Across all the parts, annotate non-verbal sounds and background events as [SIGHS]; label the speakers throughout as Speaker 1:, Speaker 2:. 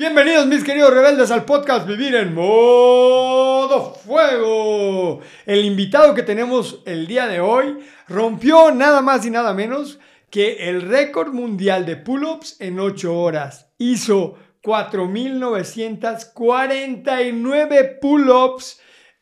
Speaker 1: Bienvenidos mis queridos rebeldes al podcast Vivir en modo fuego. El invitado que tenemos el día de hoy rompió nada más y nada menos que el récord mundial de pull-ups en 8 horas. Hizo 4.949 pull-ups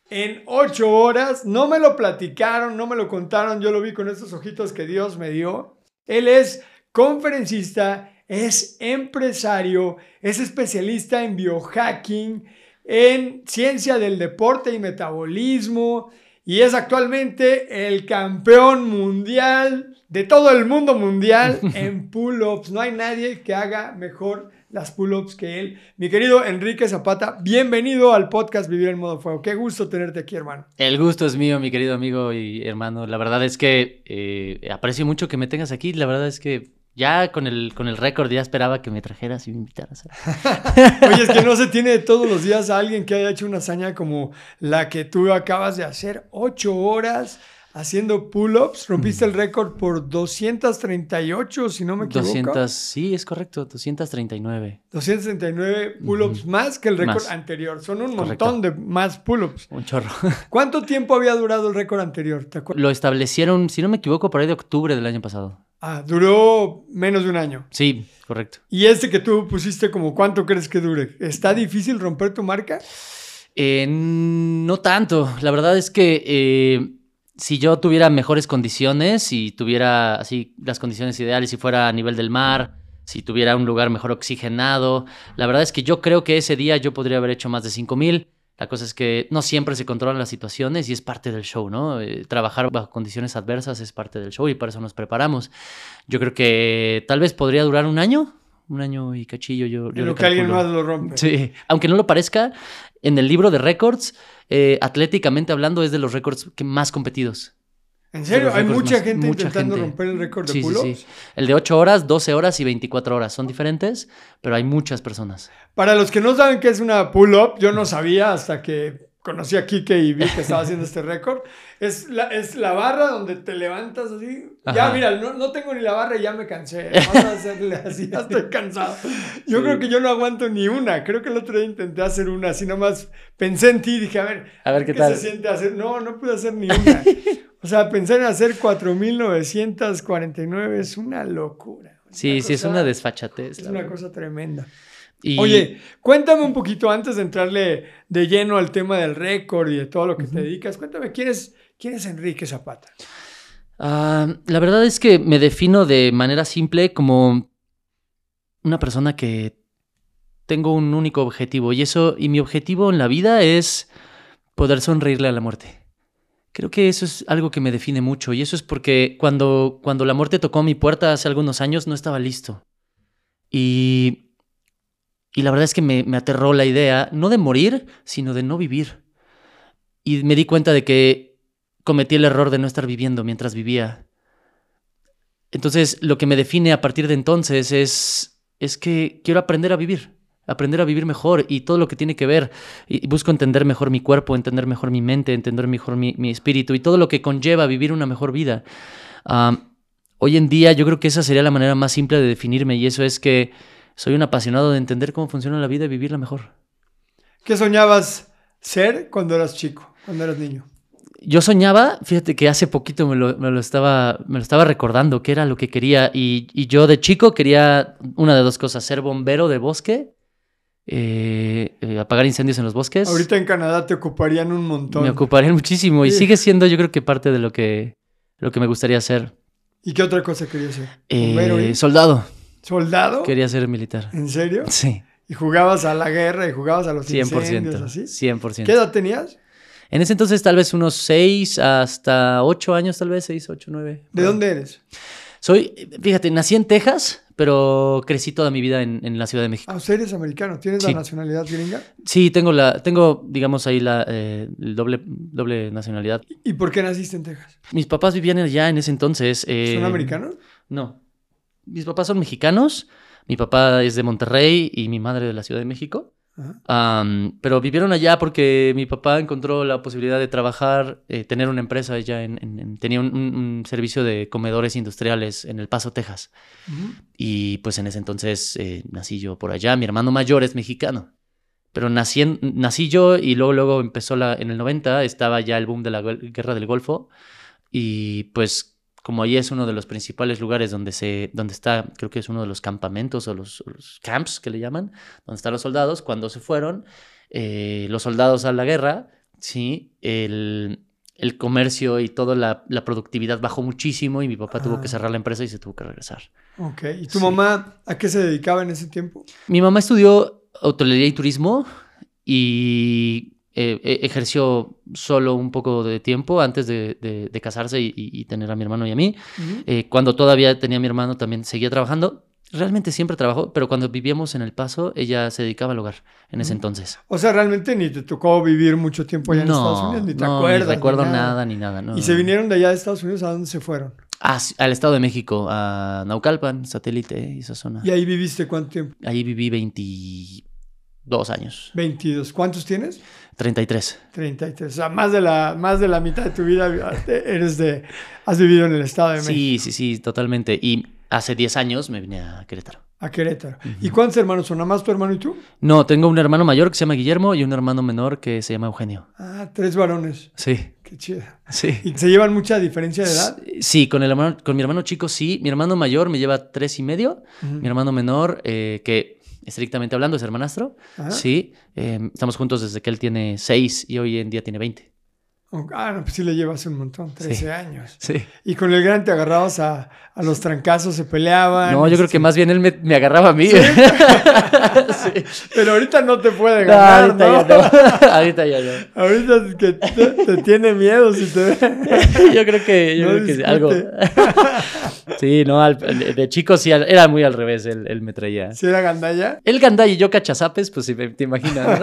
Speaker 1: en 8 horas. No me lo platicaron, no me lo contaron, yo lo vi con estos ojitos que Dios me dio. Él es conferencista es empresario, es especialista en biohacking, en ciencia del deporte y metabolismo y es actualmente el campeón mundial de todo el mundo mundial [LAUGHS] en pull-ups. No hay nadie que haga mejor las pull-ups que él. Mi querido Enrique Zapata, bienvenido al podcast Vivir en Modo Fuego. Qué gusto tenerte aquí, hermano.
Speaker 2: El gusto es mío, mi querido amigo y hermano. La verdad es que eh, aprecio mucho que me tengas aquí. La verdad es que ya con el, con el récord ya esperaba que me trajeras y me invitaras. [LAUGHS]
Speaker 1: Oye, es que no se tiene todos los días a alguien que haya hecho una hazaña como la que tú acabas de hacer. Ocho horas haciendo pull-ups. Rompiste el récord por 238, si no me equivoco.
Speaker 2: 200, sí, es correcto, 239.
Speaker 1: 239 pull-ups más que el récord anterior. Son un montón de más pull-ups.
Speaker 2: Un chorro. [LAUGHS]
Speaker 1: ¿Cuánto tiempo había durado el récord anterior?
Speaker 2: Lo establecieron, si no me equivoco, por ahí de octubre del año pasado.
Speaker 1: Ah, duró menos de un año.
Speaker 2: Sí, correcto.
Speaker 1: ¿Y este que tú pusiste como cuánto crees que dure? ¿Está difícil romper tu marca?
Speaker 2: Eh, no tanto. La verdad es que eh, si yo tuviera mejores condiciones, y tuviera así las condiciones ideales, si fuera a nivel del mar, si tuviera un lugar mejor oxigenado, la verdad es que yo creo que ese día yo podría haber hecho más de 5000. La cosa es que no siempre se controlan las situaciones y es parte del show, ¿no? Eh, trabajar bajo condiciones adversas es parte del show y para eso nos preparamos. Yo creo que tal vez podría durar un año, un año y cachillo. Yo,
Speaker 1: yo que alguien más lo rompe.
Speaker 2: Sí, aunque no lo parezca, en el libro de récords, eh, atléticamente hablando, es de los récords más competidos.
Speaker 1: ¿En serio? Hay mucha gente intentando romper el récord de pull Sí, sí.
Speaker 2: El de 8 horas, 12 horas y 24 horas son diferentes, pero hay muchas personas.
Speaker 1: Para los que no saben qué es una pull-up, yo no sabía hasta que conocí a Kike y vi que estaba haciendo este récord. Es la, es la barra donde te levantas así. Ya, mira, no, no, tengo ni la barra y ya me cansé. Vamos a hacerle así, ya estoy cansado. Yo creo que yo no aguanto ni una. Creo que el otro día intenté hacer una, así nomás pensé en ti y dije, a ver,
Speaker 2: a ver qué, tal?
Speaker 1: se siente hacer. No, no pude hacer ni una. O sea, pensar en hacer 4.949 es una locura.
Speaker 2: Sí, sí, es una desfachatez.
Speaker 1: Es una cosa tremenda. Oye, cuéntame un poquito antes de entrarle de lleno al tema del récord y de todo lo que te dedicas. Cuéntame, ¿quién es, quién es Enrique Zapata?
Speaker 2: Ah, la verdad es que me defino de manera simple como una persona que tengo un único objetivo y eso y mi objetivo en la vida es poder sonreírle a la muerte. Creo que eso es algo que me define mucho y eso es porque cuando, cuando la muerte tocó mi puerta hace algunos años no estaba listo. Y, y la verdad es que me, aterró la idea, no de morir, sino de no vivir. Y me di cuenta de que cometí el error de no estar viviendo mientras vivía. Entonces, lo que me define a partir de entonces es, es que quiero aprender a vivir aprender a vivir mejor y todo lo que tiene que ver. Y busco entender mejor mi cuerpo, entender mejor mi mente, entender mejor mi, espíritu y todo lo que conlleva vivir una mejor vida. hoy en día yo creo que esa sería la manera más simple de definirme y eso es que soy un apasionado de entender cómo funciona la vida y vivirla mejor.
Speaker 1: ¿Qué soñabas ser cuando eras chico, cuando eras niño?
Speaker 2: Yo soñaba, fíjate que hace poquito me lo, estaba, me lo estaba recordando, que era lo que quería. Y, y, yo de chico quería una de dos cosas, ser bombero de bosque eh, eh, apagar incendios en los bosques.
Speaker 1: Ahorita en Canadá te ocuparían un montón.
Speaker 2: Me ocuparían muchísimo y sigue siendo yo creo que parte de lo que, lo que me gustaría hacer.
Speaker 1: ¿Y qué otra cosa querías ser?
Speaker 2: Eh, soldado.
Speaker 1: ¿Soldado?
Speaker 2: Quería ser militar.
Speaker 1: ¿En serio?
Speaker 2: Sí.
Speaker 1: ¿Y jugabas a la guerra y jugabas a los 100%, incendios así?
Speaker 2: 100%.
Speaker 1: ¿Qué edad tenías?
Speaker 2: En ese entonces tal vez unos 6 hasta 8 años, tal vez 6, 8, 9.
Speaker 1: ¿De dónde eres?
Speaker 2: Soy, fíjate, nací en Texas, pero crecí toda mi vida en, en la Ciudad de México.
Speaker 1: Ah, sea, eres americano. ¿Tienes
Speaker 2: Sí.
Speaker 1: la nacionalidad gringa?
Speaker 2: Sí, tengo la, tengo, digamos, ahí la eh, doble, doble nacionalidad.
Speaker 1: ¿Y por qué naciste en Texas?
Speaker 2: Mis papás vivían allá en ese entonces. eh,
Speaker 1: ¿Son americanos?
Speaker 2: No. Mis papás son mexicanos. Mi papá es de Monterrey y mi madre de la Ciudad de México. Pero vivieron allá porque mi papá encontró la posibilidad de trabajar, eh, tener una empresa allá en, en- en- tenía un, servicio de comedores industriales en El Paso, Texas. Y pues en ese entonces eh, nací yo por allá. Mi hermano mayor es mexicano. Pero nací, en- nací yo y luego, luego empezó la, en el 90, estaba ya el boom de la guerra del Golfo. Y pues como ahí es uno de los principales lugares donde, se, donde está, creo que es uno de los campamentos o los, camps que le llaman, donde están los soldados, cuando se fueron eh, los soldados a la guerra, sí, el, el comercio y toda la, la productividad bajó muchísimo y mi papá tuvo
Speaker 1: Ah.
Speaker 2: que cerrar la empresa y se tuvo que regresar.
Speaker 1: Ok. ¿Y tu
Speaker 2: Sí.
Speaker 1: mamá a qué se dedicaba en ese tiempo?
Speaker 2: Mi mamá estudió hotelería y turismo y eh, eh, ejerció solo un poco de tiempo antes de, de- de casarse y, y- tener a mi hermano y a mí.
Speaker 1: Ujú.
Speaker 2: Eh, cuando todavía tenía a mi hermano también seguía trabajando. Realmente siempre trabajó, pero cuando vivíamos en El Paso, ella se dedicaba al hogar en ese entonces.
Speaker 1: O sea, realmente ni te tocó vivir mucho tiempo allá en Estados Unidos, ni te
Speaker 2: no,
Speaker 1: acuerdas.
Speaker 2: Ni
Speaker 1: ni
Speaker 2: recuerdo nada. ni nada. no,
Speaker 1: ¿Y se
Speaker 2: no.
Speaker 1: vinieron de allá de Estados Unidos a dónde se fueron?
Speaker 2: Ah, al Estado de México, a Naucalpan, satélite, y esa zona.
Speaker 1: ¿Y ahí viviste cuánto tiempo?
Speaker 2: Ahí viví 22 años,
Speaker 1: 22. ¿Cuántos tienes?
Speaker 2: 33.
Speaker 1: 33. O sea, más de la, más de la mitad de tu vida eres de, has vivido en el Estado de México,
Speaker 2: Sí, sí, sí, totalmente. Y hace 10 años me vine a Querétaro.
Speaker 1: a Querétaro. ¿Y cuántos hermanos son? ¿Nada más tu hermano y tú?
Speaker 2: No, tengo un hermano mayor que se llama Guillermo y un hermano menor que se llama Eugenio.
Speaker 1: Ah, tres varones.
Speaker 2: Sí,
Speaker 1: Qué chido.
Speaker 2: sí.
Speaker 1: ¿Y se llevan mucha diferencia de edad?
Speaker 2: Sí, con, el hermano, con mi hermano chico sí. Mi hermano mayor me lleva tres y medio. Mi hermano menor, eh, que estrictamente hablando es hermanastro,
Speaker 1: Ajá.
Speaker 2: sí. eh, estamos juntos desde que él tiene seis y hoy en día tiene 20.
Speaker 1: Ah, no, pues sí le llevas un montón, 13 años.
Speaker 2: Sí.
Speaker 1: Y con el gran te agarrabas a, a los trancazos, se peleaban.
Speaker 2: No, yo creo
Speaker 1: este,
Speaker 2: que más bien él me, me agarraba a mí. Sí. [LAUGHS]
Speaker 1: Pero ahorita no te puede
Speaker 2: No,
Speaker 1: ganar,
Speaker 2: ahorita
Speaker 1: ¿no?
Speaker 2: ya no. [LAUGHS] ahorita ya no.
Speaker 1: Ahorita es que te, te tiene miedo si te ve. [LAUGHS]
Speaker 2: Yo creo que, yo creo que sí, algo. Sí, no, al- de chico sí, era muy al revés, él, él me traía.
Speaker 1: Si era gandalla.
Speaker 2: El gandai y yo cachazapes, pues sí, me- te imaginas.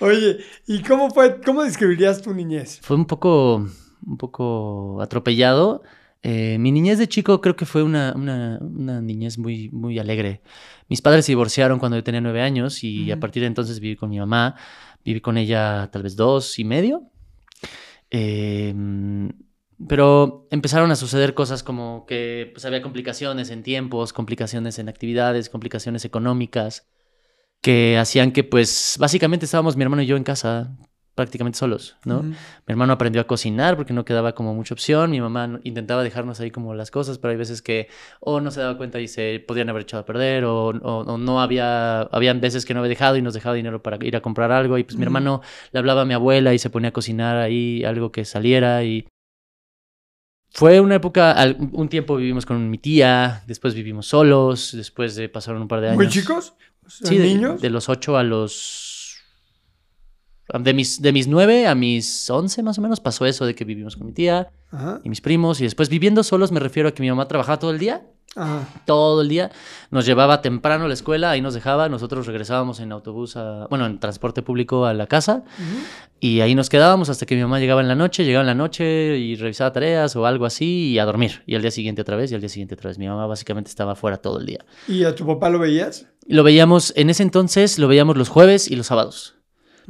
Speaker 1: Oye, ¿y cómo fue, cómo describirías tu niñez?
Speaker 2: fue un poco, un poco atropellado. Eh, mi niñez de chico creo que fue una, una, una niñez muy, muy alegre. Mis padres se divorciaron cuando yo tenía nueve años y a partir de entonces viví con mi mamá. Viví con ella tal vez dos y medio. Eh, pero empezaron a suceder cosas como que pues, había complicaciones en tiempos, complicaciones en actividades, complicaciones económicas, que hacían que pues básicamente estábamos mi hermano y yo en casa prácticamente solos, ¿no? Mi hermano aprendió a cocinar porque no quedaba como mucha opción. Mi mamá intentaba dejarnos ahí como las cosas, pero hay veces que o no se daba cuenta y se podrían haber echado a perder o, o- o no había, habían veces que no había dejado y nos dejaba dinero para ir a comprar algo y pues mi hermano le hablaba a mi abuela y se ponía a cocinar ahí algo que saliera y fue una época, un tiempo vivimos con mi tía, después vivimos solos, después de pasaron un par de años.
Speaker 1: ¿Muy chicos?
Speaker 2: Sí, de,
Speaker 1: niños.
Speaker 2: de los 8 a los... De mis, de mis 9 a mis 11 más o menos pasó eso de que vivimos con mi tía
Speaker 1: Ajá.
Speaker 2: y mis primos y después viviendo solos me refiero a que mi mamá trabajaba todo el día,
Speaker 1: Ajá.
Speaker 2: todo el día, nos llevaba temprano a la escuela, ahí nos dejaba, nosotros regresábamos en autobús, a, bueno, en transporte público a la casa y ahí nos quedábamos hasta que mi mamá llegaba en la noche, llegaba en la noche y revisaba tareas o algo así y a dormir y al día siguiente otra vez y al día siguiente otra vez. Mi mamá básicamente estaba fuera todo el día.
Speaker 1: ¿Y a tu papá lo veías?
Speaker 2: Lo veíamos, en ese entonces lo veíamos los jueves y los sábados.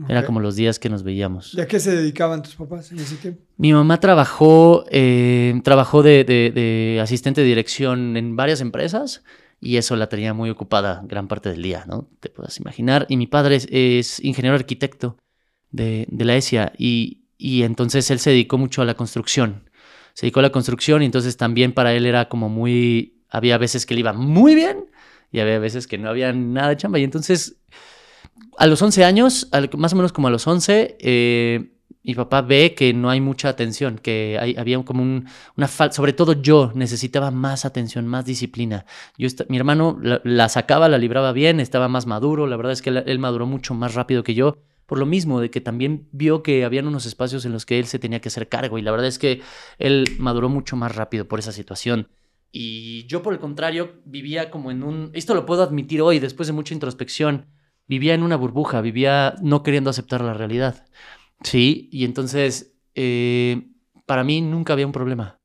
Speaker 2: Era
Speaker 1: Ok.
Speaker 2: como los días que nos veíamos.
Speaker 1: ¿Y a qué se dedicaban tus papás en ese tiempo?
Speaker 2: Mi mamá trabajó, eh, trabajó de, de- de asistente de dirección en varias empresas y eso la tenía muy ocupada gran parte del día, ¿no? Te puedes imaginar. Y mi padre es, es ingeniero arquitecto de, de la ESIA y, y entonces él se dedicó mucho a la construcción. Se dedicó a la construcción y entonces también para él era como muy... Había veces que le iba muy bien y había veces que no había nada de chamba. Y entonces a los 11 años, más o menos como a los 11, eh, mi papá ve que no hay mucha atención, que hay- había como un, una falta, sobre todo yo necesitaba más atención, más disciplina. Yo mi hermano la, la sacaba, la libraba bien, estaba más maduro, la verdad es que él, él maduró mucho más rápido que yo, por lo mismo, de que también vio que habían unos espacios en los que él se tenía que hacer cargo y la verdad es que él maduró mucho más rápido por esa situación. Y yo, por el contrario, vivía como en un... Esto lo puedo admitir hoy, después de mucha introspección. Vivía en una burbuja, vivía no queriendo aceptar la realidad. Sí, y entonces, eh, para mí nunca había un problema.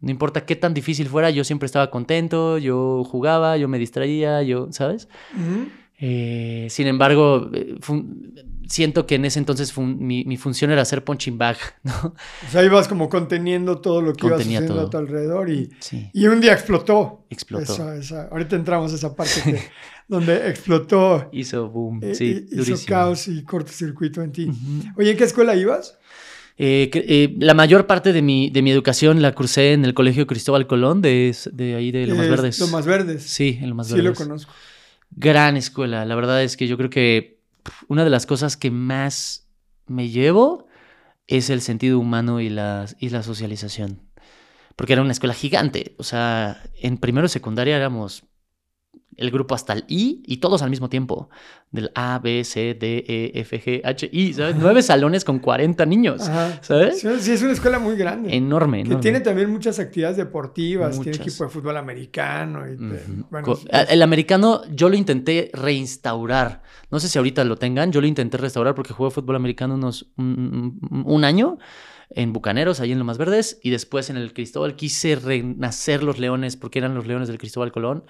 Speaker 2: No importa qué tan difícil fuera, yo siempre estaba contento, yo jugaba, yo me distraía, yo, ¿sabes? Eh, sin embargo, eh, siento que en ese entonces mi, función era hacer punching bag, [LAUGHS] ¿no?
Speaker 1: O sea, ibas como conteniendo todo lo que ibas haciendo a tu alrededor y, y un día explotó.
Speaker 2: Explotó.
Speaker 1: ahorita entramos a esa parte [LAUGHS] donde explotó.
Speaker 2: Hizo boom, eh, sí,
Speaker 1: Hizo caos y cortocircuito en ti. Oye, ¿en qué escuela ibas?
Speaker 2: la mayor parte de mi, de mi educación la crucé en el Colegio Cristóbal Colón, de, de ahí de Lomas Verdes.
Speaker 1: Lomas Verdes.
Speaker 2: Sí, en Lomas
Speaker 1: sí,
Speaker 2: Verdes.
Speaker 1: Sí, lo conozco.
Speaker 2: Gran escuela. La verdad es que yo creo que una de las cosas que más me llevo es el sentido humano y la, y la socialización. Porque era una escuela gigante. O sea, en primero secundaria éramos el grupo hasta el I y todos al mismo tiempo. Del A, B, C, D, E, F, G, H, I, ¿sabes? Nueve salones con 40 niños, ¿sabes?
Speaker 1: Sí, es una escuela muy grande.
Speaker 2: Enorme, enorme.
Speaker 1: Que tiene también muchas actividades deportivas, tiene equipo de fútbol americano. Y
Speaker 2: el americano yo lo intenté reinstaurar. No sé si ahorita lo tengan, yo lo intenté restaurar porque jugué fútbol americano unos un, año en Bucaneros, ahí en Lomas Verdes, y después en el Cristóbal quise renacer los Leones porque eran los Leones del Cristóbal Colón.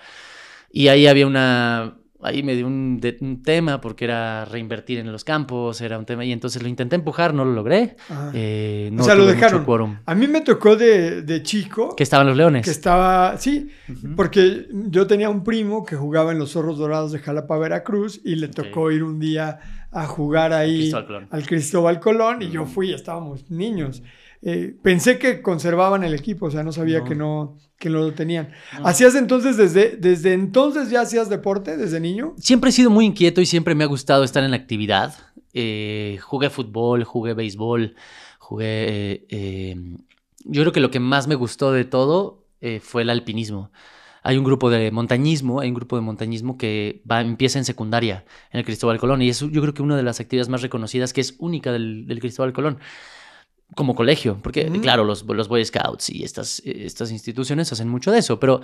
Speaker 2: Y ahí había una, ahí me dio un, tema porque era reinvertir en los campos, era un tema, y entonces lo intenté empujar, no lo logré.
Speaker 1: Eh, no o sea, lo dejaron. A mí me tocó de, chico.
Speaker 2: Que estaban los leones.
Speaker 1: Que estaba, sí, porque yo tenía un primo que jugaba en los Zorros Dorados de Jalapa, Veracruz, y le tocó ir un día a jugar ahí al Cristóbal Colón, y yo fui, estábamos niños. Eh, pensé que conservaban el equipo, o sea, no sabía que no que lo tenían. ¿Hacías entonces desde, desde entonces ya hacías deporte desde niño?
Speaker 2: Siempre he sido muy inquieto y siempre me ha gustado estar en la actividad. Eh, jugué fútbol, jugué béisbol, jugué... Eh, yo creo que lo que más me gustó de todo fue el alpinismo. Hay un grupo de montañismo, hay un grupo de montañismo que va, empieza en secundaria en el Cristóbal Colón y es yo creo que una de las actividades más reconocidas que es única del, del Cristóbal Colón como colegio, porque claro, los, los, Boy Scouts y estas, estas instituciones hacen mucho de eso, pero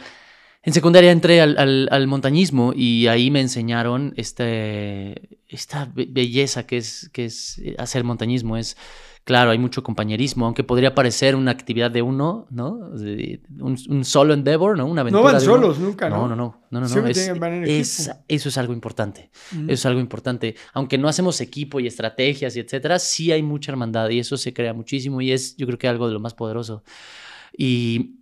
Speaker 2: en secundaria entré al, al, montañismo y ahí me enseñaron este, esta belleza que es, que es hacer montañismo, es Claro, hay mucho compañerismo, aunque podría parecer una actividad de uno, ¿no? un, solo endeavor, ¿no? Una aventura.
Speaker 1: No van solos nunca, ¿no?
Speaker 2: No, no, no. no, no, Es, eso es algo importante. Eso es algo importante. Aunque no hacemos equipo y estrategias y etcétera, sí hay mucha hermandad y eso se crea muchísimo y es, yo creo que algo de lo más poderoso. Y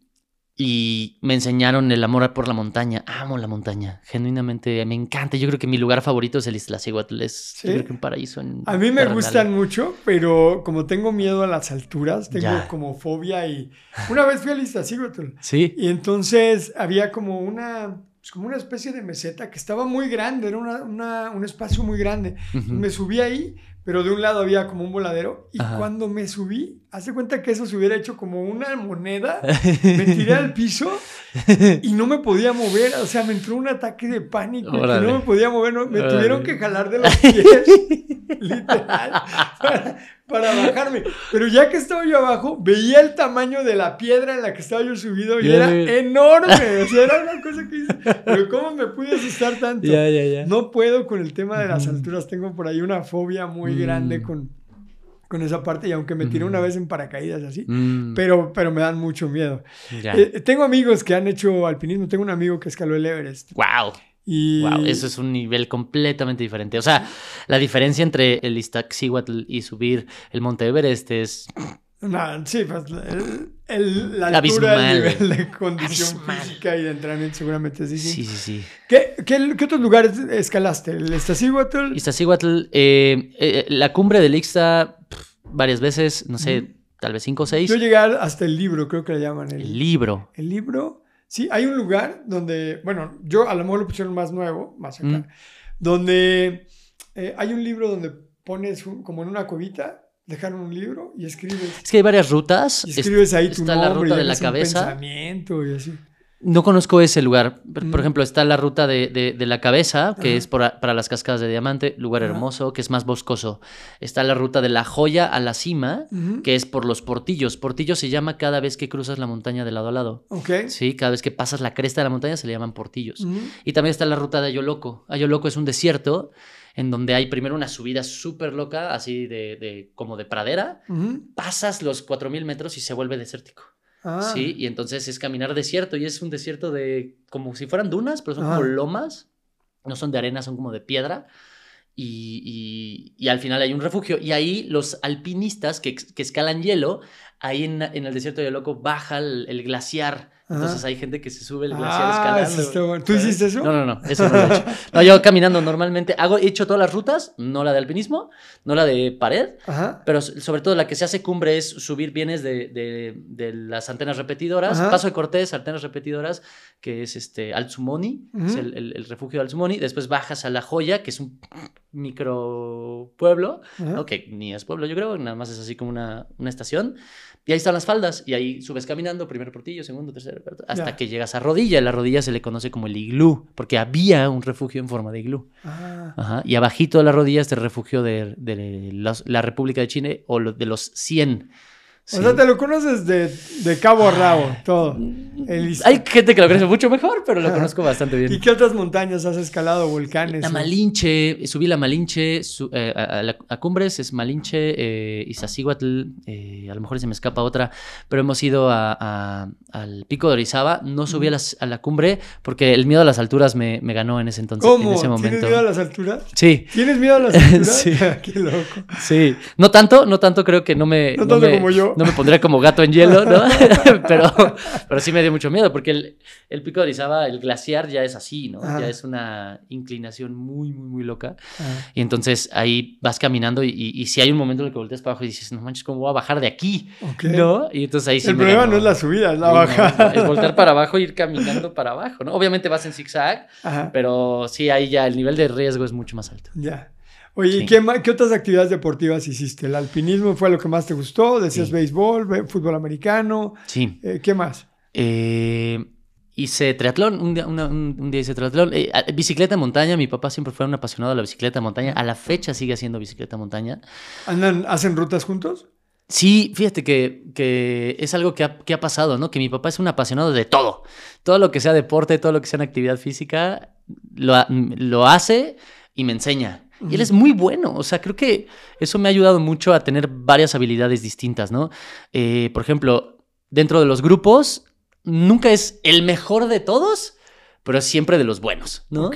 Speaker 2: y me enseñaron el amor por la montaña. Amo la montaña, genuinamente me encanta. Yo creo que mi lugar favorito es el Iztaccíhuatl, es ¿Sí? creo que un paraíso.
Speaker 1: a mí me gustan mucho, pero como tengo miedo a las alturas, tengo como fobia y una vez fui al Iztaccíhuatl.
Speaker 2: Sí.
Speaker 1: Y entonces había como una pues, como una especie de meseta que estaba muy grande, era una, un espacio muy grande. Me subí ahí pero de un lado había como un voladero. Y cuando me subí, hace cuenta que eso se hubiera hecho como una moneda. [LAUGHS] Me tiré al piso y no me podía mover. O sea, me entró un ataque de pánico. Que no me podía mover. me tuvieron que jalar de los pies. [LAUGHS] literal para [LAUGHS] bajarme. Pero ya que estaba yo abajo, veía el tamaño de la piedra en la que estaba yo subido y era enorme. [LAUGHS] O sea, era una cosa que hice. Pero ¿cómo me pude asustar tanto?
Speaker 2: Ya.
Speaker 1: No puedo con el tema de las alturas. Tengo por ahí una fobia muy mm. grande con, con esa parte y aunque me tiré una vez en paracaídas así, mm. pero, pero me dan mucho miedo. Eh, tengo amigos que han hecho alpinismo. Tengo un amigo que escaló el Everest.
Speaker 2: ¡Wow! Wow, eso es un nivel completamente diferente. O sea, la diferencia entre el Iztaccíhuatl y subir el Monte Everest es...
Speaker 1: No, sí, pues el, la altura, el nivel de condición física y de entrenamiento seguramente es
Speaker 2: Sí, sí, sí.
Speaker 1: ¿Qué, qué, qué otros lugares escalaste? ¿El Iztaccíhuatl?
Speaker 2: Iztaccíhuatl, eh, eh, la cumbre del Ixta varias veces, no sé, tal vez cinco o seis.
Speaker 1: Yo llegué hasta el libro, creo que le llaman.
Speaker 2: El, el libro.
Speaker 1: El libro. Sí, hay un lugar donde, bueno, yo a lo mejor lo pusieron más nuevo, más acá, mm. donde eh, hay un libro donde pones como en una cuevita, dejaron un libro y escribes.
Speaker 2: Es que hay varias rutas.
Speaker 1: Y escribes ahí tu
Speaker 2: está
Speaker 1: nombre.
Speaker 2: la ruta de la cabeza.
Speaker 1: pensamiento y así.
Speaker 2: No conozco ese lugar. Por,
Speaker 1: Mm.
Speaker 2: ejemplo, está la ruta de, de- de la cabeza, que
Speaker 1: Ajá.
Speaker 2: es por para las cascadas de diamante, lugar
Speaker 1: Ajá.
Speaker 2: hermoso, que es más boscoso. Está la ruta de la joya a la cima, que es por los portillos. Portillo se llama cada vez que cruzas la montaña de lado a lado.
Speaker 1: Ok.
Speaker 2: Sí, cada vez que pasas la cresta de la montaña se le llaman portillos. Y también está la ruta de Ayoloco. Ayoloco es un desierto en donde hay primero una subida súper loca, así de, de- como de pradera. Pasas los 4.000 metros y se vuelve desértico.
Speaker 1: Ah.
Speaker 2: Sí, y entonces es caminar desierto y es un desierto de como si fueran dunas, pero son
Speaker 1: Ajá.
Speaker 2: como lomas. No son de arena, son como de piedra. Y, y- y al final hay un refugio. Y ahí los alpinistas que, que escalan hielo, ahí en, en el desierto de Loco baja el, el glaciar. Entonces
Speaker 1: Ajá.
Speaker 2: hay gente que se sube el glaciar
Speaker 1: Ah,
Speaker 2: escalando.
Speaker 1: eso. ¿Tú hiciste eso?
Speaker 2: No, no, no, eso no lo he hecho. [LAUGHS] No, yo caminando normalmente, hago, he hecho todas las rutas, no la de alpinismo, no la de pared,
Speaker 1: Ajá.
Speaker 2: pero sobre todo la que se hace cumbre es subir bienes de, de- de las antenas repetidoras.
Speaker 1: Ajá.
Speaker 2: Paso de Cortés, antenas repetidoras, que es este Alzumoni, es el, el- el refugio de Alzumoni. Después bajas a La Joya, que es un micro pueblo. ¿no? que ni es pueblo, yo creo, nada más es así como una, una estación. Y ahí están las faldas, y ahí subes caminando, primer portillo, segundo, tercero, hasta que llegas a rodilla. La rodilla se le conoce como el iglú, porque había un refugio en forma de iglú.
Speaker 1: Ah.
Speaker 2: Ajá, Y abajito de la rodilla está el refugio de, de los- la República de Chile o lo- de los 100.
Speaker 1: O sea, te lo conoces de, de cabo a rabo, todo. El is-
Speaker 2: Hay gente que lo conoce mucho mejor, pero lo conozco bastante
Speaker 1: ¿Y
Speaker 2: bien.
Speaker 1: qué otras montañas has escalado? ¿Volcanes?
Speaker 2: La
Speaker 1: o-
Speaker 2: Malinche, subí la Malinche su- eh, a, a Cumbres, es Malinche, eh, Iztaccíhuatl, eh, a lo mejor se me escapa otra, pero hemos ido a- al pico de Orizaba. No subí a, las- a la cumbre porque el miedo a las alturas me, me ganó en ese entonces,
Speaker 1: ¿Cómo?
Speaker 2: en ese
Speaker 1: ¿Tienes
Speaker 2: momento.
Speaker 1: miedo a las alturas?
Speaker 2: Sí,
Speaker 1: ¿Tienes miedo a las [LAUGHS] alturas?
Speaker 2: Sí. [LAUGHS]
Speaker 1: Qué loco.
Speaker 2: Sí, no tanto, no tanto creo que no me...
Speaker 1: No tanto
Speaker 2: me,
Speaker 1: como yo.
Speaker 2: No me pondría como gato en hielo, ¿no? [LAUGHS] pero, pero sí me dio mucho miedo porque el, el pico de Orizaba, el glaciar ya es así, ¿no?
Speaker 1: Ajá.
Speaker 2: Ya es una inclinación muy, muy, muy loca.
Speaker 1: Ah,
Speaker 2: Y entonces ahí vas caminando y, y, y si hay un momento en el que volteas para abajo y dices, no manches, ¿cómo voy a bajar de aquí?
Speaker 1: ok.
Speaker 2: ¿No? Y entonces ahí sí
Speaker 1: el
Speaker 2: me
Speaker 1: problema
Speaker 2: ganó.
Speaker 1: no es la subida, es la
Speaker 2: Sí, no,
Speaker 1: bajada.
Speaker 2: es voltear para abajo e ir caminando para abajo, ¿no? Obviamente vas en zigzag,
Speaker 1: Ajá,
Speaker 2: pero sí, ahí ya el nivel de riesgo es mucho más alto.
Speaker 1: ya. Oye, ¿y
Speaker 2: Sí.
Speaker 1: qué, otras actividades deportivas hiciste? ¿El alpinismo fue lo que más te gustó? ¿Decías
Speaker 2: Sí.
Speaker 1: béisbol, fútbol americano?
Speaker 2: Sí.
Speaker 1: Eh, ¿Qué más?
Speaker 2: Eh, hice triatlón, un día, una- un, un día hice triatlón. Eh, bicicleta de montaña, mi papá siempre fue un apasionado de la bicicleta de montaña. A la fecha sigue haciendo bicicleta de montaña.
Speaker 1: ¿Andan, ¿Hacen rutas juntos?
Speaker 2: Sí, fíjate que, que es algo que ha, que ha pasado, ¿no? Que mi papá es un apasionado de todo. Todo lo que sea deporte, todo lo que sea una actividad física, lo, lo hace y me enseña. Y él es muy bueno, o sea, creo que eso me ha ayudado mucho a tener varias habilidades distintas, ¿no? Eh, por ejemplo, dentro de los grupos, nunca es el mejor de todos, pero es siempre de los buenos, ¿no?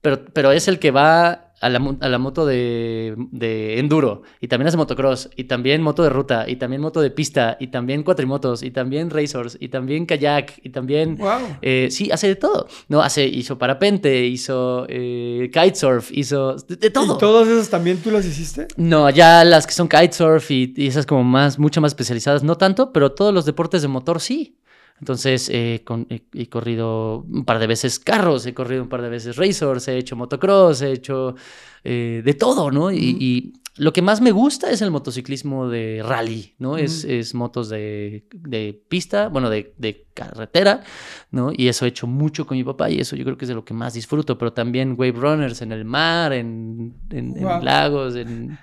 Speaker 2: Pero, pero es el que va a la, a la moto de, de enduro, y también hace motocross, y también moto de ruta, y también moto de pista, y también cuatrimotos, y también racers, y también kayak, y también...
Speaker 1: Wow.
Speaker 2: eh, sí, hace de todo. No, hace, hizo parapente, hizo eh, kitesurf, hizo de, de todo.
Speaker 1: ¿Y todas esas también tú las hiciste?
Speaker 2: No, ya las que son kitesurf y, y esas como más, mucho más especializadas, no tanto, pero todos los deportes de motor sí. Entonces, eh, con- he, he corrido un par de veces carros, he corrido un par de veces racers, he hecho motocross, he hecho eh, de todo, ¿no? Y, lo que más me gusta es el motociclismo de rally, ¿no? es, motos de, de pista, bueno, de, de carretera, ¿no? Y eso he hecho mucho con mi papá y eso yo creo que es de lo que más disfruto, pero también wave runners en el mar, en, en- en
Speaker 1: Wow.
Speaker 2: lagos, en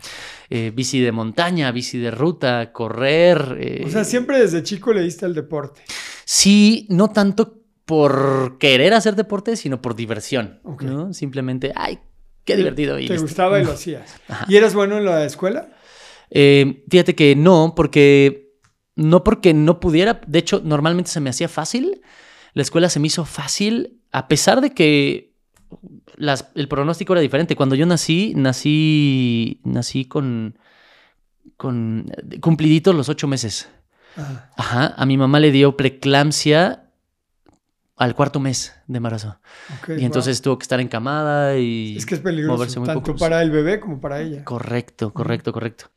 Speaker 2: eh, bici de montaña, bici de ruta, correr. eh,
Speaker 1: O sea, siempre desde chico le diste al deporte.
Speaker 2: Sí, no tanto por querer hacer deporte, sino por diversión. Simplemente, ay, qué divertido. y
Speaker 1: Te
Speaker 2: listo.
Speaker 1: gustaba y lo [LAUGHS] hacías.
Speaker 2: Ajá.
Speaker 1: ¿Y eras bueno en la escuela?
Speaker 2: Eh, fíjate que no, porque no porque no pudiera, de hecho, normalmente se me hacía fácil. La escuela se me hizo fácil, a pesar de que las- el pronóstico era diferente. Cuando yo nací, nací, nací con, con cumpliditos los ocho meses. Ajá, a mi mamá le dio preeclampsia al cuarto mes de embarazo. Y
Speaker 1: wow.
Speaker 2: entonces tuvo que estar encamada y...
Speaker 1: Es que es peligroso,
Speaker 2: moverse muy
Speaker 1: tanto
Speaker 2: poco.
Speaker 1: para el bebé como para ella.
Speaker 2: Correcto, correcto, correcto.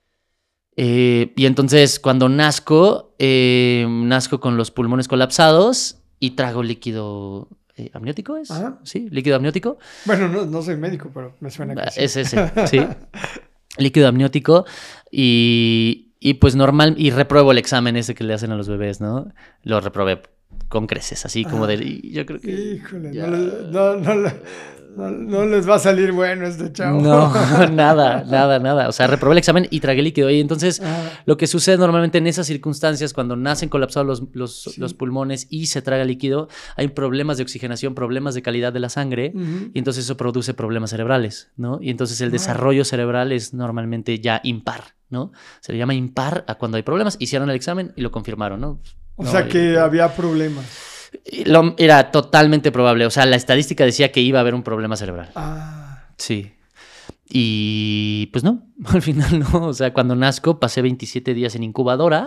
Speaker 2: Eh, y entonces cuando nazco, eh, nazco con los pulmones colapsados y trago líquido eh, amniótico, ¿es?
Speaker 1: Ajá.
Speaker 2: Sí, líquido amniótico.
Speaker 1: Bueno, no, no soy médico, pero me suena que sí.
Speaker 2: Es ese, [LAUGHS] sí. líquido amniótico y, y pues normal, y repruebo el examen ese que le hacen a los bebés, ¿no? Lo reprobé con creces, así como de... y Yo creo que...
Speaker 1: Híjole,
Speaker 2: ya-
Speaker 1: no, no, no- no les va a salir bueno este chavo.
Speaker 2: No, [LAUGHS] nada, nada, nada. O sea, reprobé el examen y tragué líquido. Y entonces,
Speaker 1: Ah,
Speaker 2: lo que sucede normalmente en esas circunstancias, cuando nacen colapsados los, los,
Speaker 1: Sí.
Speaker 2: los pulmones y se traga líquido, hay problemas de oxigenación, problemas de calidad de la sangre. Y entonces eso produce problemas cerebrales, ¿no? Y entonces el
Speaker 1: Ah.
Speaker 2: desarrollo cerebral es normalmente ya impar, ¿no? Se le llama impar a cuando hay problemas. Hicieron el examen y lo confirmaron, ¿no?
Speaker 1: O
Speaker 2: No,
Speaker 1: sea
Speaker 2: y-
Speaker 1: que había problemas.
Speaker 2: Lo- era totalmente probable. O sea, la estadística decía que iba a haber un problema cerebral.
Speaker 1: Ah,
Speaker 2: Sí. Y pues no, [LAUGHS] al final no. O sea, cuando nazco pasé 27 días en incubadora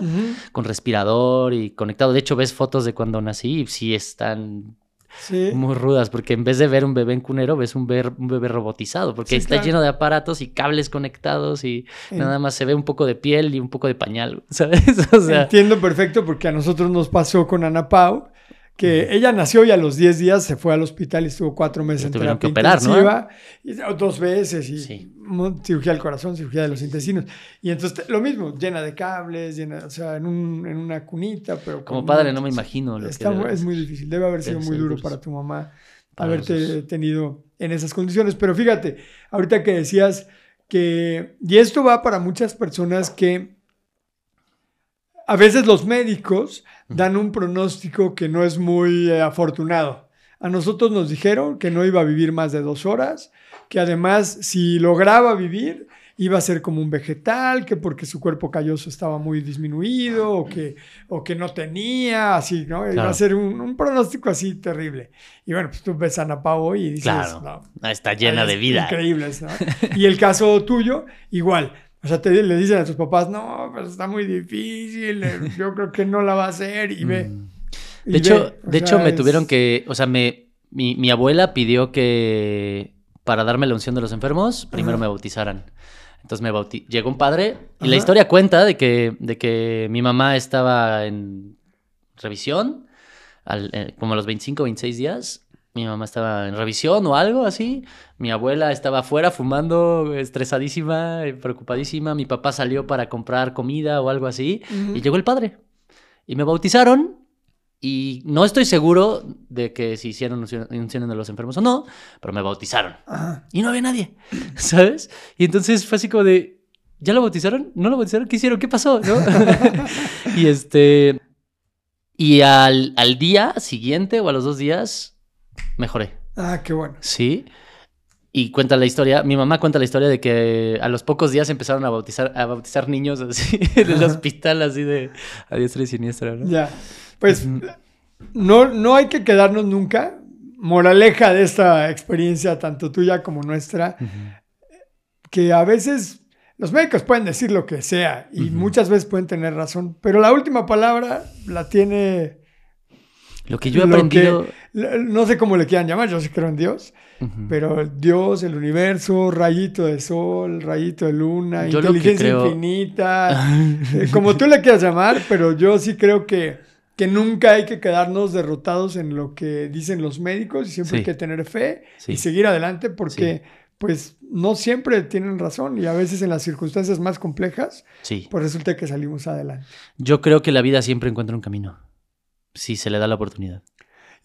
Speaker 2: con respirador y conectado. De hecho, ves fotos de cuando nací y sí están
Speaker 1: Sí.
Speaker 2: muy rudas porque en vez de ver un bebé en cunero, ves un, ver- un bebé robotizado porque
Speaker 1: Sí,
Speaker 2: está
Speaker 1: claro.
Speaker 2: lleno de aparatos y cables conectados y nada más se ve un poco de piel y un poco de pañal, [LAUGHS] ¿sabes? O sea,
Speaker 1: Entiendo perfecto porque a nosotros nos pasó con Ana Pau, que ella nació y a los 10 días se fue al hospital y estuvo cuatro meses en terapia
Speaker 2: que operar, ¿no?
Speaker 1: intensiva, y dos veces, y
Speaker 2: Sí.
Speaker 1: cirugía del corazón, cirugía de los intestinos. Y entonces lo mismo, llena de cables, llena, o sea, en, un- en una cunita, pero...
Speaker 2: como padre no me imagino lo
Speaker 1: Está
Speaker 2: que
Speaker 1: es muy difícil, debe haber sido muy duro para tu mamá
Speaker 2: Para
Speaker 1: haberte tenido en esas condiciones. Pero fíjate, ahorita que decías que, y esto va para muchas personas que a veces los médicos dan un pronóstico que no es muy eh, afortunado. A nosotros nos dijeron que no iba a vivir más de dos horas, que además si lograba vivir iba a ser como un vegetal, que porque su cuerpo calloso estaba muy disminuido o que, o que no tenía, así, ¿no? Iba
Speaker 2: Claro.
Speaker 1: a ser un, un pronóstico así terrible. Y bueno, pues tú ves a Ana y dices,
Speaker 2: Claro.
Speaker 1: no,
Speaker 2: Está llena de vida.
Speaker 1: Increíbles, ¿no? [LAUGHS] Y el caso tuyo, igual. O sea, te, le dicen a tus papás, no, pues está muy difícil, eh, [LAUGHS] yo creo que no la va a hacer y ve.
Speaker 2: Mm.
Speaker 1: y
Speaker 2: De hecho,
Speaker 1: ve,
Speaker 2: de
Speaker 1: sea,
Speaker 2: hecho me
Speaker 1: es-
Speaker 2: tuvieron que, o sea, me, mi, mi abuela pidió que para darme la unción de los enfermos, primero
Speaker 1: Ajá.
Speaker 2: me bautizaran. Entonces me bauti llegó un padre y
Speaker 1: Ajá.
Speaker 2: la historia cuenta de que, de que mi mamá estaba en revisión, al- eh, como a los 25, 26 días. Mi mamá estaba en revisión o algo así. Mi abuela estaba afuera fumando, estresadísima, eh, preocupadísima. Mi papá salió para comprar comida o algo así. Y llegó el padre. Y me bautizaron. Y no estoy seguro de que si hicieron unción unción de los enfermos o no, pero me bautizaron.
Speaker 1: Ajá.
Speaker 2: Y no había nadie, [LAUGHS] ¿sabes? Y entonces fue así como de, ¿ya lo bautizaron? ¿No lo bautizaron? ¿Qué hicieron? ¿Qué pasó? ¿No? [LAUGHS] y este... Y al, al día siguiente o a los dos días, mejoré.
Speaker 1: Ah, qué bueno.
Speaker 2: Sí. Y cuenta la historia, mi mamá cuenta la historia de que a los pocos días empezaron a bautizar, a bautizar niños así [LAUGHS] en el hospital, así de a diestra y siniestra, ¿no?
Speaker 1: Ya. Pues
Speaker 2: Ujú.
Speaker 1: no, no hay que quedarnos nunca. Moraleja de esta experiencia, tanto tuya como nuestra,
Speaker 2: Ujú.
Speaker 1: que a veces los médicos pueden decir lo que sea y
Speaker 2: Ujú.
Speaker 1: muchas veces pueden tener razón, pero la última palabra la tiene,
Speaker 2: Lo que yo he aprendido...
Speaker 1: l- no sé cómo le quieran llamar, yo sí creo en Dios, pero Dios, el universo, rayito de sol, rayito de luna,
Speaker 2: Yo
Speaker 1: inteligencia
Speaker 2: creo-
Speaker 1: infinita, [LAUGHS] eh, como tú le quieras llamar, pero yo sí creo que, que nunca hay que quedarnos derrotados en lo que dicen los médicos y siempre hay que tener fe
Speaker 2: Sí.
Speaker 1: y seguir adelante porque pues no siempre tienen razón y a veces en las circunstancias más complejas
Speaker 2: Sí.
Speaker 1: pues resulta que salimos adelante.
Speaker 2: Yo creo que la vida siempre encuentra un camino. Si se le da la oportunidad.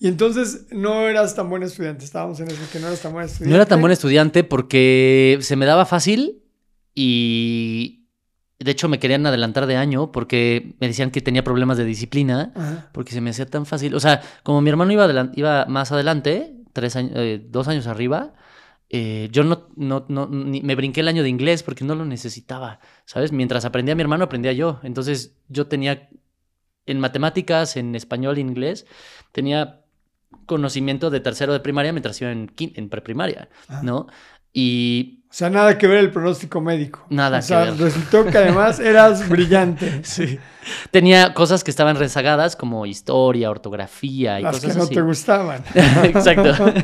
Speaker 1: Y entonces no eras tan buen estudiante, estábamos en eso, que no eras tan buen estudiante.
Speaker 2: No era tan buen estudiante porque se me daba fácil y de hecho me querían adelantar de año porque me decían que tenía problemas de disciplina
Speaker 1: Ajá.
Speaker 2: porque se me hacía tan fácil. O sea, como mi hermano iba, iba más adelante, tres años, eh, dos años arriba, eh, yo no, no, no ni- me brinqué el año de inglés porque no lo necesitaba, ¿sabes? Mientras aprendía mi hermano, aprendía yo. Entonces yo tenía en matemáticas, en español inglés, tenía conocimiento de tercero de primaria mientras iba en, en preprimaria,
Speaker 1: Ajá.
Speaker 2: ¿no? Y
Speaker 1: O sea, nada que ver el pronóstico médico.
Speaker 2: Nada
Speaker 1: o sea,
Speaker 2: que ver.
Speaker 1: resultó que además [LAUGHS] eras brillante.
Speaker 2: tenía cosas que estaban rezagadas como historia, ortografía y
Speaker 1: Las que
Speaker 2: cosas
Speaker 1: no
Speaker 2: así.
Speaker 1: te gustaban. [LAUGHS]
Speaker 2: Exacto. [LAUGHS]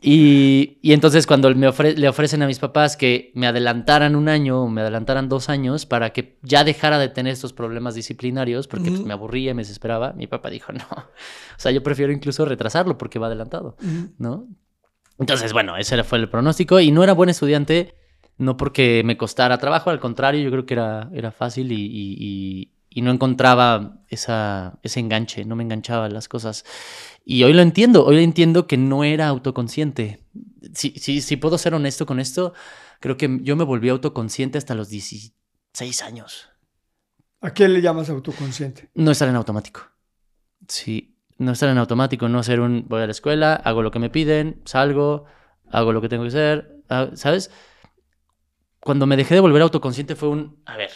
Speaker 2: Y, y entonces cuando me ofre- le ofrecen a mis papás que me adelantaran un año o me adelantaran dos años para que ya dejara de tener estos problemas disciplinarios, porque pues, me aburría me desesperaba, mi papá dijo, no, o sea, yo prefiero incluso retrasarlo porque va adelantado. ¿no? Entonces, bueno, ese fue el pronóstico y no era buen estudiante, no porque me costara trabajo, al contrario, yo creo que era, era fácil y, y- y- no encontraba esa, ese enganche, no me enganchaba en las cosas. Y hoy lo entiendo, hoy entiendo que no era autoconsciente. Si, si, si puedo ser honesto con esto, creo que yo me volví autoconsciente hasta los 16 años.
Speaker 1: ¿A qué le llamas autoconsciente?
Speaker 2: No estar en automático. Sí, no estar en automático, no ser un voy a la escuela, hago lo que me piden, salgo, hago lo que tengo que hacer, ah, ¿sabes? Cuando me dejé de volver autoconsciente fue un, a ver,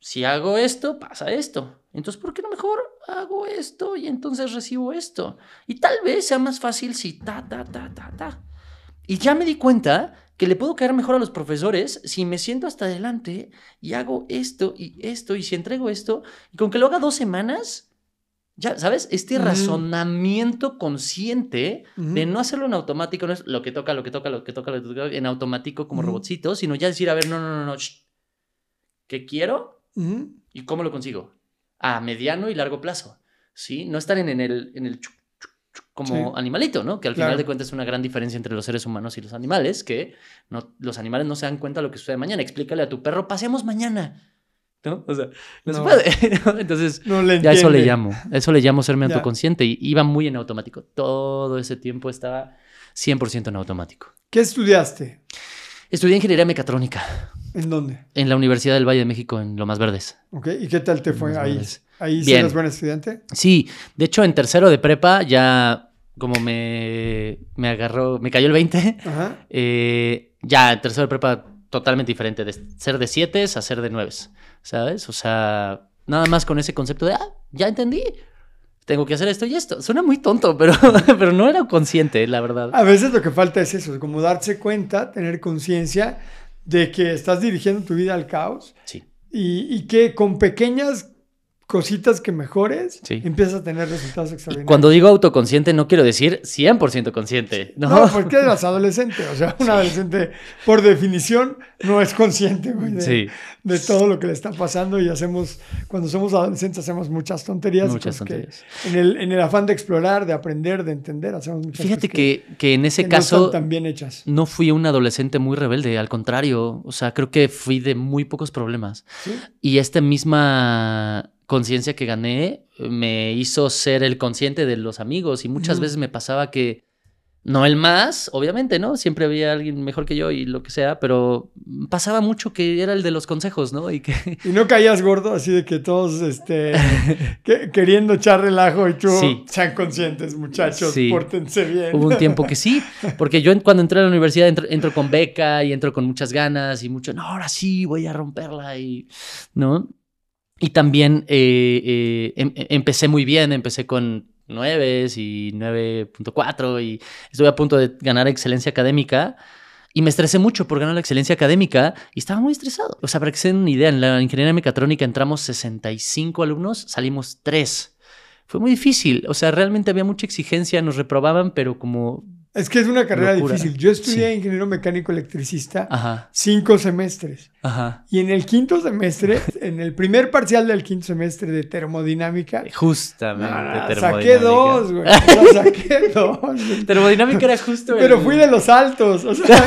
Speaker 2: si hago esto, pasa esto. Entonces, ¿por qué no mejor hago esto y entonces recibo esto? Y tal vez sea más fácil si ta, ta, ta, ta, ta. Y ya me di cuenta que le puedo caer mejor a los profesores si me siento hasta adelante y hago esto y esto y si entrego esto y con que lo haga dos semanas, ya, ¿sabes? Este razonamiento consciente de no hacerlo en automático, no es lo que toca, lo que toca, lo que toca, lo que toca, en automático como robotcito, sino ya decir, a ver, no, no, no, no, ¿qué quiero? ¿Y cómo lo consigo? A mediano y largo plazo, ¿sí? No estar en, el, en el como animalito, ¿no? Que al final de cuentas es una gran diferencia entre los seres humanos y los animales, que no, los animales no se dan cuenta de lo que sucede mañana. Explícale a tu perro, pasemos mañana. ¿No? O sea, no, se puede. [LAUGHS] Entonces, ya eso le llamo. Eso le llamo serme autoconsciente. Y iba muy en automático. Todo ese tiempo estaba 100% en automático.
Speaker 1: ¿Qué estudiaste?
Speaker 2: Estudié ingeniería mecatrónica.
Speaker 1: ¿En dónde?
Speaker 2: En la Universidad del Valle de México, en Lomas Verdes.
Speaker 1: Ok, ¿y qué tal te fue ahí? ¿Ahí sí eres buen estudiante?
Speaker 2: Sí, de hecho en tercero de prepa ya como me, me agarró, me cayó el 20, eh, ya en tercero de prepa totalmente diferente, de ser de 7 a ser de 9, ¿sabes? O sea, nada más con ese concepto de, ah, ya entendí, tengo que hacer esto y esto. Suena muy tonto, pero, [LAUGHS] pero no era consciente, la verdad.
Speaker 1: A veces lo que falta es eso, como darse cuenta, tener conciencia de que estás dirigiendo tu vida al caos.
Speaker 2: Sí.
Speaker 1: Y, y que con pequeñas cositas que mejores, empiezas a tener resultados extraordinarios.
Speaker 2: Cuando digo autoconsciente, no quiero decir 100% consciente. No,
Speaker 1: porque eres adolescente. O sea, un adolescente, por definición, no es consciente de, de, todo lo que le está pasando. Y hacemos, cuando somos adolescentes, hacemos muchas tonterías.
Speaker 2: Muchas tonterías.
Speaker 1: En el, en el, afán de explorar, de aprender, de entender, hacemos muchas
Speaker 2: Fíjate que, que, en ese caso.
Speaker 1: No, hechas.
Speaker 2: no fui un adolescente muy rebelde. Al contrario, o sea, creo que fui de muy pocos problemas. Y esta misma conciencia que gané me hizo ser el consciente de los amigos y muchas veces me pasaba que no el más, obviamente, ¿no? Siempre había alguien mejor que yo y lo que sea, pero pasaba mucho que era el de los consejos, ¿no? Y, que... [LAUGHS]
Speaker 1: y no caías gordo así de que todos este, [LAUGHS] queriendo echar relajo y tú sean conscientes, muchachos, pórtense bien.
Speaker 2: Hubo un tiempo que sí, [LAUGHS] porque yo cuando entré a la universidad entro, con beca y entro con muchas ganas y mucho, no, ahora sí voy a romperla y, ¿no? Y también eh, eh, em, empecé muy bien, empecé con 9 y 9.4 y estuve a punto de ganar excelencia académica y me estresé mucho por ganar la excelencia académica y estaba muy estresado. O sea, para que se den una idea, en la ingeniería mecatrónica entramos 65 alumnos, salimos 3. Fue muy difícil, o sea, realmente había mucha exigencia, nos reprobaban, pero como
Speaker 1: es que es una carrera difícil. Yo estudié ingeniero mecánico electricista cinco semestres. Y en el quinto semestre, [LAUGHS] en el primer parcial del quinto semestre de termodinámica.
Speaker 2: Justamente,
Speaker 1: termodinámica. [LAUGHS] Saqué dos, güey. saqué dos.
Speaker 2: Termodinámica era justo.
Speaker 1: Pero fui de los altos. O sea.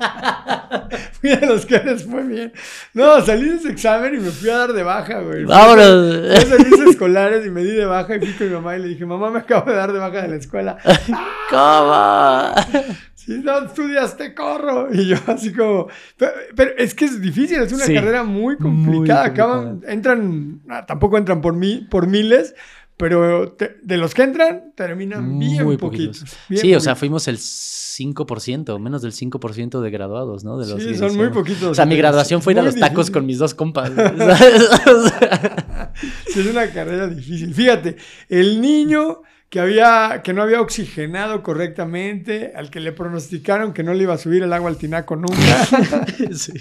Speaker 1: [LAUGHS] fui de los que les fue bien. No, salí de ese examen y me fui a dar de baja, güey.
Speaker 2: Vámonos.
Speaker 1: Fui servicios escolares y me di de baja y fui con mi mamá y le dije, mamá, me acabo de dar de baja de la escuela.
Speaker 2: ¿Cómo?
Speaker 1: Si no estudiaste, corro. [LAUGHS] Y yo así como... Pero, es que es difícil, es una carrera muy complicada. Acaban, entran, tampoco entran por, mí, por miles, pero de los que entran, terminan bien muy poquitos.
Speaker 2: sí, o sea, fuimos el 5%, menos del 5% de graduados, ¿no? De
Speaker 1: los sí, son muy poquitos.
Speaker 2: O sea, mi graduación fue ir a los tacos con mis dos compas. [LAUGHS] [LAUGHS]
Speaker 1: es una carrera difícil. Fíjate, el niño que, había, que no había oxigenado correctamente, al que le pronosticaron que no le iba a subir el agua al tinaco nunca. [LAUGHS] [LAUGHS] sí.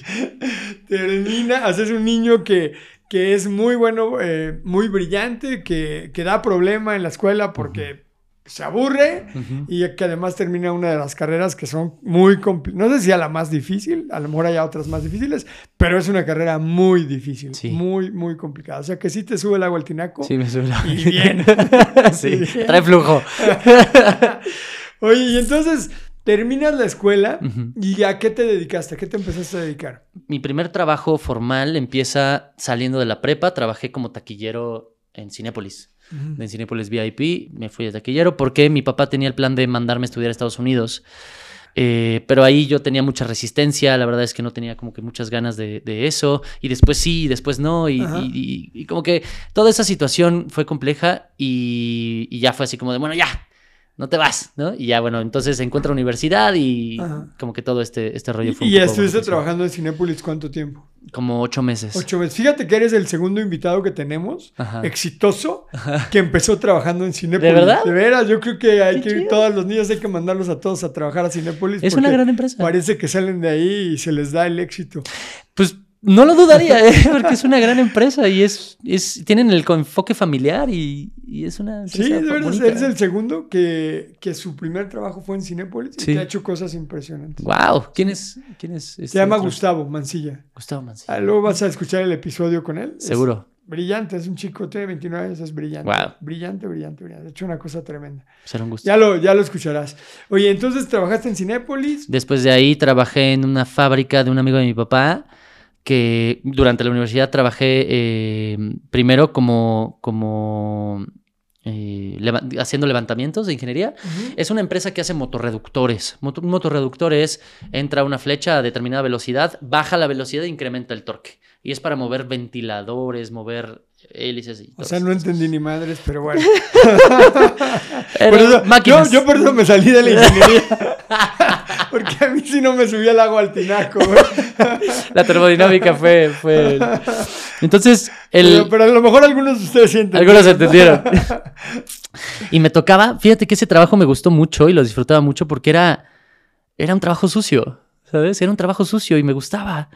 Speaker 1: Termina, haces un niño que, que es muy bueno, eh, muy brillante, que, que, da problema en la escuela porque se aburre y que además termina una de las carreras que son muy complicadas. No sé si a la más difícil, a lo mejor hay otras más difíciles, pero es una carrera muy difícil, muy, muy complicada. O sea que sí te sube el agua al tinaco.
Speaker 2: Sí, me sube el agua.
Speaker 1: Y bien. [LAUGHS]
Speaker 2: sí, trae flujo. [LAUGHS]
Speaker 1: Oye, y entonces terminas la escuela y ¿a qué te dedicaste? ¿A qué te empezaste a dedicar?
Speaker 2: Mi primer trabajo formal empieza saliendo de la prepa. Trabajé como taquillero en Cinépolis.
Speaker 1: Ujú.
Speaker 2: En Cinépolis VIP me fui de taquillero porque mi papá tenía el plan de mandarme a estudiar a Estados Unidos. Eh, pero ahí yo tenía mucha resistencia, la verdad es que no tenía como que muchas ganas de, de eso, y después sí, y después no, y, y- y- y como que toda esa situación fue compleja y, y ya fue así como de, bueno, ya, no te vas, ¿no? Y ya, bueno, entonces encuentra universidad y
Speaker 1: Ajá.
Speaker 2: como que todo este, este rollo fue un
Speaker 1: ¿Y
Speaker 2: poco
Speaker 1: estuviste trabajando en Cinépolis cuánto tiempo?
Speaker 2: Como ocho meses.
Speaker 1: Ocho meses. Fíjate que eres el segundo invitado que tenemos,
Speaker 2: Ajá.
Speaker 1: exitoso, que empezó trabajando en Cinépolis.
Speaker 2: ¿De verdad?
Speaker 1: De veras, yo creo que hay
Speaker 2: Qué
Speaker 1: que ir todos los niños, hay que mandarlos a todos a trabajar a Cinépolis.
Speaker 2: Es una gran empresa.
Speaker 1: Parece que salen de ahí y se les da el éxito.
Speaker 2: No lo dudaría, [LAUGHS] ¿eh? porque es una gran empresa y es, es tienen el enfoque familiar y, y es una empresa
Speaker 1: Sí, de verdad, eres el segundo que, que su primer trabajo fue en Cinépolis y
Speaker 2: Sí.
Speaker 1: que ha hecho cosas impresionantes.
Speaker 2: Wow, ¿quién es? ¿Quién es
Speaker 1: Se
Speaker 2: este
Speaker 1: llama
Speaker 2: otro?
Speaker 1: Gustavo Mancilla.
Speaker 2: Gustavo Mancilla.
Speaker 1: Ah, luego vas a escuchar el episodio con él. Es
Speaker 2: Seguro.
Speaker 1: brillante, es un chico, tiene 29 años, es brillante.
Speaker 2: Guau.
Speaker 1: Brillante, brillante, brillante. Ha hecho una cosa tremenda.
Speaker 2: Será un gusto.
Speaker 1: Ya lo, ya lo escucharás. Oye, entonces trabajaste en Cinépolis.
Speaker 2: Después de ahí trabajé en una fábrica de un amigo de mi papá que durante la universidad trabajé eh, primero como, como eh, leva- haciendo levantamientos de ingeniería. Es una empresa que hace motorreductores. Moto- un motorreductor es, entra una flecha a determinada velocidad, baja la velocidad e incrementa el torque. Y es para mover ventiladores, mover hélices y
Speaker 1: O
Speaker 2: todo
Speaker 1: sea,
Speaker 2: eso.
Speaker 1: no entendí ni madres, pero bueno. [LAUGHS]
Speaker 2: Pero
Speaker 1: Por eso-
Speaker 2: máquinas.
Speaker 1: Yo, yo por eso me salí de la ingeniería. [LAUGHS] Porque a mí sí no me subía el agua al tinaco. [LAUGHS]
Speaker 2: La termodinámica fue... fue... Entonces, el...
Speaker 1: Pero, pero a lo mejor algunos de ustedes sienten.
Speaker 2: Algunos entendieron. y me tocaba, fíjate que ese trabajo me gustó mucho y lo disfrutaba mucho porque era, era un trabajo sucio, ¿sabes? Era un trabajo sucio y me gustaba.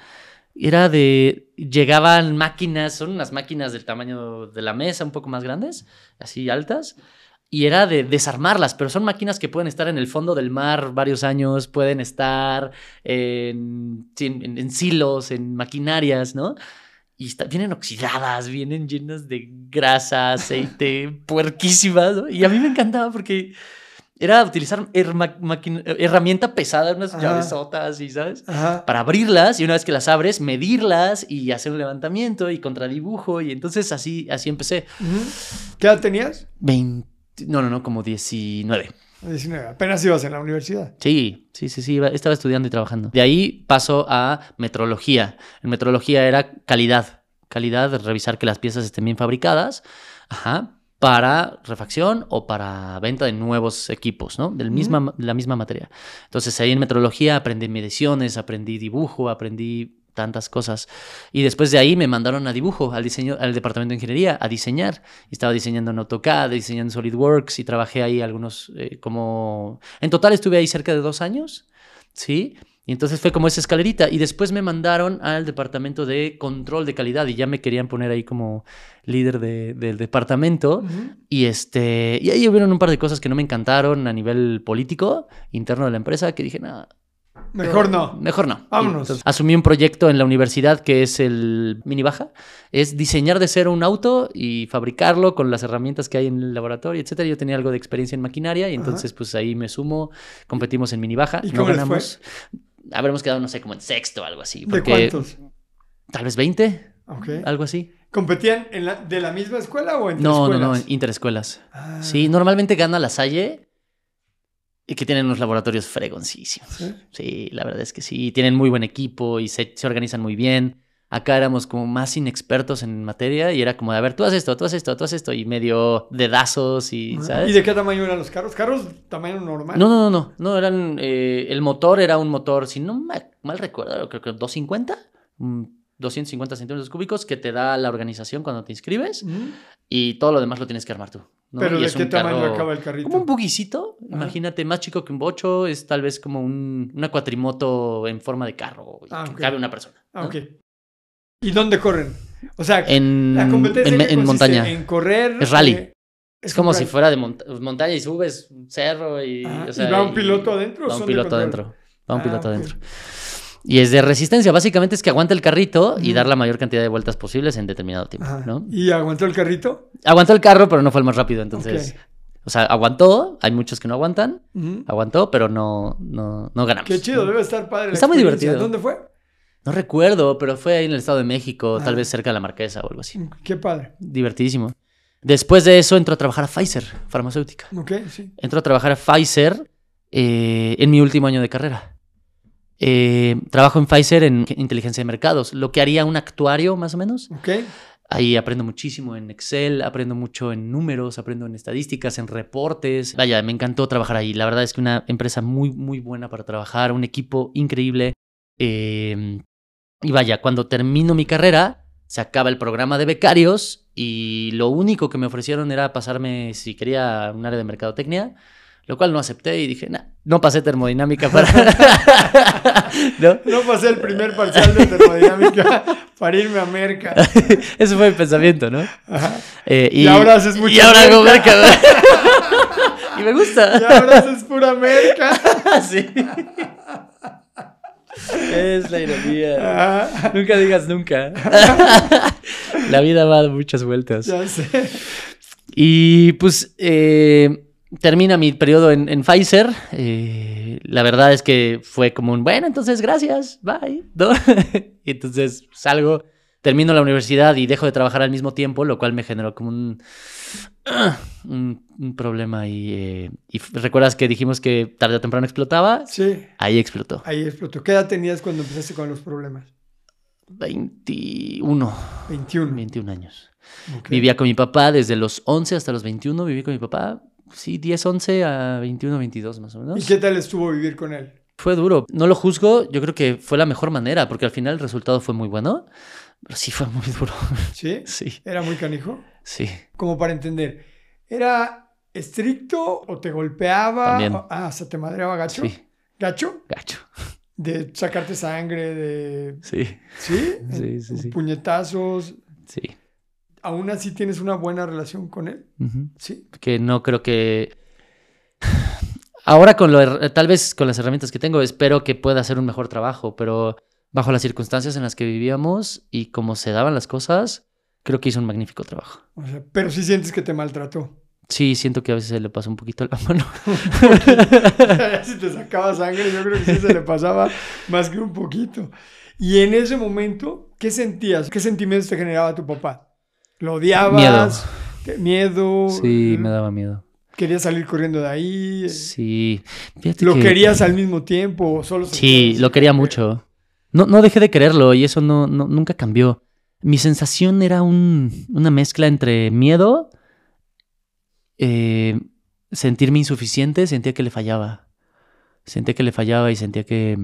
Speaker 2: Era de, llegaban máquinas, son unas máquinas del tamaño de la mesa, un poco más grandes, así altas, y era de desarmarlas, pero son máquinas que pueden estar en el fondo del mar varios años, pueden estar en, sí, en- en silos, en maquinarias, ¿no? Y está- vienen oxidadas, vienen llenas de grasa, aceite, [LAUGHS] puerquísimas, ¿no? Y a mí me encantaba porque era utilizar herma- herramienta pesada, unas llavesotas, y ¿sabes?
Speaker 1: Ajá.
Speaker 2: Para abrirlas y una vez que las abres, medirlas y hacer un levantamiento y contradibujo. Y entonces así, así empecé.
Speaker 1: ¿Qué edad tenías?
Speaker 2: 20, no, no, no, como 19.
Speaker 1: 19. Apenas ibas en la universidad.
Speaker 2: Sí, sí, sí, sí, iba- estaba estudiando y trabajando. De ahí paso a metrología. En metrología era calidad. Calidad, revisar que las piezas estén bien fabricadas. Ajá. Para refacción o para venta de nuevos equipos, ¿no? Del misma, la misma materia. Entonces ahí en metrología aprendí mediciones, aprendí dibujo, aprendí tantas cosas. Y después de ahí me mandaron a dibujo, al diseño, al departamento de ingeniería, a diseñar. Y estaba diseñando en AutoCAD, diseñando en SolidWorks y trabajé ahí algunos, eh, como... En total estuve ahí cerca de dos años, ¿sí? Y entonces fue como esa escalerita. Y después me mandaron al departamento de control de calidad y ya me querían poner ahí como líder de- del departamento. Y, este, y ahí hubieron un par de cosas que no me encantaron a nivel político, interno de la empresa, que dije, nada,
Speaker 1: Mejor no.
Speaker 2: Mejor no.
Speaker 1: Vámonos.
Speaker 2: Entonces asumí un proyecto en la universidad que es el mini baja. Es diseñar de cero un auto y fabricarlo con las herramientas que hay en el laboratorio, etcétera. Yo tenía algo de experiencia en maquinaria y entonces pues ahí me sumo, competimos en mini baja.
Speaker 1: ¿Y
Speaker 2: no ganamos. Habremos quedado, no sé, como en sexto o algo así.
Speaker 1: ¿De
Speaker 2: Porque
Speaker 1: cuántos?
Speaker 2: tal vez 20,
Speaker 1: Ok.
Speaker 2: algo así.
Speaker 1: ¿Competían en la- de la misma escuela o entre
Speaker 2: No, no, no, interescuelas.
Speaker 1: Ah,
Speaker 2: Sí, normalmente gana la Salle y que tienen unos laboratorios fregoncísimos.
Speaker 1: ¿sí?
Speaker 2: Sí, la verdad es que sí. Tienen muy buen equipo y se, se organizan muy bien. Acá éramos como más inexpertos en materia y era como de, a ver, tú haces esto, tú haces esto, tú haces esto y medio dedazos y. ¿sabes?
Speaker 1: ¿Y de qué tamaño eran los carros? ¿Carros tamaño normal?
Speaker 2: No, no, no, no, no, eran, eh, el motor era un motor, si no ma- mal recuerdo, creo que 250, mm, 250 centímetros cúbicos que te da la organización cuando te inscribes y todo lo demás lo tienes que armar tú. ¿no?
Speaker 1: ¿Pero
Speaker 2: Y
Speaker 1: de
Speaker 2: es
Speaker 1: qué
Speaker 2: un
Speaker 1: tamaño
Speaker 2: carro-
Speaker 1: acaba el carrito?
Speaker 2: Como un buguicito,
Speaker 1: Ajá.
Speaker 2: imagínate, más chico que un bocho, es tal vez como un, una cuatrimoto en forma de carro, y
Speaker 1: Ah,
Speaker 2: que
Speaker 1: ok.
Speaker 2: cabe una persona.
Speaker 1: Ah,
Speaker 2: ¿no?
Speaker 1: ok. ¿Y dónde corren? O sea,
Speaker 2: En,
Speaker 1: la competencia
Speaker 2: en, montaña.
Speaker 1: En correr.
Speaker 2: Es rally.
Speaker 1: eh,
Speaker 2: es como si fuera de monta- montaña y subes un cerro y... O sea,
Speaker 1: ¿Y va un piloto adentro o
Speaker 2: Va un piloto adentro. Va un
Speaker 1: Ah,
Speaker 2: piloto adentro. Y es de resistencia. Básicamente es que aguanta el carrito y dar la mayor cantidad de vueltas posibles en determinado tiempo,
Speaker 1: Ajá.
Speaker 2: ¿no?
Speaker 1: ¿Y aguantó el carrito?
Speaker 2: Aguantó el carro, pero no fue el más rápido, entonces... O sea, aguantó, hay muchos que no aguantan, aguantó, pero no, no, no ganamos.
Speaker 1: Qué chido, debe estar padre.
Speaker 2: Está muy divertido.
Speaker 1: ¿Dónde fue?
Speaker 2: No recuerdo, pero fue ahí en el Estado de México,
Speaker 1: Ah.
Speaker 2: tal vez cerca de la Marquesa o algo así.
Speaker 1: Qué padre.
Speaker 2: Divertidísimo. Después de eso entró a trabajar a Pfizer, farmacéutica.
Speaker 1: Ok, sí.
Speaker 2: Entró a trabajar a Pfizer eh, en mi último año de carrera. Eh, trabajo en Pfizer en inteligencia de mercados, lo que haría un actuario más o menos.
Speaker 1: Ok.
Speaker 2: Ahí aprendo muchísimo en Excel, aprendo mucho en números, aprendo en estadísticas, en reportes. Vaya, me encantó trabajar ahí. La verdad es que una empresa muy, muy buena para trabajar, un equipo increíble. Eh, y vaya, cuando termino mi carrera, se acaba el programa de becarios y lo único que me ofrecieron era pasarme, si quería, un área de mercadotecnia, lo cual no acepté y dije, nah, no pasé termodinámica para... [LAUGHS] ¿No?
Speaker 1: No pasé el primer parcial de termodinámica [LAUGHS] para irme a Merca. [LAUGHS]
Speaker 2: Ese fue mi pensamiento, ¿no?
Speaker 1: Ajá.
Speaker 2: Eh,
Speaker 1: Y ahora haces mucho
Speaker 2: Y ahora hago
Speaker 1: merca.
Speaker 2: merca. y me gusta.
Speaker 1: Y ahora es pura Merca.
Speaker 2: sí. Es la ironía. Nunca digas nunca. la vida va a muchas vueltas.
Speaker 1: Ya sé.
Speaker 2: Y pues eh, termina mi periodo en, en Pfizer. Eh, la verdad es que fue como un, bueno, entonces gracias, bye. ¿no? [LAUGHS] y entonces salgo, termino la universidad y dejo de trabajar al mismo tiempo, lo cual me generó como un, [CLEARS THROAT] un, un problema. Y, eh, y recuerdas que dijimos que tarde o temprano explotaba.
Speaker 1: Sí,
Speaker 2: Ahí explotó.
Speaker 1: ahí explotó. ¿Qué edad tenías cuando empezaste con los problemas?
Speaker 2: 21,
Speaker 1: 21.
Speaker 2: 21 años. Vivía con mi papá desde los 11 hasta los 21. Viví con mi papá, sí, 10, 11 a 21, 22 más o menos.
Speaker 1: ¿Y qué tal estuvo vivir con él?
Speaker 2: Fue duro. No lo juzgo, yo creo que fue la mejor manera, porque al final el resultado fue muy bueno. Pero sí fue muy [LAUGHS] duro.
Speaker 1: ¿Sí?
Speaker 2: Sí,
Speaker 1: ¿Era muy canijo?
Speaker 2: sí.
Speaker 1: Como para entender. ¿Era estricto o te golpeaba?
Speaker 2: También.
Speaker 1: O- ah, ¿se te madreaba gacho?
Speaker 2: Sí,
Speaker 1: ¿Gacho?
Speaker 2: gacho.
Speaker 1: De sacarte sangre, de...
Speaker 2: Sí,
Speaker 1: ¿Sí?
Speaker 2: Sí, sí, sí.
Speaker 1: Puñetazos.
Speaker 2: sí.
Speaker 1: ¿Aún así tienes una buena relación con él? Sí.
Speaker 2: Que no creo que. [SIGHS] Ahora, con lo, tal vez con las herramientas que tengo, espero que pueda hacer un mejor trabajo, pero bajo las circunstancias en las que vivíamos y como se daban las cosas, creo que hizo un magnífico trabajo.
Speaker 1: O sea, pero sí sientes que te maltrató.
Speaker 2: Sí, siento que a veces se le pasa un poquito la mano. [LAUGHS]
Speaker 1: si te sacaba sangre, yo creo que sí se le pasaba más que un poquito. Y en ese momento, ¿qué sentías? ¿Qué sentimientos te generaba tu papá? ¿Lo odiabas? ¿Qué- ¿Miedo?
Speaker 2: Sí, me daba miedo.
Speaker 1: ¿Querías salir corriendo de ahí?
Speaker 2: Sí. Fíjate
Speaker 1: ¿Lo
Speaker 2: que-
Speaker 1: querías al mismo tiempo o solo
Speaker 2: Sí, lo quería mucho. No, no dejé de quererlo y eso no, no- nunca cambió. Mi sensación era un- una mezcla entre miedo, eh, sentirme insuficiente, sentía que le fallaba. Sentía que le fallaba y sentía que,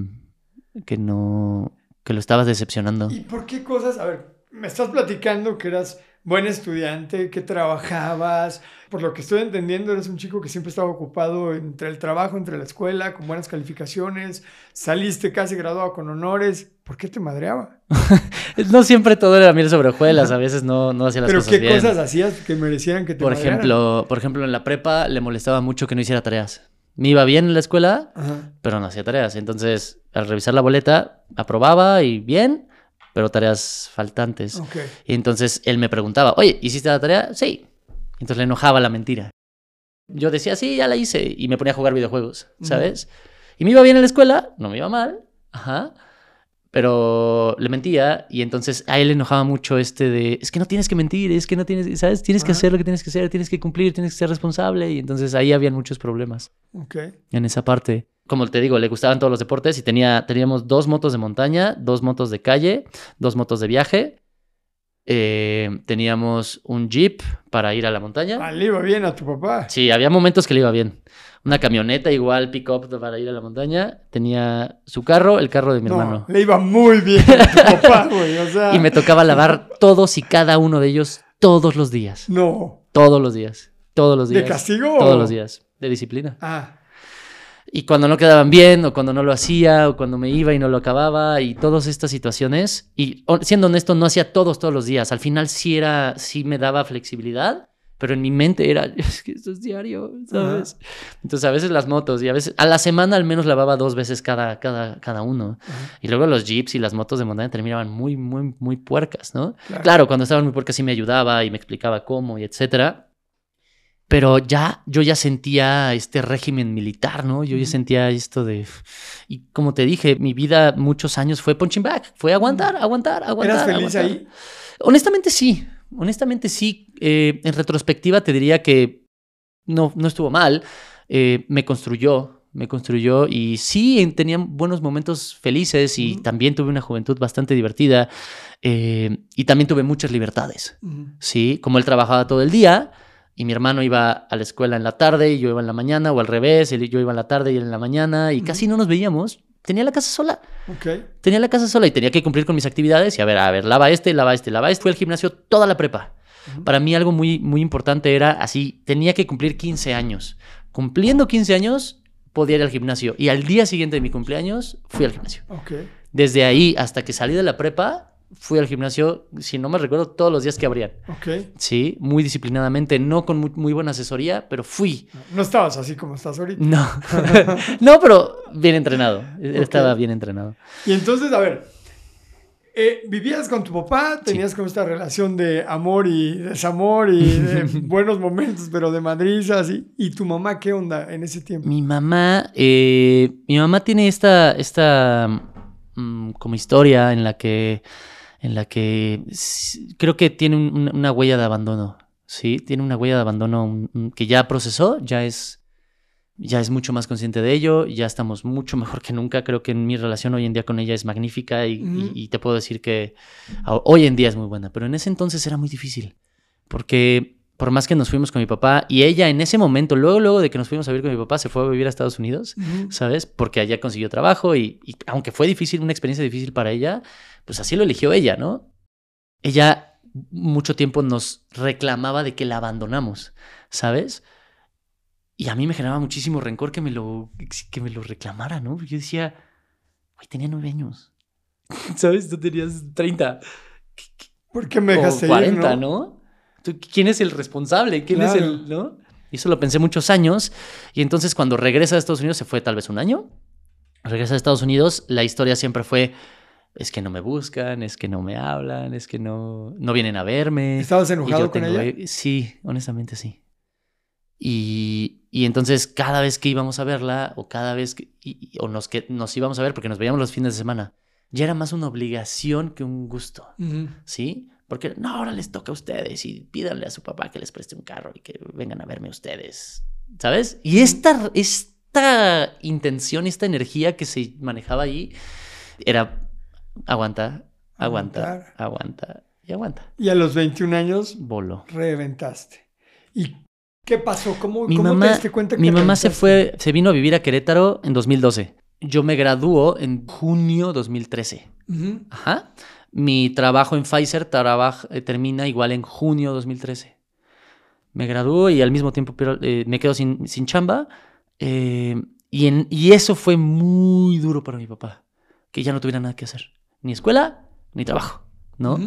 Speaker 2: que no, que lo estabas decepcionando.
Speaker 1: ¿Y por qué cosas? A ver, me estás platicando que eras buen estudiante, que trabajabas. Por lo que estoy entendiendo, eres un chico que siempre estaba ocupado entre el trabajo, entre la escuela, con buenas calificaciones. Saliste casi graduado con honores. ¿Por qué te madreaba? [LAUGHS]
Speaker 2: No siempre todo era miel sobre hojuelas, a veces no, no hacía las
Speaker 1: ¿Pero
Speaker 2: cosas
Speaker 1: qué
Speaker 2: bien.
Speaker 1: cosas hacías que merecieran que te
Speaker 2: Por
Speaker 1: madrearan?
Speaker 2: ejemplo, por ejemplo, en la prepa le molestaba mucho que no hiciera tareas. Me iba bien en la escuela,
Speaker 1: Ajá.
Speaker 2: pero no hacía tareas. Entonces, al revisar la boleta, aprobaba y bien, pero tareas faltantes. Y entonces él me preguntaba, oye, ¿hiciste la tarea? Sí. Entonces le enojaba la mentira. Yo decía, sí, ya la hice. Y me ponía a jugar videojuegos, ¿sabes? Y me iba bien en la escuela, no me iba mal, ajá. Pero le mentía y entonces a él le enojaba mucho este de, es que no tienes que mentir, es que no tienes, ¿sabes? Tienes que hacer lo que tienes que hacer, tienes que cumplir, tienes que ser responsable. Y entonces ahí habían muchos problemas
Speaker 1: Ok.
Speaker 2: en esa parte. Como te digo, le gustaban todos los deportes y tenía, teníamos dos motos de montaña, dos motos de calle, dos motos de viaje. Eh, teníamos un jeep para ir a la montaña.
Speaker 1: Ah, le iba bien a tu papá.
Speaker 2: Sí, había momentos que le iba bien. Una camioneta igual, pick-up para ir a la montaña. Tenía su carro, el carro de mi
Speaker 1: no,
Speaker 2: hermano.
Speaker 1: le iba muy bien a tu papá, [LAUGHS] güey. O sea,
Speaker 2: Y me tocaba lavar todos y cada uno de ellos todos los días.
Speaker 1: no.
Speaker 2: Todos los días. Todos los días.
Speaker 1: ¿De castigo?
Speaker 2: Todos los días. De disciplina.
Speaker 1: Ah,
Speaker 2: Y cuando no quedaban bien, o cuando no lo hacía, o cuando me iba y no lo acababa, y todas estas situaciones. Y siendo honesto, no hacía todos todos los días. Al final sí era, sí me daba flexibilidad, pero en mi mente era, [LAUGHS] es que esto es diario, ¿sabes? Entonces a veces las motos, y a veces, a la semana al menos lavaba dos veces cada, cada, cada uno. Y luego los jeeps y las motos de montaña terminaban muy, muy, muy puercas, ¿no?
Speaker 1: Claro.
Speaker 2: Claro, cuando estaban muy puercas sí me ayudaba y me explicaba cómo y etcétera. Pero ya, yo ya sentía este régimen militar, ¿no? Yo ya sentía esto de... Y como te dije, mi vida muchos años fue punching back, fue aguantar, aguantar, aguantar.
Speaker 1: ¿Eras feliz
Speaker 2: aguantar.
Speaker 1: ahí?
Speaker 2: Honestamente sí, honestamente sí. Eh, en retrospectiva te diría que no, no estuvo mal, eh, me construyó, me construyó y sí tenía buenos momentos felices y también tuve una juventud bastante divertida eh, y también tuve muchas libertades. ¿sí? Como él trabajaba todo el día y mi hermano iba a la escuela en la tarde y yo iba en la mañana, o al revés, él- yo iba en la tarde y él en la mañana y casi no nos veíamos. Tenía la casa sola, tenía la casa sola y tenía que cumplir con mis actividades y a ver, a ver, lava este, lava este, lava este. Fui al gimnasio toda la prepa. Para mí algo muy, muy importante era así, tenía que cumplir 15 años. Cumpliendo 15 años, podía ir al gimnasio y al día siguiente de mi cumpleaños fui al gimnasio. Desde ahí hasta que salí de la prepa, fui al gimnasio, si no me recuerdo, todos los días que abrían.
Speaker 1: Ok.
Speaker 2: Sí, muy disciplinadamente, no con muy, muy buena asesoría, pero fui.
Speaker 1: No estabas así como estás ahorita.
Speaker 2: No, [LAUGHS] no, pero bien entrenado. Estaba bien entrenado.
Speaker 1: Y entonces, a ver, eh, vivías con tu papá, tenías como esta relación de amor y desamor y de [LAUGHS] buenos momentos, pero de madrizas. Y, ¿Y tu mamá qué onda en ese tiempo?
Speaker 2: Mi mamá, eh, mi mamá tiene esta, esta mm, como historia en la que, en la que creo que tiene un- una, huella de abandono. Sí, tiene una huella de abandono un- un- que ya procesó, ya es, ya es mucho más consciente de ello, ya estamos mucho mejor que nunca. Creo que mi relación hoy en día con ella es magnífica y, y-
Speaker 1: Ujú.
Speaker 2: y te puedo decir que hoy en día es muy buena, pero en ese entonces era muy difícil porque por más que nos fuimos con mi papá y ella en ese momento, luego, luego de que nos fuimos a vivir con mi papá, se fue a vivir a Estados Unidos. ¿sabes? Porque allá consiguió trabajo y, y aunque fue difícil, una experiencia difícil para ella, pues así lo eligió ella, ¿no? Ella mucho tiempo nos reclamaba de que la abandonamos, ¿sabes? Y a mí me generaba muchísimo rencor que me lo, que me lo reclamara, ¿no? Yo decía, güey, tenía nueve años. [LAUGHS] ¿Sabes? Tú tenías 30
Speaker 1: ¿Por qué me dejaste
Speaker 2: 40,
Speaker 1: ir, no?
Speaker 2: ¿no? ¿Tú- ¿Quién es el responsable? ¿Quién es el, no? Y eso lo pensé muchos años. Y entonces cuando regresa a Estados Unidos, se fue tal vez un año. Regresa a Estados Unidos, la historia siempre fue, es que no me buscan, es que no me hablan, es que no, no vienen a verme.
Speaker 1: ¿Estabas enojado con
Speaker 2: tengo-
Speaker 1: ella?
Speaker 2: Sí, honestamente sí. Y, y entonces cada vez que íbamos a verla, o cada vez que, y- o nos, que, nos íbamos a ver porque nos veíamos los fines de semana, ya era más una obligación que un gusto. ¿sí? Porque no, ahora les toca a ustedes y pídanle a su papá que les preste un carro y que vengan a verme ustedes, ¿sabes? Y esta, esta intención, esta energía que se manejaba ahí era aguanta, aguanta,
Speaker 1: Aguantar.
Speaker 2: aguanta y aguanta.
Speaker 1: Y a los 21 años
Speaker 2: Bolo.
Speaker 1: reventaste. ¿Y qué pasó? ¿Cómo,
Speaker 2: Mi
Speaker 1: cómo
Speaker 2: mamá,
Speaker 1: te diste cuenta que
Speaker 2: mi mamá se fue, se vino a vivir a Querétaro en 2012. Yo me graduó en junio 2013.
Speaker 1: Ujú.
Speaker 2: Ajá. Mi trabajo en Pfizer eh, termina igual en junio 2013. Me gradúo y al mismo tiempo eh, me quedo sin, sin chamba. eh, y, en- y eso fue muy duro para mi papá. Que ya no tuviera nada que hacer. Ni escuela, ni trabajo. ¿no?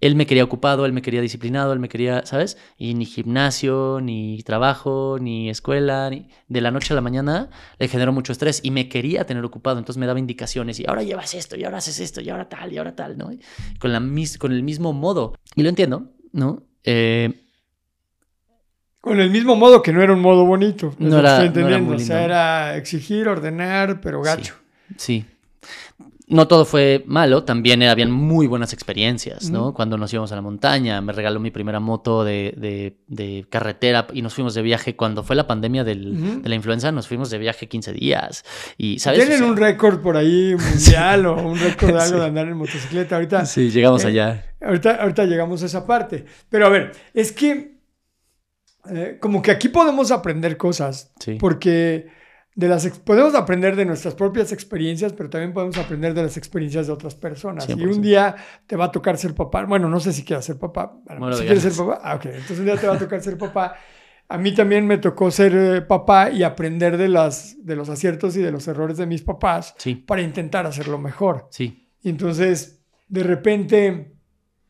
Speaker 2: Él me quería ocupado, él me quería disciplinado, él me quería, ¿sabes? Y ni gimnasio, ni trabajo, ni escuela, ni... de la noche a la mañana le generó mucho estrés y me quería tener ocupado, entonces me daba indicaciones y ahora llevas esto, y ahora haces esto, y ahora tal, y ahora tal, ¿no? Y Con, la mis... con el mismo modo. Y lo entiendo, ¿no? Eh,
Speaker 1: Con el mismo modo que no era un modo bonito.
Speaker 2: No era-
Speaker 1: estoy
Speaker 2: no era
Speaker 1: entendiendo. o sea, era exigir, ordenar, pero gacho.
Speaker 2: Sí. No todo fue malo, también habían muy buenas experiencias, ¿no? Cuando nos íbamos a la montaña, me regaló mi primera moto de, de- de carretera y nos fuimos de viaje. Cuando fue la pandemia del- de la influenza, nos fuimos de viaje 15 días. Y, ¿sabes?
Speaker 1: Tienen
Speaker 2: O sea,
Speaker 1: un récord por ahí [LAUGHS] mundial o un récord de algo de andar en motocicleta. Ahorita,
Speaker 2: Sí, llegamos
Speaker 1: Eh,
Speaker 2: allá.
Speaker 1: ahorita, ahorita llegamos a esa parte. Pero a ver, es que eh, como que aquí podemos aprender cosas.
Speaker 2: Sí.
Speaker 1: Porque de las podemos aprender de nuestras propias experiencias, pero también podemos aprender de las experiencias de otras personas. Y
Speaker 2: 100%.
Speaker 1: un día te va a tocar ser papá. Bueno, no sé si quieras ser papá. Bueno, si quieres ser papá, ah, ok. Entonces un día te va a tocar ser papá. A mí también me tocó ser eh, papá y aprender de, las, de los aciertos y de los errores de mis papás
Speaker 2: Sí,
Speaker 1: para intentar hacerlo mejor.
Speaker 2: sí.
Speaker 1: Y entonces, de repente,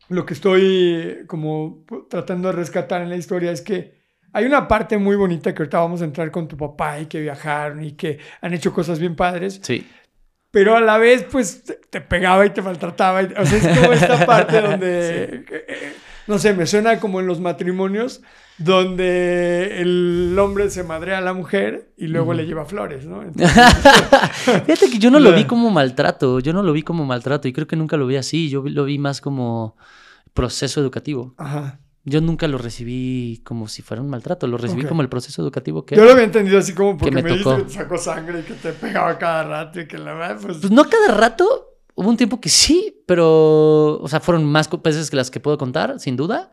Speaker 1: lo que estoy como tratando de rescatar en la historia es que hay una parte muy bonita que ahorita vamos a entrar con tu papá y que viajaron y que han hecho cosas bien padres,
Speaker 2: Sí,
Speaker 1: pero a la vez, pues, te, pegaba y te maltrataba. o sea, es como esta [LAUGHS] parte donde, eh, no sé, me suena como en los matrimonios, donde el hombre se madrea a la mujer y luego le lleva flores, ¿no? [LAUGHS] Entonces, [LAUGHS]
Speaker 2: Fíjate que yo no lo vi como maltrato, yo no lo vi como maltrato y creo que nunca lo vi así, yo lo vi más como proceso educativo.
Speaker 1: ajá.
Speaker 2: Yo nunca lo recibí como si fuera un maltrato, lo recibí como el proceso educativo que
Speaker 1: Yo lo había entendido así como porque
Speaker 2: me
Speaker 1: me, dice
Speaker 2: tocó.
Speaker 1: que te sacó sangre y que te pegaba cada rato y que la verdad, pues...
Speaker 2: Pues no cada rato, hubo un tiempo que sí, pero, o sea, fueron más veces que las que puedo contar, sin duda.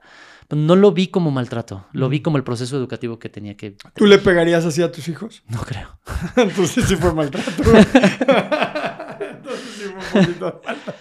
Speaker 2: Pero no lo vi como maltrato, lo vi como el proceso educativo que tenía que...
Speaker 1: ¿Tú le pegarías así a tus hijos?
Speaker 2: No creo. [LAUGHS]
Speaker 1: Entonces sí fue maltrato. [LAUGHS] [LAUGHS] Entonces sí fue un poquito maltrato.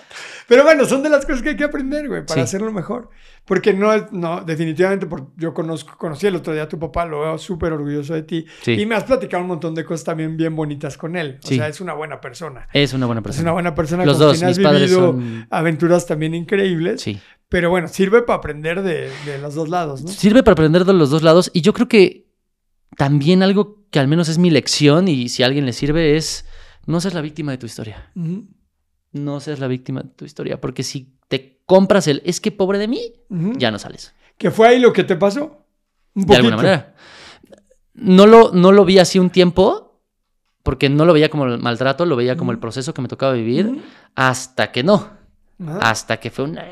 Speaker 1: Pero bueno, son de las cosas que hay que aprender, güey, para
Speaker 2: Sí.
Speaker 1: hacerlo mejor. Porque no, es- no, definitivamente, por, yo conozco, conocí el otro día a tu papá, lo veo súper orgulloso de ti.
Speaker 2: Sí.
Speaker 1: Y me has platicado un montón de cosas también bien bonitas con él. O
Speaker 2: Sí.
Speaker 1: sea, es una buena persona.
Speaker 2: Es una buena
Speaker 1: Es
Speaker 2: persona.
Speaker 1: una buena persona
Speaker 2: Los
Speaker 1: con
Speaker 2: dos,
Speaker 1: quien has
Speaker 2: mis padres
Speaker 1: vivido
Speaker 2: son...
Speaker 1: aventuras también increíbles.
Speaker 2: Sí.
Speaker 1: Pero bueno, sirve para aprender de, de los dos lados, ¿no?
Speaker 2: Sirve para aprender de los dos lados y yo creo que también algo que al menos es mi lección y si a alguien le sirve es no seas la víctima de tu historia. No seas la víctima de tu historia porque si te compras el es que pobre de mí, ya no sales.
Speaker 1: ¿Que fue ahí lo que te pasó? Un
Speaker 2: De alguna manera. No lo, no lo vi así un tiempo porque no lo veía como el maltrato, lo veía como el proceso que me tocaba vivir hasta que no. Hasta que fue una...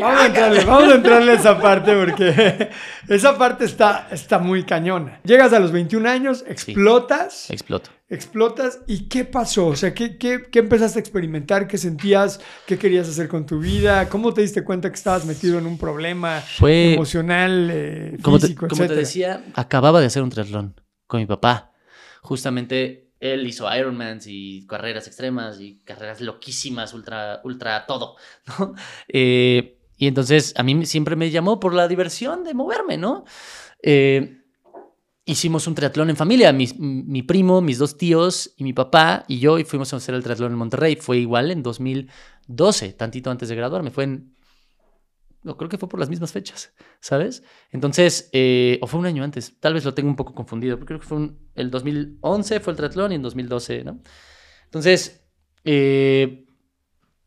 Speaker 1: Vamos a entrarle, vamos a entrarle a esa parte porque [LAUGHS] esa parte está, está muy cañona. Llegas a los 21 años, explotas,
Speaker 2: Exploto.
Speaker 1: Explotas y ¿qué pasó? O sea, ¿qué, qué, qué empezaste a experimentar? ¿Qué sentías? ¿Qué querías hacer con tu vida? ¿Cómo te diste cuenta que estabas metido en un problema
Speaker 2: Fue...
Speaker 1: emocional, eh,
Speaker 2: Como te, decía, acababa de hacer un triatlón con mi papá. Justamente él hizo Ironmans y carreras extremas y carreras loquísimas, ultra, ultra todo, [LAUGHS] ¿no? Eh, y entonces a mí siempre me llamó por la diversión de moverme, ¿no? Eh, hicimos un triatlón en familia, mi, primo, mis dos tíos y mi papá y yo y fuimos a hacer el triatlón en Monterrey. Fue igual en 2012, tantito antes de graduarme. Fue en... No, creo que fue por las mismas fechas, ¿sabes? Entonces, eh, o fue un año antes, tal vez lo tengo un poco confundido, porque creo que fue un- el 2011 fue el triatlón y en 2012, ¿no? Entonces, eh,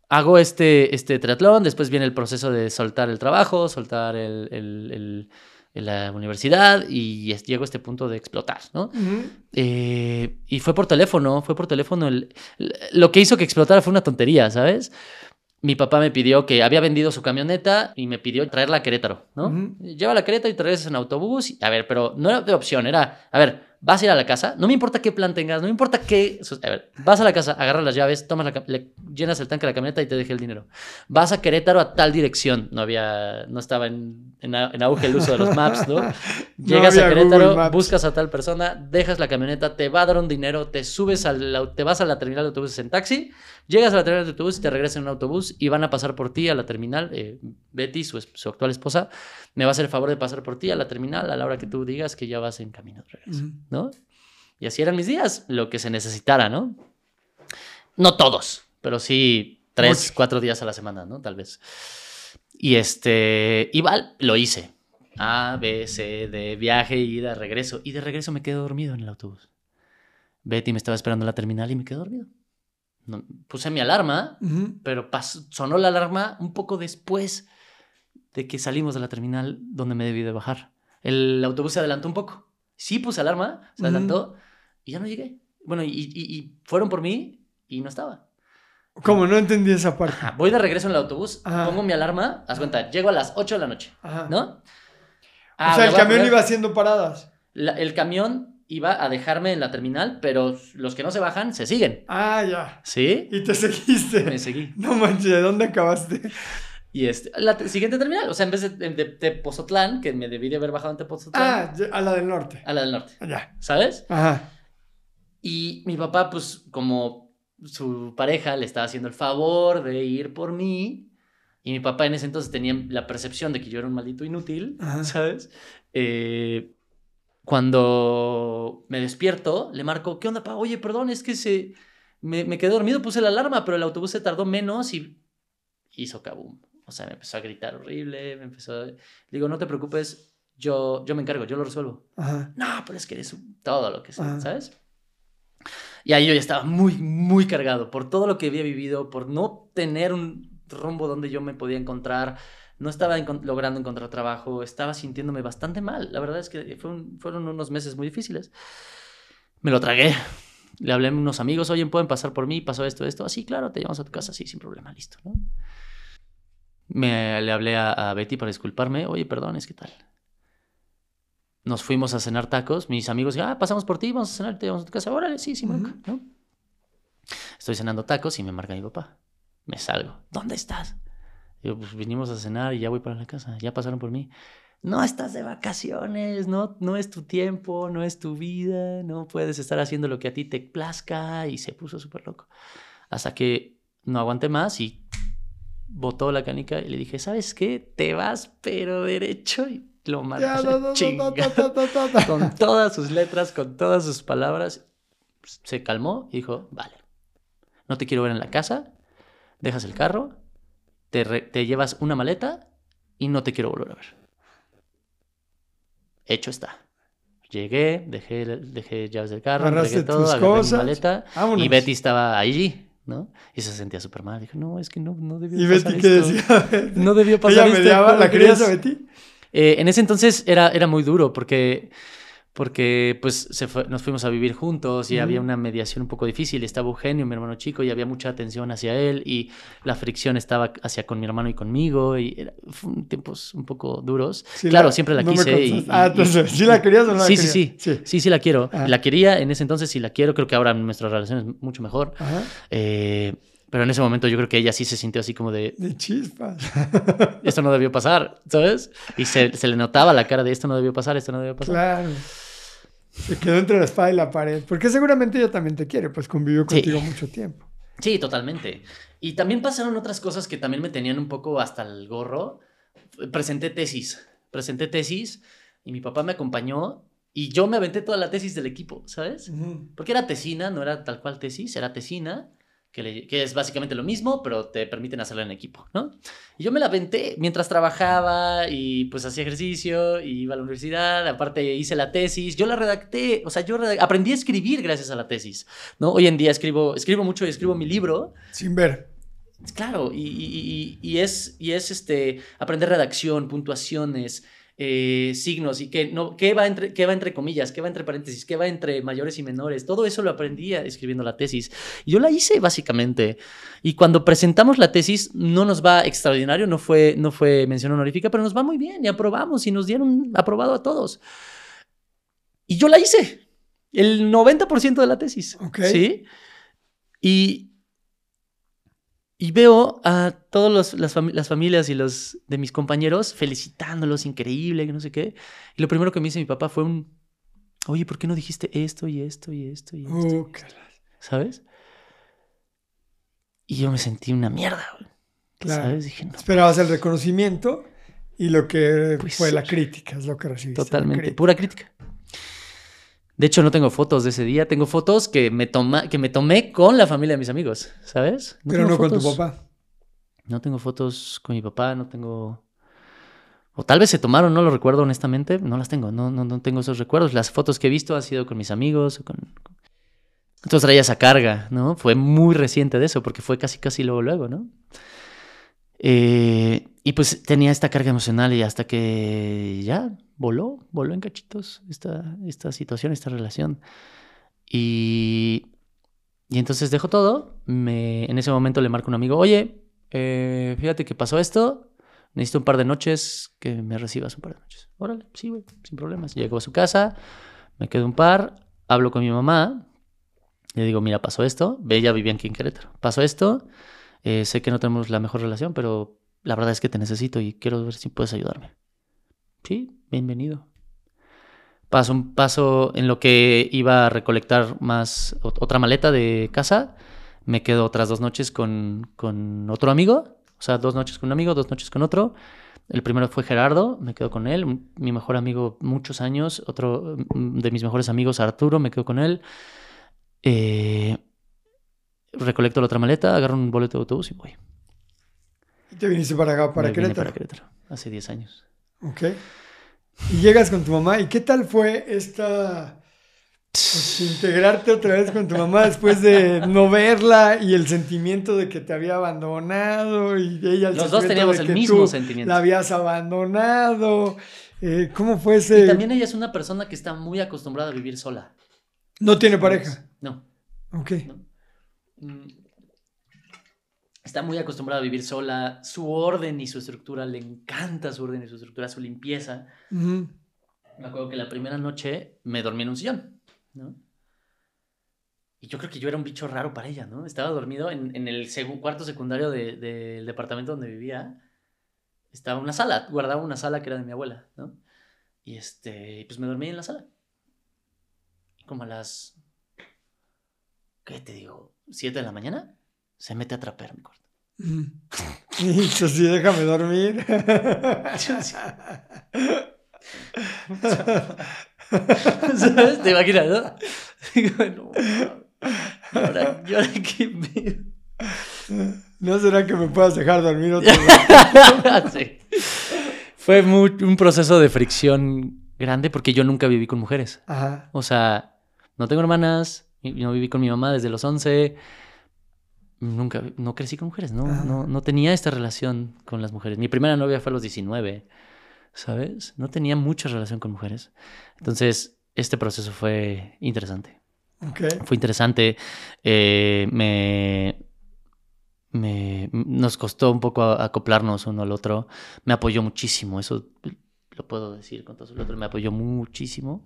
Speaker 2: hago este, este triatlón, después viene el proceso de soltar el trabajo, soltar el- el- la universidad y es- llego a este punto de explotar, ¿no? Eh, y fue por teléfono, fue por teléfono. el- el- lo que hizo que explotara fue una tontería, ¿sabes? Mi papá me pidió que había vendido su camioneta y me pidió traerla a Querétaro, ¿no?
Speaker 1: Ujú.
Speaker 2: Llévala a Querétaro y traes en autobús. y- a ver, pero no era de opción, era, a ver, vas a ir a la casa, no me importa qué plan tengas, no me importa qué... A ver, vas a la casa, agarras las llaves, tomas la, le llenas el tanque de la camioneta y te deje el dinero. Vas a Querétaro a tal dirección. No había, no estaba en, en, auge el uso de los maps, ¿no? [LAUGHS] Llegas a Querétaro, buscas a tal persona, dejas la camioneta, te va a dar un dinero, te subes al, te vas a la terminal de autobuses en taxi, llegas a la terminal de autobús y te regresas en un autobús y van a pasar por ti a la terminal. eh, Betty, su, su actual esposa, me va a hacer el favor de pasar por ti a la terminal a la hora que tú digas que ya vas en camino de regreso. ¿No? Y así eran mis días, lo que se necesitara, ¿no? No todos, pero sí tres, cuatro días a la semana, ¿no? Tal vez. Y este, igual lo hice. A, B, C, D, viaje, ida, regreso. Y de regreso me quedé dormido en el autobús. Betty me estaba esperando en la terminal y me quedé dormido. No- puse mi alarma, pero pasó- sonó la alarma un poco después de que salimos de la terminal donde me debí de bajar. El autobús se adelantó un poco. Sí puse alarma, se adelantó y ya no llegué. Bueno, y, y- y fueron por mí y no estaba.
Speaker 1: ¿Cómo? No entendí esa parte.
Speaker 2: Ajá, Voy de regreso en el autobús,
Speaker 1: Ajá.
Speaker 2: pongo mi alarma, haz cuenta, llego a las 8 de la noche,
Speaker 1: Ajá.
Speaker 2: ¿no?
Speaker 1: o
Speaker 2: Ah,
Speaker 1: sea, el camión
Speaker 2: poner-
Speaker 1: iba haciendo paradas.
Speaker 2: la- el camión iba a dejarme en la terminal, pero los que no se bajan se siguen.
Speaker 1: Ah, ya.
Speaker 2: ¿Sí?
Speaker 1: Y te seguiste.
Speaker 2: Me seguí.
Speaker 1: No manches, ¿de dónde acabaste?
Speaker 2: Y este, la te- siguiente terminal, o sea, en vez de, de, Tepozotlán, que me debí de haber bajado en Tepozotlán,
Speaker 1: Ah, a la del norte.
Speaker 2: a la del norte,
Speaker 1: Ya.
Speaker 2: ¿sabes?
Speaker 1: Ajá.
Speaker 2: Y mi papá, pues, como su pareja le estaba haciendo el favor de ir por mí, y mi papá en ese entonces tenía la percepción de que yo era un maldito inútil,
Speaker 1: Ajá.
Speaker 2: ¿sabes? Eh, cuando me despierto, le marco, ¿qué onda, pa? Oye, perdón, es que se... Me, me quedé dormido, puse la alarma, pero el autobús se tardó menos y hizo kaboom. O sea, me empezó a gritar horrible, me empezó a... Le digo, no te preocupes, yo, yo me encargo, yo lo resuelvo.
Speaker 1: Ajá.
Speaker 2: No, pero es que eres un- todo lo que sea,
Speaker 1: Ajá.
Speaker 2: ¿sabes? Y ahí yo ya estaba muy, muy cargado por todo lo que había vivido, por no tener un rumbo donde yo me podía encontrar, no estaba logrando encontrar trabajo, estaba sintiéndome bastante mal. La verdad es que fue un- fueron unos meses muy difíciles. Me lo tragué. Le hablé a unos amigos, oye, ¿pueden pasar por mí? Pasó esto, esto. Así, claro, te llevamos a tu casa, sí, sin problema, listo. ¿no? Me, le hablé a, a Betty para disculparme, oye, perdón, es que tal. Nos fuimos a cenar tacos, mis amigos, ah, pasamos por ti, vamos a cenar, te llevamos a tu casa, órale, sí, sin bronca, ¿no? Estoy cenando tacos y me marca mi papá. Me salgo, ¿dónde estás? Digo, pues vinimos a cenar y ya voy para la casa, ya pasaron por mí. No estás de vacaciones, no, no es tu tiempo, no es tu vida, no puedes estar haciendo lo que a ti te plazca y se puso súper loco. Hasta que no aguanté más y botó la canica y le dije, ¿sabes qué? Te vas pero derecho y lo
Speaker 1: no.
Speaker 2: Con todas sus letras, con todas sus palabras, se calmó y dijo, vale, no te quiero ver en la casa, dejas el carro, te, re- te llevas una maleta y no te quiero volver a ver. Hecho está. Llegué, dejé, dejé llaves del carro, entregué todo, agarré
Speaker 1: cosas,
Speaker 2: mi maleta
Speaker 1: vámonos.
Speaker 2: y Betty estaba allí, ¿no? Y se sentía súper mal. Dijo, no, es que no, no debió
Speaker 1: ¿Y
Speaker 2: pasar
Speaker 1: Betty qué
Speaker 2: esto.
Speaker 1: decía? [LAUGHS]
Speaker 2: No debió pasar
Speaker 1: ¿Ella
Speaker 2: esto.
Speaker 1: mediaba?
Speaker 2: ¿cómo
Speaker 1: ¿La querías
Speaker 2: crees?".
Speaker 1: a Betty?
Speaker 2: Eh, en ese entonces era, era muy duro porque, porque pues se fue- nos fuimos a vivir juntos y había una mediación un poco difícil. Estaba Eugenio, mi hermano chico, y había mucha atención hacia él y la fricción estaba hacia con mi hermano y conmigo y era, fueron tiempos un poco duros.
Speaker 1: Sí,
Speaker 2: claro,
Speaker 1: la-
Speaker 2: siempre la
Speaker 1: no
Speaker 2: quise. y-.
Speaker 1: Ah,
Speaker 2: y-
Speaker 1: entonces, ¿sí la querías o no la
Speaker 2: sí, sí, sí, sí. Sí, la quiero.
Speaker 1: Ah.
Speaker 2: La quería en ese entonces y la quiero. Creo que ahora nuestra relación es mucho mejor.
Speaker 1: Ajá.
Speaker 2: Eh, pero en ese momento yo creo que ella sí se sintió así como de,
Speaker 1: De chispas. [LAUGHS]
Speaker 2: esto no debió pasar, ¿sabes? Y se, se le notaba la cara de esto no debió pasar, esto no debió pasar.
Speaker 1: Claro. Se quedó entre la espada y la pared. Porque seguramente ella también te quiere, pues convivió
Speaker 2: Sí.
Speaker 1: contigo mucho tiempo.
Speaker 2: Sí, totalmente. Y también pasaron otras cosas que también me tenían un poco hasta el gorro. Presenté tesis, presenté tesis y mi papá me acompañó y yo me aventé toda la tesis del equipo, ¿sabes? Porque era tesina, no era tal cual tesis, era tesina, que, le- que es básicamente lo mismo, pero te permiten hacerlo en equipo, ¿no? Y yo me la aventé mientras trabajaba y pues hacía ejercicio y iba a la universidad, aparte hice la tesis, yo la redacté, o sea, yo aprendí a escribir gracias a la tesis, ¿no? Hoy en día escribo, escribo mucho y escribo mi libro,
Speaker 1: Sin ver.
Speaker 2: Claro, y, y- y- y es, y es este, aprender redacción, puntuaciones, eh, signos, y que no, qué va, entre, qué va entre comillas, qué va entre paréntesis, qué va entre mayores y menores. Todo eso lo aprendí escribiendo la tesis. Y yo la hice básicamente. Y cuando presentamos la tesis, no nos va extraordinario, no fue, no fue mención honorífica, pero nos va muy bien y aprobamos y nos dieron aprobado a todos. Y yo la hice. El 90% de la tesis. ¿Sí? Y, y veo a todas las, las familias y los de mis compañeros felicitándolos, increíble, que no sé qué. Y lo primero que me dice mi papá fue un, oye, ¿por qué no dijiste esto y esto y esto y esto?
Speaker 1: Uh, qué-
Speaker 2: ¿Sabes? Y yo me sentí una mierda.
Speaker 1: Claro.
Speaker 2: ¿Sabes? Dije, no,
Speaker 1: Esperabas el reconocimiento y lo que
Speaker 2: Pues
Speaker 1: fue la crítica, es lo que recibiste.
Speaker 2: totalmente,
Speaker 1: crítica.
Speaker 2: pura crítica. De hecho, no tengo fotos de ese día, tengo fotos que me, toma, que me tomé con la familia de mis amigos, ¿sabes?
Speaker 1: Pero
Speaker 2: tengo
Speaker 1: no con tu papá.
Speaker 2: No tengo fotos con mi papá, no tengo... O tal vez se tomaron, no lo recuerdo honestamente, no las tengo, no, no, no tengo esos recuerdos. Las fotos que he visto han sido con mis amigos. Con... Entonces traía esa carga, ¿no? Fue muy reciente de eso, porque fue casi, casi luego, luego, ¿no? Eh, y pues tenía esta carga emocional y hasta que ya voló, voló en cachitos esta, esta situación, esta relación. Y, y entonces dejo todo, me, en ese momento le marco un amigo, oye, eh, fíjate que pasó esto, necesito un par de noches que me recibas un par de noches. Órale, sí, güey, sin problemas. Llego a su casa, me quedo un par, hablo con mi mamá, le digo, mira, pasó esto, ella vivía aquí en Querétaro, pasó esto, eh, sé que no tenemos la mejor relación, pero la verdad es que te necesito y quiero ver si puedes ayudarme. Sí, bienvenido. Paso un paso en lo que iba a recolectar más ot- otra maleta de casa. Me quedo otras dos noches con, con otro amigo. O sea, dos noches con un amigo, dos noches con otro. El primero fue Gerardo, me quedo con él. Mi mejor amigo muchos años. Otro mm, de mis mejores amigos, Arturo, me quedo con él. Eh, recolecto la otra maleta, agarro un boleto de autobús y voy.
Speaker 1: Y te viniste para acá, para
Speaker 2: Me vine para Querétaro, hace 10 años.
Speaker 1: Ok. Y llegas con tu mamá. ¿Y qué tal fue esta Pues, integrarte otra vez con tu mamá después de [LAUGHS] no verla y el sentimiento de que te había abandonado y ella el
Speaker 2: Los dos teníamos el mismo sentimiento.
Speaker 1: La habías abandonado. Eh, ¿Cómo fue ese?
Speaker 2: Y también ella es una persona que está muy acostumbrada a vivir sola.
Speaker 1: ¿No tiene pareja?
Speaker 2: No.
Speaker 1: Ok.
Speaker 2: Mm. Está muy acostumbrada a vivir sola. Su orden y su estructura, le encanta su orden y su estructura, su limpieza. Me acuerdo que la primera noche me dormí en un sillón. ¿no? Y yo creo que yo era un bicho raro para ella, ¿no? Estaba dormido en, en el cuarto secundario del departamento donde vivía. Estaba una sala, guardaba una sala que era de mi abuela, ¿no? Y este, pues me dormí en la sala. Como a las, ¿qué te digo? ¿Siete de la mañana? Se mete a trapear mi cuarto. [LAUGHS]
Speaker 1: Y sí, déjame dormir.
Speaker 2: ¿Sabes? ¿Te imaginas, no? Digo, ¿y ahora, qué
Speaker 1: ¿No será que me puedas dejar dormir otra
Speaker 2: vez? [LAUGHS] sí. Fue un proceso de fricción grande porque yo nunca viví con mujeres.
Speaker 1: Ajá.
Speaker 2: O sea, no tengo hermanas, no viví con mi mamá desde los 11. Nunca, no crecí con mujeres, ¿no? No, no tenía esta relación con las mujeres. Mi primera novia fue a los 19. ¿sabes? No tenía mucha relación con mujeres. Entonces, este proceso fue interesante. Fue interesante. Eh, me, me, nos costó un poco acoplarnos uno al otro. Me apoyó muchísimo, eso lo puedo decir con todo el otro. Me apoyó muchísimo.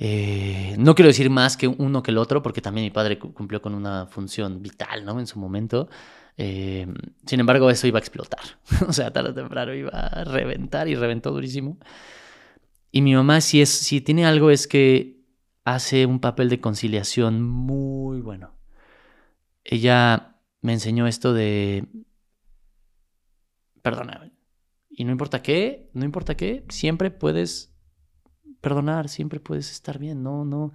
Speaker 2: Eh, no quiero decir más que uno que el otro, porque también mi padre cumplió con una función vital, ¿no? En su momento. Eh, sin embargo, eso iba a explotar. [LAUGHS] o sea, tarde o temprano iba a reventar y reventó durísimo. Y mi mamá, si, es, si tiene algo, es que hace un papel de conciliación muy bueno. Ella me enseñó esto de. Perdona. Y no importa qué, no importa qué, siempre puedes perdonar, siempre puedes estar bien. No, no,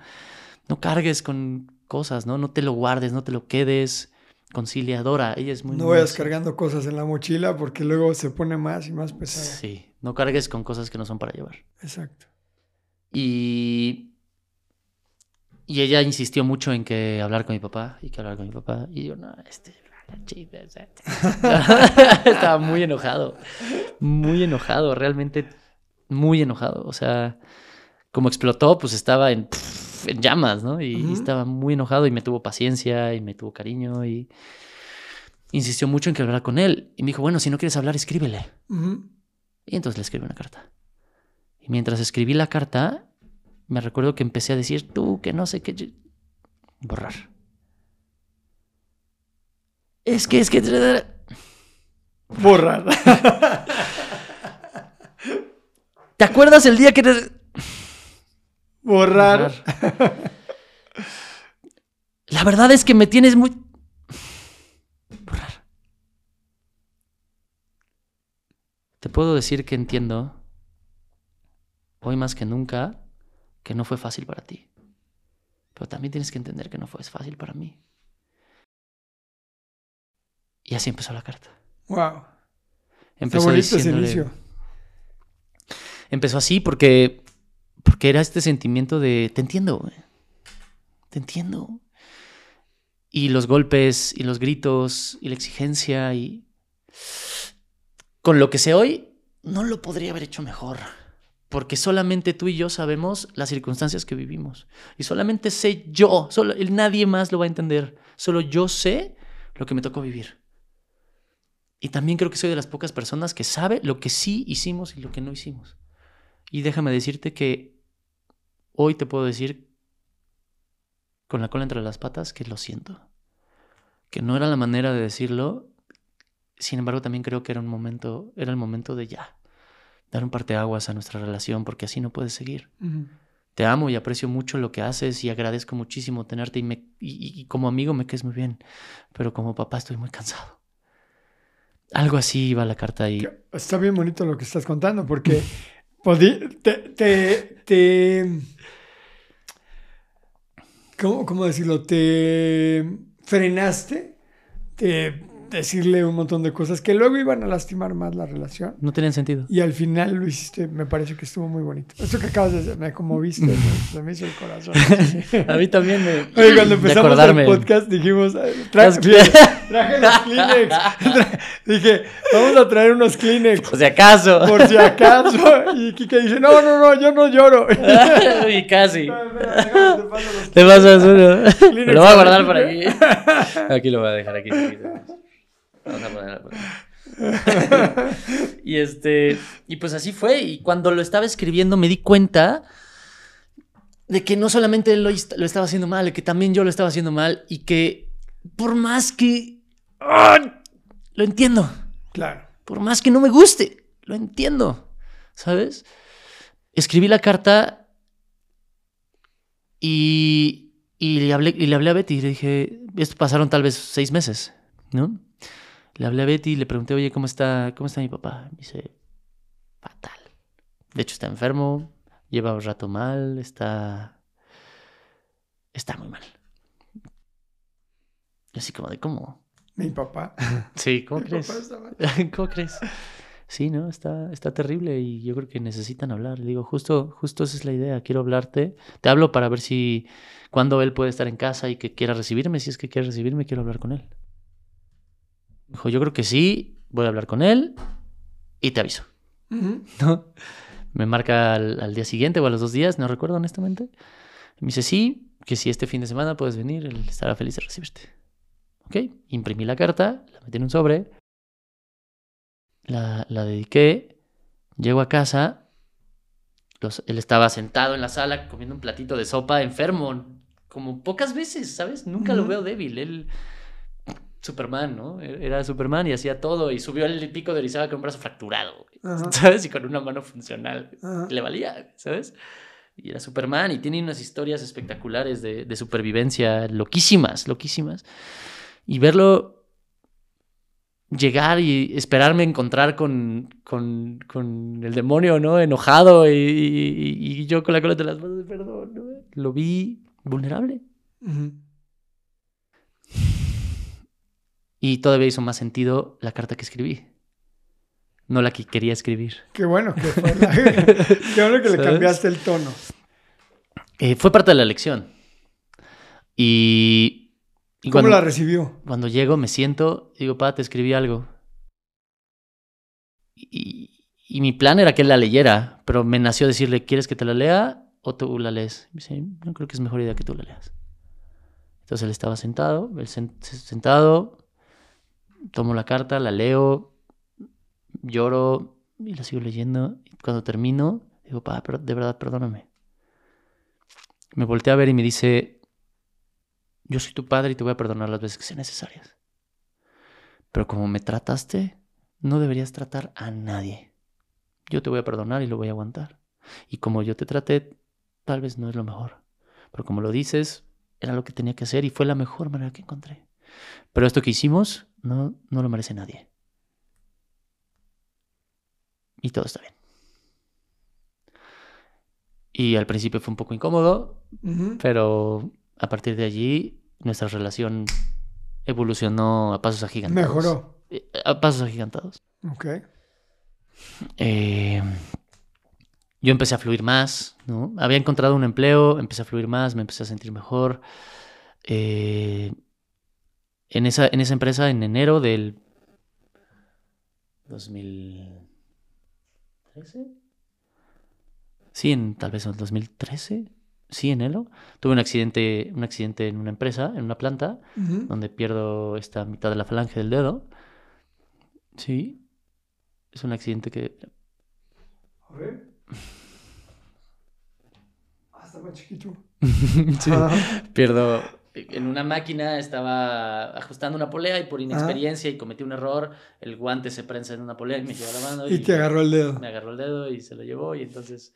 Speaker 2: no cargues con cosas, ¿no? No te lo guardes, no te lo quedes conciliadora. Ella es muy...
Speaker 1: No vayas cargando cosas en la mochila porque luego se pone más y más pesada.
Speaker 2: Sí, no cargues con cosas que no son para llevar.
Speaker 1: Exacto.
Speaker 2: Y... Y ella insistió mucho en que hablar con mi papá y que hablar con mi papá. Y yo, no, este... [LAUGHS] Estaba muy enojado. Muy enojado, realmente muy enojado. O sea, como explotó, pues estaba en en llamas, ¿no? Y, estaba muy enojado y me tuvo paciencia y me tuvo cariño y insistió mucho en que hablara con él. Y me dijo, bueno, si no quieres hablar, escríbele. Y entonces le escribí una carta. Y mientras escribí la carta, me recuerdo que empecé a decir, tú, que no sé qué... Borrar. Es que, es que...
Speaker 1: Borrar. [LAUGHS]
Speaker 2: ¿Te acuerdas el día que...
Speaker 1: Borrar.
Speaker 2: La verdad es que me tienes muy... Borrar. Te puedo decir que entiendo, hoy más que nunca, que no fue fácil para ti. Pero también tienes que entender que no fue fácil para mí. Y así empezó la carta.
Speaker 1: Wow.
Speaker 2: Empezó inicio. Empezó así porque porque era este sentimiento de, te entiendo, te entiendo. Y los golpes y los gritos y la exigencia y... Con lo que sé hoy, no lo podría haber hecho mejor. Porque solamente tú y yo sabemos las circunstancias que vivimos. Y solamente sé yo, solo, nadie más lo va a entender. Solo yo sé lo que me tocó vivir. Y también creo que soy de las pocas personas que sabe lo que sí hicimos y lo que no hicimos. Y déjame decirte que hoy te puedo decir con la cola entre las patas que lo siento. Que no era la manera de decirlo. Sin embargo, también creo que era un momento, era el momento de ya dar un parteaguas a nuestra relación porque así no puedes seguir. Te amo y aprecio mucho lo que haces y agradezco muchísimo tenerte y, me, y, como amigo me quedes muy bien, pero como papá estoy muy cansado. Algo así iba la carta ahí.
Speaker 1: Está bien bonito lo que estás contando porque [LAUGHS] te, te, ¿cómo, decirlo? Te frenaste, te, decirle un montón de cosas que luego iban a lastimar más la relación.
Speaker 2: No tenían sentido.
Speaker 1: Y al final lo hiciste, me parece que estuvo muy bonito. Esto que acabas de hacer, me conmoviste, [LAUGHS] se me hizo el corazón. [LAUGHS]
Speaker 2: A mí también me.
Speaker 1: Oye, cuando empezamos el podcast dijimos, "Ay, tra-
Speaker 2: Los-
Speaker 1: fíjate, traje los Kleenex. Tra- [LAUGHS] Dije, vamos a traer unos Kleenex
Speaker 2: Por si acaso.
Speaker 1: por si acaso. Y Kike dice, no, no, no, yo no lloro.
Speaker 2: y casi.
Speaker 1: Déjame, te
Speaker 2: pasas uno. Lo voy a guardar por aquí. Aquí lo voy a dejar aquí. aquí. Vamos a. [LAUGHS] Y este. Y pues así fue. Y cuando lo estaba escribiendo me di cuenta de que no solamente él lo, est- lo estaba haciendo mal, de que también yo lo estaba haciendo mal. Y que por más que. ¡Ah! Lo entiendo.
Speaker 1: Claro.
Speaker 2: Por más que no me guste, lo entiendo. ¿Sabes? Escribí la carta y, y, le hablé, y le hablé a Betty y le dije, esto pasaron tal vez seis meses, ¿no? Le hablé a Betty y le pregunté, oye, ¿cómo está, cómo está mi papá? Me dice, fatal. De hecho, está enfermo, lleva un rato mal, está... Está muy mal. Y así como de, ¿cómo?
Speaker 1: Mi papá. [LAUGHS]
Speaker 2: Sí, ¿cómo
Speaker 1: Mi
Speaker 2: crees?
Speaker 1: papá está mal. [LAUGHS]
Speaker 2: ¿Cómo crees? Sí, ¿no? Está, está terrible y yo creo que necesitan hablar. Le digo, justo, justo esa es la idea. Quiero hablarte. Te hablo para ver si, cuando él puede estar en casa y que quiera recibirme. Si es que quiere recibirme, quiero hablar con él. Dijo, yo creo que sí. Voy a hablar con él y te aviso.
Speaker 1: Ujú.
Speaker 2: ¿No? Me marca al, al día siguiente o a los dos días, no recuerdo honestamente. Me dice, sí, que si este fin de semana puedes venir, él estará feliz de recibirte. Ok, imprimí la carta, la metí en un sobre, la, la dediqué, llego a casa, los- él estaba sentado en la sala comiendo un platito de sopa, enfermo, como pocas veces, ¿sabes? Nunca lo
Speaker 1: Ujú.
Speaker 2: veo débil, él... Superman, ¿no? Era Superman y hacía todo y subió el pico de Orizaba con un brazo fracturado,
Speaker 1: Ajá.
Speaker 2: ¿sabes? Y con una mano funcional
Speaker 1: Ajá.
Speaker 2: le valía, ¿sabes? Y era Superman y tiene unas historias espectaculares de, de supervivencia, loquísimas, loquísimas. Y verlo llegar y esperarme encontrar con, con, con el demonio, ¿no? Enojado y, y- y yo con la cola de las manos de perdón, ¿no? Lo vi vulnerable.
Speaker 1: Ujú.
Speaker 2: Y todavía hizo más sentido la carta que escribí. No la que quería escribir.
Speaker 1: Qué bueno que fue [LAUGHS] la- Qué bueno que le
Speaker 2: ¿Sabes?
Speaker 1: cambiaste el tono.
Speaker 2: Eh, fue parte de la elección. Y, y
Speaker 1: ¿Cómo
Speaker 2: cuando,
Speaker 1: la recibió?
Speaker 2: cuando llego, me siento, digo, pa, te escribí algo. Y, y mi plan era que él la leyera, pero me nació decirle, ¿quieres que te la lea o tú la lees? Me dice, no creo que es mejor idea que tú la leas. Entonces él estaba sentado, él sen- sentado, tomo la carta, la leo, lloro y la sigo leyendo. Y cuando termino, digo, pa, de verdad, perdóname. Me volteé a ver y me dice, yo soy tu padre y te voy a perdonar las veces que sean necesarias. Pero como me trataste, no deberías tratar a nadie. Yo te voy a perdonar y lo voy a aguantar. Y como yo te traté, tal vez no es lo mejor. Pero como lo dices, era lo que tenía que hacer y fue la mejor manera que encontré. Pero esto que hicimos no, no lo merece nadie. Y todo está bien. Y al principio fue un poco incómodo, pero a partir de allí nuestra relación evolucionó a pasos agigantados.
Speaker 1: Mejoró.
Speaker 2: Eh, A pasos agigantados.
Speaker 1: Ok.
Speaker 2: Eh, yo empecé a fluir más, ¿no? Había encontrado un empleo, empecé a fluir más, me empecé a sentir mejor. Eh, en, esa, en esa empresa, en enero del 2013. Sí, en, tal vez en el 2013. Sí, enero. Tuve un accidente, un accidente en una empresa, en una planta, donde pierdo esta mitad de la falange del dedo. Sí. Es un accidente que...
Speaker 1: A ver. Ah, más chiquito. [LAUGHS]
Speaker 2: Sí.
Speaker 1: Ajá.
Speaker 2: Pierdo... En una máquina estaba ajustando una polea y por inexperiencia y cometí un error, el guante se prensa en una polea y me lleva la mano.
Speaker 1: Y te agarró el dedo.
Speaker 2: Me agarró el dedo y se lo llevó y entonces...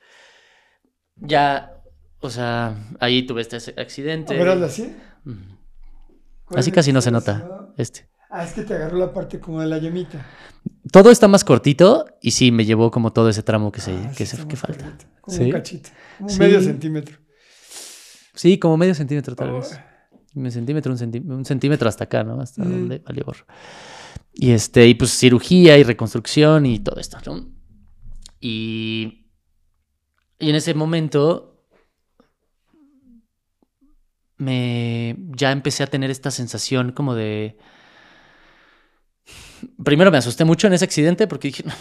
Speaker 2: Ya, o sea, ahí tuve este
Speaker 1: A
Speaker 2: accidente.
Speaker 1: ver, hazle así.
Speaker 2: Mm.
Speaker 1: ¿Cuál
Speaker 2: Así casi no se nota. Este.
Speaker 1: Ah, es que te agarró la parte como de la yemita.
Speaker 2: Todo está más cortito y sí, me llevó como todo ese tramo que, se,
Speaker 1: Ah,
Speaker 2: que, se- que falta.
Speaker 1: Como
Speaker 2: Sí.
Speaker 1: un cachito. Como
Speaker 2: Sí.
Speaker 1: medio centímetro.
Speaker 2: Sí, como medio centímetro tal vez. Un centímetro, un, centí- un centímetro hasta acá, ¿no? Hasta
Speaker 1: Mm.
Speaker 2: donde valió gorro. Y este, y pues cirugía y reconstrucción y todo esto, ¿no? Y, y en ese momento me ya empecé a tener esta sensación como de primero me asusté mucho en ese accidente porque dije, [LAUGHS] no,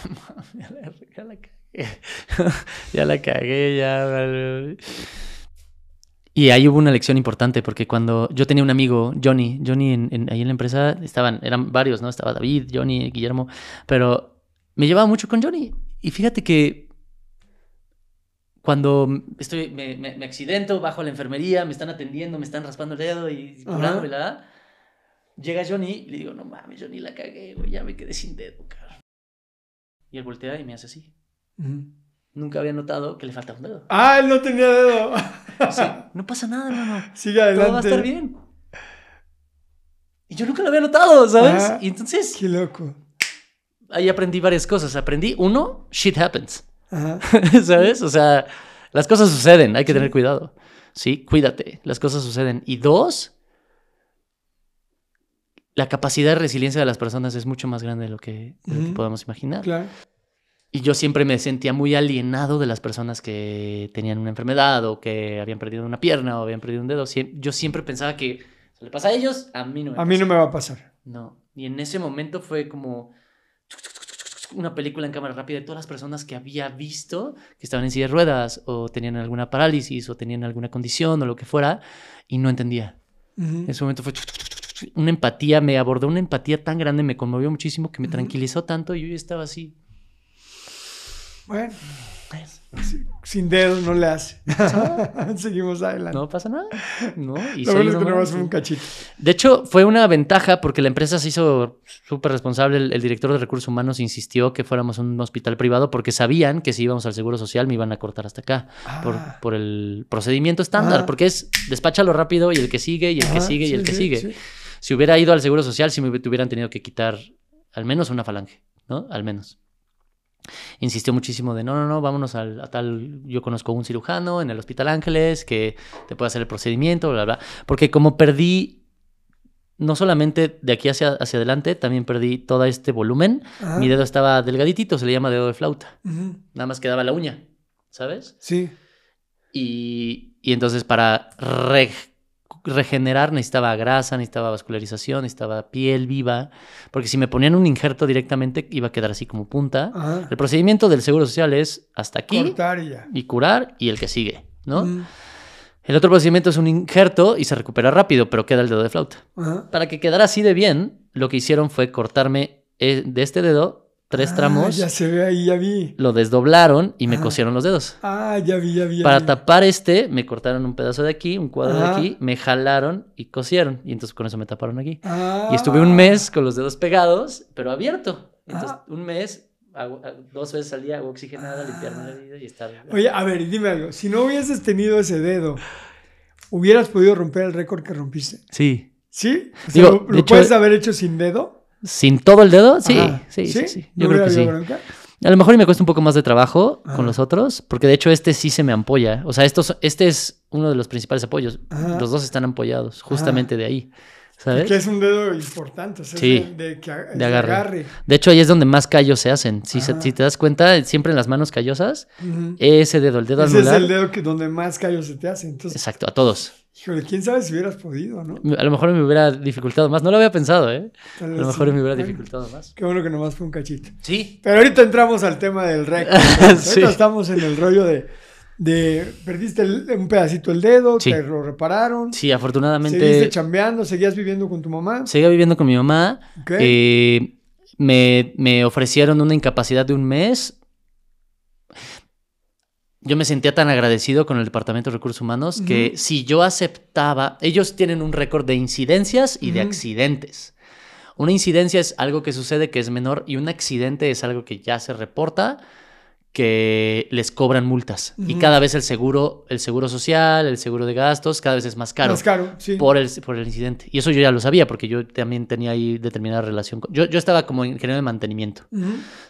Speaker 2: ya la, ya la cagué, [LAUGHS] ya la cagué, ya. Y ahí hubo una lección importante porque cuando yo tenía un amigo, Johnny, Johnny en, ahí en la empresa estaban, eran varios, ¿no? Estaba David, Johnny, Guillermo, pero me llevaba mucho con Johnny. Y fíjate que cuando estoy, me, me, accidento, bajo a la enfermería, me están atendiendo, me están raspando el dedo y curándome la Llega Johnny y le digo, no mames, Johnny la cagué, güey, ya me quedé sin dedo, cabrón. Y él voltea y me hace así. Nunca había notado que le falta un dedo.
Speaker 1: Ah, él no tenía dedo. [LAUGHS]
Speaker 2: Sí, no pasa nada, hermano.
Speaker 1: Sigue adelante.
Speaker 2: Todo va a estar bien. Y yo nunca lo había notado, ¿sabes?
Speaker 1: Ah,
Speaker 2: y entonces.
Speaker 1: Qué loco.
Speaker 2: Ahí aprendí varias cosas. Aprendí, uno, shit happens. Ajá. [LAUGHS] ¿Sabes? O sea, las cosas suceden, hay que tener cuidado. Sí, cuídate, las cosas suceden. Y dos, la capacidad de resiliencia de las personas es mucho más grande de lo que, podemos imaginar.
Speaker 1: Claro.
Speaker 2: Y yo siempre me sentía muy alienado de las personas que tenían una enfermedad o que habían perdido una pierna o habían perdido un dedo. Yo siempre pensaba que se le pasa a ellos, a mí no me
Speaker 1: A mí no me va a pasar.
Speaker 2: No. Y en ese momento fue como una película en cámara rápida de todas las personas que había visto que estaban en silla de ruedas o tenían alguna parálisis o tenían alguna condición o lo que fuera y no entendía. En ese momento fue una empatía, me abordó una empatía tan grande, me conmovió muchísimo, que me tranquilizó tanto y yo estaba así.
Speaker 1: Bueno, sin dedo no le hace. [LAUGHS] Seguimos adelante.
Speaker 2: No pasa nada. No,
Speaker 1: y Lo bueno es que no vas un cachito.
Speaker 2: De hecho, fue una ventaja porque la empresa se hizo súper responsable. El, director de recursos humanos insistió que fuéramos un hospital privado porque sabían que si íbamos al seguro social me iban a cortar hasta acá por, ah. por, el procedimiento estándar. Ah. Porque es despáchalo rápido y el que sigue y el que sigue y el que sigue. Si hubiera ido al Seguro Social, si me hubieran tenido que quitar al menos una falange, ¿no? Al menos. Insistió muchísimo de, no, no, no, vámonos al, a tal, yo conozco un cirujano en el Hospital Ángeles que te puede hacer el procedimiento, bla, bla. Porque como perdí, no solamente de aquí hacia, hacia adelante, también perdí todo este volumen. Mi dedo estaba delgaditito, se le llama dedo de flauta. Nada más quedaba la uña, ¿sabes?
Speaker 1: Sí.
Speaker 2: Y, y entonces para re regenerar necesitaba grasa, necesitaba vascularización, necesitaba piel viva, porque si me ponían un injerto directamente iba a quedar así como punta. El procedimiento del Seguro Social es hasta aquí y, curar y el que sigue, ¿no? El otro procedimiento es un injerto y se recupera rápido, pero queda el dedo de flauta. Para que quedara así de bien, lo que hicieron fue cortarme eh, de este dedo tres ah, tramos.
Speaker 1: Ya se ve ahí, ya vi.
Speaker 2: Lo desdoblaron y me cosieron los dedos.
Speaker 1: Ah, ya vi, ya vi.
Speaker 2: Para tapar este, me cortaron un pedazo de aquí, un cuadro de aquí, me jalaron y cosieron. Y entonces con eso me taparon aquí. Y estuve un mes con los dedos pegados, pero abierto. Entonces, ah. un mes, dos veces al día, hago oxigenada, limpiarme la vida y estar.
Speaker 1: Oye, a ver, dime algo. Si no hubieses tenido ese dedo, ¿hubieras podido romper el récord que rompiste?
Speaker 2: Sí.
Speaker 1: ¿Sí? ¿Lo, puedes haber hecho sin dedo?
Speaker 2: ¿Sin todo el dedo? Sí, sí, sí, Yo creo que sí. A lo mejor me cuesta un poco más de trabajo con los otros, porque de hecho este sí se me ampolla. O sea, estos, este es uno de los principales apoyos. Los dos están ampollados, justamente de ahí. ¿Sabes?
Speaker 1: Que es un dedo importante, sí, de, agarre.
Speaker 2: De hecho, ahí es donde más callos se hacen. Si, si te das cuenta, siempre en las manos callosas, ese dedo, el dedo
Speaker 1: Ese es el dedo que donde más callos se te hacen.
Speaker 2: Exacto, a todos.
Speaker 1: Híjole, quién sabe si hubieras podido, ¿no?
Speaker 2: A lo mejor me hubiera dificultado más. No lo había pensado, ¿eh? a lo mejor me hubiera dificultado más.
Speaker 1: Qué bueno que nomás fue un cachito.
Speaker 2: Sí.
Speaker 1: Pero ahorita entramos al tema del récord. [LAUGHS] Ahorita estamos en el rollo de, de perdiste un pedacito del dedo, te lo repararon.
Speaker 2: Sí, afortunadamente.
Speaker 1: Seguiste chambeando, seguías viviendo con tu mamá.
Speaker 2: Seguía viviendo con mi mamá. Eh, me, me ofrecieron una incapacidad de un mes yo me sentía tan agradecido con el Departamento de Recursos Humanos que si yo aceptaba, ellos tienen un récord de incidencias y de accidentes. Una incidencia es algo que sucede que es menor y un accidente es algo que ya se reporta que les cobran multas. Y cada vez el seguro, el seguro social, el seguro de gastos, cada vez es más caro.
Speaker 1: Más caro, sí.
Speaker 2: Por el, por el incidente. Y eso yo ya lo sabía porque yo también tenía ahí determinada relación. Con, yo, yo estaba como ingeniero de mantenimiento.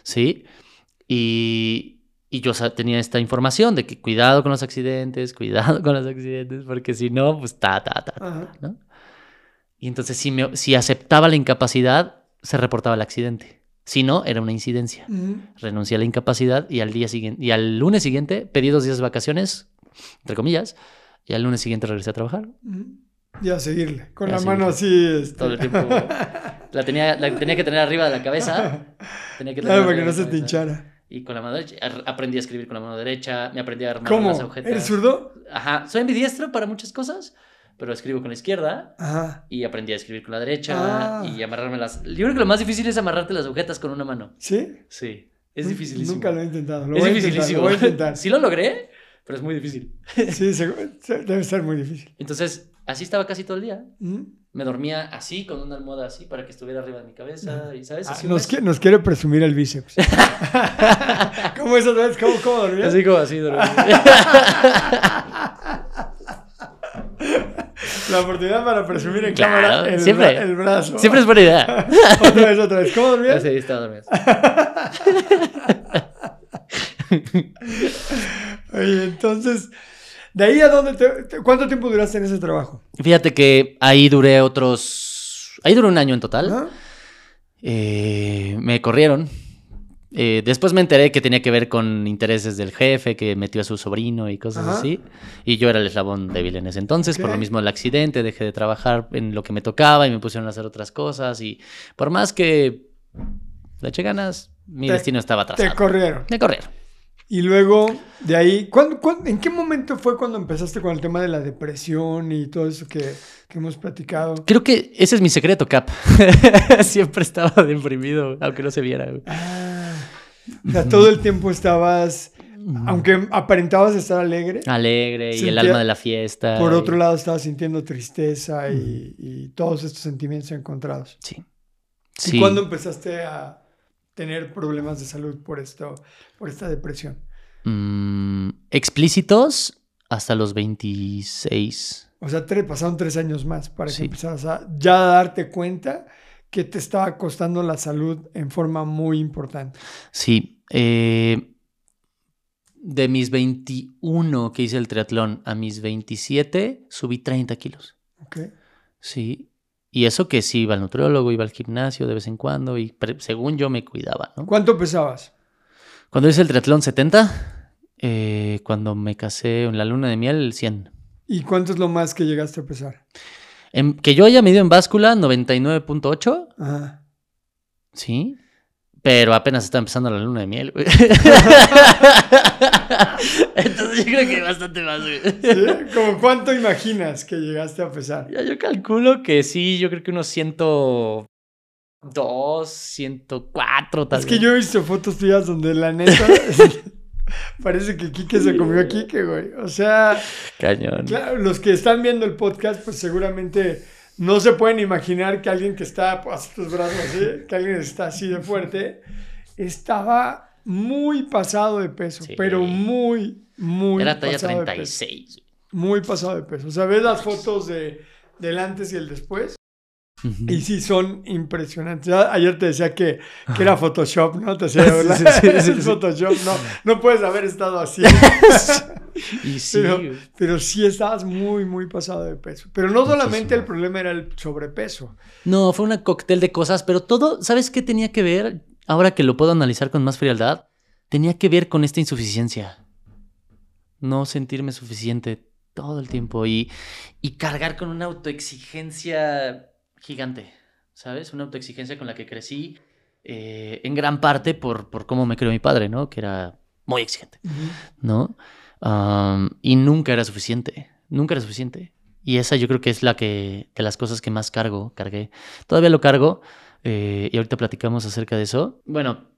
Speaker 2: ¿Sí? Y, y yo tenía esta información de que cuidado con los accidentes, cuidado con los accidentes, porque si no, pues ta, ta, ta, ¿no? Y entonces si, me, si aceptaba la incapacidad, se reportaba el accidente. Si no, era una incidencia. Renuncié a la incapacidad y al día siguiente, y al lunes siguiente pedí dos días de vacaciones, entre comillas, y al lunes siguiente regresé a trabajar.
Speaker 1: Ujú. Y a seguirle. Con
Speaker 2: Y
Speaker 1: la mano así. este,
Speaker 2: Todo el tiempo [LAUGHS] la tenía, la tenía que tener arriba de la cabeza. Tenía que
Speaker 1: Claro,
Speaker 2: tenerla
Speaker 1: para que no se te hinchara.
Speaker 2: Y con la mano derecha, aprendí a escribir con la mano derecha, me aprendí a armar
Speaker 1: ¿Cómo?
Speaker 2: las agujetas.
Speaker 1: ¿Eres zurdo?
Speaker 2: Ajá, soy ambidiestro para muchas cosas, pero escribo con la izquierda
Speaker 1: Ajá.
Speaker 2: y aprendí a escribir con la derecha
Speaker 1: Ah.
Speaker 2: y amarrarme las... Yo creo que lo más difícil es amarrarte las agujetas con una mano.
Speaker 1: ¿Sí?
Speaker 2: Sí, es dificilísimo.
Speaker 1: Nunca lo he intentado. Lo
Speaker 2: es
Speaker 1: voy a intentar,
Speaker 2: dificilísimo.
Speaker 1: lo voy a intentar. [LAUGHS]
Speaker 2: sí lo logré, pero es muy difícil.
Speaker 1: Sí, debe ser muy difícil.
Speaker 2: Entonces, así estaba casi todo el día.
Speaker 1: Ujú.
Speaker 2: Me dormía así, con una almohada así, para que estuviera arriba de mi cabeza. Y, ¿sabes?
Speaker 1: Ah,
Speaker 2: Así un
Speaker 1: nos,
Speaker 2: mes.
Speaker 1: qui- nos quiere presumir el bíceps. [LAUGHS] ¿Cómo es otra vez? ¿Cómo, cómo dormías?
Speaker 2: Así como así dormía. [LAUGHS]
Speaker 1: La oportunidad para presumir en
Speaker 2: Claro,
Speaker 1: cámara el,
Speaker 2: siempre.
Speaker 1: bra- el brazo.
Speaker 2: Siempre es buena idea. [LAUGHS]
Speaker 1: Otra vez, otra vez. ¿Cómo dormías?
Speaker 2: Así estaba dormido.
Speaker 1: Oye, entonces, ¿de ahí a dónde te, te- ¿Cuánto tiempo duraste en ese trabajo?
Speaker 2: Fíjate que ahí duré otros. Ahí duré un año en total. Eh, me corrieron. Eh, después me enteré que tenía que ver con intereses del jefe que metió a su sobrino y cosas
Speaker 1: Ajá.
Speaker 2: así. Y yo era el eslabón débil en ese entonces. Por lo mismo el accidente, dejé de trabajar en lo que me tocaba y me pusieron a hacer otras cosas. Y por más que le eché ganas, mi
Speaker 1: Te-
Speaker 2: destino estaba
Speaker 1: Te
Speaker 2: atrasado.
Speaker 1: corrieron.
Speaker 2: me corrieron.
Speaker 1: Y luego, de ahí, ¿cuándo- cuándo- en qué momento fue cuando empezaste con el tema de la depresión y todo eso que, que hemos platicado?
Speaker 2: Creo que ese es mi secreto, Cap. [LAUGHS] Siempre estaba deprimido, aunque no se viera.
Speaker 1: Ah, o sea, todo el tiempo estabas, aunque aparentabas estar alegre,
Speaker 2: Alegre y el alma de la fiesta.
Speaker 1: por
Speaker 2: y-
Speaker 1: otro lado estabas sintiendo tristeza y, y todos estos sentimientos encontrados.
Speaker 2: Sí.
Speaker 1: ¿Y
Speaker 2: Sí.
Speaker 1: cuándo empezaste a tener problemas de salud por esto, por esta depresión?
Speaker 2: Mm, explícitos hasta los 26.
Speaker 1: O sea, te pasaron tres años más para que
Speaker 2: Sí.
Speaker 1: empezaras a ya darte cuenta que te estaba costando la salud en forma muy importante.
Speaker 2: Sí. eh, de mis 21 que hice el triatlón a mis 27, subí 30 kilos.
Speaker 1: ¿ok?
Speaker 2: Sí. Y eso que sí, iba al nutriólogo, iba al gimnasio de vez en cuando y según yo me cuidaba, ¿no?
Speaker 1: ¿Cuánto pesabas?
Speaker 2: Cuando hice el triatlón 70, eh, cuando me casé en la luna de miel, 100.
Speaker 1: ¿Y cuánto es lo más que llegaste a pesar?
Speaker 2: En- que yo haya medido en báscula 99.8,
Speaker 1: Ajá.
Speaker 2: sí. Pero apenas está empezando la luna de miel, güey. [LAUGHS] Entonces yo creo que bastante más, güey.
Speaker 1: ¿Sí? ¿Cómo cuánto imaginas que llegaste a pesar?
Speaker 2: Ya yo calculo que sí, yo creo que unos 102, 104 tal
Speaker 1: Es que
Speaker 2: vez.
Speaker 1: yo he visto fotos tuyas donde la neta [LAUGHS] parece que Quique se comió a Quique, güey. O sea,
Speaker 2: Cañón.
Speaker 1: claro, los que están viendo el podcast, pues seguramente no se pueden imaginar que alguien que está, tus brazos así, que alguien está así de fuerte, estaba muy pasado de peso,
Speaker 2: Sí.
Speaker 1: pero muy, muy
Speaker 2: Era talla
Speaker 1: pasado de peso.
Speaker 2: 36.
Speaker 1: Muy pasado de peso. O sea, ves las fotos de, del antes y el después. Y sí, son impresionantes. Ayer te decía que, que era Photoshop, ¿no? Te decía, [LAUGHS]
Speaker 2: Sí,
Speaker 1: ¿verdad?
Speaker 2: sí, [LAUGHS] sí,
Speaker 1: Es. Photoshop, no, no puedes haber estado así. [LAUGHS]
Speaker 2: Y sí,
Speaker 1: pero, pero sí estabas muy, muy pasado de peso. Pero no solamente el problema era el sobrepeso.
Speaker 2: No, fue una cóctel de cosas, pero todo, ¿sabes qué tenía que ver? Ahora que lo puedo analizar con más frialdad, tenía que ver con esta insuficiencia. No sentirme suficiente todo el tiempo y, y cargar con una autoexigencia gigante, ¿sabes? Una autoexigencia con la que crecí eh, en gran parte por, por cómo me creó mi padre, ¿no? Que era muy exigente. ¿no? Y nunca era suficiente, nunca era suficiente. Y esa yo creo que es la que, de las cosas que más cargo, cargué. Todavía lo cargo eh, y ahorita platicamos acerca de eso. Bueno,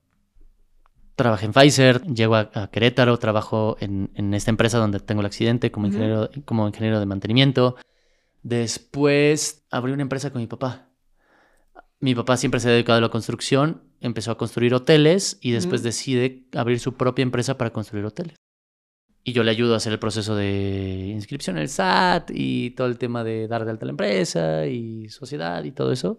Speaker 2: trabajé en Pfizer, llego a, a Querétaro, trabajo en, en esta empresa donde tengo el accidente como ingeniero, como ingeniero de mantenimiento. Después abrí una empresa con mi papá. Mi papá siempre se ha dedicado a la construcción, empezó a construir hoteles y después decide abrir su propia empresa para construir hoteles. Y yo le ayudo a hacer el proceso de inscripción en el SAT y todo el tema de dar de alta la empresa y sociedad y todo eso.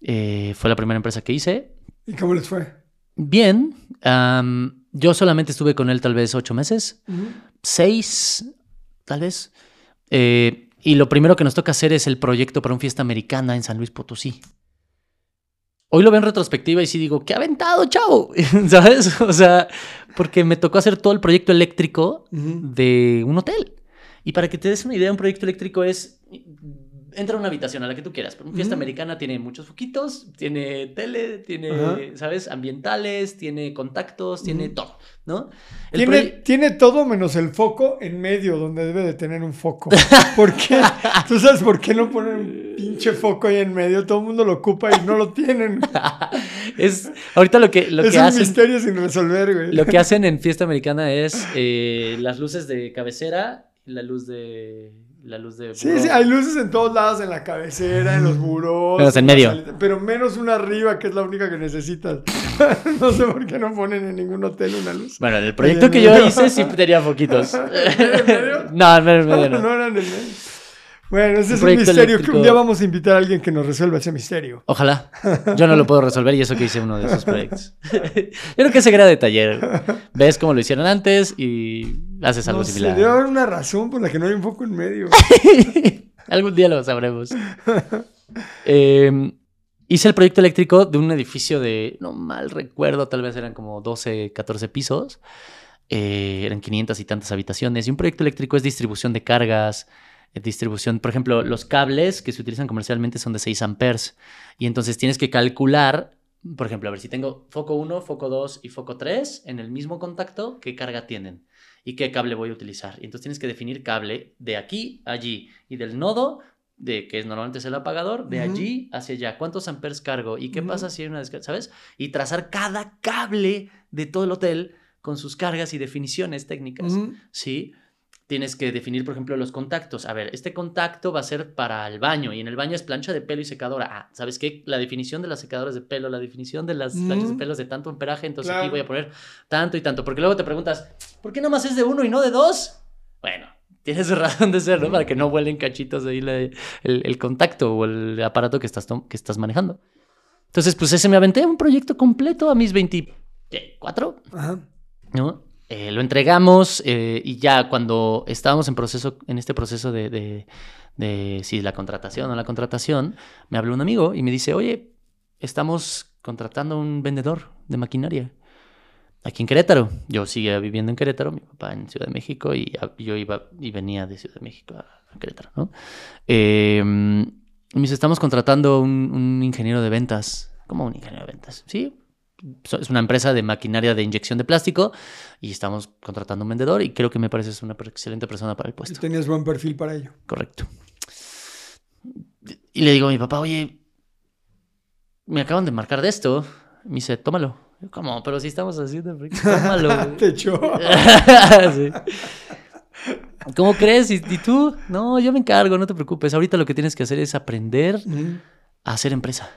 Speaker 2: Eh, fue la primera empresa que hice.
Speaker 1: ¿Y cómo les fue?
Speaker 2: Bien, am, yo solamente estuve con él tal vez ocho meses, seis, tal vez. Eh, y lo primero que nos toca hacer es el proyecto para una fiesta americana en San Luis Potosí. hoy lo veo en retrospectiva y sí digo, qué aventado, chavo, [LAUGHS] ¿sabes? O sea, porque me tocó hacer todo el proyecto eléctrico de un hotel. Y para que te des una idea, un proyecto eléctrico es entra a una habitación a la que tú quieras. Pero una fiesta americana tiene muchos foquitos, tiene tele, tiene, ¿sabes? Ambientales, tiene contactos, tiene todo, ¿no?
Speaker 1: tiene, tiene, todo menos el foco en medio, donde debe de tener un foco. ¿Por qué? [LAUGHS] ¿Tú sabes por qué no ponen un pinche foco ahí en medio? Todo el mundo lo ocupa y no lo tienen. [LAUGHS]
Speaker 2: es, ahorita lo que, lo
Speaker 1: es
Speaker 2: que
Speaker 1: un misterio sin resolver, güey.
Speaker 2: Lo que [LAUGHS] hacen en fiesta americana es eh, las luces de cabecera y la luz de la luz de...
Speaker 1: Sí, sí, hay luces en todos lados, en la cabecera, en los muros.
Speaker 2: Menos en medio.
Speaker 1: pero menos una arriba, que es la única que necesitas. [LAUGHS] no sé por qué no ponen en ningún hotel una luz.
Speaker 2: Bueno, en el proyecto que yo hice sí tenía foquitos. [LAUGHS] ¿En medio? [LAUGHS] no, en medio no.
Speaker 1: no eran en medio. Bueno, ese es un misterio que un día vamos a invitar a alguien que nos resuelva ese misterio.
Speaker 2: Ojalá. Yo no lo puedo resolver y eso que hice uno de esos proyectos. [LAUGHS] Yo creo que ese era de taller. Ves cómo lo hicieron antes y haces algo similar.
Speaker 1: Debe haber una razón por la que no hay un foco en medio. [LAUGHS]
Speaker 2: Algún día lo sabremos. Em, hice el proyecto eléctrico de un edificio de, no mal recuerdo, tal vez eran como 12, 14 pisos. Eh, eran 500 y tantas habitaciones. Y un proyecto eléctrico es distribución de cargas, distribución. Por ejemplo, los cables que se utilizan comercialmente son de 6 amperes. Y entonces tienes que calcular, por ejemplo, a ver si tengo foco 1, foco 2 y foco 3 en el mismo contacto, ¿qué carga tienen? ¿Y qué cable voy a utilizar? Y entonces tienes que definir cable de aquí a allí y del nodo de que es normalmente es el apagador, de allí hacia allá. ¿Cuántos amperes cargo? ¿Y qué pasa si hay una descarga? ¿Sabes? Y trazar cada cable de todo el hotel con sus cargas y definiciones técnicas. ¿Sí? Tienes que definir, por ejemplo, los contactos. A ver, este contacto va a ser para el baño y en el baño es plancha de pelo y secadora. Ah, ¿sabes qué? La definición de las secadoras de pelo, la definición de las planchas de pelo de tanto amperaje, entonces aquí voy a poner tanto y tanto. Porque luego te preguntas, ¿por qué nomás es de uno y no de dos? Bueno, tienes [LAUGHS] razón de ser, ¿no? Para que no vuelen cachitos de ahí el, contacto o el aparato que estás, que estás manejando. Entonces, pues ese me aventé un proyecto completo a mis 24. Ajá. ¿No? Eh, lo entregamos eh, y ya cuando estábamos en proceso, en este proceso de, si la contratación o la contratación, me habló un amigo y me dice, oye, estamos contratando un vendedor de maquinaria aquí en Querétaro. Yo seguía viviendo en Querétaro, mi papá en Ciudad de México y yo iba y venía de Ciudad de México a, Querétaro, ¿no? Em, me dice, estamos contratando un, un ingeniero de ventas. ¿Cómo un ingeniero de ventas? Sí, es una empresa de maquinaria de inyección de plástico y estamos contratando un vendedor y creo que me parece una excelente persona para el puesto.
Speaker 1: Tenías buen perfil para ello.
Speaker 2: Correcto. Y le digo a mi papá, oye, me acaban de marcar de esto. Me dice, tómalo. ¿Cómo? Pero si estamos haciendo, tómalo. [LAUGHS]
Speaker 1: Te echó. [LAUGHS]
Speaker 2: ¿Cómo crees? ¿Y, tú? No, yo me encargo, no te preocupes. Ahorita lo que tienes que hacer es aprender a hacer empresa.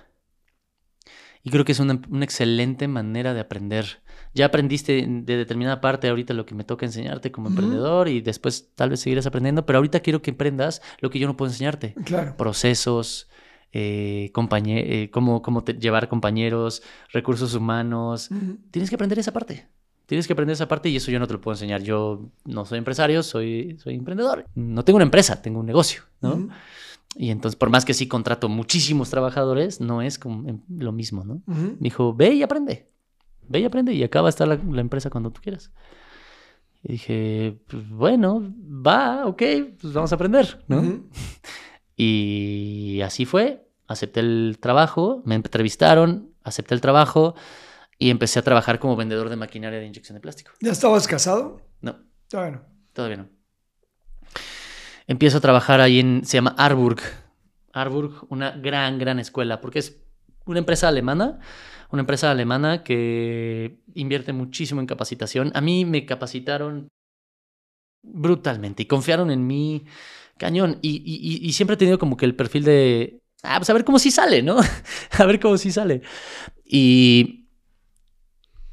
Speaker 2: Y creo que es una, excelente manera de aprender. Ya aprendiste de determinada parte ahorita lo que me toca enseñarte como emprendedor y después tal vez seguirás aprendiendo, pero ahorita quiero que aprendas lo que yo no puedo enseñarte.
Speaker 1: Claro.
Speaker 2: Procesos, eh, eh cómo, cómo llevar compañeros, recursos humanos. Tienes que aprender esa parte. Tienes que aprender esa parte y eso yo no te lo puedo enseñar. Yo no soy empresario, soy, soy emprendedor. No tengo una empresa, tengo un negocio, ¿no? Y entonces, por más que sí contrato muchísimos trabajadores, no es como em, lo mismo, ¿no? Me dijo, ve y aprende. Ve y aprende y acaba de estar la, empresa cuando tú quieras. Y dije, pues, bueno, va, ok, pues vamos a aprender, ¿no? [LAUGHS] Y así fue. Acepté el trabajo, me entrevistaron, acepté el trabajo y empecé a trabajar como vendedor de maquinaria de inyección de plástico.
Speaker 1: ¿Ya estabas casado?
Speaker 2: No.
Speaker 1: Todavía no.
Speaker 2: Todavía no empiezo a trabajar ahí en, se llama Arburg. Arburg, una gran, gran escuela, porque es una empresa alemana, una empresa alemana que invierte muchísimo en capacitación. A mí me capacitaron brutalmente y confiaron en mí cañón. Y, siempre he tenido como que el perfil de, ah, pues a ver cómo sí sale, ¿no? [LAUGHS] a ver cómo sí sale. Y,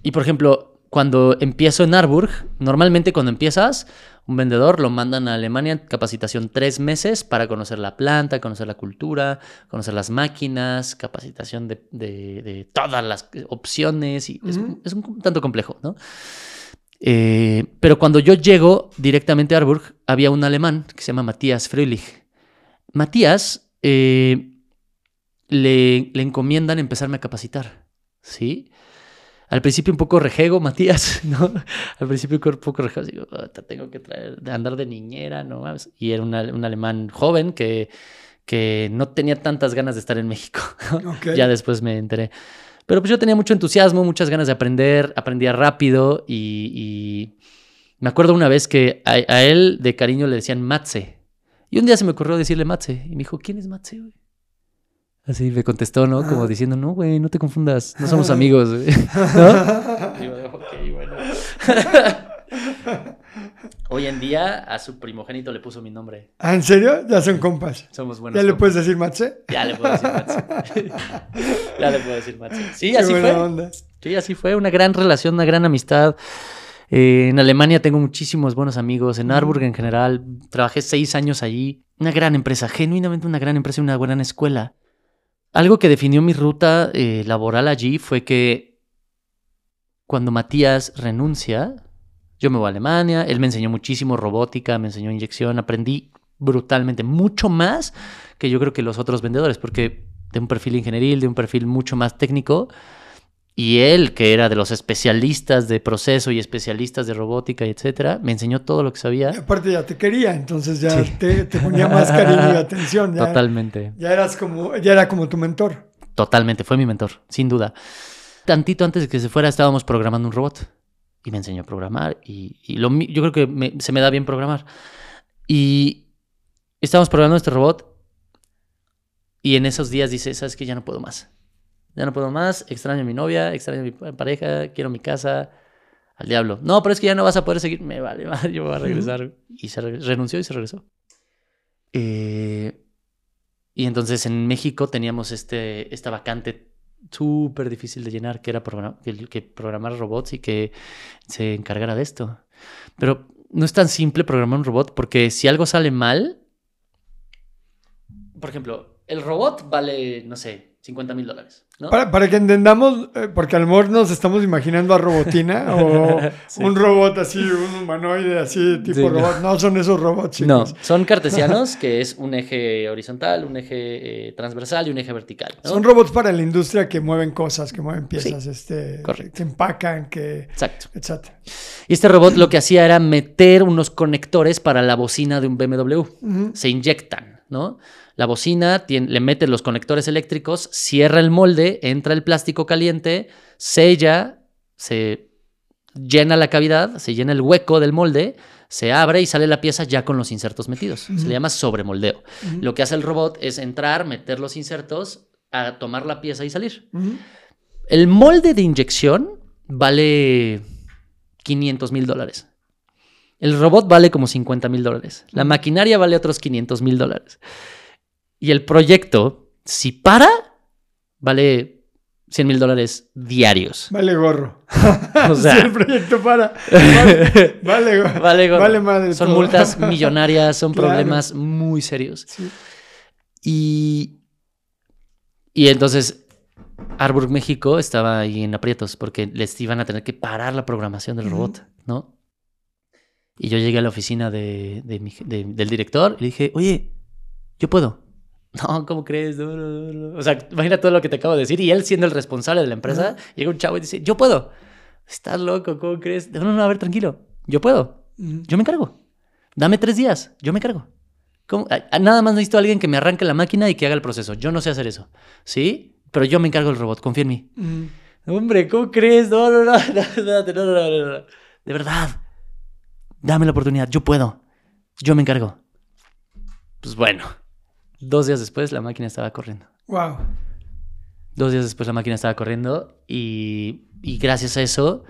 Speaker 2: y por ejemplo, cuando empiezo en Arburg, normalmente cuando empiezas, un vendedor lo mandan a Alemania, capacitación tres meses para conocer la planta, conocer la cultura, conocer las máquinas, capacitación de, todas las opciones. Y es, un tanto complejo, ¿no? Eh, pero cuando yo llego directamente a Arburg, había un alemán que se llama Matías Fröhlich. Matías eh, le, le encomiendan empezarme a capacitar, ¿sí? Al principio un poco rejego, Matías, [LAUGHS] ¿no? Al principio un poco rejego, digo, "Ah, te tengo que traer, de andar de niñera, ¿no? mames". Y era una- un alemán joven que, que no tenía tantas ganas de estar en México. Ya después me enteré. Pero pues yo tenía mucho entusiasmo, muchas ganas de aprender, aprendía rápido y, y me acuerdo una vez que a, a él de cariño le decían Matze. Y un día se me ocurrió decirle Matze. Y me dijo, ¿quién es Matze, güey? Así me contestó, ¿no? Como
Speaker 1: Ah.
Speaker 2: diciendo, no, güey, no te confundas, no somos amigos, güey. [LAUGHS] ¿No? Y yo, "Ok, bueno". [LAUGHS] Hoy en día a su primogénito le puso mi nombre.
Speaker 1: ¿Ah, ¿En serio? Ya son compas.
Speaker 2: Somos buenos.
Speaker 1: ¿Ya le puedes decir Matze?
Speaker 2: Ya le puedo decir Matze. [LAUGHS] ya le puedo decir Matze. Sí,
Speaker 1: Qué
Speaker 2: así
Speaker 1: buena
Speaker 2: fue.
Speaker 1: onda.
Speaker 2: Sí, así fue. Una gran relación, una gran amistad. Eh, en Alemania tengo muchísimos buenos amigos. En Harburg en general. Trabajé seis años allí. Una gran empresa, genuinamente una gran empresa y una gran escuela. Algo que definió mi ruta eh, laboral allí fue que cuando Matías renuncia, yo me voy a Alemania. Él me enseñó muchísimo robótica, me enseñó inyección. Aprendí brutalmente, mucho más que yo creo que los otros vendedores, porque de un perfil ingenieril, de un perfil mucho más técnico. Y él, que era de los especialistas de proceso y especialistas de robótica y etcétera, me enseñó todo lo que
Speaker 1: Y
Speaker 2: sabía.
Speaker 1: aparte ya te quería, entonces ya
Speaker 2: Sí.
Speaker 1: te, te ponía más cariño y atención. Ya,
Speaker 2: Totalmente,
Speaker 1: ya eras como, ya era como tu mentor.
Speaker 2: totalmente. Fue mi mentor, sin duda. Tantito antes de que se fuera, estábamos programando un robot. Y me enseñó a programar. Y, y lo, mi- yo creo que me- se me da bien programar. Y estábamos programando este robot. Y en esos días dice, ¿sabes qué? Ya no puedo más. Ya no puedo más. Extraño a mi novia, extraño a mi pa- pareja, quiero mi casa. Al diablo. No, pero es que ya no vas a poder seguir. Me vale, [LAUGHS] madre, yo voy a regresar. Y se re- renunció y se regresó. Eh, y entonces en México teníamos este, esta vacante súper difícil de llenar, que era program- que, que programar robots y que se encargara de esto. Pero no es tan simple programar un robot porque si algo sale mal, por ejemplo, el robot vale, no sé, 50 mil dólares. ¿no?
Speaker 1: Para, para que entendamos, eh, porque a lo mejor nos estamos imaginando a Robotina o [LAUGHS]
Speaker 2: Sí.
Speaker 1: un robot así, un humanoide así, tipo
Speaker 2: Sí, no.
Speaker 1: robot. No, son esos robots,
Speaker 2: No,
Speaker 1: chicos.
Speaker 2: son [LAUGHS] cartesianos, que es un eje horizontal, un eje eh, transversal y un eje vertical. ¿no?
Speaker 1: Son robots para la industria que mueven cosas, que mueven piezas, este,
Speaker 2: correcto.
Speaker 1: que empacan, que,
Speaker 2: Exacto.
Speaker 1: etcétera.
Speaker 2: Y este robot lo que hacía era meter unos conectores para la bocina de un BMW. Se inyectan, ¿no? La bocina tiene- le mete los conectores eléctricos, cierra el molde, entra el plástico caliente, sella, se llena la cavidad, se llena el hueco del molde, se abre y sale la pieza ya con los insertos metidos. Se le llama sobremoldeo. Lo que hace el robot es entrar, meter los insertos, a tomar la pieza y salir. El molde de inyección vale 500 mil dólares. El robot vale como 50 mil dólares. La maquinaria vale otros 500 mil dólares. Y el proyecto, si para, vale 100 mil dólares diarios.
Speaker 1: Vale gorro. [LAUGHS]
Speaker 2: O [LAUGHS]
Speaker 1: si
Speaker 2: sea,
Speaker 1: el proyecto para. [LAUGHS] Vale, vale gorro.
Speaker 2: vale, gorro.
Speaker 1: Vale madre
Speaker 2: Son
Speaker 1: todo.
Speaker 2: multas millonarias, son
Speaker 1: Claro.
Speaker 2: problemas muy serios.
Speaker 1: Sí.
Speaker 2: Y, y entonces Harburg, México estaba ahí en aprietos porque les iban a tener que parar la programación del robot, ¿no? Y yo llegué a la oficina de, de mi- de- del director y le dije, oye, yo puedo. No, ¿cómo crees? No, no, no, no". O sea, imagina todo lo que te acabo de decir. Y él siendo el responsable de la empresa, llega un chavo y dice, yo puedo. Estás loco, ¿cómo crees? No, no, no, a ver, tranquilo. Yo puedo. Yo me encargo. Dame tres días. Yo me encargo. ¿Cómo? A- a- Nada más necesito a alguien que me arranque la máquina y que haga el proceso. Yo no sé hacer eso. ¿Sí? Pero yo me encargo del robot. Confía en mí. Hombre, ¿cómo crees? No, no, no. [LAUGHS] No, no, no, no, no, no. De verdad. Dame la oportunidad. Yo puedo. Yo me encargo. Pues bueno. Dos días después la máquina estaba corriendo.
Speaker 1: Wow.
Speaker 2: Dos días después la máquina estaba corriendo y, y gracias a eso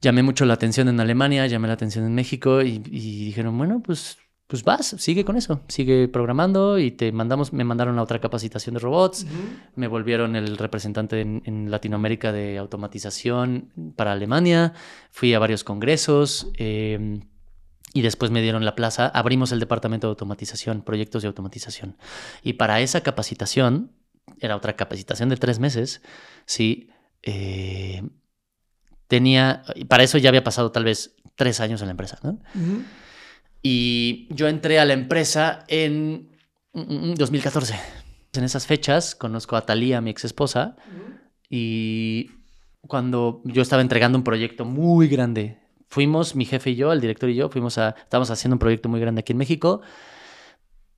Speaker 2: llamé mucho la atención en Alemania, llamé la atención en México y, y dijeron, bueno, pues, pues vas, sigue con eso, sigue programando y te mandamos, me mandaron a otra capacitación de robots, me volvieron el representante en, en Latinoamérica de automatización para Alemania, fui a varios congresos. eh, y después me dieron la plaza, abrimos el departamento de automatización, proyectos de automatización. Y para esa capacitación, era otra capacitación de tres meses, sí, eh, tenía, para eso ya había pasado tal vez tres años en la empresa, ¿no? Y yo entré a la empresa en mm, mm, 2014. En esas fechas conozco a Talía, mi ex esposa, y cuando yo estaba entregando un proyecto muy grande, fuimos, mi jefe y yo, el director y yo, fuimos a, estábamos haciendo un proyecto muy grande aquí en México.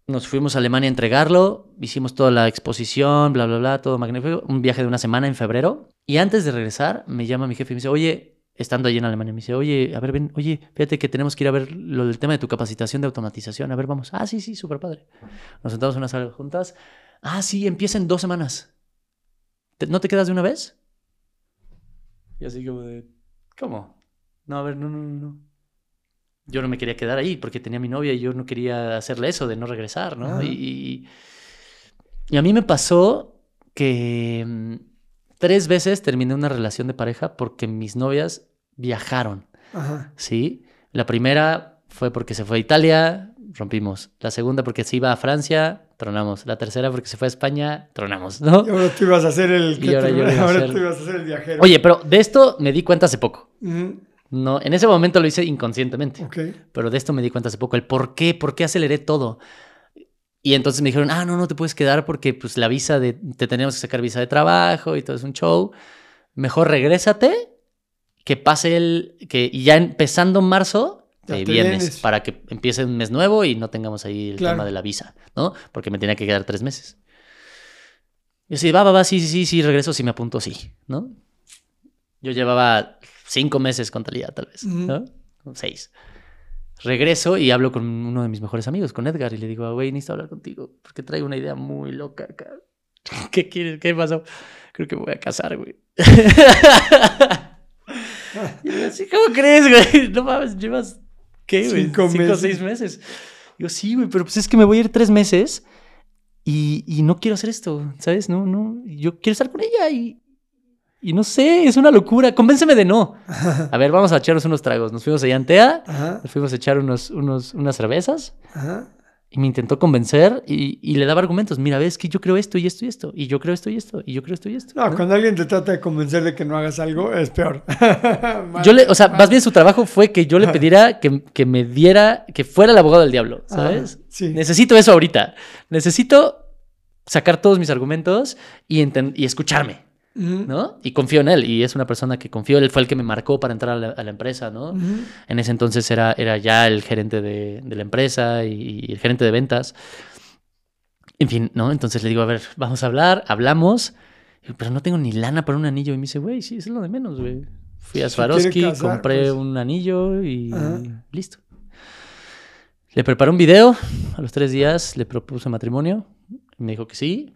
Speaker 2: Nos fuimos a Alemania a entregarlo, hicimos toda la exposición, bla, bla, bla, todo magnífico. Un viaje de una semana en febrero. Y antes de regresar, me llama mi jefe y me dice, oye, estando allí en Alemania, me dice, oye, a ver, ven, oye, fíjate que tenemos que ir a ver lo del tema de tu capacitación de automatización. A ver, vamos. Ah, sí, sí, súper padre. Nos sentamos en una sala juntas. Ah, sí, empieza en dos semanas. ¿No te quedas de una vez? Y así como de, ¿cómo? No, a ver, no, no, no. Yo no me quería quedar ahí porque tenía mi novia y yo no quería hacerle eso de no regresar, ¿no? Y, y, a mí me pasó que mm, tres veces terminé una relación de pareja porque mis novias viajaron.
Speaker 1: Ajá.
Speaker 2: ¿Sí? La primera fue porque se fue a Italia, rompimos. La segunda porque se iba a Francia, tronamos. La tercera porque se fue a España, tronamos, ¿no?
Speaker 1: Y ahora tú ibas a hacer el,
Speaker 2: ahora ser- [LAUGHS]
Speaker 1: tú ibas a ser el viajero.
Speaker 2: Oye, pero de esto me di cuenta hace poco. No, en ese momento lo hice inconscientemente. Pero de esto me di cuenta hace poco, el por qué, por qué aceleré todo. Y entonces me dijeron, ah, no, no te puedes quedar porque pues la visa de, te tenemos que sacar visa de trabajo y todo es un show. Mejor regrésate, que pase el, que y ya empezando en marzo, te vienes, para que empiece un mes nuevo y no tengamos ahí el
Speaker 1: Claro.
Speaker 2: tema de la visa, ¿no? Porque me tenía que quedar tres meses. Y así, va, va, va, sí, sí, sí, sí, regreso, si me apunto, sí, ¿no? Yo llevaba cinco meses con Talía, tal vez. Seis. Regreso y hablo con uno de mis mejores amigos, con Edgar, y le digo, güey, necesito hablar contigo, porque traigo una idea muy loca acá. [LAUGHS] ¿Qué quieres? ¿Qué pasó? Creo que me voy a casar, güey. [LAUGHS] y yo así, ¿cómo crees, güey? [LAUGHS] No mames, llevas, ¿qué, güey?
Speaker 1: Cinco
Speaker 2: Cinco o
Speaker 1: meses.
Speaker 2: seis meses. Digo, sí, güey, pero pues es que me voy a ir tres meses y, y no quiero hacer esto, ¿sabes? No, no, yo quiero estar con ella y, y no sé, es una locura. Convénceme de no. A ver, vamos a echarnos unos tragos. Nos fuimos allá en Tea,
Speaker 1: Ajá.
Speaker 2: nos fuimos a echar unos, unos, unas cervezas
Speaker 1: Ajá.
Speaker 2: y me intentó convencer y, y le daba argumentos. Mira, ves que yo creo esto y esto y esto, y yo creo esto y esto, y yo creo esto y esto.
Speaker 1: No,
Speaker 2: ¿no?
Speaker 1: cuando alguien te trata de convencer de que no hagas algo, es peor. [LAUGHS]
Speaker 2: Yo le, o sea, más bien su trabajo fue que yo le pidiera que, que me diera, que fuera el abogado del diablo, ¿sabes?
Speaker 1: Sí.
Speaker 2: Necesito eso ahorita. Necesito sacar todos mis argumentos y, y escucharme, ¿no? Y confío en él, y es una persona que confío, él fue el que me marcó para entrar a la, a la empresa, ¿no? En ese entonces era, era ya el gerente de, de la empresa y, y el gerente de ventas. En fin, ¿no? Entonces le digo, a ver, vamos a hablar, hablamos, pero no tengo ni lana para un anillo. Y me dice, güey, sí, es lo de menos, güey. Fui a Swarovski, compré
Speaker 1: pues.
Speaker 2: un anillo y
Speaker 1: Ajá.
Speaker 2: listo. Le preparé un video, a los tres días le propuse matrimonio, me dijo que sí,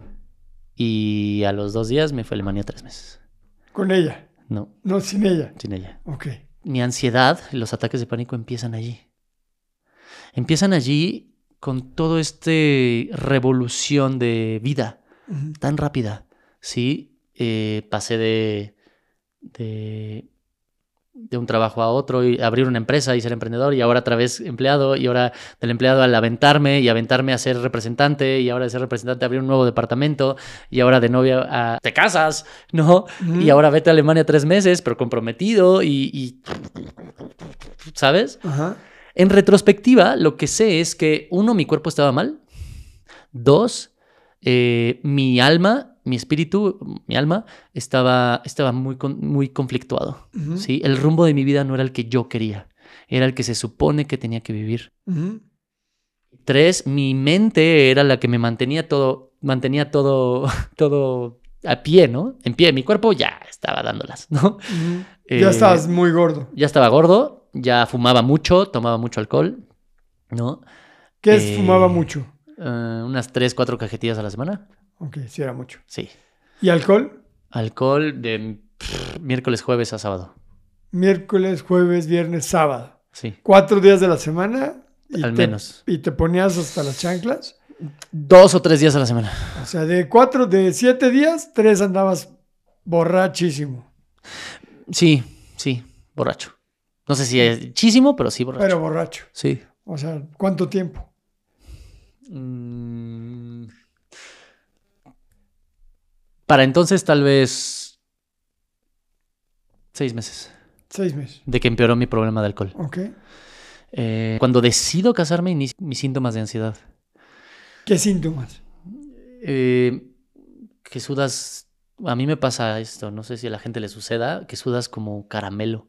Speaker 2: y a los dos días me fue a Alemania tres meses.
Speaker 1: Con ella,
Speaker 2: No,
Speaker 1: no sin ella.
Speaker 2: sin ella.
Speaker 1: Ok.
Speaker 2: mi ansiedad y los ataques de pánico empiezan allí. Empiezan allí con todo este revolución de vida tan rápida. Sí, Eh, pasé de, de, de un trabajo a otro y abrir una empresa y ser emprendedor y ahora otra vez empleado y ahora del empleado al aventarme y aventarme a ser representante y ahora de ser representante a abrir un nuevo departamento y ahora de novia a te casas, ¿no? Y ahora vete a Alemania tres meses, pero comprometido y, y- ¿sabes?
Speaker 1: Ajá.
Speaker 2: En retrospectiva, lo que sé es que, uno, mi cuerpo estaba mal. Dos, eh, mi alma, mi espíritu, mi alma, estaba, estaba muy, con- muy conflictuado. ¿sí? El rumbo de mi vida no era el que yo quería, era el que se supone que tenía que vivir. Tres, mi mente era la que me mantenía todo, mantenía todo, [LAUGHS] todo a pie, ¿no? En pie. Mi cuerpo ya estaba dándolas, ¿no?
Speaker 1: Ujú.
Speaker 2: Eh,
Speaker 1: Ya estabas muy gordo.
Speaker 2: Ya estaba gordo, ya fumaba mucho, tomaba mucho alcohol, ¿no?
Speaker 1: ¿Qué es?
Speaker 2: eh,
Speaker 1: Fumaba mucho.
Speaker 2: Eh, unas tres, cuatro cajetillas a la semana.
Speaker 1: Ok, sí era mucho.
Speaker 2: Sí.
Speaker 1: ¿Y alcohol?
Speaker 2: Alcohol de pff, miércoles, jueves a sábado.
Speaker 1: Miércoles, jueves, viernes, sábado.
Speaker 2: Sí.
Speaker 1: Cuatro días de la semana. Y
Speaker 2: Al
Speaker 1: te-
Speaker 2: menos.
Speaker 1: Y te ponías hasta las chanclas.
Speaker 2: Dos o tres días a la semana.
Speaker 1: O sea, de cuatro, de siete días, tres andabas borrachísimo.
Speaker 2: Sí, sí, borracho. No sé si es muchísimo, pero sí borracho.
Speaker 1: Pero borracho.
Speaker 2: Sí.
Speaker 1: O sea, ¿cuánto tiempo?
Speaker 2: Mm. Para entonces, tal vez. Seis meses.
Speaker 1: Seis meses.
Speaker 2: De que empeoró mi problema de alcohol.
Speaker 1: Ok.
Speaker 2: Eh, cuando decido casarme, inicio mis síntomas de ansiedad.
Speaker 1: ¿Qué síntomas?
Speaker 2: eh, que sudas. A mí me pasa esto, no sé si a la gente le suceda, que sudas como caramelo.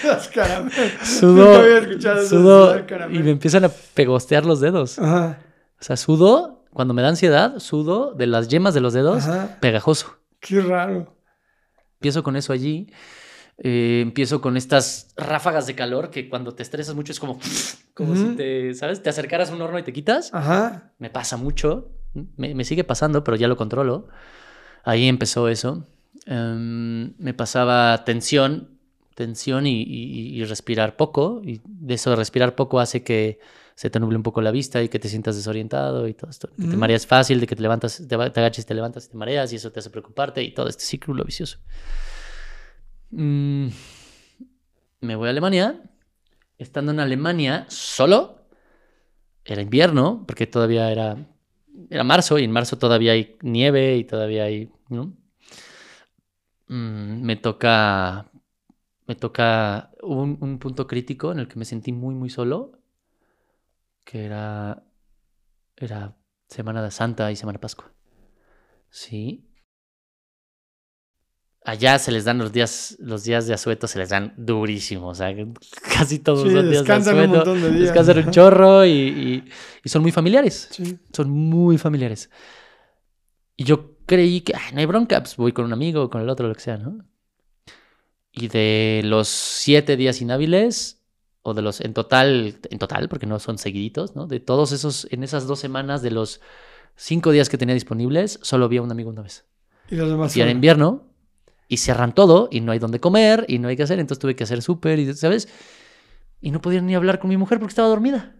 Speaker 1: Sudas caramelo. [LAUGHS]
Speaker 2: Sudo,
Speaker 1: Nunca había escuchado
Speaker 2: sudo
Speaker 1: caramelo.
Speaker 2: y me empiezan a pegostear los dedos.
Speaker 1: Ajá,
Speaker 2: O sea, sudo, cuando me da ansiedad, sudo de las yemas de los dedos,
Speaker 1: ajá.
Speaker 2: pegajoso.
Speaker 1: Qué raro.
Speaker 2: Empiezo con eso allí. eh, empiezo con estas ráfagas de calor que cuando te estresas mucho es como, como si te, ¿sabes? Te acercaras a un horno y te quitas.
Speaker 1: Ajá.
Speaker 2: Me pasa mucho. Me, me sigue pasando, pero ya lo controlo. Ahí empezó eso. Em, me pasaba tensión, tensión y, y- y respirar poco. Y de eso de respirar poco hace que se te nuble un poco la vista y que te sientas desorientado y todo esto. Que te mareas fácil, de que te levantas, te, va- te agaches, te levantas y te mareas y eso te hace preocuparte y todo este círculo vicioso. Mm, me voy a Alemania. Estando en Alemania solo, era invierno, porque todavía era, era marzo y en marzo todavía hay nieve y todavía hay, ¿no? Mm, me toca, me toca un, un punto crítico en el que me sentí muy, muy solo, que era, era Semana de Santa y Semana de Pascua. Sí. Allá se les dan los días, los días de asueto se les dan durísimo, o sea, [LAUGHS] casi todos
Speaker 1: Sí,
Speaker 2: los días de
Speaker 1: un
Speaker 2: asueto.
Speaker 1: montón de días.
Speaker 2: Descansan un chorro y, y- y son muy familiares.
Speaker 1: Sí.
Speaker 2: Son muy familiares. Y yo creí que, "Ay, no hay bronca, pues voy con un amigo, con el otro, lo que sea, ¿no? Y de los siete días inhábiles, o de los, en total, en total, porque no son seguiditos, ¿no? De todos esos, en esas dos semanas, de los cinco días que tenía disponibles, solo vi a un amigo una vez.
Speaker 1: Y los demás
Speaker 2: Y era invierno, y cierran todo, y no hay dónde comer, y no hay que hacer, entonces tuve que hacer súper, y, ¿sabes? Y no podía ni hablar con mi mujer porque estaba dormida.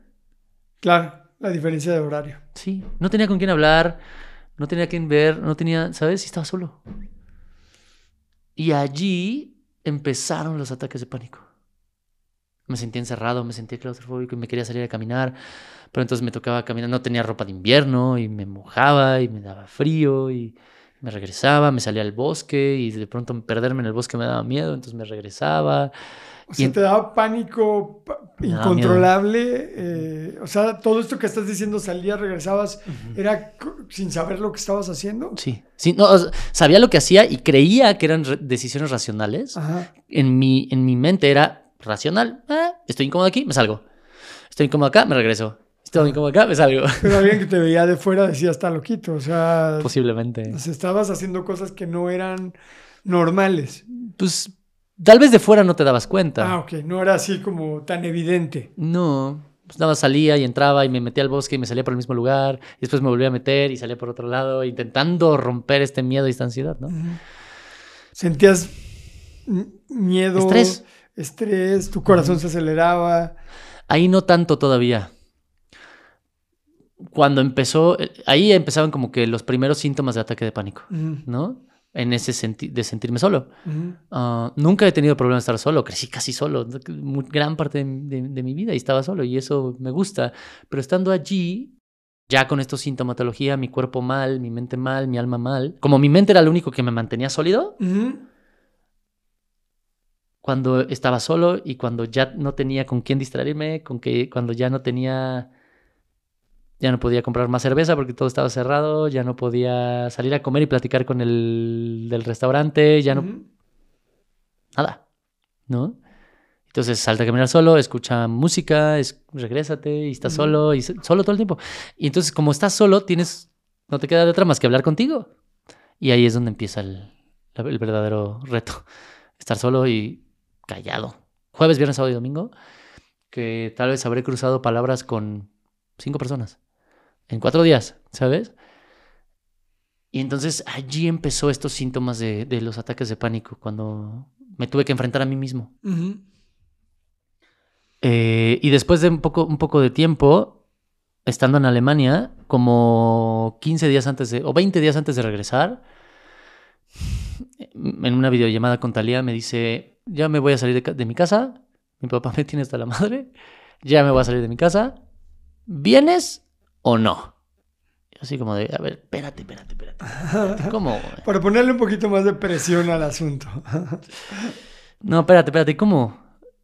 Speaker 1: Claro, la diferencia de horario.
Speaker 2: Sí, no tenía con quién hablar, no tenía quien ver, no tenía, ¿sabes? Y estaba solo. Y allí empezaron los ataques de pánico. Me sentía encerrado, me sentía claustrofóbico y me quería salir a caminar, pero entonces me tocaba caminar, no tenía ropa de invierno y me mojaba y me daba frío y me regresaba, me salía al bosque y de pronto perderme en el bosque me daba miedo, entonces me regresaba.
Speaker 1: O sea, te daba pánico
Speaker 2: Me
Speaker 1: incontrolable. eh, o sea, todo esto que estás diciendo, salías, regresabas, era sin saber lo que estabas haciendo.
Speaker 2: Sí, sí, no, o sea, sabía lo que hacía y creía que eran decisiones racionales.
Speaker 1: Ajá.
Speaker 2: en mi, en mi mente era racional. Eh, estoy incómodo aquí, me salgo. Estoy incómodo acá, me regreso. Estoy incómodo acá, me salgo. [LAUGHS]
Speaker 1: Pero alguien que te veía de fuera decía, está loquito. O sea,
Speaker 2: Posiblemente.
Speaker 1: sea, estabas haciendo cosas que no eran normales.
Speaker 2: Pues tal vez de fuera no te dabas cuenta.
Speaker 1: Ah, ok. No era así como tan evidente.
Speaker 2: No. Pues nada salía y entraba y me metía al bosque y me salía por el mismo lugar. Y después me volvía a meter y salía por otro lado, intentando romper este miedo y esta ansiedad, ¿no?
Speaker 1: Sentías miedo,
Speaker 2: Estrés.
Speaker 1: Estrés, tu corazón se aceleraba.
Speaker 2: Ahí no tanto todavía. Cuando empezó, eh, ahí empezaban como que los primeros síntomas de ataque de pánico,
Speaker 1: Ujú,
Speaker 2: ¿no? En ese sentido de sentirme solo.
Speaker 1: ujú.
Speaker 2: Ah, nunca he tenido problema de estar solo, crecí casi solo, mu- gran parte de, de- de mi vida y estaba solo y eso me gusta. Pero estando allí, ya con esta sintomatología, mi cuerpo mal, mi mente mal, mi alma mal, como mi mente era lo único que me mantenía sólido,
Speaker 1: Ujú.
Speaker 2: Cuando estaba solo y cuando ya no tenía con quién distraerme, con que cuando ya no tenía, ya no podía comprar más cerveza porque todo estaba cerrado, ya no podía salir a comer y platicar con el del restaurante, ya no nada, ¿no? Entonces salta a caminar solo, escucha música, es, regrésate y estás solo y solo todo el tiempo. Y entonces como estás solo, tienes, no te queda de otra más que hablar contigo. Y ahí es donde empieza el, el verdadero reto. Estar solo y callado. Jueves, viernes, sábado y domingo, que tal vez habré cruzado palabras con cinco personas en cuatro días, ¿sabes? Y entonces allí empezó estos síntomas de, de los ataques de pánico, cuando me tuve que enfrentar a mí mismo. Eh, y después de un poco, un poco de tiempo, estando en Alemania, como 15 días antes de, o 20 días antes de regresar, en una videollamada con Talía me dice, ya me voy a salir de, mi casa, mi papá me tiene hasta la madre, ya me voy a salir de mi casa, ¿vienes o no? Y Así como de, a ver, espérate, espérate, espérate. espérate, [LAUGHS] ¿Cómo?
Speaker 1: Para ponerle un poquito más de presión al asunto. [LAUGHS]
Speaker 2: No, espérate, espérate, ¿cómo?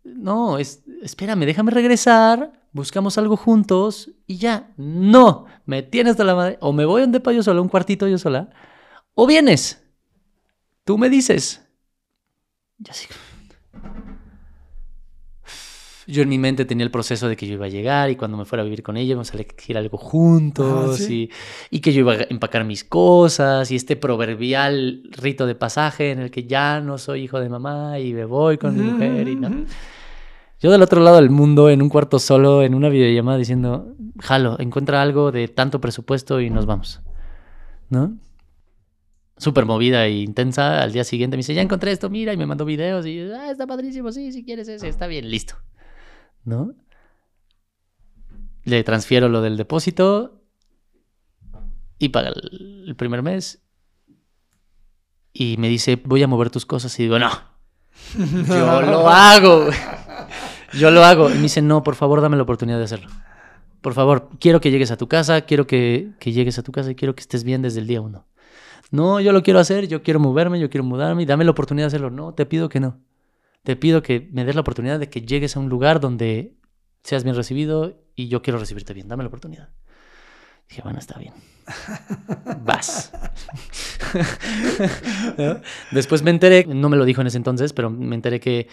Speaker 2: No, es, espérame, déjame regresar, buscamos algo juntos y ya. No, me tienes de la madre. O me voy a un depa yo sola, un cuartito yo sola. O vienes. Tú me dices. Yo así. Yo en mi mente tenía el proceso de que yo iba a llegar y cuando me fuera a vivir con ella íbamos a elegir algo juntos
Speaker 1: Ah, ¿sí?
Speaker 2: y, y que yo iba a empacar mis cosas y este proverbial rito de pasaje en el que ya no soy hijo de mamá y me voy con mi mujer y no. Yo del otro lado del mundo, en un cuarto solo, en una videollamada diciendo, jalo, encuentra algo de tanto presupuesto y nos vamos. ¿No? Súper movida e intensa. Al día siguiente me dice, ya encontré esto, mira, y me mandó videos y, ah, está padrísimo, sí, si quieres ese, está bien, listo. ¿No? Le transfiero lo del depósito y paga el, primer mes. Y me dice, voy a mover tus cosas. Y digo, no, yo [LAUGHS] lo hago. Yo lo hago. Y me dice, no, por favor, dame la oportunidad de hacerlo. Por favor, quiero que llegues a tu casa, quiero que, que llegues a tu casa y quiero que estés bien desde el día uno. No, yo lo quiero hacer, yo quiero moverme, yo quiero mudarme y dame la oportunidad de hacerlo. No, te pido que no. Te pido que me des la oportunidad de que llegues a un lugar donde seas bien recibido y yo quiero recibirte bien. Dame la oportunidad. Dije, bueno, está bien. [LAUGHS] Vas. ¿No? [LAUGHS] Después me enteré, no me lo dijo en ese entonces, pero me enteré que,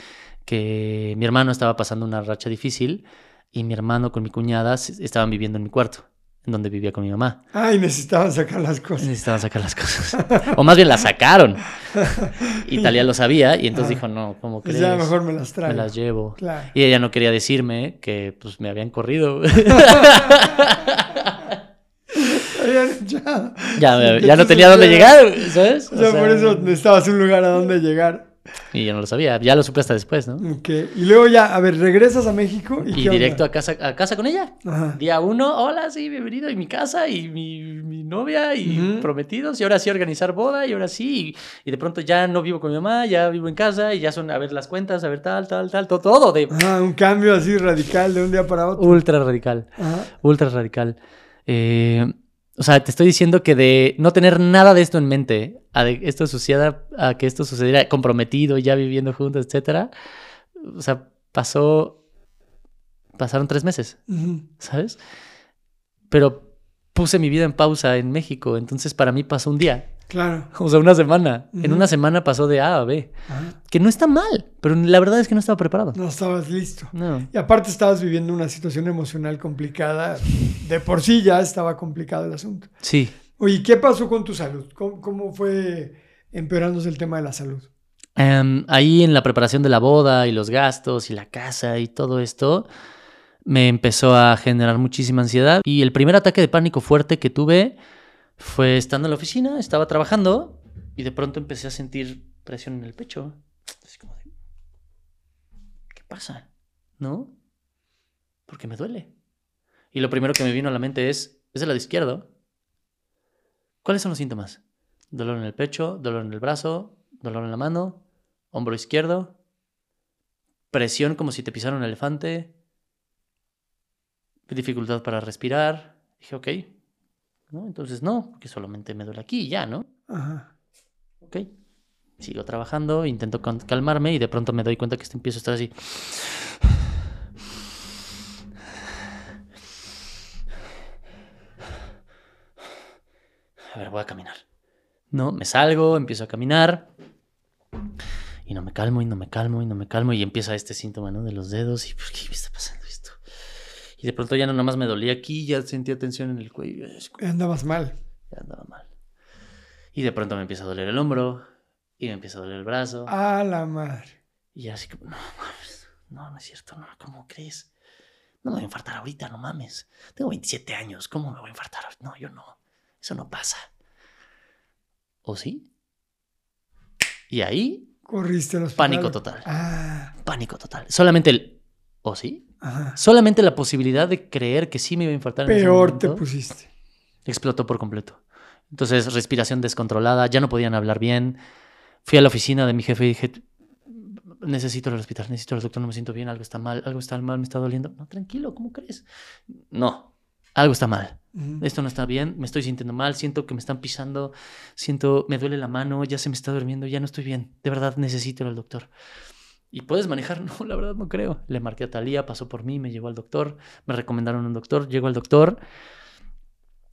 Speaker 2: que mi hermano estaba pasando una racha difícil y mi hermano con mi cuñada estaban viviendo en mi cuarto, en donde vivía con mi mamá.
Speaker 1: Ay, necesitaban sacar las cosas.
Speaker 2: Necesitaban sacar las cosas. O más bien las sacaron. [LAUGHS] Y Talia lo sabía y entonces dijo, no, ¿cómo
Speaker 1: Pues
Speaker 2: crees?
Speaker 1: ya mejor me las
Speaker 2: Me
Speaker 1: traigo.
Speaker 2: las llevo.
Speaker 1: Claro.
Speaker 2: Y ella no quería decirme que pues me habían corrido. [LAUGHS] Ya, ya no tenía dónde llegar, ¿sabes?
Speaker 1: O
Speaker 2: O
Speaker 1: sea,
Speaker 2: sea,
Speaker 1: por eso necesitabas un lugar a donde llegar.
Speaker 2: Y yo no lo sabía, ya lo supe hasta después, ¿no?
Speaker 1: Ok. Y luego ya, a ver, regresas a México y,
Speaker 2: Y
Speaker 1: ¿qué
Speaker 2: directo
Speaker 1: onda?
Speaker 2: a casa, a casa con ella.
Speaker 1: Ajá.
Speaker 2: Día uno, hola, sí, bienvenido, y mi casa, y mi, mi novia, y prometidos, y ahora sí organizar boda, y ahora sí, y, y de pronto ya no vivo con mi mamá, ya vivo en casa, y ya son a ver las cuentas, a ver tal, tal, tal, todo, todo de
Speaker 1: Ajá, un cambio así radical de un día para otro.
Speaker 2: ultra radical,
Speaker 1: Ajá.
Speaker 2: ultra radical. Eh, o sea, te estoy diciendo que de no tener nada de esto en mente, a de esto sucediera, a que esto sucediera comprometido, ya viviendo juntos, etcétera, o sea, pasó, pasaron tres meses. ¿sabes? Pero puse mi vida en pausa en México, entonces para mí pasó un día,
Speaker 1: Claro.
Speaker 2: o sea, una semana. En una semana pasó de A a B,
Speaker 1: Ajá.
Speaker 2: que no está mal, pero la verdad es que no estaba preparado.
Speaker 1: No estabas listo.
Speaker 2: No.
Speaker 1: Y aparte estabas viviendo una situación emocional complicada. De por sí ya estaba complicado el asunto.
Speaker 2: Sí.
Speaker 1: Oye, ¿qué pasó con tu salud? ¿Cómo, cómo fue empeorándose el tema de la salud?
Speaker 2: Em, ahí en la preparación de la boda y los gastos y la casa y todo esto, me empezó a generar muchísima ansiedad. Y el primer ataque de pánico fuerte que tuve fue estando en la oficina, estaba trabajando y de pronto empecé a sentir presión en el pecho. Así como de, ¿qué pasa? ¿No? Porque me duele. Y lo primero que me vino a la mente es, ¿es el lado izquierdo? ¿Cuáles son los síntomas? Dolor en el pecho, dolor en el brazo, dolor en la mano, hombro izquierdo, presión como si te pisara un elefante, dificultad para respirar. Dije, ok. ¿No? Entonces no, porque solamente me duele aquí y ya, ¿no?
Speaker 1: Ajá.
Speaker 2: Ok. Sigo trabajando, intento calmarme y de pronto me doy cuenta que empiezo a estar así. A ver, voy a caminar. No, me salgo, empiezo a caminar. Y no me calmo, y no me calmo, y no me calmo. Y empieza este síntoma, ¿no? De los dedos. ¿Y por qué me está pasando esto? Y de pronto ya no nomás me dolía aquí, ya sentía tensión en el cuello.
Speaker 1: Andabas mal.
Speaker 2: ya andaba mal. Y de pronto me empieza a doler el hombro. Y me empieza a doler el brazo.
Speaker 1: A la madre.
Speaker 2: Y así como, no mames. No, no es cierto, no, ¿cómo crees? No me voy a infartar ahorita, no mames. Tengo 27 años, ¿cómo me voy a infartar? ahorita? No, yo no. Eso no pasa. ¿O sí? Y ahí,
Speaker 1: Corriste hospital.
Speaker 2: pánico total.
Speaker 1: Ah,
Speaker 2: Pánico total. Solamente el, ¿o sí?
Speaker 1: Ajá.
Speaker 2: Solamente la posibilidad de creer que sí me iba a infartar. en ese
Speaker 1: Peor te pusiste.
Speaker 2: explotó por completo. Entonces, respiración descontrolada, ya no podían hablar bien. Fui a la oficina de mi jefe y dije, necesito ir al hospital, necesito al doctor, no me siento bien, algo está mal, algo está mal, me está doliendo. No, tranquilo, ¿cómo crees? No, algo está mal. Esto no está bien, me estoy sintiendo mal, siento que me están pisando, siento, me duele la mano, ya se me está durmiendo, ya no estoy bien. De verdad necesito ir al doctor. ¿Y puedes manejar? No, la verdad no creo. Le marqué a Talía, pasó por mí, me llevó al doctor, me recomendaron un doctor, llego al doctor,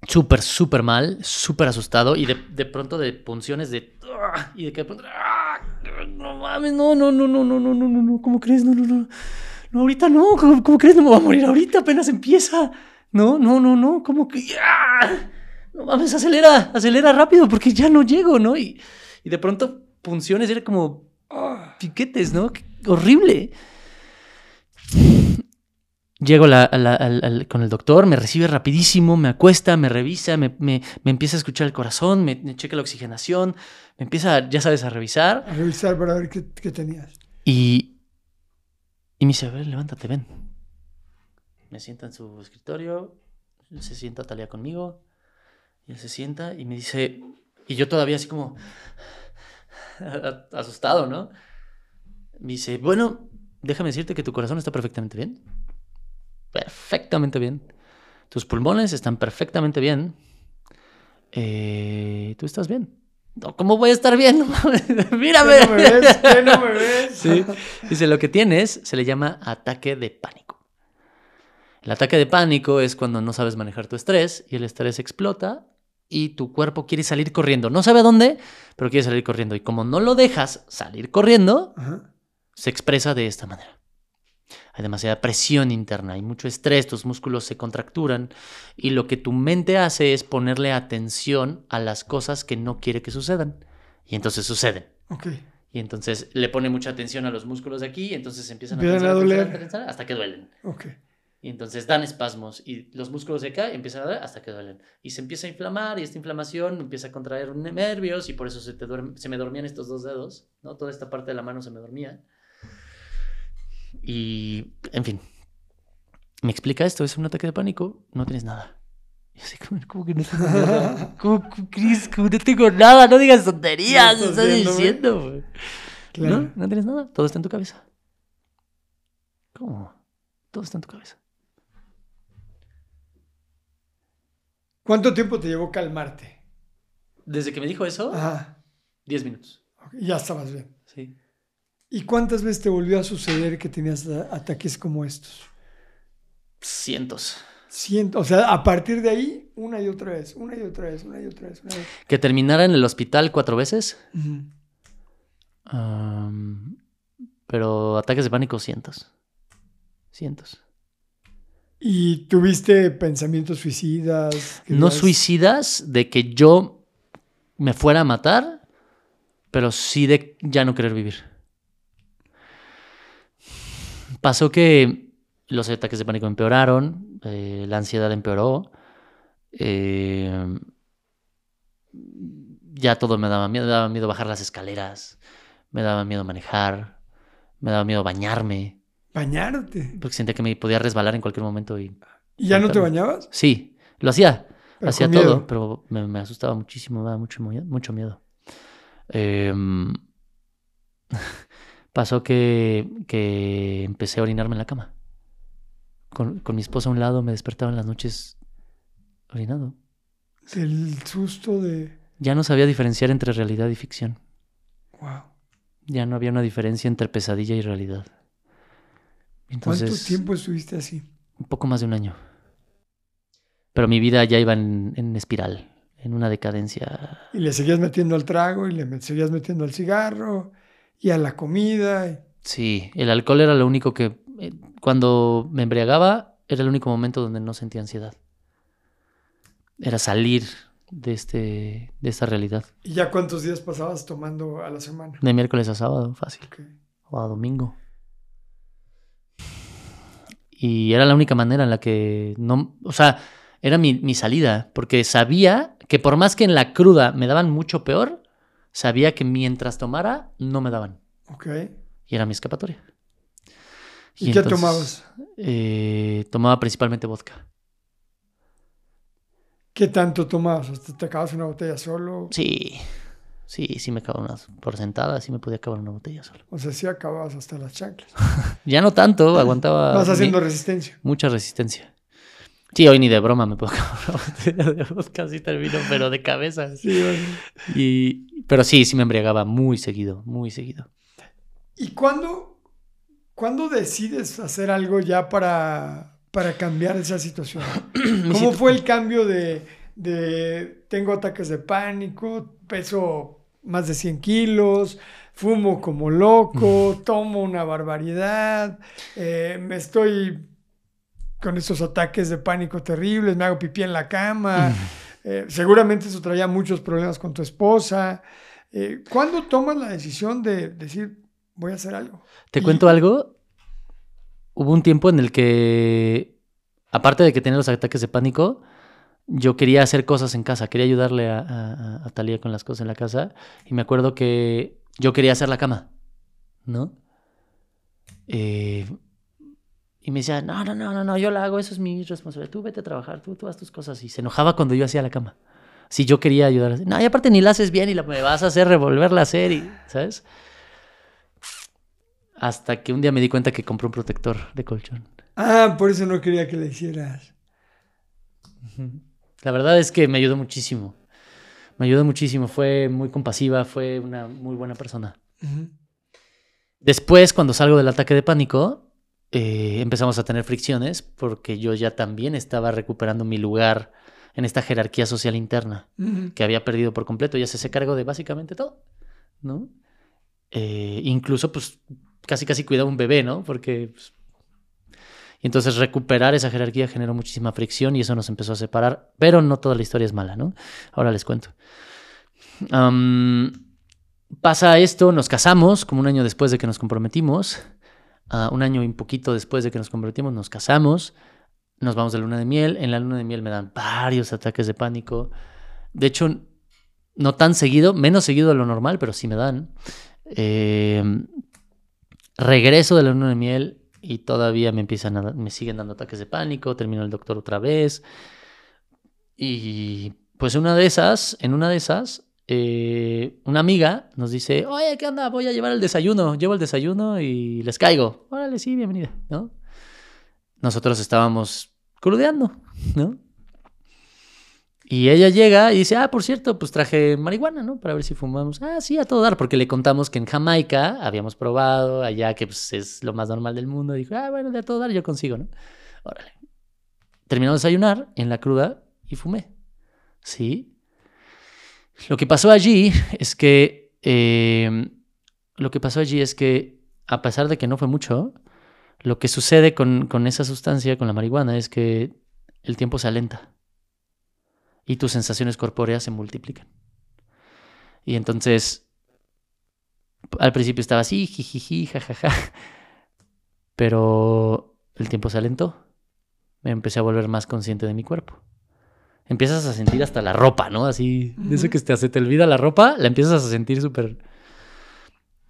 Speaker 2: súper, súper mal, súper asustado y de, de pronto de punciones de... ¡ah! Y de que de pronto... ¡ah! No mames, no, no, no, no, no, no, no, no, no, ¿cómo crees? No, no, no. No, ahorita no, ¿cómo, cómo crees? No me voy a morir ahorita, apenas empieza. No, no, no, no, ¿cómo que... ¡ah! No mames, acelera, acelera rápido porque ya no llego, ¿no? Y, y de pronto punciones era como
Speaker 1: Ah,
Speaker 2: piquetes, ¿no? Qué horrible. Llego la- a la- al- al- con el doctor, me recibe rapidísimo, me acuesta, me revisa, me, me- me empieza a escuchar el corazón, me, me checa la oxigenación, me empieza, ya sabes, a revisar.
Speaker 1: a revisar para ver qué, qué tenías.
Speaker 2: Y, y me dice, a ver, levántate, ven. Me sienta en su escritorio, se sienta Talia conmigo, y él se sienta y me dice, y yo todavía así como asustado, ¿no? Me dice, bueno, déjame decirte que tu corazón está perfectamente bien. Perfectamente bien. Tus pulmones están perfectamente bien. Eh, Tú estás bien. No, ¿Cómo voy a estar bien? [LAUGHS] Mírame.
Speaker 1: ¿Qué no me ves? ¿Qué no me ves?
Speaker 2: Sí. Dice, lo que tienes se le llama ataque de pánico. El ataque de pánico es cuando no sabes manejar tu estrés y el estrés explota y tu cuerpo quiere salir corriendo. No sabe a dónde, pero quiere salir corriendo. Y como no lo dejas salir corriendo,
Speaker 1: Ajá.
Speaker 2: Se expresa de esta manera. Hay demasiada presión interna, hay mucho estrés, tus músculos se contracturan y lo que tu mente hace es ponerle atención a las cosas que no quiere que sucedan. Y entonces suceden.
Speaker 1: Ok.
Speaker 2: Y entonces le pone mucha atención a los músculos de aquí y entonces empiezan a,
Speaker 1: Empiezan a doler.
Speaker 2: hasta que duelen.
Speaker 1: Ok.
Speaker 2: Y entonces dan espasmos y los músculos de acá empiezan a doler hasta que duelen. Y se empieza a inflamar y esta inflamación empieza a contraer nervios y por eso se, te duerme- se me dormían estos dos dedos, ¿no? Toda esta parte de la mano se me dormía. Y, en fin, me explica esto, es un ataque de pánico, no tienes nada. Y así como, ¿cómo que no tengo nada? ¿Cómo? ¿Cómo no tengo nada? No digas tonterías,
Speaker 1: ¿No estás
Speaker 2: diciendo.
Speaker 1: Claro.
Speaker 2: No, no tienes nada. Todo está en tu cabeza. ¿Cómo? Todo está en tu cabeza.
Speaker 1: ¿Cuánto tiempo te llevó calmarte?
Speaker 2: Desde que me dijo eso,
Speaker 1: Ajá.
Speaker 2: 10 minutos.
Speaker 1: Ok, Ya estabas bien.
Speaker 2: Sí.
Speaker 1: ¿Y cuántas veces te volvió a suceder que tenías a- ataques como estos?
Speaker 2: Cientos.
Speaker 1: Ciento, o sea, a partir de ahí, una y otra vez, una y otra vez, una y otra vez. Una vez.
Speaker 2: Que terminara en el hospital cuatro veces. Pero ataques de pánico, cientos. Cientos.
Speaker 1: ¿Y tuviste pensamientos suicidas?
Speaker 2: No suicidas de que yo me fuera a matar, pero sí de ya no querer vivir. Pasó que los ataques de pánico empeoraron, eh, la ansiedad empeoró, eh, ya todo me daba miedo, me daba miedo bajar las escaleras, me daba miedo manejar, me daba miedo bañarme,
Speaker 1: ¿Bañarte?
Speaker 2: porque sentía que me podía resbalar en cualquier momento y
Speaker 1: ¿Y ya no te bañabas?
Speaker 2: sí, lo hacía,
Speaker 1: Pero
Speaker 2: hacía todo,
Speaker 1: miedo.
Speaker 2: pero me, me asustaba muchísimo, me daba mucho, miedo- mucho miedo. Em, [LAUGHS] pasó que, que empecé a orinarme en la cama. Con, con mi esposa a un lado me despertaba en las noches orinado.
Speaker 1: El susto de...
Speaker 2: Ya no sabía diferenciar entre realidad y ficción.
Speaker 1: Wow.
Speaker 2: Ya no había una diferencia entre pesadilla y realidad. Entonces,
Speaker 1: ¿Cuánto tiempo estuviste así?
Speaker 2: Un poco más de un año. Pero mi vida ya iba en, en espiral, en una decadencia.
Speaker 1: Y le seguías metiendo al trago y le seguías metiendo al cigarro y a la comida.
Speaker 2: Sí, el alcohol era lo único que... eh, Cuando me embriagaba, era el único momento donde no sentía ansiedad. Era salir de, este, de esta realidad.
Speaker 1: ¿Y ya cuántos días pasabas tomando a la semana?
Speaker 2: De miércoles a sábado, fácil.
Speaker 1: Ok.
Speaker 2: O a domingo. Y era la única manera en la que no... O sea, era mi, mi salida, porque sabía que por más que en la cruda me daban mucho peor, sabía que mientras tomara no me daban.
Speaker 1: Ok.
Speaker 2: Y era mi escapatoria.
Speaker 1: ¿Y, qué
Speaker 2: entonces,
Speaker 1: tomabas?
Speaker 2: eh, tomaba principalmente vodka.
Speaker 1: ¿Qué tanto tomabas? ¿Hasta ¿Te acabas una botella solo?
Speaker 2: Sí, sí, sí me acababa unas por sentada, sí me podía acabar una botella solo.
Speaker 1: O sea, sí acababas hasta las chanclas. [LAUGHS]
Speaker 2: Ya no tanto, [LAUGHS] aguantaba
Speaker 1: Vas
Speaker 2: mi-
Speaker 1: haciendo resistencia.
Speaker 2: mucha resistencia. Sí, hoy ni de broma me puedo [LAUGHS] acabar de termino, pero de cabeza.
Speaker 1: Sí, bueno.
Speaker 2: Y, pero sí, sí me embriagaba muy seguido, muy seguido.
Speaker 1: ¿Y cuándo, ¿Cuándo decides hacer algo ya para, para cambiar esa situación? [CLEARS THROAT] ¿Cómo fue el cambio de, de tengo ataques de pánico, peso más de 100 kilos, fumo como loco, tomo una barbaridad, eh, me estoy con esos ataques de pánico terribles, me hago pipí en la cama, eh, seguramente eso traía muchos problemas con tu esposa. Eh, ¿Cuándo tomas la decisión de decir, voy a hacer algo?
Speaker 2: ¿Te cuento algo? Hubo un tiempo en el que, aparte de que tenía los ataques de pánico, yo quería hacer cosas en casa, quería ayudarle a, a, Talía con las cosas en la casa. Y me acuerdo que yo quería hacer la cama, ¿no? Eh, y me decía, no, no, no, no, no, yo la hago, eso es mi responsabilidad. Tú vete a trabajar, tú, tú haz tus cosas. Y se enojaba cuando yo hacía la cama. Si yo quería ayudar. No, y aparte ni la haces bien y la, me vas a hacer revolverla a hacer, y, ¿sabes? Hasta que un día me di cuenta que compré un protector de colchón.
Speaker 1: Ah, por eso no quería que le hicieras.
Speaker 2: La verdad es que me ayudó muchísimo. Me ayudó muchísimo. Fue muy compasiva, fue una muy buena persona. Después, cuando salgo del ataque de pánico, eh, empezamos a tener fricciones porque yo ya también estaba recuperando mi lugar en esta jerarquía social interna que había perdido por completo. Ya se se cargo de básicamente todo, ¿no? Eh, incluso, pues, casi casi cuidaba un bebé, ¿no? Porque pues, y entonces recuperar esa jerarquía generó muchísima fricción y eso nos empezó a separar. Pero no toda la historia es mala, ¿no? Ahora les cuento. pasa esto, nos casamos como un año después de que nos comprometimos. Un año y un poquito después de que nos comprometimos, nos casamos. Nos vamos de luna de miel. En la luna de miel me dan varios ataques de pánico. De hecho, no tan seguido, menos seguido de lo normal, pero sí me dan. Eh, regreso de la luna de miel y todavía me empiezan a, me siguen dando ataques de pánico, termino el doctor otra vez. Y pues una de esas, en una de esas, eh, una amiga nos dice, oye, ¿qué onda? Voy a llevar el desayuno. Llevo el desayuno y les caigo. Órale, sí, bienvenida, ¿no? Nosotros estábamos crudeando, ¿no? Y ella llega y dice, ah, por cierto, pues traje marihuana, ¿no? Para ver si fumamos. Ah, sí, a todo dar, porque le contamos que en Jamaica habíamos probado, allá que pues, es lo más normal del mundo. Y dijo, ah, bueno, de a todo dar yo consigo, ¿no? Órale. Terminamos de desayunar en la cruda y fumé. ¿Sí? Lo que pasó allí es que... Eh, lo que pasó allí es que, a pesar de que no fue mucho, lo que sucede con, con esa sustancia, con la marihuana, es que el tiempo se alenta y tus sensaciones corpóreas se multiplican. Y entonces, al principio estaba así, jijiji, jajaja, pero el tiempo se alentó. Me empecé a volver más consciente de mi cuerpo. Empiezas a sentir hasta la ropa, ¿no? Así, de eso que te, se te olvida la ropa, la empiezas a sentir súper...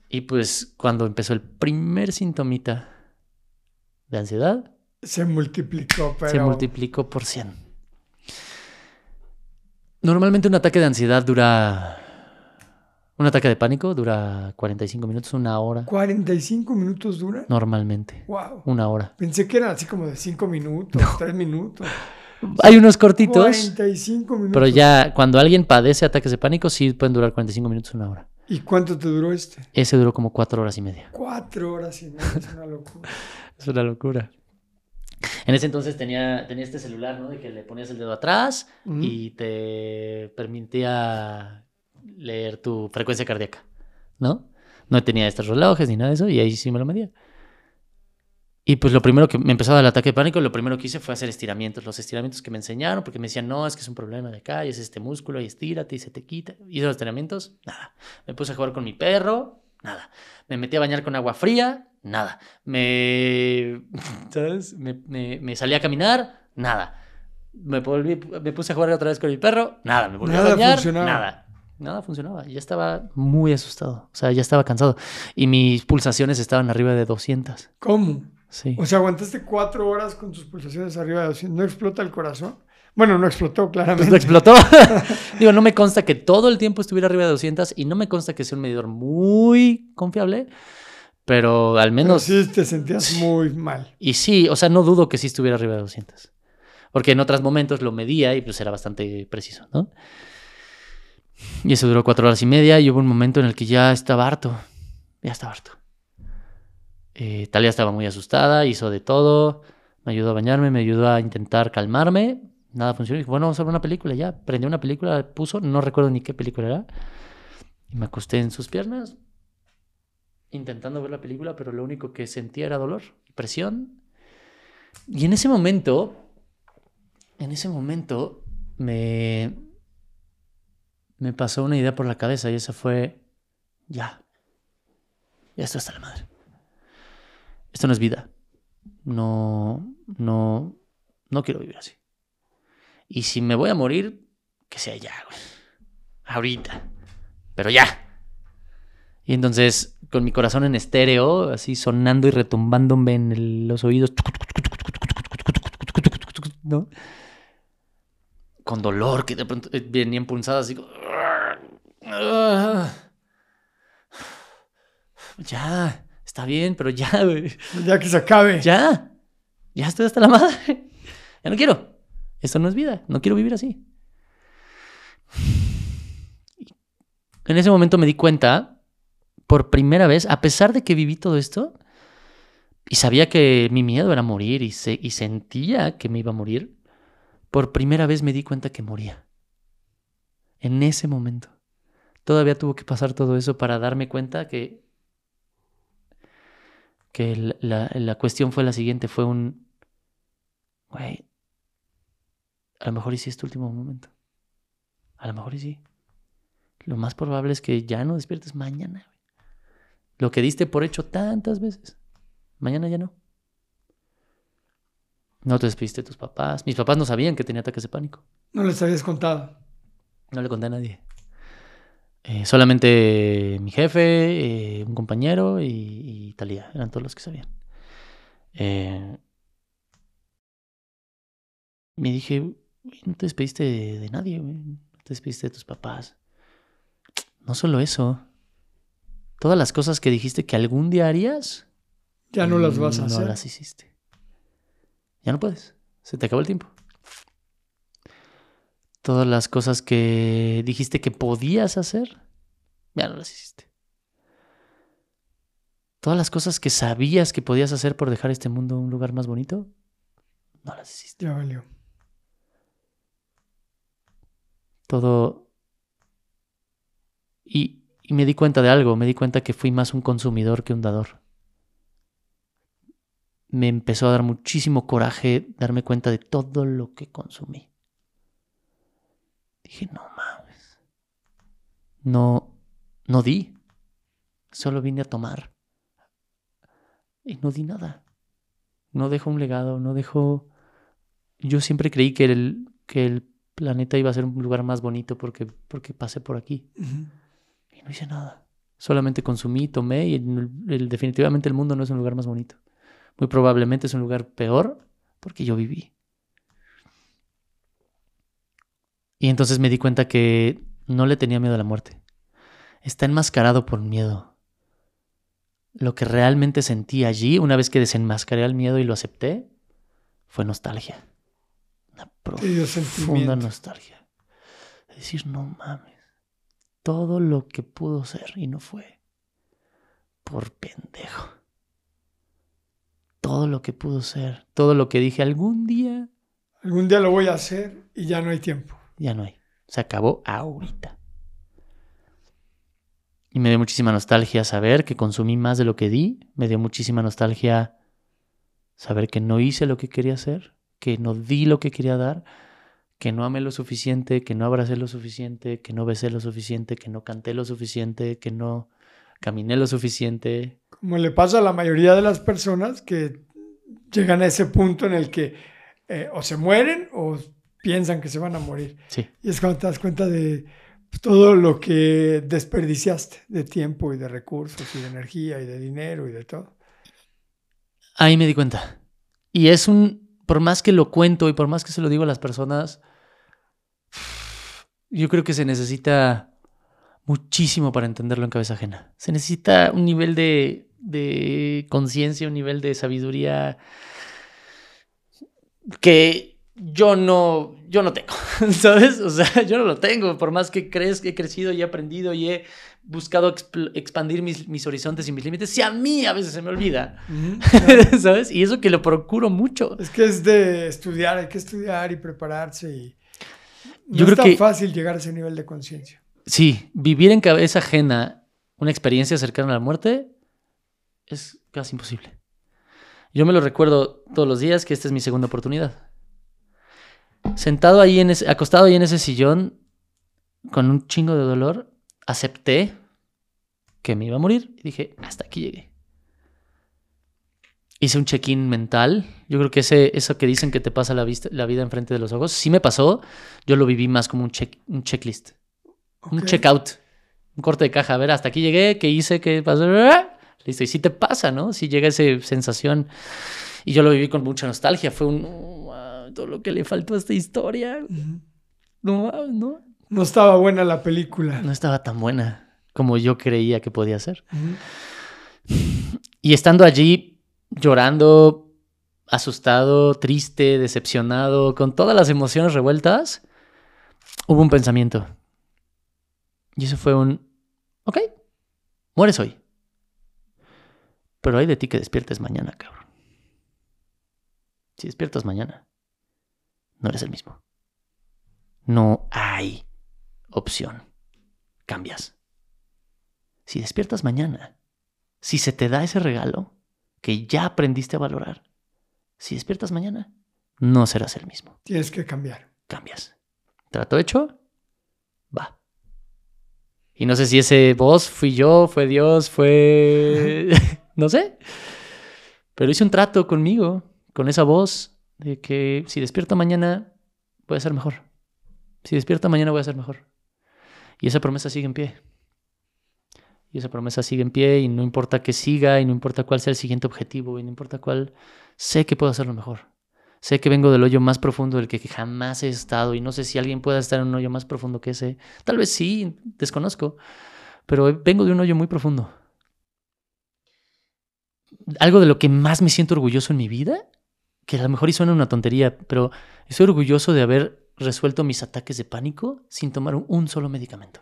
Speaker 2: Y pues cuando empezó el primer sintomita de ansiedad...
Speaker 1: Se multiplicó, pero...
Speaker 2: Se multiplicó por 100. Normalmente un ataque de ansiedad dura... Un ataque de pánico dura 45 minutos, una hora.
Speaker 1: ¿45 minutos dura?
Speaker 2: Normalmente.
Speaker 1: Wow.
Speaker 2: Una hora.
Speaker 1: Pensé que eran así como de 5 minutos, 3 minutos.
Speaker 2: Hay unos cortitos.
Speaker 1: 45 minutos.
Speaker 2: Pero ya cuando alguien padece ataques de pánico, sí pueden durar 45 minutos, una hora.
Speaker 1: ¿Y cuánto te duró este?
Speaker 2: Ese duró como 4 horas y media.
Speaker 1: 4 horas y media, es una locura. [LAUGHS]
Speaker 2: es una locura. En ese entonces tenía, tenía este celular, ¿no? De que le ponías el dedo atrás y te permitía leer tu frecuencia cardíaca, ¿no? No tenía estos relojes ni nada de eso y ahí sí me lo medía. Y pues lo primero que me empezó a dar el ataque de pánico, lo primero que hice fue hacer estiramientos. Los estiramientos que me enseñaron, porque me decían, no, es que es un problema de acá, y es este músculo, y estírate y se te quita. Hice los estiramientos, nada. Me puse a jugar con mi perro, nada. Me metí a bañar con agua fría, nada. Me, [LAUGHS] ¿sabes? Me, salí a caminar, nada. Me, me puse a jugar otra vez con mi perro, nada. Me volví a bañar, nada. Nada funcionaba. Ya estaba muy asustado. O sea, ya estaba cansado. Y mis pulsaciones estaban arriba de 200.
Speaker 1: ¿Cómo?
Speaker 2: Sí.
Speaker 1: O sea, aguantaste cuatro horas con tus pulsaciones arriba de 200. ¿No explota el corazón? Bueno, no explotó, claramente.
Speaker 2: no explotó. [LAUGHS] [LAUGHS] Digo, no me consta que todo el tiempo estuviera arriba de 200 y no me consta que sea un medidor muy confiable, pero al menos...
Speaker 1: sí te sentías muy mal.
Speaker 2: Y sí, o sea, no dudo que sí estuviera arriba de 200. Porque en otros momentos lo medía y pues era bastante preciso, ¿no? Y eso duró cuatro horas y media y hubo un momento en el que ya estaba harto. Ya estaba harto. Eh, Talia estaba muy asustada, hizo de todo, me ayudó a bañarme, me ayudó a intentar calmarme. Nada funcionó. Dije, bueno, vamos a ver una película ya. Prendí una película, puso, no recuerdo ni qué película era. Y me acosté en sus piernas, intentando ver la película, pero lo único que sentía era dolor, presión. Y en ese momento, en ese momento, me, me pasó una idea por la cabeza y esa fue, ya, ya está hasta la madre. Esto no es vida. No, no, no quiero vivir así. Y si me voy a morir, que sea ya, güey. Ahorita. Pero ya. Y entonces, con mi corazón en estéreo, así sonando y retumbándome en los oídos. ¿No? Con dolor, que de pronto eh, venía impulsada así. Ya, está bien, pero ya, güey.
Speaker 1: Ya que se acabe.
Speaker 2: Ya. Ya estoy hasta la madre. Ya no quiero. Esto no es vida. No quiero vivir así. En ese momento me di cuenta, por primera vez, a pesar de que viví todo esto, y sabía que mi miedo era morir y, se- y sentía que me iba a morir, por primera vez me di cuenta que moría. En ese momento. Todavía tuvo que pasar todo eso para darme cuenta que, que la, la cuestión fue la siguiente, fue un, güey, a lo mejor y sí es tu último momento. A lo mejor y sí. Lo más probable es que ya no despiertes mañana. güey. Lo que diste por hecho tantas veces. Mañana ya no. No te despediste de tus papás. Mis papás no sabían que tenía ataques de pánico.
Speaker 1: No les habías contado.
Speaker 2: No le conté a nadie. Eh, solamente mi jefe, eh, un compañero y, y Talía. Eran todos los que sabían. Eh, me dije, "Güey, no te despediste de, de nadie, güey. No te despediste de tus papás. No solo eso. Todas las cosas que dijiste que algún día harías,
Speaker 1: Ya no las vas a
Speaker 2: no
Speaker 1: hacer.
Speaker 2: las hiciste. Ya no puedes. Se te acabó el tiempo. Todas las cosas que dijiste que podías hacer, ya no las hiciste. Todas las cosas que sabías que podías hacer por dejar este mundo un lugar más bonito, no las hiciste.
Speaker 1: Ya valió.
Speaker 2: Todo. Y, y me di cuenta de algo, me di cuenta que fui más un consumidor que un dador. Me empezó a dar muchísimo coraje darme cuenta de todo lo que consumí. Dije, no mames. No, no di. Solo vine a tomar. Y no di nada. No dejo un legado, no dejo... Yo siempre creí que el, que el planeta iba a ser un lugar más bonito porque, porque pasé por aquí. Y no hice nada. Solamente consumí, tomé y el- el- definitivamente el mundo no es un lugar más bonito. Muy probablemente es un lugar peor porque yo viví. Y entonces me di cuenta que no le tenía miedo a la muerte. Está enmascarado por miedo. Lo que realmente sentí allí, una vez que desenmascaré el miedo y lo acepté, fue nostalgia. Una profunda nostalgia. Es decir, no mames. Todo lo que pudo ser y no fue. Por pendejo. Todo lo que pudo ser. Todo lo que dije algún día,
Speaker 1: Algún día lo voy a hacer y ya no hay tiempo.
Speaker 2: Ya no hay. Se acabó ahorita. Y me dio muchísima nostalgia saber que consumí más de lo que di. Me dio muchísima nostalgia saber que no hice lo que quería hacer, que no di lo que quería dar, que no amé lo suficiente, que no abracé lo suficiente, que no besé lo suficiente, que no canté lo suficiente, que no caminé lo suficiente.
Speaker 1: Como le pasa a la mayoría de las personas que llegan a ese punto en el que eh, o se mueren o piensan que se van a morir.
Speaker 2: Sí,
Speaker 1: Y es cuando te das cuenta de todo lo que desperdiciaste de tiempo y de recursos y de energía y de dinero y de todo.
Speaker 2: ahí me di cuenta. Y es un, por más que lo cuento y por más que se lo digo a las personas, yo creo que se necesita muchísimo para entenderlo en cabeza ajena. Se necesita un nivel de, de conciencia, un nivel de sabiduría que yo no, yo no tengo, [LAUGHS] ¿sabes? O sea, [LAUGHS] yo no lo tengo, por más que crees que he crecido y he aprendido y he buscado expandir mis, mis horizontes y mis límites, si a mí a veces se me olvida. [LAUGHS] ¿sabes? Y eso que lo procuro mucho.
Speaker 1: Es que es de estudiar, hay que estudiar y prepararse y no
Speaker 2: Yo creo
Speaker 1: es tan
Speaker 2: que-
Speaker 1: fácil llegar a ese nivel de conciencia.
Speaker 2: Sí, vivir en cabeza ajena una experiencia cercana a la muerte es casi imposible. Yo me lo recuerdo todos los días que esta es mi segunda oportunidad. Sentado ahí en ese, acostado ahí en ese sillón, con un chingo de dolor, acepté que me iba a morir y dije, hasta aquí llegué. Hice un check-in mental. Yo creo que ese, eso que dicen que te pasa la, vista, la vida enfrente de los ojos, sí me pasó. Yo lo viví más como un, check, un checklist. Un checkout. Un corte de caja. A ver, hasta aquí llegué, ¿qué hice? ¿Qué pasó? Listo. Y sí te pasa, ¿no? Si llega esa sensación. Y yo lo viví con mucha nostalgia. Fue un... "Wow, todo lo que le faltó a esta historia. No, mames, no.
Speaker 1: No estaba buena la película.
Speaker 2: No estaba tan buena como yo creía que podía ser. Y estando allí llorando, asustado, triste, decepcionado, con todas las emociones revueltas, hubo un pensamiento. Y eso fue un, ok, mueres hoy. Pero hay de ti que despiertes mañana, cabrón. Si despiertas mañana, no eres el mismo. No hay opción. Cambias. Si despiertas mañana, si se te da ese regalo que ya aprendiste a valorar, si despiertas mañana, no serás el mismo.
Speaker 1: Tienes que cambiar.
Speaker 2: Cambias. Trato hecho, va. Y no sé si ese voz fui yo, fue Dios, fue... [LAUGHS] [LAUGHS] no sé. Pero hice un trato conmigo, con esa voz, de que si despierto mañana, voy a ser mejor. Si despierto mañana, voy a ser mejor. Y esa promesa sigue en pie. Y esa promesa sigue en pie y no importa que siga y no importa cuál sea el siguiente objetivo y no importa cuál, sé que puedo hacerlo mejor. Sé que vengo del hoyo más profundo del que jamás he estado y no sé si alguien pueda estar en un hoyo más profundo que ese. Tal vez sí, desconozco, pero vengo de un hoyo muy profundo. Algo de lo que más me siento orgulloso en mi vida, que a lo mejor y suena una tontería, pero estoy orgulloso de haber resuelto mis ataques de pánico sin tomar un, solo medicamento.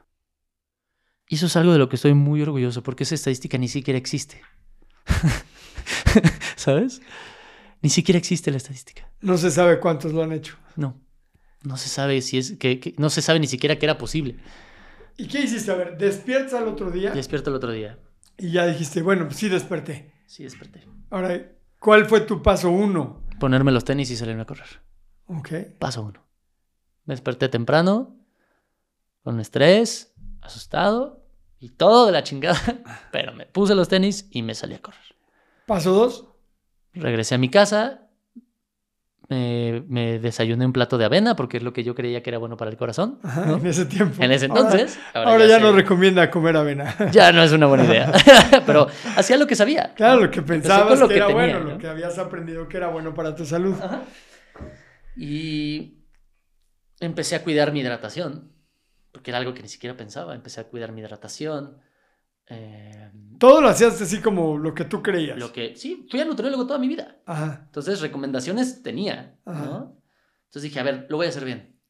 Speaker 2: Y eso es algo de lo que estoy muy orgulloso, porque esa estadística ni siquiera existe. [LAUGHS] ¿Sabes? Ni siquiera existe la estadística.
Speaker 1: No se sabe cuántos lo han hecho.
Speaker 2: No. No se sabe si es que, que- no se sabe ni siquiera que era posible.
Speaker 1: ¿Y qué hiciste? A ver, despiertas al otro día
Speaker 2: Despierto el otro día.
Speaker 1: y ya dijiste, bueno, pues sí desperté.
Speaker 2: Sí, desperté.
Speaker 1: Ahora, ¿cuál fue tu paso uno?
Speaker 2: Ponerme los tenis y salirme a correr.
Speaker 1: Ok.
Speaker 2: Paso uno. Me desperté temprano, con estrés, asustado y todo de la chingada, [LAUGHS] pero me puse los tenis y me salí a correr.
Speaker 1: Paso dos.
Speaker 2: Regresé a mi casa, me, me desayuné un plato de avena porque es lo que yo creía que era bueno para el corazón.
Speaker 1: Ajá,
Speaker 2: ¿no?
Speaker 1: En ese tiempo.
Speaker 2: En ese
Speaker 1: Ahora-
Speaker 2: entonces.
Speaker 1: Ahora, ya, no recomienda comer avena. [LAUGHS]
Speaker 2: Ya no es una buena idea. [LAUGHS] [LAUGHS] pero hacía lo que sabía.
Speaker 1: Claro, lo que pensabas
Speaker 2: lo
Speaker 1: que,
Speaker 2: que
Speaker 1: era
Speaker 2: tenía,
Speaker 1: bueno,
Speaker 2: ¿no?
Speaker 1: lo que habías aprendido que era bueno para tu salud.
Speaker 2: Ajá. Y empecé a cuidar mi hidratación, porque era algo que ni siquiera pensaba. Empecé a cuidar mi hidratación. Eh,
Speaker 1: Todo lo hacías así como lo que tú creías.
Speaker 2: lo que, sí, fui a nutriólogo toda mi vida.
Speaker 1: Ajá.
Speaker 2: Entonces, recomendaciones tenía,
Speaker 1: Ajá.
Speaker 2: ¿no? Entonces dije, a ver, lo voy a hacer bien.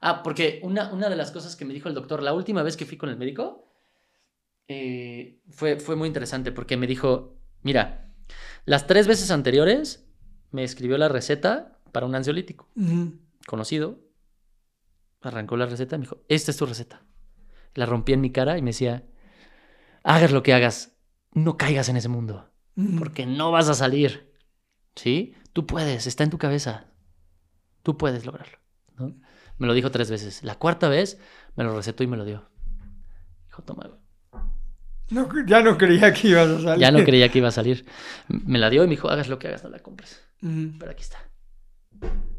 Speaker 2: Ah, porque una, una de las cosas que me dijo el doctor la última vez que fui con el médico eh, fue, fue muy interesante porque me dijo, mira, las tres veces anteriores me escribió la receta para un ansiolítico conocido. Arrancó la receta y me dijo, esta es tu receta. La rompí en mi cara y me decía, hagas lo que hagas, no caigas en ese mundo porque no vas a salir. ¿Sí? Tú puedes, está en tu cabeza. Tú puedes lograrlo. ¿no? Me lo dijo tres veces. La cuarta vez me lo recetó y me lo dio. Dijo, toma, güey.
Speaker 1: No, ya no creía que ibas a salir.
Speaker 2: Ya no creía que iba a salir. Me la dio y me dijo, hagas lo que hagas, no la compres.
Speaker 1: Ujú.
Speaker 2: Pero aquí está.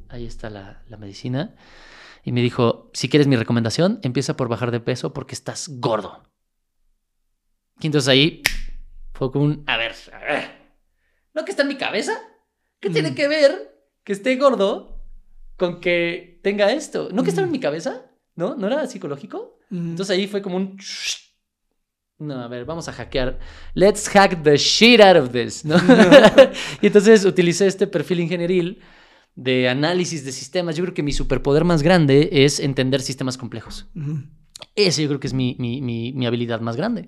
Speaker 2: Ahí está la, la medicina. Y me dijo, si quieres mi recomendación, empieza por bajar de peso porque estás gordo. Y entonces ahí fue como un, a ver, a ver. ¿No que está en mi cabeza? ¿Qué tiene
Speaker 1: Mm.
Speaker 2: que ver que esté gordo con que tenga esto? ¿No que estaba en mi cabeza? ¿No? ¿No era psicológico?
Speaker 1: Ujú.
Speaker 2: Entonces ahí fue como un... No, a ver, vamos a hackear. Let's hack the shit out of this, ¿no? [LAUGHS] [LAUGHS] y entonces utilicé este perfil ingenieril de análisis de sistemas. Yo creo que mi superpoder más grande es entender sistemas complejos.
Speaker 1: Ujú.
Speaker 2: Ese yo creo que es mi, mi- mi- mi habilidad más grande.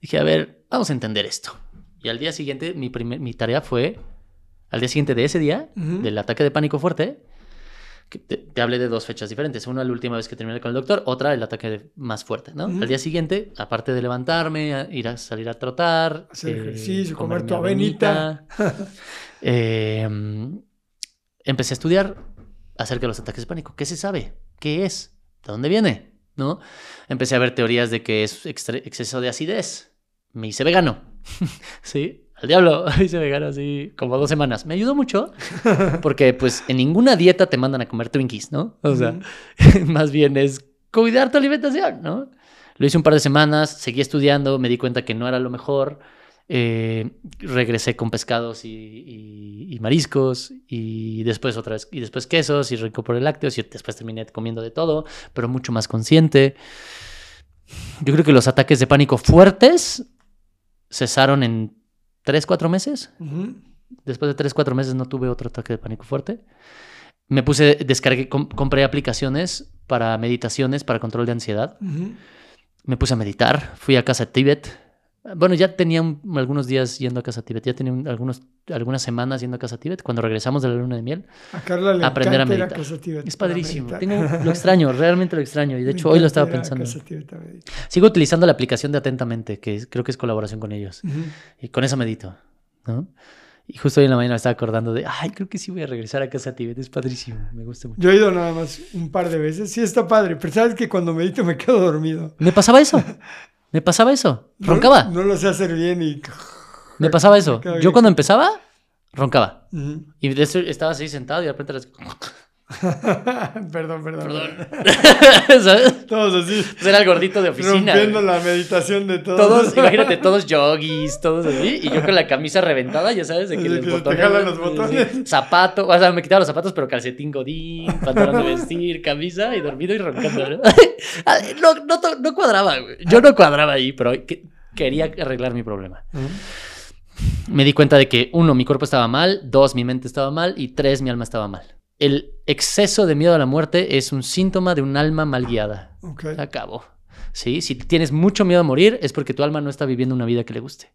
Speaker 2: Dije, a ver, vamos a entender esto. Y al día siguiente, mi, primer- mi tarea fue, al día siguiente de ese día, del ataque de pánico fuerte, que te, te hablé de dos fechas diferentes. Una la última vez que terminé con el doctor, otra el ataque de- más fuerte, ¿no? Al día siguiente, aparte de levantarme, a ir a salir a trotar, eh,
Speaker 1: Hacer ejercicio, comer tu avenita.
Speaker 2: eh, [LAUGHS] empecé a estudiar acerca de los ataques de pánico. ¿Qué se sabe? ¿Qué es? ¿De dónde viene? ¿No? Empecé a ver teorías de que es exceso de acidez. Me hice vegano. [LAUGHS] sí, al diablo. Me [LAUGHS] hice vegano así como dos semanas. Me ayudó mucho [LAUGHS] porque pues en ninguna dieta te mandan a comer Twinkies, ¿no? O sea, más bien es cuidar tu alimentación, ¿no? Lo hice un par de semanas, seguí estudiando, me di cuenta que no era lo mejor. Eh, regresé con pescados y, y- y mariscos y después otra vez y después quesos y recuperé lácteos y después terminé comiendo de todo, pero mucho más consciente. Yo creo que los ataques de pánico fuertes cesaron en 3, 4 meses. Después de 3, 4 meses no tuve otro ataque de pánico fuerte. Me puse, descargué, com- compré aplicaciones para meditaciones, para control de ansiedad. Me puse a meditar, fui a casa Tíbet. Bueno, ya tenía un- algunos días yendo a casa Tíbet, ya tenía un- algunos, algunas semanas yendo a casa Tíbet. Cuando regresamos de la luna de miel,
Speaker 1: A Carla le
Speaker 2: Aprender a meditar.
Speaker 1: Casa
Speaker 2: es padrísimo. Tengo, lo extraño, realmente lo extraño. Y de [LAUGHS] hecho, hoy lo estaba pensando. Sigo utilizando la aplicación de Atentamente, que creo que es colaboración con ellos.
Speaker 1: Ujú.
Speaker 2: Y con eso medito, ¿no? Y justo hoy en la mañana me estaba acordando de, ay, creo que sí voy a regresar a casa Tíbet. Es padrísimo, me gusta mucho.
Speaker 1: Yo he ido nada más un par de veces. Sí, está padre. Pero sabes que cuando medito me quedo dormido.
Speaker 2: Me pasaba eso. [LAUGHS] Me pasaba eso. Roncaba.
Speaker 1: No, lo sé hacer bien y.
Speaker 2: Me pasaba eso. Yo cuando empezaba, roncaba. Y de eso estaba así sentado y de repente... las- [LAUGHS]
Speaker 1: perdón, perdón.
Speaker 2: Perdón. [LAUGHS] ¿Sabes?
Speaker 1: Todos así.
Speaker 2: Pues era el gordito de oficina.
Speaker 1: rompiendo
Speaker 2: güey.
Speaker 1: la meditación de todos.
Speaker 2: Todos, imagínate, [LAUGHS] todos yogis, todos así, y yo con la camisa reventada, ya sabes, de que
Speaker 1: que se te
Speaker 2: botones,
Speaker 1: jalan los
Speaker 2: sí,
Speaker 1: botones.
Speaker 2: zapato, o sea, me quitaba los zapatos, pero calcetín godín, pantalón de vestir, camisa y dormido y roncando, ¿no? Ah, no, no, to- no cuadraba, güey. Yo no cuadraba ahí, pero que- quería arreglar mi problema. Me di cuenta de que, uno, mi cuerpo estaba mal, dos, mi mente estaba mal, y tres, mi alma estaba mal. El exceso de miedo a la muerte es un síntoma de un alma mal guiada.
Speaker 1: Ok.
Speaker 2: Acabó. ¿Sí? Si tienes mucho miedo a morir es porque tu alma no está viviendo una vida que le guste.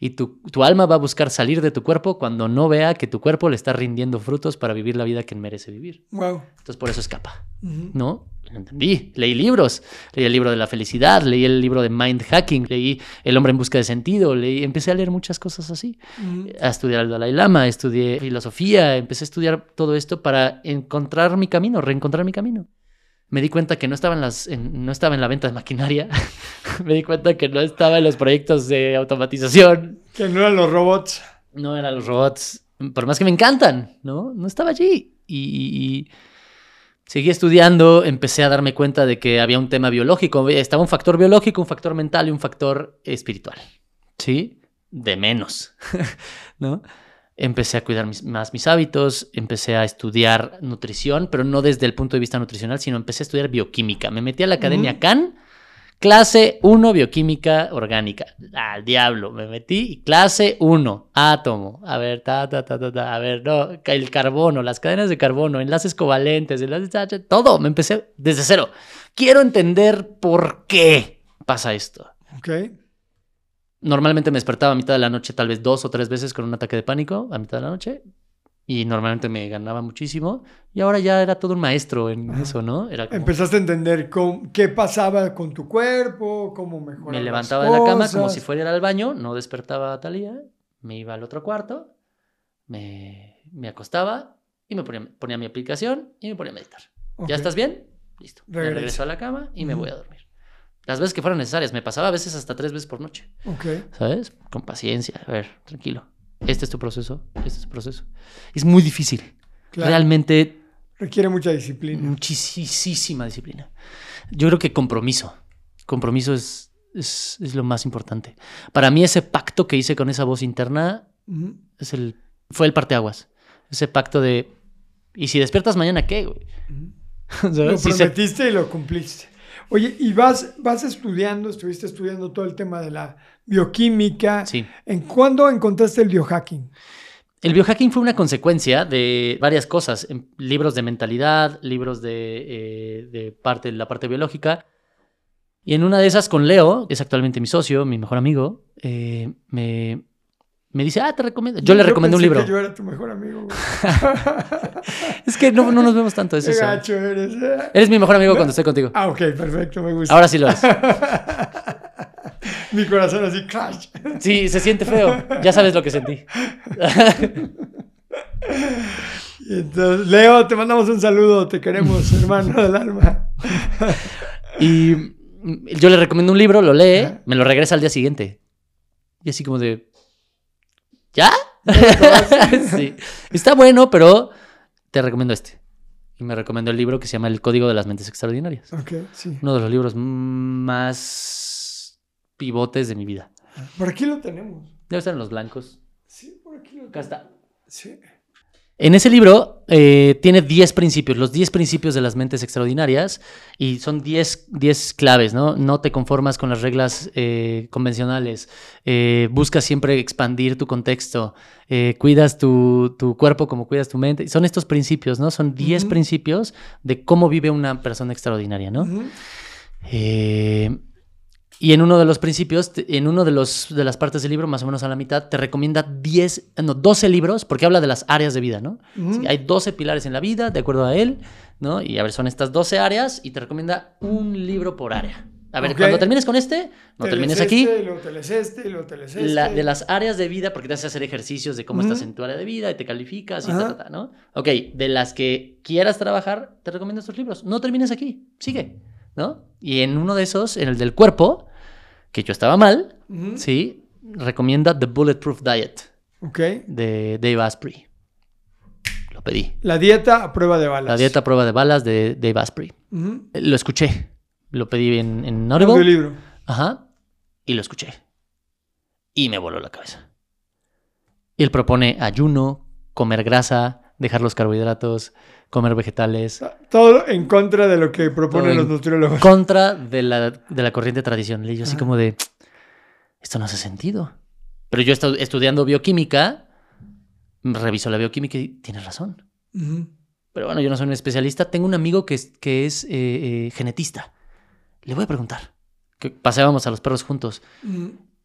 Speaker 2: Y tu, tu alma va a buscar salir de tu cuerpo cuando no vea que tu cuerpo le está rindiendo frutos para vivir la vida que merece vivir.
Speaker 1: Wow.
Speaker 2: Entonces por eso escapa. ¿No? Entendí. Leí libros. Leí el libro de la felicidad, leí el libro de mind hacking, leí El hombre en busca de sentido, leí, empecé a leer muchas cosas así
Speaker 1: Ujú.
Speaker 2: a estudiar al Dalai Lama, estudié filosofía, empecé a estudiar todo esto para encontrar mi camino, reencontrar mi camino. Me di cuenta que no estaba en, las, en- no estaba en la venta de maquinaria, [LAUGHS] me di cuenta que no estaba en los proyectos de automatización,
Speaker 1: Que no eran los robots.
Speaker 2: no eran los robots, por más que me encantan, ¿no? No estaba allí. Y seguí estudiando, empecé a darme cuenta de que había un tema biológico, estaba un factor biológico, un factor mental y un factor espiritual, ¿sí? De menos, [LAUGHS] ¿no? Empecé a cuidar mis- más mis hábitos, empecé a estudiar nutrición, pero no desde el punto de vista nutricional, sino empecé a estudiar bioquímica. Me metí a la Academia
Speaker 1: Ujú.
Speaker 2: CAN, clase 1, bioquímica orgánica. Al diablo, me metí clase 1, átomo. A ver, ta, ta, ta, ta, ta, a ver, no, el carbono, las cadenas de carbono, enlaces covalentes, enlaces, ta, ta, todo. Me empecé desde cero. Quiero entender por qué pasa esto.
Speaker 1: Ok.
Speaker 2: Normalmente me despertaba a mitad de la noche, tal vez dos o tres veces con un ataque de pánico a mitad de la noche. Y normalmente me ganaba muchísimo. Y ahora ya era todo un maestro en
Speaker 1: Ajá.
Speaker 2: eso, ¿no? Era como,
Speaker 1: Empezaste a entender cómo- qué pasaba con tu cuerpo, cómo mejorar.
Speaker 2: me
Speaker 1: las
Speaker 2: levantaba de la cama como si fuera al baño, no despertaba a Talía, me iba al otro cuarto, me, me acostaba y me ponía, ponía mi aplicación y me ponía a meditar.
Speaker 1: Ok.
Speaker 2: ¿Ya estás bien? Listo. Me
Speaker 1: Regresa.
Speaker 2: regreso a la cama y me voy a dormir. Las veces que fueron necesarias, me pasaba a veces hasta tres veces por noche.
Speaker 1: Ok.
Speaker 2: ¿Sabes? Con paciencia. A ver, tranquilo. Este es tu proceso. Este es tu proceso. Es muy difícil.
Speaker 1: Claro.
Speaker 2: Realmente,
Speaker 1: Requiere mucha disciplina.
Speaker 2: muchísima disciplina. Yo creo que compromiso. Compromiso es, es, es lo más importante. Para mí, ese pacto que hice con esa voz interna es el, fue el parteaguas. Ese pacto de. ¿Y si despiertas mañana qué, güey? [LAUGHS]
Speaker 1: Lo
Speaker 2: Si se-
Speaker 1: prometiste y lo cumpliste. Oye, y vas, vas estudiando, estuviste estudiando todo el tema de la bioquímica.
Speaker 2: Sí.
Speaker 1: ¿En cuándo encontraste el biohacking?
Speaker 2: el biohacking fue una consecuencia de varias cosas, em, libros de mentalidad, libros de, eh, de parte, la parte biológica. Y en una de esas con Leo, que es actualmente mi socio, mi mejor amigo, eh, me, me dice, ah, te recomiendo. Yo le recomendé un libro.
Speaker 1: que yo era tu mejor amigo. [LAUGHS]
Speaker 2: Es que no, no nos vemos tanto, es
Speaker 1: Qué
Speaker 2: eso.
Speaker 1: gacho eres. eh.
Speaker 2: Eres mi mejor amigo cuando estoy contigo.
Speaker 1: Ah, ok, perfecto, me gusta.
Speaker 2: Ahora sí lo es. [LAUGHS]
Speaker 1: Mi corazón así, crash.
Speaker 2: Sí, se siente feo. Ya sabes lo que sentí.
Speaker 1: Y [LAUGHS] entonces, Leo, te mandamos un saludo, te queremos, hermano del alma.
Speaker 2: Y yo le recomiendo un libro, lo lee, me lo regresa al día siguiente. Y así como de. ¿Ya? [LAUGHS] sí. Está bueno, pero te recomiendo este. Y me recomendó el libro que se llama El Código de las Mentes Extraordinarias.
Speaker 1: Ok, sí.
Speaker 2: Uno de los libros más pivotes de mi vida.
Speaker 1: Por aquí lo tenemos.
Speaker 2: Debe estar en los blancos.
Speaker 1: Sí, por aquí lo
Speaker 2: Acá
Speaker 1: tenemos.
Speaker 2: está.
Speaker 1: Sí.
Speaker 2: En ese libro eh, tiene 10 principios, los 10 principios de las mentes extraordinarias, y son 10, 10 claves, ¿no? No te conformas con las reglas eh, convencionales, eh, busca siempre expandir tu contexto, eh, cuidas tu, tu cuerpo como cuidas tu mente. Son estos principios, ¿no? Son 10
Speaker 1: Ujú.
Speaker 2: principios de cómo vive una persona extraordinaria, ¿no? Eh, y en uno de los principios, en uno de, los, de las partes del libro, más o menos a la mitad, te recomienda 10, no, 12 libros, porque habla de las áreas de vida, ¿no? Hay 12 pilares en la vida, de acuerdo a él, ¿no? Y a ver, son estas 12 áreas y te recomienda un libro por área. A ver, cuando termines con este, no
Speaker 1: Te
Speaker 2: termines aquí.
Speaker 1: Este, lees este, lees este.
Speaker 2: La- de las áreas de vida, porque te hace hacer ejercicios de cómo estás en tu área de vida y te calificas y
Speaker 1: Ajá.
Speaker 2: ta, ta, ta, ¿no? Ok, de las que quieras trabajar, te recomiendo estos libros. No termines aquí, sigue, ¿no? Y en uno de esos, en el del cuerpo, que yo estaba mal. ¿sí? Recomienda The Bulletproof Diet
Speaker 1: Ok.
Speaker 2: de Dave Asprey. Lo pedí.
Speaker 1: La dieta a prueba de balas.
Speaker 2: La dieta a prueba de balas de Dave Asprey. Eh, Lo escuché. Lo pedí en, en Audible.
Speaker 1: Audiolibro.
Speaker 2: Ajá. Y lo escuché. Y me voló la cabeza. Él propone ayuno, comer grasa, dejar los carbohidratos, comer vegetales,
Speaker 1: Todo en contra de lo que proponen los nutriólogos.
Speaker 2: contra de la, de la corriente tradicional. Y yo así como de, esto no hace sentido. Pero yo estu- estudiando bioquímica, reviso la bioquímica y tienes razón. Pero bueno, yo no soy un especialista. Tengo un amigo que es, que es eh, eh, genetista. Le voy a preguntar. Que paseábamos a los perros juntos.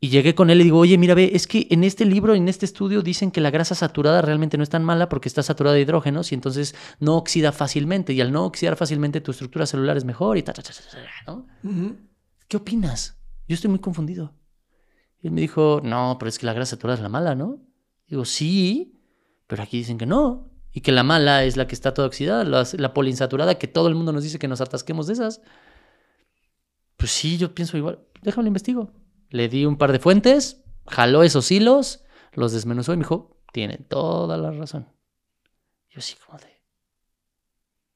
Speaker 2: Y llegué con él y digo, oye, mira, ve, es que en este libro, en este estudio, dicen que la grasa saturada realmente no es tan mala porque está saturada de hidrógenos y entonces no oxida fácilmente. Y al no oxidar fácilmente, tu estructura celular es mejor y ta, ta, ta, ta, ¿no? ¿Qué opinas? Yo estoy muy confundido. Y él me dijo, no, pero es que la grasa saturada es la mala, ¿no? Digo, sí, pero aquí dicen que no. Y que la mala es la que está toda oxidada, la, la poliinsaturada, que todo el mundo nos dice que nos atasquemos de esas. Pues sí, yo pienso igual. Déjame lo investigo. Le di un par de fuentes, jaló esos hilos, los desmenuzó y me dijo, tiene toda la razón. Yo sí, como de...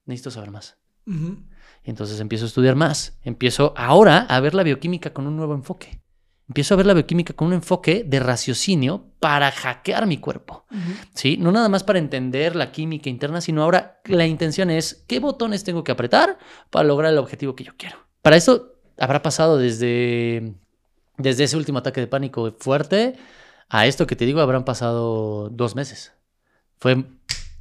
Speaker 2: Necesito saber más. Y entonces empiezo a estudiar más. Empiezo ahora a ver la bioquímica con un nuevo enfoque. Empiezo a ver la bioquímica con un enfoque de raciocinio para hackear mi cuerpo. ¿Sí? No nada más para entender la química interna, sino ahora la intención es qué botones tengo que apretar para lograr el objetivo que yo quiero. Para eso habrá pasado desde, desde ese último ataque de pánico fuerte a esto que te digo, habrán pasado dos meses. Fue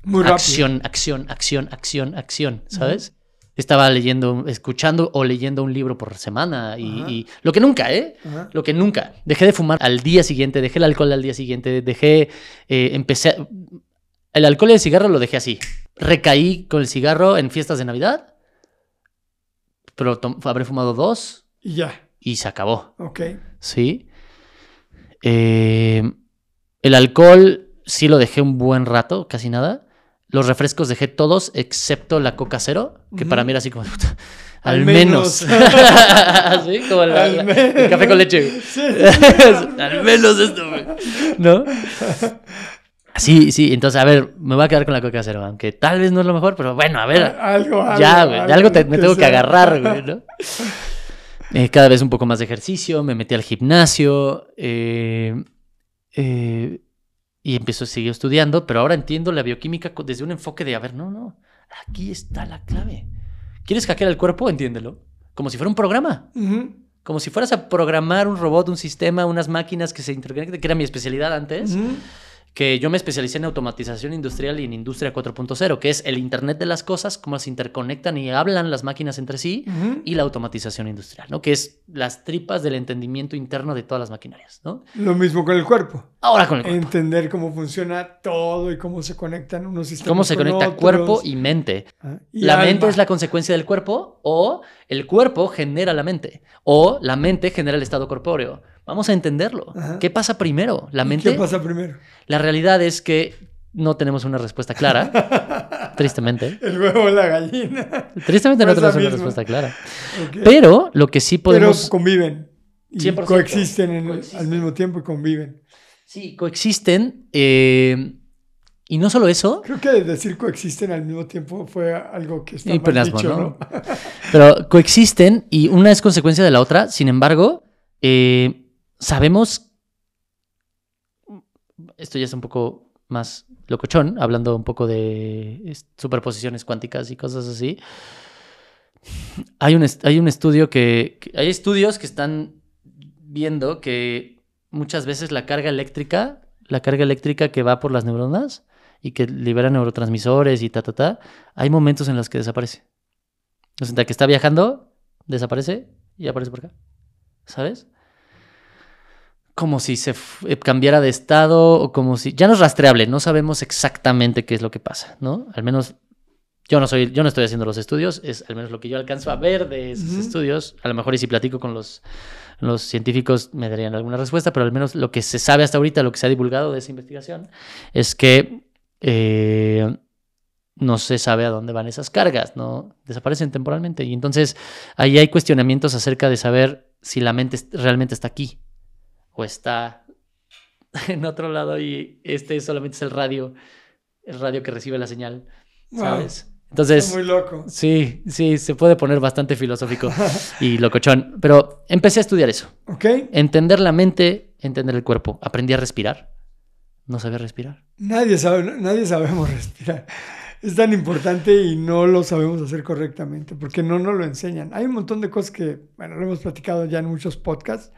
Speaker 1: Muy
Speaker 2: acción, acción, acción, acción, acción, ¿sabes? Estaba leyendo, escuchando o leyendo un libro por semana y, lo que nunca, ¿eh?
Speaker 1: Ajá.
Speaker 2: Lo que nunca. Dejé de fumar al día siguiente, dejé el alcohol al día siguiente, dejé, eh, empecé, el alcohol y el cigarro lo dejé así. Recaí con el cigarro en fiestas de Navidad, pero habré fumado dos
Speaker 1: Y ya.
Speaker 2: Y se acabó.
Speaker 1: Ok.
Speaker 2: Sí. Eh, el alcohol sí lo dejé un buen rato, casi nada. Los refrescos dejé todos, excepto la Coca Cero, que para mí era así como, al,
Speaker 1: Al
Speaker 2: menos.
Speaker 1: menos. [LAUGHS]
Speaker 2: sí, como
Speaker 1: Al
Speaker 2: la- el café con leche.
Speaker 1: Sí. [LAUGHS]
Speaker 2: al menos esto, güey. ¿No? Sí, sí, entonces, a ver, me voy a quedar con la Coca Cero, aunque tal vez no es lo mejor, pero bueno, a ver,
Speaker 1: Algo, algo.
Speaker 2: ya, güey, de algo te- me tengo que agarrar, güey, ¿no? [LAUGHS] Eh, cada vez un poco más de ejercicio, me metí al gimnasio eh, eh, y empiezo a seguir estudiando, pero ahora entiendo la bioquímica desde un enfoque de, a ver, no, no, aquí está la clave. ¿Quieres hackear el cuerpo? Entiéndelo. Como si fuera un programa. Como si fueras a programar un robot, un sistema, unas máquinas que se interconecten, que era mi especialidad antes. Que yo me especialicé en automatización industrial y en industria 4.0, que es el Internet de las cosas, cómo se interconectan y hablan las máquinas entre sí, y la automatización industrial, ¿no? Que es las tripas del entendimiento interno de todas las maquinarias, ¿no?
Speaker 1: Lo mismo con el cuerpo.
Speaker 2: Ahora con el cuerpo.
Speaker 1: Entender cómo funciona todo y cómo se conectan unos sistemas.
Speaker 2: ¿Cómo se
Speaker 1: con
Speaker 2: conecta
Speaker 1: otros.
Speaker 2: cuerpo y mente?
Speaker 1: Ah, y
Speaker 2: la
Speaker 1: alma.
Speaker 2: mente es la consecuencia del cuerpo o el cuerpo genera la mente o la mente genera el estado corpóreo. Vamos a entenderlo.
Speaker 1: Ajá.
Speaker 2: ¿Qué pasa primero? ¿La
Speaker 1: ¿Y
Speaker 2: mente?
Speaker 1: ¿Qué pasa primero?
Speaker 2: La realidad es que no tenemos una respuesta clara, [LAUGHS] tristemente.
Speaker 1: El huevo o la gallina.
Speaker 2: Tristemente no tenemos una respuesta clara. Pero lo que sí podemos...
Speaker 1: Pero conviven. Y
Speaker 2: 100%.
Speaker 1: coexisten en-
Speaker 2: Coexisten.
Speaker 1: al mismo tiempo y conviven.
Speaker 2: Sí, coexisten. eh, y no solo eso,
Speaker 1: Creo que decir coexisten al mismo tiempo fue algo que está
Speaker 2: Y
Speaker 1: mal dicho,
Speaker 2: ¿no?
Speaker 1: ¿no? [LAUGHS]
Speaker 2: pero coexisten y una es consecuencia de la otra. Sin embargo, eh, sabemos... Esto ya es un poco más locochón, hablando un poco de es- superposiciones cuánticas y cosas así. Hay un, hay un estudio que, que- Hay estudios que están viendo que muchas veces la carga eléctrica, la carga eléctrica que va por las neuronas y que libera neurotransmisores y ta, ta, ta, hay momentos en los que desaparece. O sea, que está viajando, desaparece y aparece por acá. ¿Sabes? Como si se eh, cambiara de estado o como si... Ya no es rastreable, no sabemos exactamente qué es lo que pasa, ¿no? Al menos yo no soy, yo no estoy haciendo los estudios, es al menos lo que yo alcanzo a ver de esos estudios. A lo mejor y si platico con los, los científicos me darían alguna respuesta, pero al menos lo que se sabe hasta ahorita, lo que se ha divulgado de esa investigación, es que eh, no se sabe a dónde van esas cargas, ¿no? Desaparecen temporalmente. Y entonces ahí hay cuestionamientos acerca de saber si la mente realmente está aquí o está [LAUGHS] en otro lado y este solamente es el radio, el radio que recibe la señal,
Speaker 1: Wow,
Speaker 2: ¿sabes?
Speaker 1: está
Speaker 2: Entonces,
Speaker 1: muy loco.
Speaker 2: sí, sí, se puede poner bastante filosófico [LAUGHS] y locochón. Pero empecé a estudiar eso.
Speaker 1: ¿Ok?
Speaker 2: Entender la mente, entender el cuerpo. Aprendí a respirar. No sabía respirar.
Speaker 1: Nadie, sabe, nadie sabemos [LAUGHS] respirar. Es tan importante y no lo sabemos hacer correctamente porque no nos lo enseñan. Hay un montón de cosas que, bueno, lo hemos platicado ya en muchos podcasts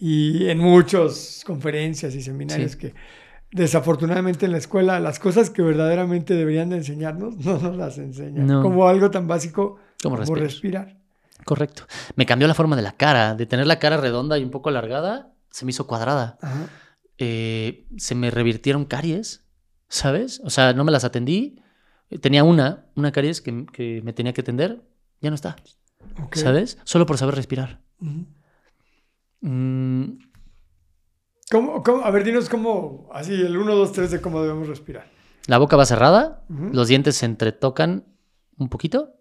Speaker 1: y en muchas conferencias y seminarios
Speaker 2: Sí.
Speaker 1: que desafortunadamente en la escuela las cosas que verdaderamente deberían de enseñarnos [LAUGHS] no nos las enseñan.
Speaker 2: No.
Speaker 1: Como algo tan básico
Speaker 2: ¿Cómo
Speaker 1: como
Speaker 2: respirar? Correcto. Me cambió la forma de la cara. De tener la cara redonda y un poco alargada, se me hizo cuadrada.
Speaker 1: Ajá.
Speaker 2: Eh, se me revirtieron caries, ¿sabes? O sea, no me las atendí. Tenía una, una caries que, que me tenía que atender. Ya no está. ¿sabes? Solo por saber respirar. Mm,
Speaker 1: ¿Cómo- cómo? A ver, dinos cómo, así el 1, 2, 3 de cómo debemos respirar.
Speaker 2: la boca va cerrada, los dientes se entretocan un poquito.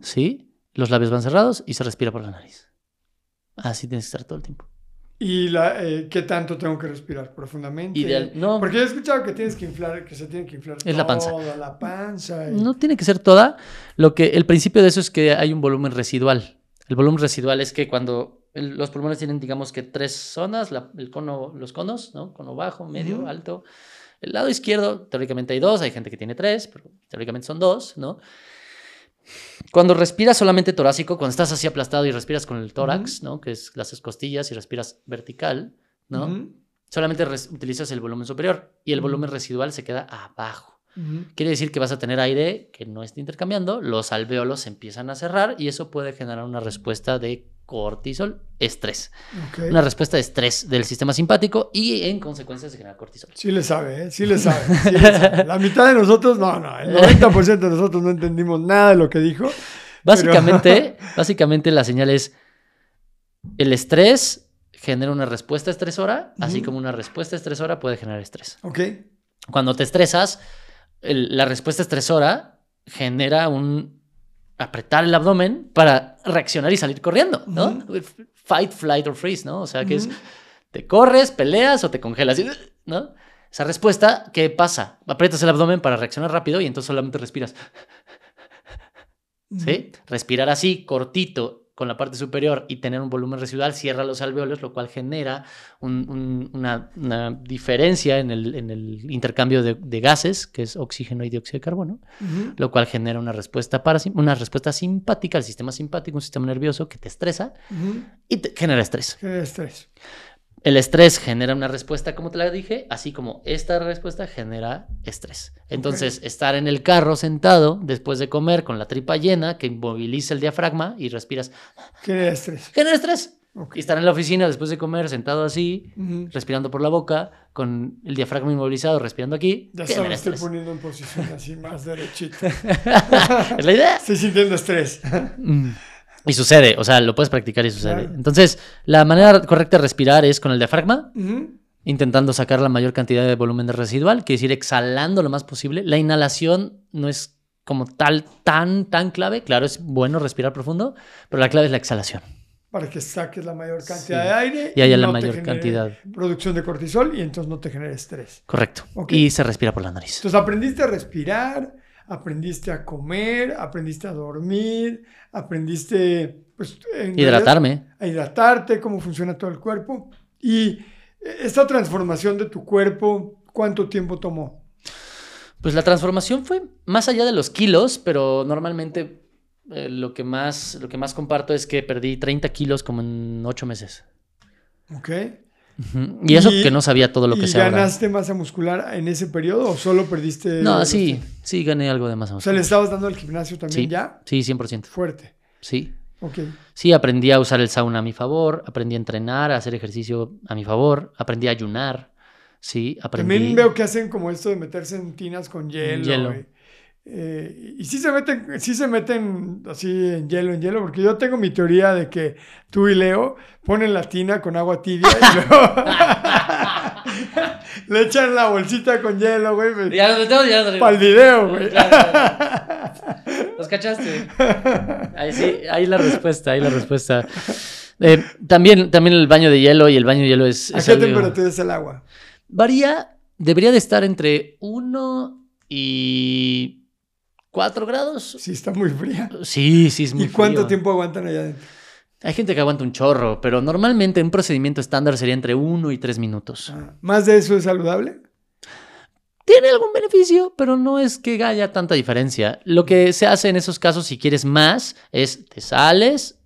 Speaker 2: ¿sí? Los labios van cerrados y se respira por la nariz. Así tienes que estar todo el tiempo.
Speaker 1: ¿Y la, eh, qué tanto tengo que respirar? ¿Profundamente?
Speaker 2: Ideal. No,
Speaker 1: Porque he escuchado que tienes que inflar, que se tiene que inflar
Speaker 2: Es la panza.
Speaker 1: toda la panza. y-
Speaker 2: No tiene que ser toda. Lo que el principio de eso es que hay un volumen residual. El volumen residual es que cuando el- los pulmones tienen, digamos que tres zonas, la- el cono, los conos, ¿no? Cono bajo, medio, alto. El lado izquierdo, teóricamente hay dos, hay gente que tiene tres, pero teóricamente son dos, ¿no? Cuando respiras solamente torácico, cuando estás así aplastado y respiras con el tórax, ¿no? Que es las costillas y respiras vertical, Solamente utilizas el volumen superior y el volumen residual se queda abajo. Quiere decir que vas a tener aire que no esté intercambiando, los alvéolos se empiezan a cerrar y eso puede generar una respuesta de cortisol, estrés. Una respuesta de estrés del sistema simpático y en consecuencia se genera cortisol.
Speaker 1: Sí le sabe, ¿eh? Sí le sabe. sí le sabe. [LAUGHS] La mitad de nosotros, no, no, el 90% de nosotros no entendimos nada de lo que dijo.
Speaker 2: Básicamente, [LAUGHS] básicamente la señal es el estrés genera una respuesta estresora, así como una respuesta estresora puede generar estrés.
Speaker 1: Ok.
Speaker 2: Cuando te estresas, el- la respuesta estresora genera un apretar el abdomen para reaccionar y salir corriendo, ¿no? Fight, flight or freeze, ¿no? O sea, que es te corres, peleas o te congelas, ¿no? Esa respuesta, ¿qué pasa? Aprietas el abdomen para reaccionar rápido y entonces solamente respiras, ¿sí? Respirar así, cortito, con la parte superior y tener un volumen residual cierra los alvéolos, lo cual genera un- un- una, una diferencia en el, en el intercambio de, de gases, que es oxígeno y dióxido de carbono, lo cual genera una respuesta, parasim- una respuesta simpática al sistema simpático, un sistema nervioso que te estresa y te genera estrés.
Speaker 1: Genera estrés.
Speaker 2: El estrés genera una respuesta, como te la dije, así como esta respuesta genera estrés. Entonces, estar en el carro sentado después de comer con la tripa llena, que inmoviliza el diafragma y respiras,
Speaker 1: Genera estrés.
Speaker 2: genera estrés. Y estar en la oficina después de comer sentado así, respirando por la boca, con el diafragma inmovilizado, respirando aquí,
Speaker 1: Ya sabes, estoy
Speaker 2: estrés.
Speaker 1: poniendo en posición así más derechita. [LAUGHS]
Speaker 2: ¿Es la idea? [LAUGHS]
Speaker 1: Estoy sintiendo estrés.
Speaker 2: Mm. Y sucede, o sea, lo puedes practicar y sucede.
Speaker 1: Claro.
Speaker 2: Entonces, la manera correcta de respirar es con el diafragma, intentando sacar la mayor cantidad de volumen de residual, quiere decir exhalando lo más posible. La inhalación no es como tal, tan, tan clave. Claro, es bueno respirar profundo, pero la clave es la exhalación.
Speaker 1: Para que saques la mayor cantidad
Speaker 2: Sí.
Speaker 1: de aire
Speaker 2: Y haya la
Speaker 1: no
Speaker 2: mayor cantidad.
Speaker 1: Producción de cortisol y entonces no te genere estrés.
Speaker 2: Correcto.
Speaker 1: Ok.
Speaker 2: Y se respira por la nariz.
Speaker 1: Entonces aprendiste a respirar, aprendiste a comer, aprendiste a dormir, aprendiste pues, en
Speaker 2: Hidratarme.
Speaker 1: realidad, a hidratarte, cómo funciona todo el cuerpo. Y esta transformación de tu cuerpo, ¿cuánto tiempo tomó?
Speaker 2: Pues la transformación fue más allá de los kilos, pero normalmente eh, lo, que más, lo que más comparto es que perdí 30 kilos como en 8 meses.
Speaker 1: ¿Ok?
Speaker 2: Y eso que no sabía todo lo que
Speaker 1: ¿Y
Speaker 2: sé ahora.
Speaker 1: ganaste masa muscular en ese periodo o solo perdiste?
Speaker 2: No, sí, sí gané algo de masa
Speaker 1: O sea, le
Speaker 2: muscular.
Speaker 1: estabas dando al gimnasio también
Speaker 2: Sí,
Speaker 1: ya
Speaker 2: sí, 100%.
Speaker 1: fuerte.
Speaker 2: Sí.
Speaker 1: Ok.
Speaker 2: Sí, aprendí a usar el sauna a mi favor, aprendí a entrenar, a hacer ejercicio a mi favor, aprendí a ayunar, sí, aprendí...
Speaker 1: También veo que hacen como esto de meterse en tinas con hielo.
Speaker 2: hielo.
Speaker 1: Y, eh, y sí se meten, sí se meten así en hielo, en hielo, porque yo tengo mi teoría de que tú y Leo ponen la tina con agua tibia y luego [LAUGHS] le echan la bolsita con hielo, güey,
Speaker 2: Ya los metemos, ya los
Speaker 1: para el video, güey.
Speaker 2: ¿Los cachaste? Ahí sí, ahí la respuesta, ahí la respuesta. Eh, también, también el baño de hielo y el baño de hielo es...
Speaker 1: ¿A
Speaker 2: es
Speaker 1: qué
Speaker 2: algo-
Speaker 1: temperatura es el agua?
Speaker 2: Varía, debería de estar entre 1 y 4 grados.
Speaker 1: Sí, está muy fría.
Speaker 2: Sí, sí, es muy
Speaker 1: ¿Y cuánto
Speaker 2: frío.
Speaker 1: tiempo aguantan allá adentro?
Speaker 2: Hay gente que aguanta un chorro, pero normalmente un procedimiento estándar sería entre 1 y 3 minutos.
Speaker 1: Ah, ¿Más de eso es saludable?
Speaker 2: Tiene algún beneficio, pero no es que haya tanta diferencia. Lo que se hace en esos casos, si quieres más, es te sales,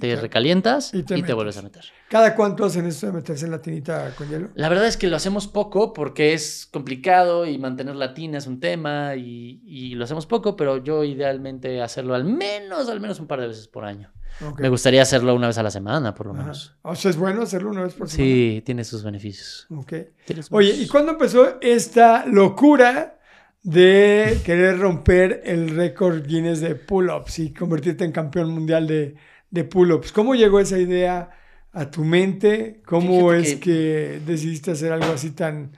Speaker 2: te
Speaker 1: te-
Speaker 2: recalientas
Speaker 1: y
Speaker 2: y
Speaker 1: te
Speaker 2: vuelves a meter.
Speaker 1: ¿Cada cuánto hacen esto de meterse en la tinita con hielo?
Speaker 2: La verdad es que lo hacemos poco porque es complicado y mantener la tina es un tema y, y lo hacemos poco, pero yo idealmente hacerlo al menos, al menos un par de veces por año. Me gustaría hacerlo una vez a la semana, por lo
Speaker 1: Ajá.
Speaker 2: menos.
Speaker 1: O sea, es bueno hacerlo una vez por semana.
Speaker 2: Sí, tiene sus beneficios.
Speaker 1: Ok.
Speaker 2: Sus
Speaker 1: Oye, ¿y cuándo empezó esta locura de querer romper el récord Guinness de pull-ups y convertirte en campeón mundial de, de pull-ups? ¿Cómo llegó esa idea a tu mente? ¿Cómo
Speaker 2: Fíjate
Speaker 1: es que... decidiste hacer algo así tan...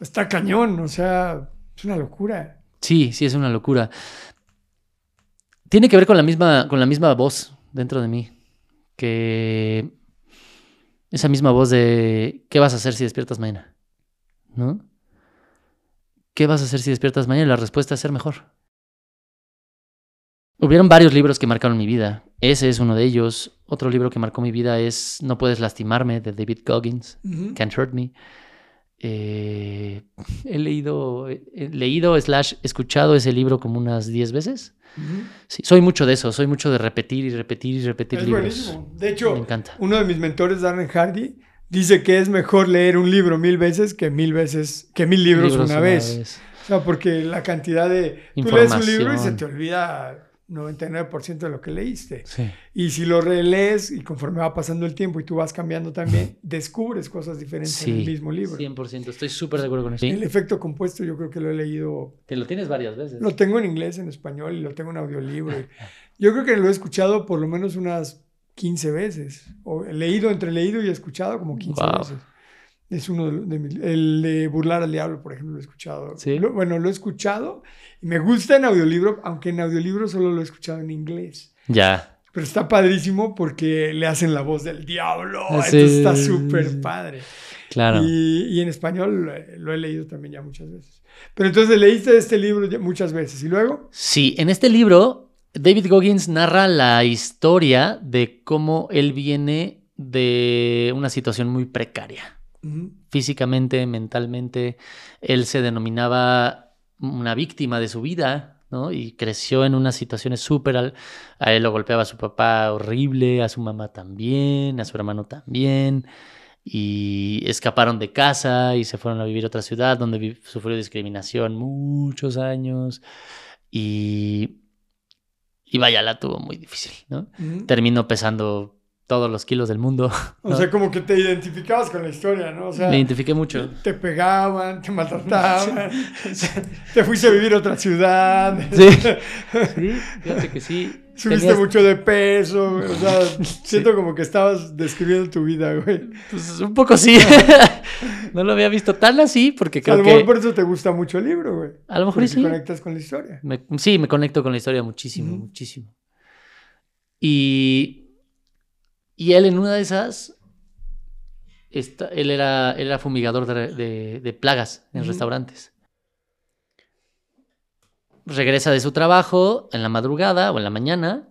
Speaker 1: Está cañón, o sea, es una locura.
Speaker 2: Sí, sí, es una locura. Tiene que ver con la misma, con la misma voz dentro de mí. Que esa misma voz de ¿qué vas a hacer si despiertas mañana? ¿No? ¿Qué vas a hacer si despiertas mañana? Y la respuesta es ser mejor. Hubieron varios libros que marcaron mi vida. Ese es uno de ellos. Otro libro que marcó mi vida es No puedes lastimarme de David Goggins. Can't Hurt Me. Eh, he leído, he leído slash escuchado ese libro como unas 10 veces. Sí, soy mucho de eso, soy mucho de repetir y repetir y repetir
Speaker 1: Es
Speaker 2: libros.
Speaker 1: buenísimo. De
Speaker 2: Me
Speaker 1: hecho,
Speaker 2: encanta.
Speaker 1: uno de mis mentores, Darren Hardy, dice que es mejor leer un libro mil veces que mil veces que mil libros, una, vez. O sea, porque la cantidad de... Tú lees un libro y se te olvida 99% de lo que leíste.
Speaker 2: Sí.
Speaker 1: Y si lo relees y conforme va pasando el tiempo y tú vas cambiando también, descubres cosas diferentes en el
Speaker 2: Sí,
Speaker 1: mismo libro.
Speaker 2: 100%, estoy súper de acuerdo con eso.
Speaker 1: El efecto compuesto yo creo que lo he leído,
Speaker 2: Te lo tienes varias veces.
Speaker 1: lo tengo en inglés, en español y lo tengo en audiolibro. Yo creo que lo he escuchado por lo menos unas 15 veces. O leído entre leído y escuchado como 15
Speaker 2: Wow.
Speaker 1: veces. Es uno de, de mis- el de Burlar al Diablo, por ejemplo, lo he escuchado.
Speaker 2: Sí.
Speaker 1: Lo- bueno, lo he escuchado y me gusta en audiolibro, aunque en audiolibro solo lo he escuchado en inglés.
Speaker 2: Ya.
Speaker 1: Pero está padrísimo porque le hacen la voz del diablo.
Speaker 2: Sí.
Speaker 1: Entonces está súper padre.
Speaker 2: Claro.
Speaker 1: Y, y en español eh, lo he leído también ya muchas veces. Pero entonces leíste este libro ya muchas veces. ¿Y luego?
Speaker 2: Sí, en este libro, David Goggins narra la historia de cómo él viene de una situación muy precaria. Físicamente, mentalmente. Él se denominaba una víctima de su vida, ¿no? Y creció en unas situaciones súper... al- A él lo golpeaba a su papá horrible, a su mamá también, a su hermano también. y escaparon de casa y se fueron a vivir a otra ciudad donde sufrió discriminación muchos años y, y vaya, la tuvo muy difícil, ¿no? Terminó pesando todos los kilos del mundo. [LAUGHS]
Speaker 1: O sea, como que te identificabas con la historia, ¿no? O sea,
Speaker 2: Me identifiqué mucho.
Speaker 1: te pegaban, te maltrataban, [LAUGHS] [LAUGHS] te fuiste a vivir a otra ciudad,
Speaker 2: Sí. Sí, fíjate que sí.
Speaker 1: subiste
Speaker 2: Tenías-
Speaker 1: mucho de peso, o sea, siento como que estabas describiendo tu vida, güey.
Speaker 2: Pues un poco sí. no lo había visto tan así porque
Speaker 1: A
Speaker 2: creo
Speaker 1: lo mejor
Speaker 2: que
Speaker 1: por eso te gusta mucho el libro, güey.
Speaker 2: a lo mejor
Speaker 1: Porque
Speaker 2: sí.
Speaker 1: conectas con la historia.
Speaker 2: Me- sí, me conecto con la historia muchísimo, muchísimo. Y, y él en una de esas, esta- él, era, él era fumigador de, de- de plagas en restaurantes. Regresa de su trabajo en la madrugada o en la mañana,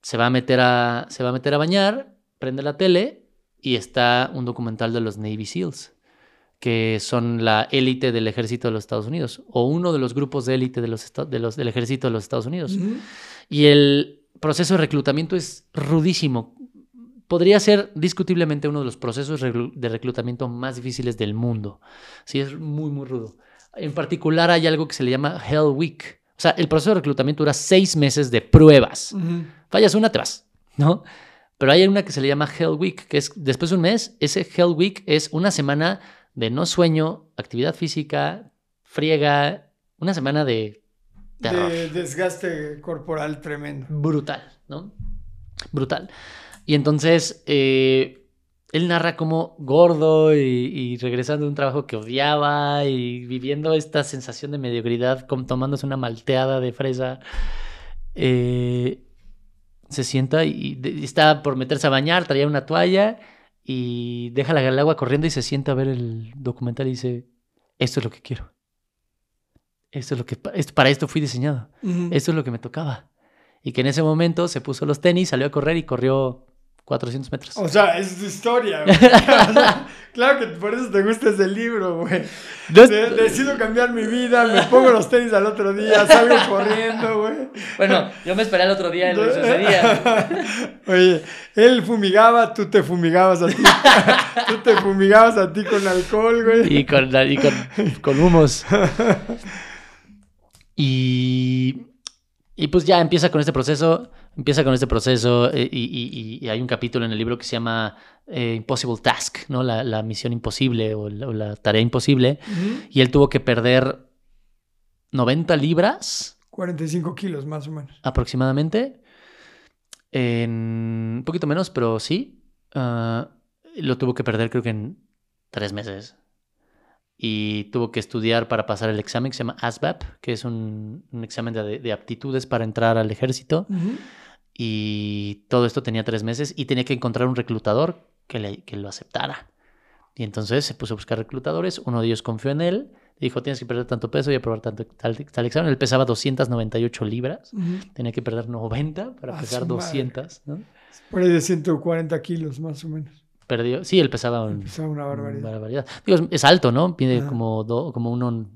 Speaker 2: se va a meter a, se va a, meter a bañar, prende la tele y está un documental de los Navy SEALs, que son la élite del ejército de los Estados Unidos, o uno de los grupos de élite de los, de los, del ejército de los Estados Unidos. Y el proceso de reclutamiento es rudísimo. Podría ser discutiblemente uno de los procesos de reclutamiento más difíciles del mundo. Sí, es muy, muy rudo. En particular hay algo que se le llama Hell Week. O sea, el proceso de reclutamiento dura seis meses de pruebas.
Speaker 1: Ujú.
Speaker 2: Fallas una, te vas, ¿no? Pero hay una que se le llama Hell Week, que es después de un mes, ese Hell Week es una semana de no sueño, actividad física, friega, una semana de terror.
Speaker 1: De desgaste corporal tremendo.
Speaker 2: Brutal, ¿no? Brutal. Y entonces eh, él narra como gordo y, y regresando de un trabajo que odiaba y viviendo esta sensación de mediocridad, como tomándose una malteada de fresa, eh, se sienta y, está por meterse a bañar, traía una toalla y deja la, el agua corriendo y se sienta a ver el documental y dice, esto es lo que quiero. Esto es lo que, esto- para esto fui diseñado. Esto es lo que me tocaba. Y que en ese momento se puso los tenis, salió a correr y corrió 400 metros.
Speaker 1: O sea, es tu historia, güey. [LAUGHS] O sea, claro que por eso te gusta ese libro, güey.
Speaker 2: No es-
Speaker 1: De- decido cambiar mi vida, me pongo los tenis al otro día, salgo corriendo, güey.
Speaker 2: Bueno, yo me esperé al otro día y lo sucedía. [LAUGHS]
Speaker 1: Oye, él fumigaba, tú te fumigabas a ti. [LAUGHS] tú te fumigabas a ti con alcohol, güey.
Speaker 2: Y con, y con, con humos. Y, y pues ya empieza con este proceso, empieza con este proceso eh, y, y- y hay un capítulo en el libro que se llama eh, Impossible Task, ¿no? La, la misión imposible o la, o la tarea imposible. Y él tuvo que perder 90 libras
Speaker 1: 45 kilos, más o menos.
Speaker 2: aproximadamente. En un poquito menos, pero sí. Ah, lo tuvo que perder creo que en tres meses. Y tuvo que estudiar para pasar el examen que se llama ASVAB, que es un, un examen de, de aptitudes para entrar al ejército.
Speaker 1: Ujú.
Speaker 2: Y todo esto tenía tres meses y tenía que encontrar un reclutador que, le- que lo aceptara. Y entonces se puso a buscar reclutadores. Uno de ellos confió en él. Dijo, tienes que perder tanto peso y aprobar tanto, tal, tal examen. Él pesaba 298 libras.
Speaker 1: Ujú.
Speaker 2: Tenía que perder 90 para
Speaker 1: A
Speaker 2: pesar
Speaker 1: su madre.
Speaker 2: 200, ¿no?
Speaker 1: Por ahí de 140 kilos, más o menos.
Speaker 2: Perdió. Sí, él pesaba un-
Speaker 1: Empezaba una barbaridad.
Speaker 2: una barbaridad. Digo, es, es alto, ¿no? Pide
Speaker 1: Ajá.
Speaker 2: como, do- como uno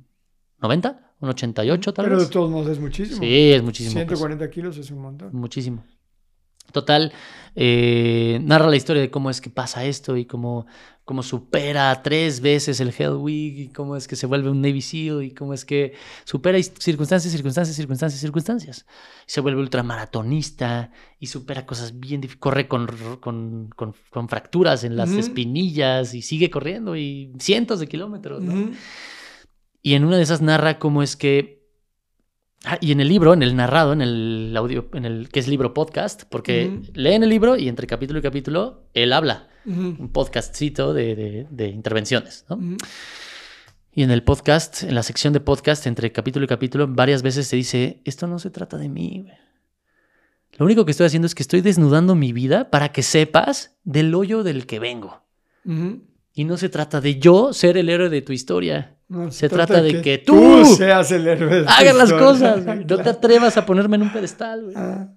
Speaker 2: 90, un 88 tal
Speaker 1: Pero de
Speaker 2: vez.
Speaker 1: todos modos es muchísimo.
Speaker 2: Sí, es muchísimo. peso.
Speaker 1: 140 kilos es un montón.
Speaker 2: Muchísimo. Total, eh, narra la historia de cómo es que pasa esto y cómo, cómo supera tres veces el Hell Week y cómo es que se vuelve un Navy SEAL y cómo es que supera circunstancias, circunstancias, circunstancias, circunstancias. Y se vuelve ultramaratonista y supera cosas bien difíciles. Corre con, con, con- con fracturas en las espinillas y sigue corriendo y cientos de kilómetros. ¿no? Y en una de esas narra cómo es que. Ah, y en el libro, en el narrado, en el audio, en el que es libro podcast, porque
Speaker 1: Ujú.
Speaker 2: leen el libro y entre capítulo y capítulo él habla. Un podcastcito de, de- de intervenciones, ¿no? Y en el podcast, en la sección de podcast, entre capítulo y capítulo, varias veces se dice: Esto no se trata de mí, güey. Lo único que estoy haciendo es que estoy desnudando mi vida para que sepas del hoyo del que vengo. Y no se trata de yo ser el héroe de tu historia.
Speaker 1: No,
Speaker 2: Se trata de que tú
Speaker 1: seas el héroe.
Speaker 2: Hagan las cosas, güey. No te [LAUGHS] atrevas a ponerme en un pedestal, güey.
Speaker 1: Ah,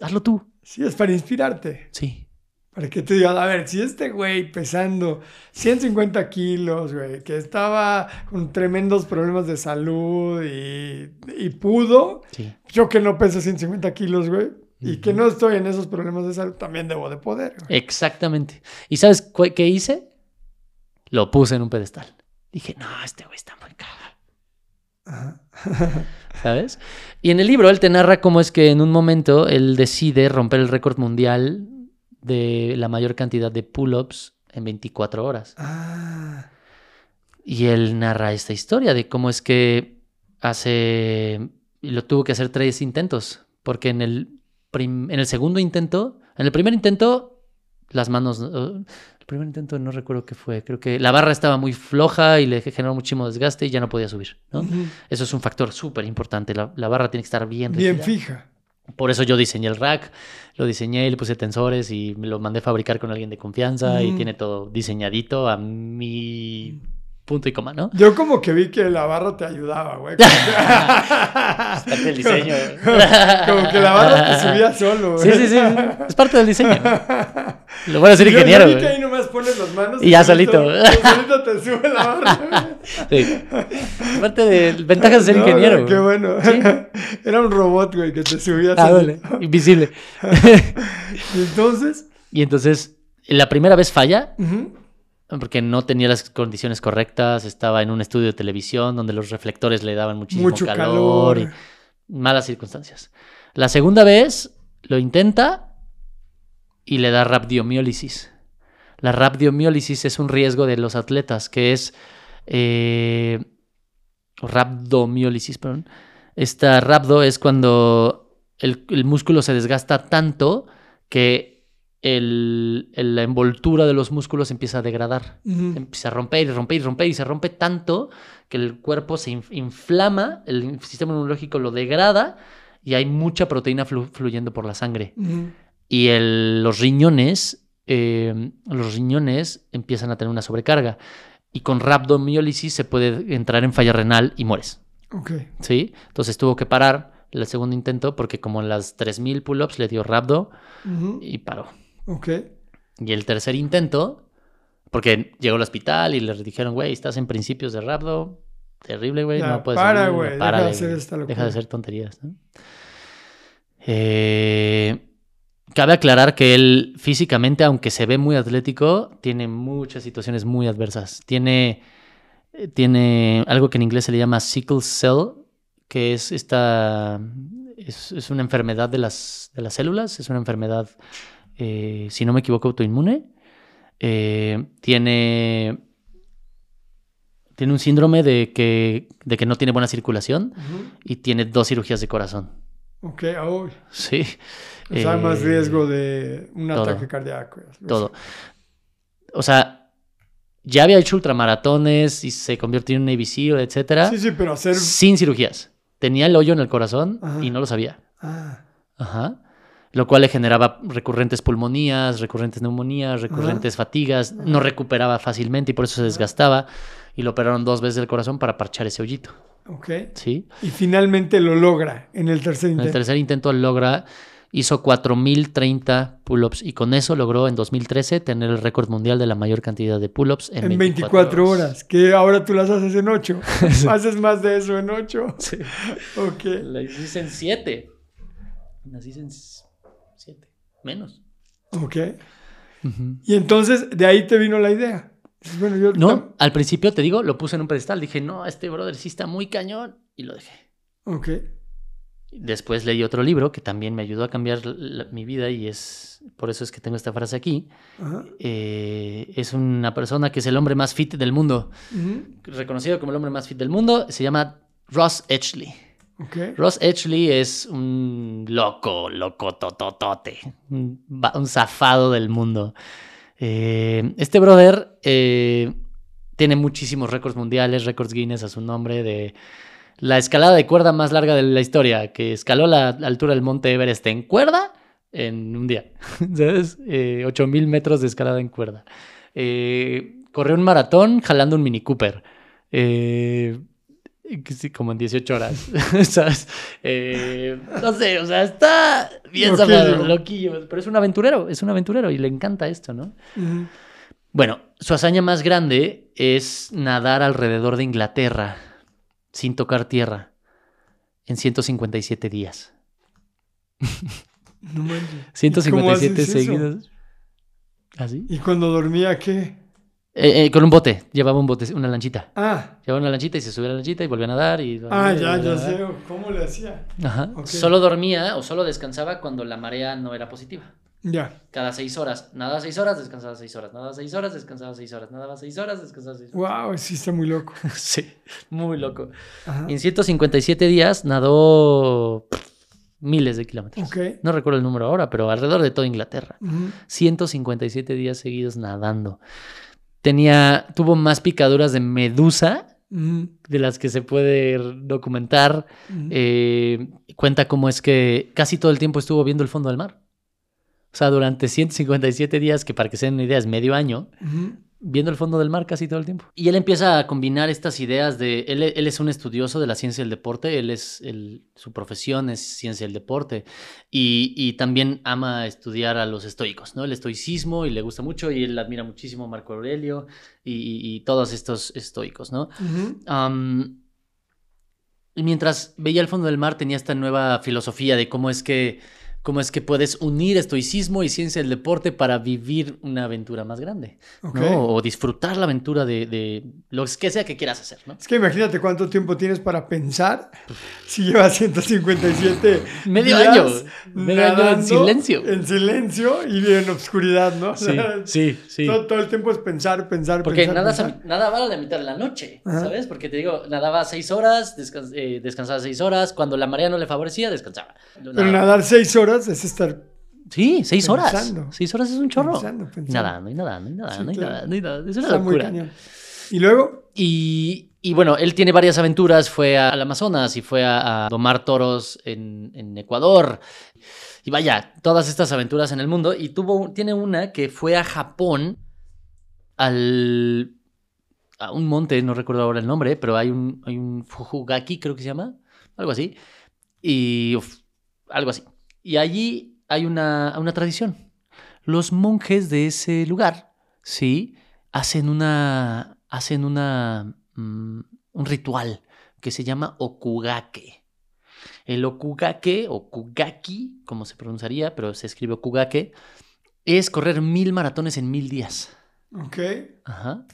Speaker 2: Hazlo tú.
Speaker 1: sí, es para inspirarte.
Speaker 2: Sí.
Speaker 1: Para que tú digas, a ver, si este güey pesando 150 kilos, güey, que estaba con tremendos problemas de salud y, y pudo,
Speaker 2: Sí.
Speaker 1: yo que no peso 150 kilos, güey, y que no estoy en esos problemas de salud, también debo de poder. güey.
Speaker 2: Exactamente. ¿Y sabes qué hice? Lo puse en un pedestal. Dije, no, este güey está muy.
Speaker 1: Ajá. [LAUGHS]
Speaker 2: ¿Sabes? Y en el libro él te narra cómo es que en un momento él decide romper el récord mundial de la mayor cantidad de pull-ups en 24 horas.
Speaker 1: Ah,
Speaker 2: Y él narra esta historia de cómo es que hace. y Lo tuvo que hacer tres intentos. Porque en el, prim- en el segundo intento. En el primer intento, las manos. El primer intento no recuerdo qué fue. Creo que la barra estaba muy floja y le generó muchísimo desgaste y ya no podía subir. ¿no? Eso es un factor súper importante. La, la barra tiene que estar bien
Speaker 1: bien fija.
Speaker 2: Por eso yo diseñé el rack, lo diseñé, le puse tensores y me lo mandé fabricar con alguien de confianza y tiene todo diseñadito a mi punto y coma, ¿no?
Speaker 1: Yo como que vi que la barra te ayudaba, güey.
Speaker 2: Es parte del diseño.
Speaker 1: Como que la [LAUGHS] barra te subía solo,
Speaker 2: Sí,
Speaker 1: güey.
Speaker 2: sí, sí. Es parte del diseño. Lo bueno es ser ingeniero.
Speaker 1: Yo vi que
Speaker 2: güey.
Speaker 1: ahí nomás pones las manos
Speaker 2: Y ya solito.
Speaker 1: solito te sube la barra.
Speaker 2: Sí. Es parte de ventajas de ser
Speaker 1: No,
Speaker 2: ingeniero.
Speaker 1: no, Qué
Speaker 2: güey.
Speaker 1: bueno.
Speaker 2: Sí.
Speaker 1: Era un robot, güey, que te subía
Speaker 2: Ah, vale. Invisible. [LAUGHS]
Speaker 1: Y entonces,
Speaker 2: Y entonces, la primera vez falla
Speaker 1: ujú,
Speaker 2: porque no tenía las condiciones correctas, estaba en un estudio de televisión donde los reflectores le daban muchísimo
Speaker 1: mucho
Speaker 2: calor,
Speaker 1: calor.
Speaker 2: y malas circunstancias. La segunda vez lo intenta y le da rhabdomiólisis. La rhabdomiólisis es un riesgo de los atletas, que es eh, perdón. Esta rhabdo es cuando el, el músculo se desgasta tanto que el- el- la envoltura de los músculos empieza a degradar. Empieza a romper y romper y romper y se rompe tanto que el cuerpo se inf- inflama, el sistema inmunológico lo degrada y hay mucha proteína flu- fluyendo por la sangre. Y el- los riñones, eh, los riñones empiezan a tener una sobrecarga. Y con rhabdomiólisis se puede entrar en falla renal y mueres. ¿sí? Entonces tuvo que parar el segundo intento porque como en las 3000 pull-ups le dio rhabdo
Speaker 1: Ujú.
Speaker 2: y paró.
Speaker 1: Ok.
Speaker 2: Y el tercer intento, porque llegó al hospital y le dijeron, güey, estás en principios de rhabdo, terrible, güey, no puedes
Speaker 1: para, güey, deja de hacer esta
Speaker 2: deja
Speaker 1: locura".
Speaker 2: de hacer tonterías. ¿no? Eh, cabe aclarar que él físicamente, aunque se ve muy atlético, tiene muchas situaciones muy adversas. Tiene, eh, tiene algo que en inglés se le llama sickle cell, que es esta es, es una enfermedad de las, de las células, es una enfermedad, eh, si no me equivoco, autoinmune. Eh, tiene, tiene un síndrome de que, de que no tiene buena circulación y tiene dos cirugías de corazón.
Speaker 1: Ok. uy.
Speaker 2: Sí.
Speaker 1: O sea, más
Speaker 2: Eh,
Speaker 1: riesgo de un
Speaker 2: todo.
Speaker 1: ataque cardíaco.
Speaker 2: Todo. O sea, ya había hecho ultramaratones y se convirtió en un SEAL, etcétera,
Speaker 1: Sí, sí, pero hacer.
Speaker 2: sin cirugías. Tenía el hoyo en el corazón
Speaker 1: Ajá.
Speaker 2: y no lo sabía.
Speaker 1: Ah,
Speaker 2: Ajá. Lo cual le generaba recurrentes pulmonías, recurrentes neumonías, recurrentes fatigas. No recuperaba fácilmente y por eso se desgastaba. Y lo operaron dos veces del corazón para parchar ese hoyito.
Speaker 1: ok.
Speaker 2: ¿Sí?
Speaker 1: Y finalmente lo logra en el tercer
Speaker 2: En el
Speaker 1: intento.
Speaker 2: tercer intento logra, hizo 4.030 pull-ups y con eso logró en 2013 tener el récord mundial de la mayor cantidad de pull-ups en,
Speaker 1: En 24 horas, que ahora tú las haces en 8. [LAUGHS] Haces más de eso en 8.
Speaker 2: Sí.
Speaker 1: Ok.
Speaker 2: La hice en 7. Las hice en 7. Menos.
Speaker 1: Ok. Y entonces de ahí te vino la idea. Bueno, yo
Speaker 2: No, al principio te digo, lo puse en un pedestal. Dije, no, este brother sí está muy cañón. Y lo dejé.
Speaker 1: Ok.
Speaker 2: Después leí otro libro que también me ayudó a cambiar la- mi vida y es por eso es que tengo esta frase aquí.
Speaker 1: Ajá.
Speaker 2: Eh, es una persona que es el hombre más fit del mundo, reconocido como el hombre más fit del mundo. Se llama Ross Etchley. Ross Etchley es un loco, loco, tototote, un, un zafado del mundo. Eh, este brother eh, tiene muchísimos récords mundiales, récords Guinness a su nombre de la escalada de cuerda más larga de la historia, que escaló la altura del monte Everest en cuerda en un día. [LAUGHS] ¿Sabes? Eh, 8000 metros de escalada en cuerda. Eh, corrió un maratón jalando un Mini Cooper. Eh, sí, como en 18 horas, [LAUGHS] ¿sabes? Eh, no sé, o sea, está bien
Speaker 1: Loquillo.
Speaker 2: loquillo, pero es un aventurero, es un aventurero y le encanta esto, ¿no? Bueno, su hazaña más grande es nadar alrededor de Inglaterra sin tocar tierra en 157 días.
Speaker 1: No manches. [LAUGHS]
Speaker 2: 157
Speaker 1: haces eso?
Speaker 2: seguidos. ¿Así?
Speaker 1: ¿Y cuando dormía qué?
Speaker 2: Eh, eh, con un bote, llevaba un bote, una lanchita.
Speaker 1: Ah,
Speaker 2: Llevaba una lanchita y se subía a la lanchita y volvía a nadar y...
Speaker 1: ah, ya, ya sé. ¿Cómo le hacía?
Speaker 2: Ajá. Solo dormía o solo descansaba cuando la marea no era positiva.
Speaker 1: Ya.
Speaker 2: Cada seis horas. Nadaba seis horas, descansaba seis horas. Nadaba seis horas, descansaba seis horas. Nadaba seis horas, descansaba seis horas.
Speaker 1: Wow, sí está muy loco. [LAUGHS]
Speaker 2: Sí, muy loco.
Speaker 1: Ajá.
Speaker 2: En 157 días nadó miles de kilómetros.
Speaker 1: Ok.
Speaker 2: No recuerdo el número ahora, pero alrededor de toda Inglaterra.
Speaker 1: Ujú.
Speaker 2: 157 días seguidos nadando. Tenía, tuvo más picaduras de medusa de las que se puede documentar. Eh, cuenta cómo es que casi todo el tiempo estuvo viendo el fondo del mar. O sea, durante 157 días, que para que se den una idea es medio año. Viendo el fondo del mar casi todo el tiempo. Y él empieza a combinar estas ideas de... Él, él es un estudioso de la ciencia del deporte, él es, el- su profesión es ciencia del deporte y, y también ama estudiar a los estoicos, ¿no? El estoicismo y le gusta mucho y él admira muchísimo a Marco Aurelio y, y- y todos estos estoicos, ¿no? Y mientras veía el fondo del mar tenía esta nueva filosofía de cómo es que cómo es que puedes unir estoicismo y ciencia del deporte para vivir una aventura más grande,
Speaker 1: Ok.
Speaker 2: ¿no? O disfrutar la aventura de, de lo que sea que quieras hacer, ¿no?
Speaker 1: Es que imagínate cuánto tiempo tienes para pensar si llevas 157
Speaker 2: Medio
Speaker 1: días
Speaker 2: año, medio año en silencio.
Speaker 1: En silencio y en obscuridad, ¿no?
Speaker 2: Sí, [LAUGHS] sí, sí.
Speaker 1: Todo, todo el tiempo es pensar, pensar,
Speaker 2: Porque
Speaker 1: pensar.
Speaker 2: nada,
Speaker 1: pensar.
Speaker 2: nadaba a la mitad de la noche,
Speaker 1: Ajá.
Speaker 2: ¿sabes? Porque te digo, nadaba seis horas, descans- eh, descansaba seis horas, cuando la marea no le favorecía, descansaba.
Speaker 1: Pero nadar seis horas es estar
Speaker 2: Sí, seis horas. Seis horas es un chorro.
Speaker 1: Pensando, pensando.
Speaker 2: Y nadando, y nadando, y nadando,
Speaker 1: Sí,
Speaker 2: y nadando, y nadando. Es una
Speaker 1: está muy
Speaker 2: locura.
Speaker 1: cañón. Y luego,
Speaker 2: Y, y bueno, él tiene varias aventuras. Fue a- al Amazonas y fue a, a domar toros en, en Ecuador. Y vaya, todas estas aventuras en el mundo. Y tuvo, tiene una que fue a Japón al. a un monte, no recuerdo ahora el nombre, pero hay un, hay un Fujugaki, creo que se llama. Algo así. Y. uf, algo así. Y allí hay una, una tradición. Los monjes de ese lugar, sí, hacen una. hacen una. mm, un ritual que se llama okugake. El okugake, o kugaki, como se pronunciaría, pero se escribe okugake, es correr mil maratones en mil días.
Speaker 1: ok.
Speaker 2: Ajá.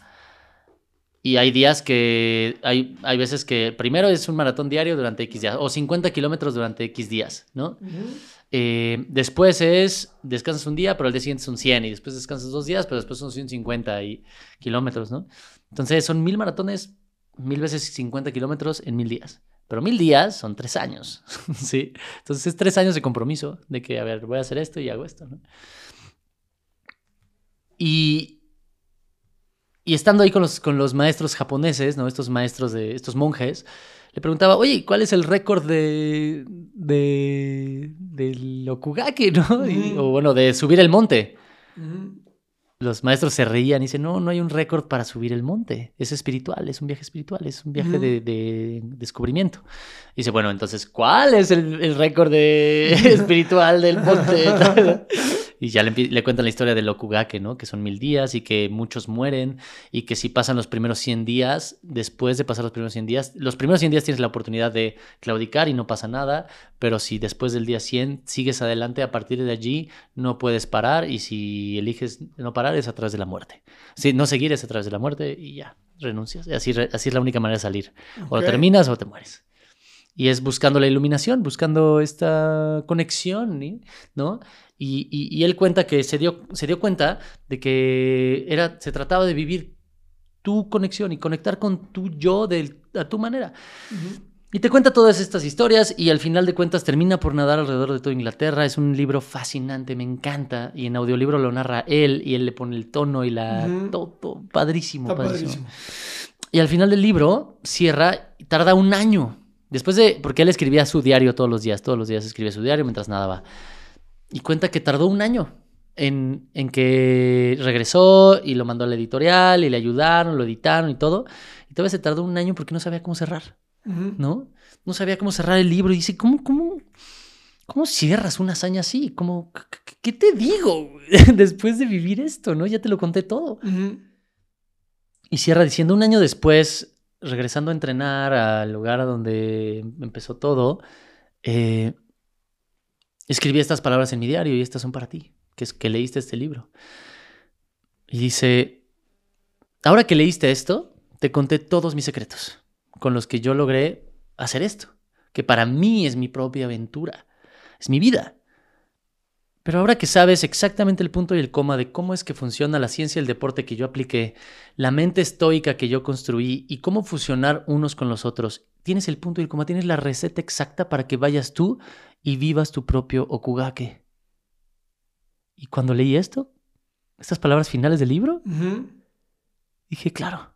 Speaker 2: Y hay días que, hay, hay veces que primero es un maratón diario durante X días, o 50 kilómetros durante X días, ¿no?
Speaker 1: Ujú.
Speaker 2: Eh, después es, descansas un día, pero al día siguiente son 100, y después descansas dos días, pero después son 150 y kilómetros, ¿no? Entonces son mil maratones, mil veces 50 kilómetros en mil días. Pero mil días son tres años, [LAUGHS] ¿sí? Entonces es tres años de compromiso, de que, a ver, voy a hacer esto y hago esto, ¿no? Y, y estando ahí con los, con los maestros japoneses, ¿no? Estos maestros de estos monjes, le preguntaba, oye, ¿cuál es el récord de, de, del Okugake, no? Y- o bueno, de subir el monte. Los maestros se reían y dicen, no, no hay un récord para subir el monte. Es espiritual, es un viaje espiritual, es un viaje de, de descubrimiento. Y dice, bueno, entonces, ¿cuál es el, el récord de [LAUGHS] espiritual del monte? [LAUGHS] y ya le, cuentan la historia del Okugake, ¿no? Que son mil días y que muchos mueren y que si pasan los primeros 100 días, después de pasar los primeros 100 días, los primeros 100 días tienes la oportunidad de claudicar y no pasa nada, pero si después del día 100 sigues adelante, a partir de allí no puedes parar y si eliges no parar es a través de la muerte. Si no seguir es a través de la muerte y ya, renuncias. Así, así es la única manera de salir. O lo terminas o te mueres. Y es buscando la iluminación, buscando esta conexión. ¿no? Y, y- y él cuenta que se dio, se dio cuenta de que era, se trataba de vivir tu conexión y conectar con tu yo de, a tu manera. Y te cuenta todas estas historias y al final de cuentas termina por nadar alrededor de toda Inglaterra. Es un libro fascinante, me encanta. Y en audiolibro lo narra él y él le pone el tono y la... Todo, todo padrísimo,
Speaker 1: Está
Speaker 2: padrísimo.
Speaker 1: padrísimo.
Speaker 2: Y al final del libro cierra, y tarda un año. Después de, porque él escribía su diario todos los días, todos los días escribía su diario mientras nadaba. Y cuenta que tardó un año en, en que regresó y lo mandó a la editorial y le ayudaron, lo editaron y todo. Y todavía se tardó un año porque no sabía cómo cerrar. ¿no? No sabía cómo cerrar el libro. Y dice, ¿cómo, cómo, cómo cierras una hazaña así? ¿Cómo, qué, te digo [LAUGHS] después de vivir esto, no? Ya te lo conté todo. Y cierra diciendo un año después, regresando a entrenar al lugar a donde empezó todo, eh, escribí estas palabras en mi diario y estas son para ti, que es que leíste este libro. Y dice, ahora que leíste esto, te conté todos mis secretos con los que yo logré hacer esto, que para mí es mi propia aventura, es mi vida. Pero ahora que sabes exactamente el punto y el coma de cómo es que funciona la ciencia y el deporte que yo apliqué, la mente estoica que yo construí y cómo fusionar unos con los otros, tienes el punto y el coma, tienes la receta exacta para que vayas tú y vivas tu propio okugake. Y cuando leí esto, estas palabras finales del libro, dije, claro,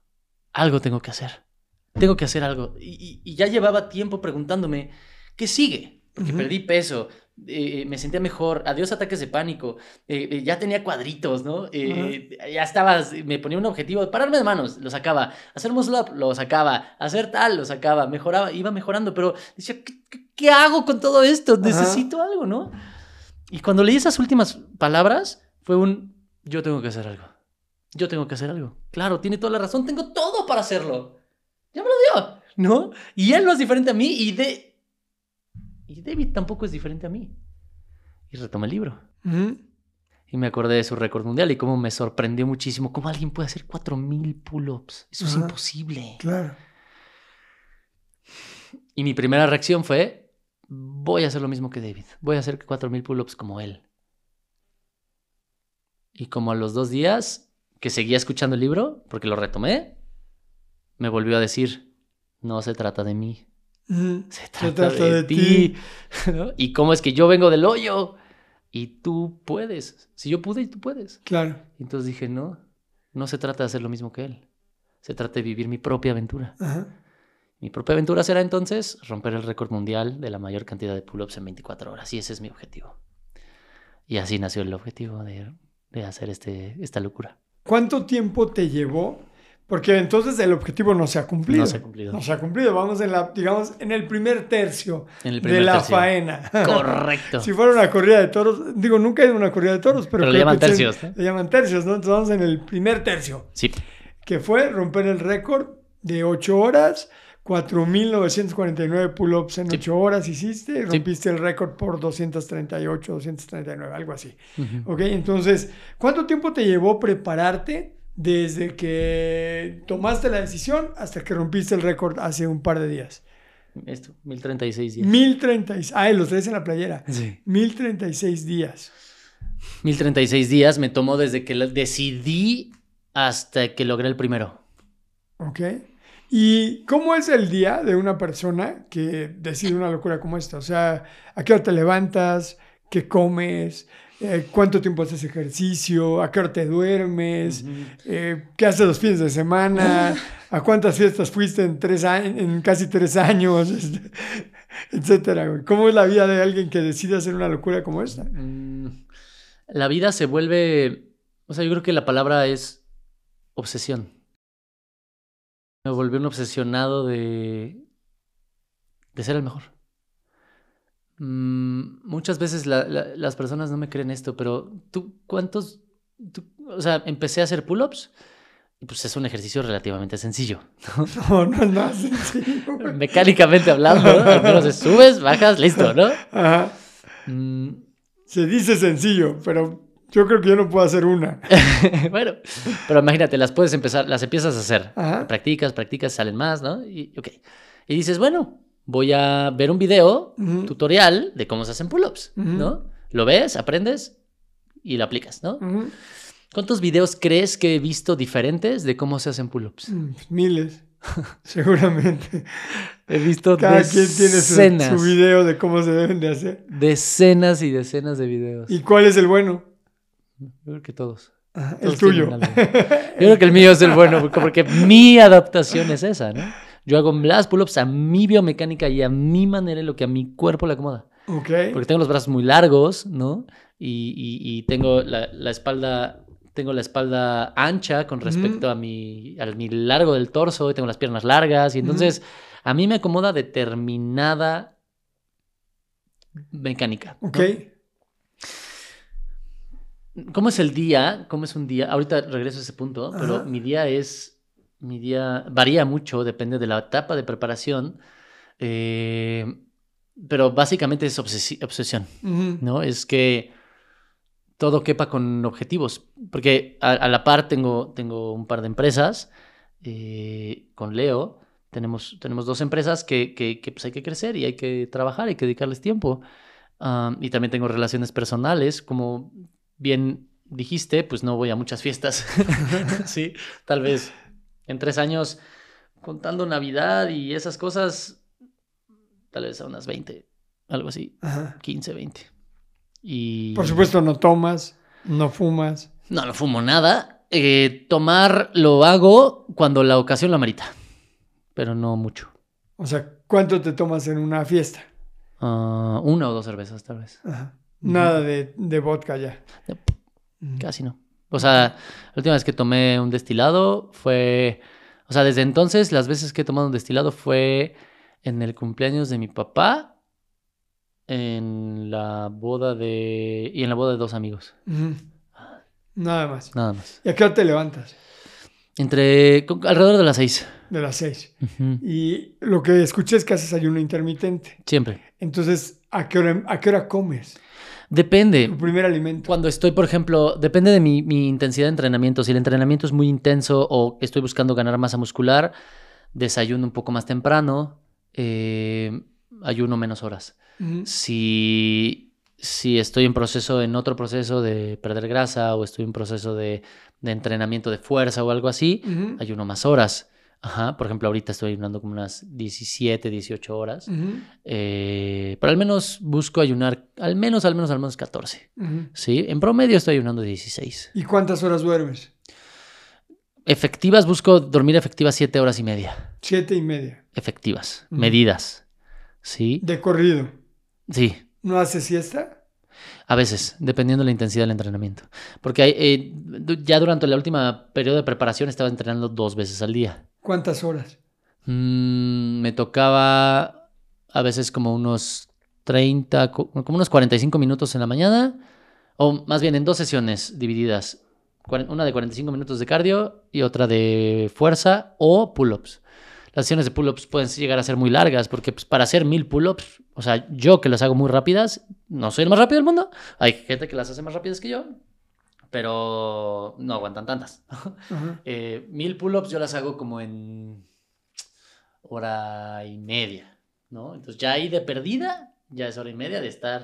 Speaker 2: algo tengo que hacer. Tengo que hacer algo. Y, ya llevaba tiempo preguntándome, ¿qué sigue? Porque perdí peso, eh, me sentía mejor, adiós ataques de pánico, eh, eh, ya tenía cuadritos, ¿no? ya estaba, me ponía un objetivo, pararme de manos, lo sacaba, hacer muscle up, lo sacaba, hacer tal, lo sacaba, mejoraba, iba mejorando, pero decía, ¿qué, hago con todo esto? Necesito algo, ¿no? Y cuando leí esas últimas palabras, fue un, yo tengo que hacer algo, yo tengo que hacer algo. Claro, tiene toda la razón, tengo todo para hacerlo. Ya me lo dio, ¿no? Y él no es diferente a mí y de y David tampoco es diferente a mí. Y retomé el libro. Y me acordé de su récord mundial y cómo me sorprendió muchísimo cómo alguien puede hacer 4000 pull-ups. Eso es imposible.
Speaker 1: Claro.
Speaker 2: Y mi primera reacción fue, voy a hacer lo mismo que David. Voy a hacer 4000 pull-ups como él. Y como a los dos días que seguía escuchando el libro, porque lo retomé, me volvió a decir, no se trata de mí, se trata, de, ti. [LAUGHS] Y cómo es que yo vengo del hoyo y tú puedes. Si yo pude, y tú puedes.
Speaker 1: Claro.
Speaker 2: Entonces dije, no, no se trata de hacer lo mismo que él. Se trata de vivir mi propia aventura. Mi propia aventura será entonces romper el récord mundial de la mayor cantidad de pull-ups en 24 horas. Y ese es mi objetivo. Y así nació el objetivo de, de hacer este, esta locura.
Speaker 1: ¿Cuánto tiempo te llevó porque entonces el objetivo no se ha cumplido.
Speaker 2: No se ha cumplido.
Speaker 1: No se ha cumplido. Vamos en la, digamos, en el primer tercio de la faena. [LAUGHS]
Speaker 2: Correcto.
Speaker 1: si fuera una corrida de toros, digo, nunca he ido a una corrida de toros, pero.
Speaker 2: Pero le llaman tercios. ¿no?
Speaker 1: Le llaman tercios, ¿no? Entonces vamos en el primer tercio.
Speaker 2: Sí.
Speaker 1: Que fue romper el récord de 8 horas, 4.949 pull-ups en 8 horas hiciste, rompiste el récord por 238, 239, algo así. Ok, entonces, ¿cuánto tiempo te llevó prepararte? Desde que tomaste la decisión hasta que rompiste el récord hace un par de días.
Speaker 2: Esto, 1036 días.
Speaker 1: 1036. Ah, los traes en la playera.
Speaker 2: Sí.
Speaker 1: 1036 días.
Speaker 2: 1036 días me tomó desde que decidí hasta que logré el primero.
Speaker 1: Ok. ¿Y cómo es el día de una persona que decide una locura como esta? O sea, ¿a qué hora te levantas? ¿Qué comes? Eh, cuánto tiempo haces ejercicio, a qué hora te duermes, eh, qué haces los fines de semana, [LAUGHS] a cuántas fiestas fuiste en, tres en casi tres años, [LAUGHS] etcétera. ¿Cómo es la vida de alguien que decide hacer una locura como esta? Mm,
Speaker 2: la vida se vuelve, o sea, yo creo que la palabra es obsesión. Me volví un obsesionado de, de ser el mejor. Mm, muchas veces las personas no me creen esto, pero tú, ¿cuántos? o sea, empecé a hacer pull-ups y pues es un ejercicio relativamente sencillo.
Speaker 1: No, no, es nada sencillo.
Speaker 2: Mecánicamente hablando, al menos subes, bajas, listo, ¿no? Ajá.
Speaker 1: Mm. Se dice sencillo, pero yo creo que yo no puedo hacer una. [LAUGHS]
Speaker 2: bueno, pero imagínate, las puedes empezar, las empiezas a hacer. Practicas, practicas, salen más, ¿no? Y, ok. Y dices, bueno, voy a ver un video tutorial de cómo se hacen pull-ups, ¿no? Lo ves, aprendes y lo aplicas, ¿no? ¿Cuántos videos crees que he visto diferentes de cómo se hacen pull-ups?
Speaker 1: Mm, miles, [LAUGHS] seguramente.
Speaker 2: He visto
Speaker 1: Cada quien tiene su, video de cómo se deben de hacer.
Speaker 2: Decenas y decenas de videos.
Speaker 1: ¿Y cuál es el bueno?
Speaker 2: Yo creo que todos.
Speaker 1: el tuyo. Yo
Speaker 2: creo que el mío es el bueno, porque mi adaptación es esa, ¿no? Yo hago las pull-ups a mi biomecánica y a mi manera en lo que a mi cuerpo le acomoda.
Speaker 1: Ok.
Speaker 2: Porque tengo los brazos muy largos, ¿no? Y, tengo la, espalda tengo la espalda ancha con respecto a, mi, a mi largo del torso y tengo las piernas largas y entonces a mí me acomoda determinada mecánica.
Speaker 1: Ok.
Speaker 2: ¿Cómo es el día? ¿Cómo es un día? Ahorita regreso a ese punto, pero mi día es mi día varía mucho, depende de la etapa de preparación. Eh, pero básicamente es obsesi- obsesión. ¿no? Es que todo quepa con objetivos, porque a, a la par tengo, tengo un par de empresas eh, con Leo. Tenemos, tenemos dos empresas que, que, que, pues hay que crecer y hay que trabajar, hay que dedicarles tiempo. Ah, y también tengo relaciones personales, como bien dijiste, pues no voy a muchas fiestas. [LAUGHS] sí, tal vez en tres años, contando Navidad y esas cosas, tal vez a unas 20, algo así,
Speaker 1: Ajá.
Speaker 2: 15, 20. Y
Speaker 1: Por supuesto, no tomas, no fumas.
Speaker 2: no, no fumo nada. Eh, tomar lo hago cuando la ocasión lo amerita, pero no mucho.
Speaker 1: O sea, ¿cuánto te tomas en una fiesta?
Speaker 2: Ah, una o dos cervezas, tal vez.
Speaker 1: Ajá. Nada de, de vodka ya.
Speaker 2: Casi no. O sea, la última vez que tomé un destilado fue. O sea, desde entonces, las veces que he tomado un destilado fue en el cumpleaños de mi papá, en la boda de. y en la boda de dos amigos.
Speaker 1: Nada más.
Speaker 2: Nada más.
Speaker 1: ¿Y a qué hora te levantas?
Speaker 2: Entre. alrededor de las seis.
Speaker 1: De las seis. Y lo que escuché es que haces ayuno intermitente.
Speaker 2: Siempre.
Speaker 1: Entonces, ¿a qué hora, a qué hora comes?
Speaker 2: Depende.
Speaker 1: Tu primer alimento.
Speaker 2: Cuando estoy, por ejemplo, depende de mi, mi intensidad de entrenamiento. Si el entrenamiento es muy intenso o estoy buscando ganar masa muscular, desayuno un poco más temprano, eh, ayuno menos horas. Si, si estoy en proceso, en otro proceso de perder grasa o estoy en proceso de, de entrenamiento de fuerza o algo así, ayuno más horas. Ajá, por ejemplo, ahorita estoy ayunando como unas 17, 18 horas.
Speaker 1: Ujú.
Speaker 2: Eh, pero al menos busco ayunar, al menos, al menos, al menos 14.
Speaker 1: Ujú.
Speaker 2: Sí, en promedio estoy ayunando 16.
Speaker 1: ¿Y cuántas horas duermes?
Speaker 2: Efectivas, busco dormir efectivas 7 horas y media.
Speaker 1: Siete y media.
Speaker 2: Efectivas, medidas. Sí,
Speaker 1: De corrido.
Speaker 2: sí.
Speaker 1: ¿No haces siesta?
Speaker 2: A veces, dependiendo de la intensidad del entrenamiento. Porque hay, eh, ya durante la última periodo de preparación estaba entrenando dos veces al día.
Speaker 1: ¿Cuántas horas?
Speaker 2: Mm, me tocaba a veces como unos 30, co- como unos 45 minutos en la mañana, o más bien en dos sesiones divididas. Una de 45 minutos de cardio y otra de fuerza o pull-ups. Las sesiones de pull-ups pueden llegar a ser muy largas porque pues, para hacer mil pull-ups, o sea, yo que las hago muy rápidas, no soy el más rápido del mundo. Hay gente que las hace más rápidas que yo, pero no aguantan tantas. [LAUGHS] Eh, mil pull-ups yo las hago como en hora y media, ¿no? Entonces ya ahí de perdida, ya es hora y media de estar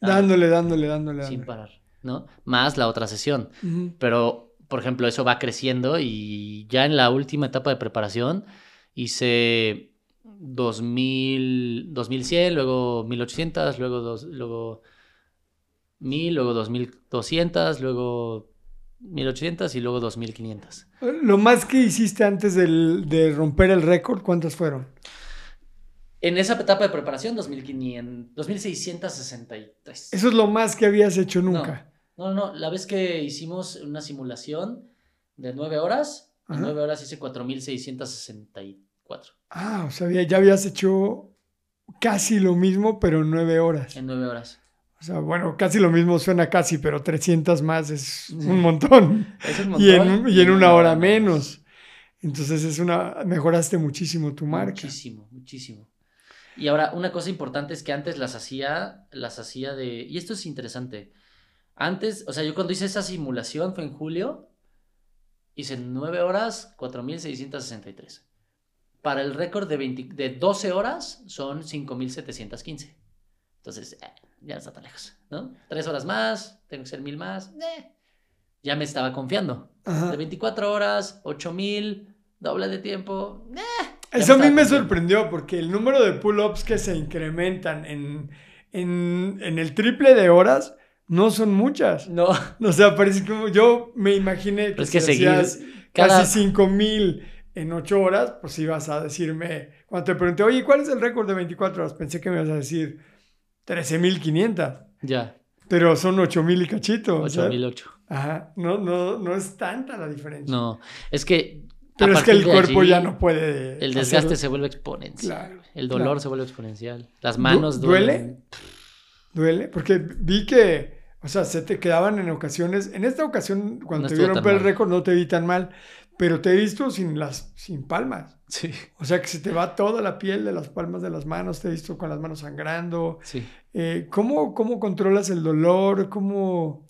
Speaker 1: Dándole, dándole, dándole.
Speaker 2: sin
Speaker 1: dándole.
Speaker 2: parar, ¿no? Más la otra sesión. Pero, por ejemplo, eso va creciendo y ya en la última etapa de preparación hice 2000, 2100, luego 1800, luego, dos, luego 1000, luego 2200, luego 1800 y luego 2500.
Speaker 1: Lo más que hiciste antes del- de romper el récord, ¿cuántas fueron?
Speaker 2: En esa etapa de preparación, 2500, 2663.
Speaker 1: Eso es lo más que habías hecho nunca.
Speaker 2: No, no, no. La vez que hicimos una simulación de 9 horas, en
Speaker 1: Ajá.
Speaker 2: 9 horas hice 4664.
Speaker 1: Ah, o sea, ya- habías hecho casi lo mismo, pero en nueve horas.
Speaker 2: En 9 horas.
Speaker 1: O sea, bueno, casi lo mismo suena casi, pero 300 más es un montón.
Speaker 2: Es un
Speaker 1: Y en,
Speaker 2: montón,
Speaker 1: y en una hora menos. Entonces es una, mejoraste muchísimo tu marca.
Speaker 2: Muchísimo, muchísimo. Y ahora, una cosa importante es que antes las hacía, las hacía de... Y esto es interesante. Antes, o sea, yo cuando hice esa simulación fue en julio, hice en 9 horas 4663. Para el récord de, 20 de 12 horas son 5715. Entonces, eh, ya no está tan lejos, ¿no? Tres horas más, tengo que ser mil más. eh. Ya me estaba confiando.
Speaker 1: Ajá.
Speaker 2: De 24 horas, 8000, doble de tiempo. eh,
Speaker 1: Eso a mí me
Speaker 2: confiando.
Speaker 1: sorprendió porque el número de pull-ups que se incrementan en, en, en el triple de horas no son muchas.
Speaker 2: No,
Speaker 1: O sea, parece como yo me imaginé que,
Speaker 2: Pero es que
Speaker 1: si
Speaker 2: seguir
Speaker 1: hacías
Speaker 2: cada-
Speaker 1: casi 5000 en 8 horas, pues ibas a decirme, cuando te pregunté, oye, ¿cuál es el récord de 24 horas? Pensé que me ibas a decir 13500,
Speaker 2: ya,
Speaker 1: pero son 8000 y cachito. o sea,
Speaker 2: 8008.
Speaker 1: Ajá, no, no, no es tanta la diferencia.
Speaker 2: No, es que.
Speaker 1: pero es que el cuerpo
Speaker 2: allí,
Speaker 1: ya no puede.
Speaker 2: El desgaste
Speaker 1: hacerlo.
Speaker 2: se vuelve exponencial.
Speaker 1: Claro,
Speaker 2: el dolor
Speaker 1: claro.
Speaker 2: se vuelve exponencial. Las manos
Speaker 1: ¿duele?
Speaker 2: duelen.
Speaker 1: Duele, porque vi que, O sea, se te quedaban en ocasiones. En esta ocasión, cuando
Speaker 2: No
Speaker 1: te vieron el récord, no te vi tan mal. Pero te he visto sin las sin palmas.
Speaker 2: Sí.
Speaker 1: O sea, que se te va toda la piel de las palmas de las manos. Te he visto con las manos sangrando.
Speaker 2: Sí.
Speaker 1: Eh, ¿cómo, ¿Cómo controlas el dolor? ¿Cómo,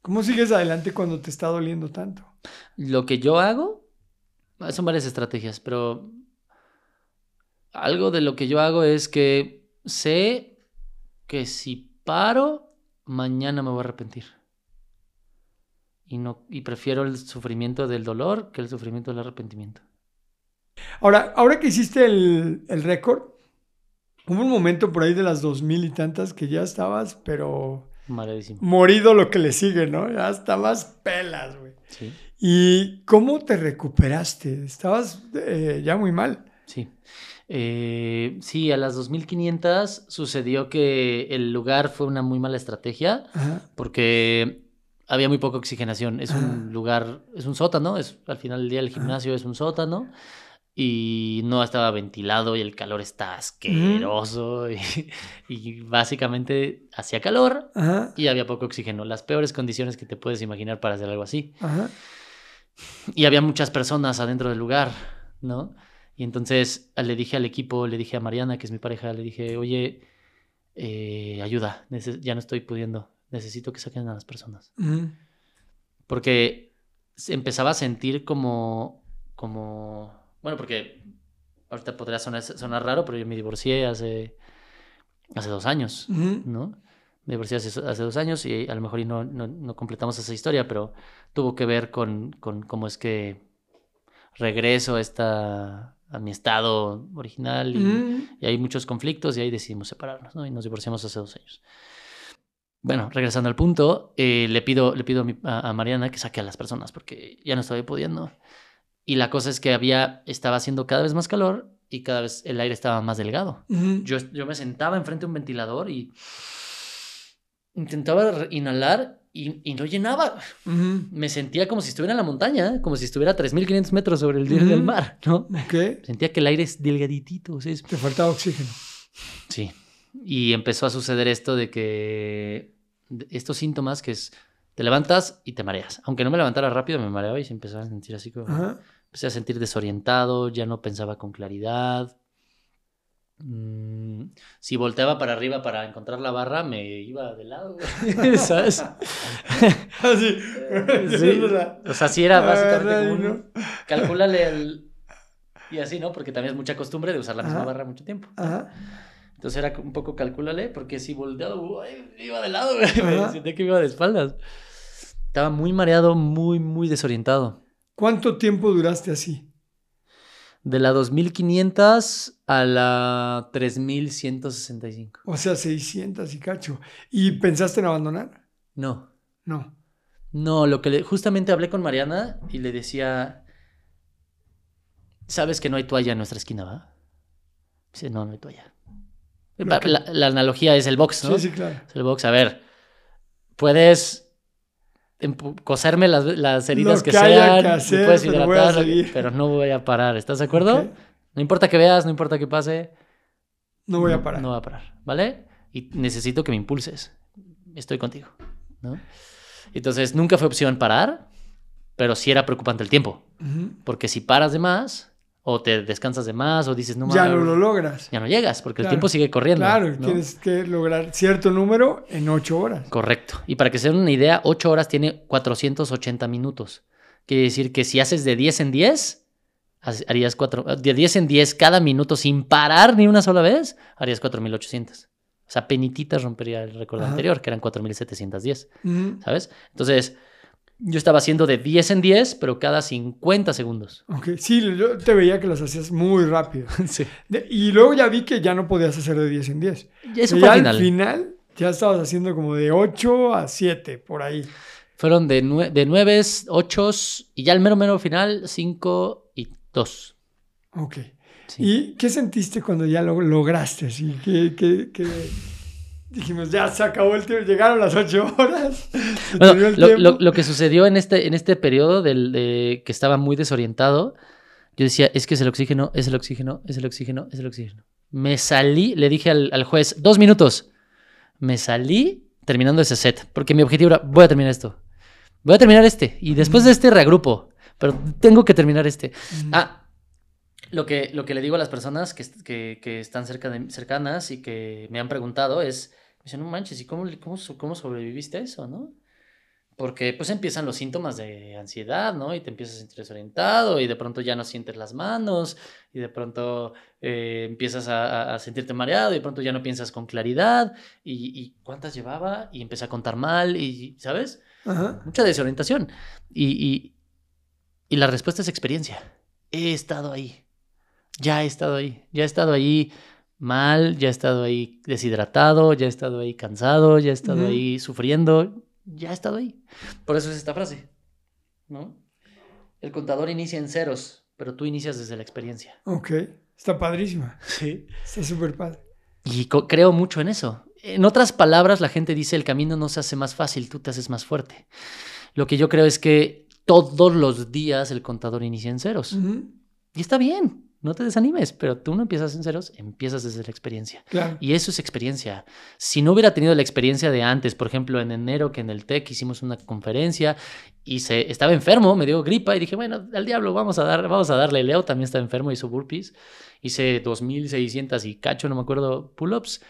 Speaker 1: ¿Cómo sigues adelante cuando te está doliendo tanto?
Speaker 2: Lo que yo hago, son varias estrategias, pero algo de lo que yo hago es que sé que si paro, mañana me voy a arrepentir. Y, no, y prefiero el sufrimiento del dolor que el sufrimiento del arrepentimiento.
Speaker 1: Ahora, ahora que hiciste el, el récord, hubo un momento por ahí de las dos mil y tantas que ya estabas, pero
Speaker 2: Maradísimo.
Speaker 1: morido lo que le sigue, ¿no? Ya estabas pelas, güey.
Speaker 2: Sí.
Speaker 1: ¿Y cómo te recuperaste? Estabas eh, ya muy mal.
Speaker 2: Sí. Eh, sí, a las 2500 sucedió que el lugar fue una muy mala estrategia
Speaker 1: Ajá.
Speaker 2: porque había muy poca oxigenación. Es un lugar, es un sótano, es, al final del día el gimnasio es un sótano y no estaba ventilado y el calor está asqueroso y, [LAUGHS] y básicamente hacía calor
Speaker 1: Ajá.
Speaker 2: y había poco oxígeno. Las peores condiciones que te puedes imaginar para hacer algo así.
Speaker 1: Ajá.
Speaker 2: Y había muchas personas adentro del lugar, ¿no? Y entonces eh, le dije al equipo, le dije a Mariana, que es mi pareja, le dije, oye, eh, ayuda, ya no estoy pudiendo, necesito que saquen a las personas. Porque empezaba a sentir como, como, bueno, porque ahorita podría sonar, sonar raro, pero yo me divorcié hace, hace dos años. ¿no? Me divorcié hace, hace dos años y a lo mejor y no, no, no completamos esa historia, pero tuvo que ver con, con cómo es que regreso a, esta, a mi estado original y hay muchos conflictos y ahí decidimos separarnos, ¿no? Y nos divorciamos hace dos años. Bueno, regresando al punto, eh, le pido, le pido a, mi- a- a Mariana que saque a las personas porque ya no estaba pudiendo. Y la cosa es que había, estaba haciendo cada vez más calor y cada vez el aire estaba más delgado. Yo, yo me sentaba enfrente de un ventilador y intentaba inhalar y, y no llenaba. Me sentía como si estuviera en la montaña, ¿eh? como si estuviera a 3.500 metros sobre el nivel del mar, ¿no?
Speaker 1: Ok.
Speaker 2: Sentía que el aire es delgaditito. o sea, es-
Speaker 1: Te faltaba oxígeno.
Speaker 2: Sí. Y empezó a suceder esto de que estos síntomas que es te levantas y te mareas. Aunque no me levantara rápido, me mareaba y se empezaba a sentir así como...
Speaker 1: Ajá.
Speaker 2: Empecé a sentir desorientado, ya no pensaba con claridad. Mm, si volteaba para arriba para encontrar la barra, me iba de lado, [LAUGHS] ¿sabes? [LAUGHS]
Speaker 1: Así.
Speaker 2: Sí. O sea, sí era básicamente
Speaker 1: Ay,
Speaker 2: como un... Calcúlale el... Y así, ¿no? Porque también es mucha costumbre de usar la misma
Speaker 1: Ajá.
Speaker 2: barra mucho tiempo.
Speaker 1: Ajá.
Speaker 2: Entonces era un poco calcúlale, porque si volteaba, uy, iba de lado, güey. Me sentía que me iba de espaldas. Estaba muy mareado, muy, muy desorientado.
Speaker 1: ¿Cuánto tiempo duraste así?
Speaker 2: De la 2500 a la 3165.
Speaker 1: O sea, 600 y cacho. ¿Y pensaste en abandonar?
Speaker 2: No,
Speaker 1: No.
Speaker 2: no, lo que le, justamente hablé con Mariana y le decía, ¿sabes que no hay toalla en nuestra esquina, va? Dice, no, no hay toalla. La, la- la analogía es el box, ¿no?
Speaker 1: Sí, sí, claro.
Speaker 2: Es el box. A ver, puedes coserme las, las heridas
Speaker 1: Lo
Speaker 2: que,
Speaker 1: que
Speaker 2: sean,
Speaker 1: que hacer,
Speaker 2: puedes
Speaker 1: pero
Speaker 2: hidratar,
Speaker 1: seguir.
Speaker 2: pero no voy a parar. ¿Estás de acuerdo?
Speaker 1: Ok.
Speaker 2: No importa que veas, no importa que pase.
Speaker 1: No voy a parar.
Speaker 2: No voy a parar, ¿vale? Y necesito que me impulses. Estoy contigo, ¿no? Entonces, nunca fue opción parar, pero sí era preocupante el tiempo.
Speaker 1: Ujú.
Speaker 2: Porque si paras de más, o te descansas de más, o dices, no
Speaker 1: ya no lo logras.
Speaker 2: ya no llegas, porque
Speaker 1: Claro.
Speaker 2: el tiempo sigue corriendo.
Speaker 1: Claro,
Speaker 2: ¿no?
Speaker 1: tienes que lograr cierto número en ocho horas.
Speaker 2: Correcto. Y para que se den una idea, 8 horas tiene 480 minutos. Quiere decir que si haces de 10 en 10, ha- harías cuatro, de 10 en 10 cada minuto sin parar ni una sola vez, harías 4800. O sea, penititas rompería el récord
Speaker 1: Ajá.
Speaker 2: anterior, que eran 4710,
Speaker 1: Ujú.
Speaker 2: ¿sabes? Entonces, yo estaba haciendo de 10 en 10, pero cada 50 segundos.
Speaker 1: Ok, sí, yo te veía que las hacías muy rápido. [LAUGHS]
Speaker 2: Sí.
Speaker 1: De- y luego ya vi que ya no podías hacer de 10 en 10.
Speaker 2: Eso fue
Speaker 1: ya
Speaker 2: al final.
Speaker 1: al final ya estabas haciendo como de 8 a 7, por ahí.
Speaker 2: Fueron de, nue- de 9, 8 y ya el mero mero final, 5 y 2.
Speaker 1: Ok.
Speaker 2: Sí.
Speaker 1: ¿Y qué sentiste cuando ya lo lograste? Así que, que- que dijimos, ya se acabó el tiempo, llegaron las 8 horas. [LAUGHS]
Speaker 2: Bueno, lo, lo- lo que sucedió en este, en este periodo del, de, que estaba muy desorientado, yo decía, es que es el oxígeno, es el oxígeno, es el oxígeno, es el oxígeno. Me salí, le dije al, al juez, dos minutos. Me salí terminando ese set, porque mi objetivo era, voy a terminar esto, voy a terminar este, y después de este reagrupo, pero tengo que terminar este. Ah, lo que, lo que le digo a las personas que, que, que están cerca de, cercanas y que me han preguntado es, me dicen, no manches, ¿y cómo, cómo, cómo sobreviviste a eso, no? Porque pues empiezan los síntomas de ansiedad, ¿no? Y te empiezas a sentir desorientado y de pronto ya no sientes las manos y de pronto eh, empiezas a, a, sentirte mareado y de pronto ya no piensas con claridad y, y cuántas llevaba y empecé a contar mal y, ¿sabes?
Speaker 1: Ajá.
Speaker 2: Mucha desorientación. Y, y, y la respuesta es experiencia. He estado ahí. Ya he estado ahí. Ya he estado ahí mal, ya he estado ahí deshidratado, ya he estado ahí cansado, ya he estado ahí sufriendo, ya he estado ahí. Por eso es esta frase, ¿no? El contador inicia en ceros, pero tú inicias desde la experiencia.
Speaker 1: Ok. Está padrísima.
Speaker 2: Sí.
Speaker 1: Está súper padre.
Speaker 2: Y creo mucho en eso. En otras palabras, la gente dice el camino no se hace más fácil, tú te haces más fuerte. Lo que yo creo es que todos los días el contador inicia en ceros. Y está bien, no te desanimes, pero tú no empiezas en ceros, empiezas desde la experiencia.
Speaker 1: Claro.
Speaker 2: Y eso es experiencia. Si no hubiera tenido la experiencia de antes, por ejemplo, en enero que en el TEC hicimos una conferencia y se, estaba enfermo, me dio gripa y dije, bueno, al diablo, vamos a, dar, vamos a darle. Leo también estaba enfermo, hizo burpees. Hice 2.600 y cacho, no me acuerdo, pull-ups,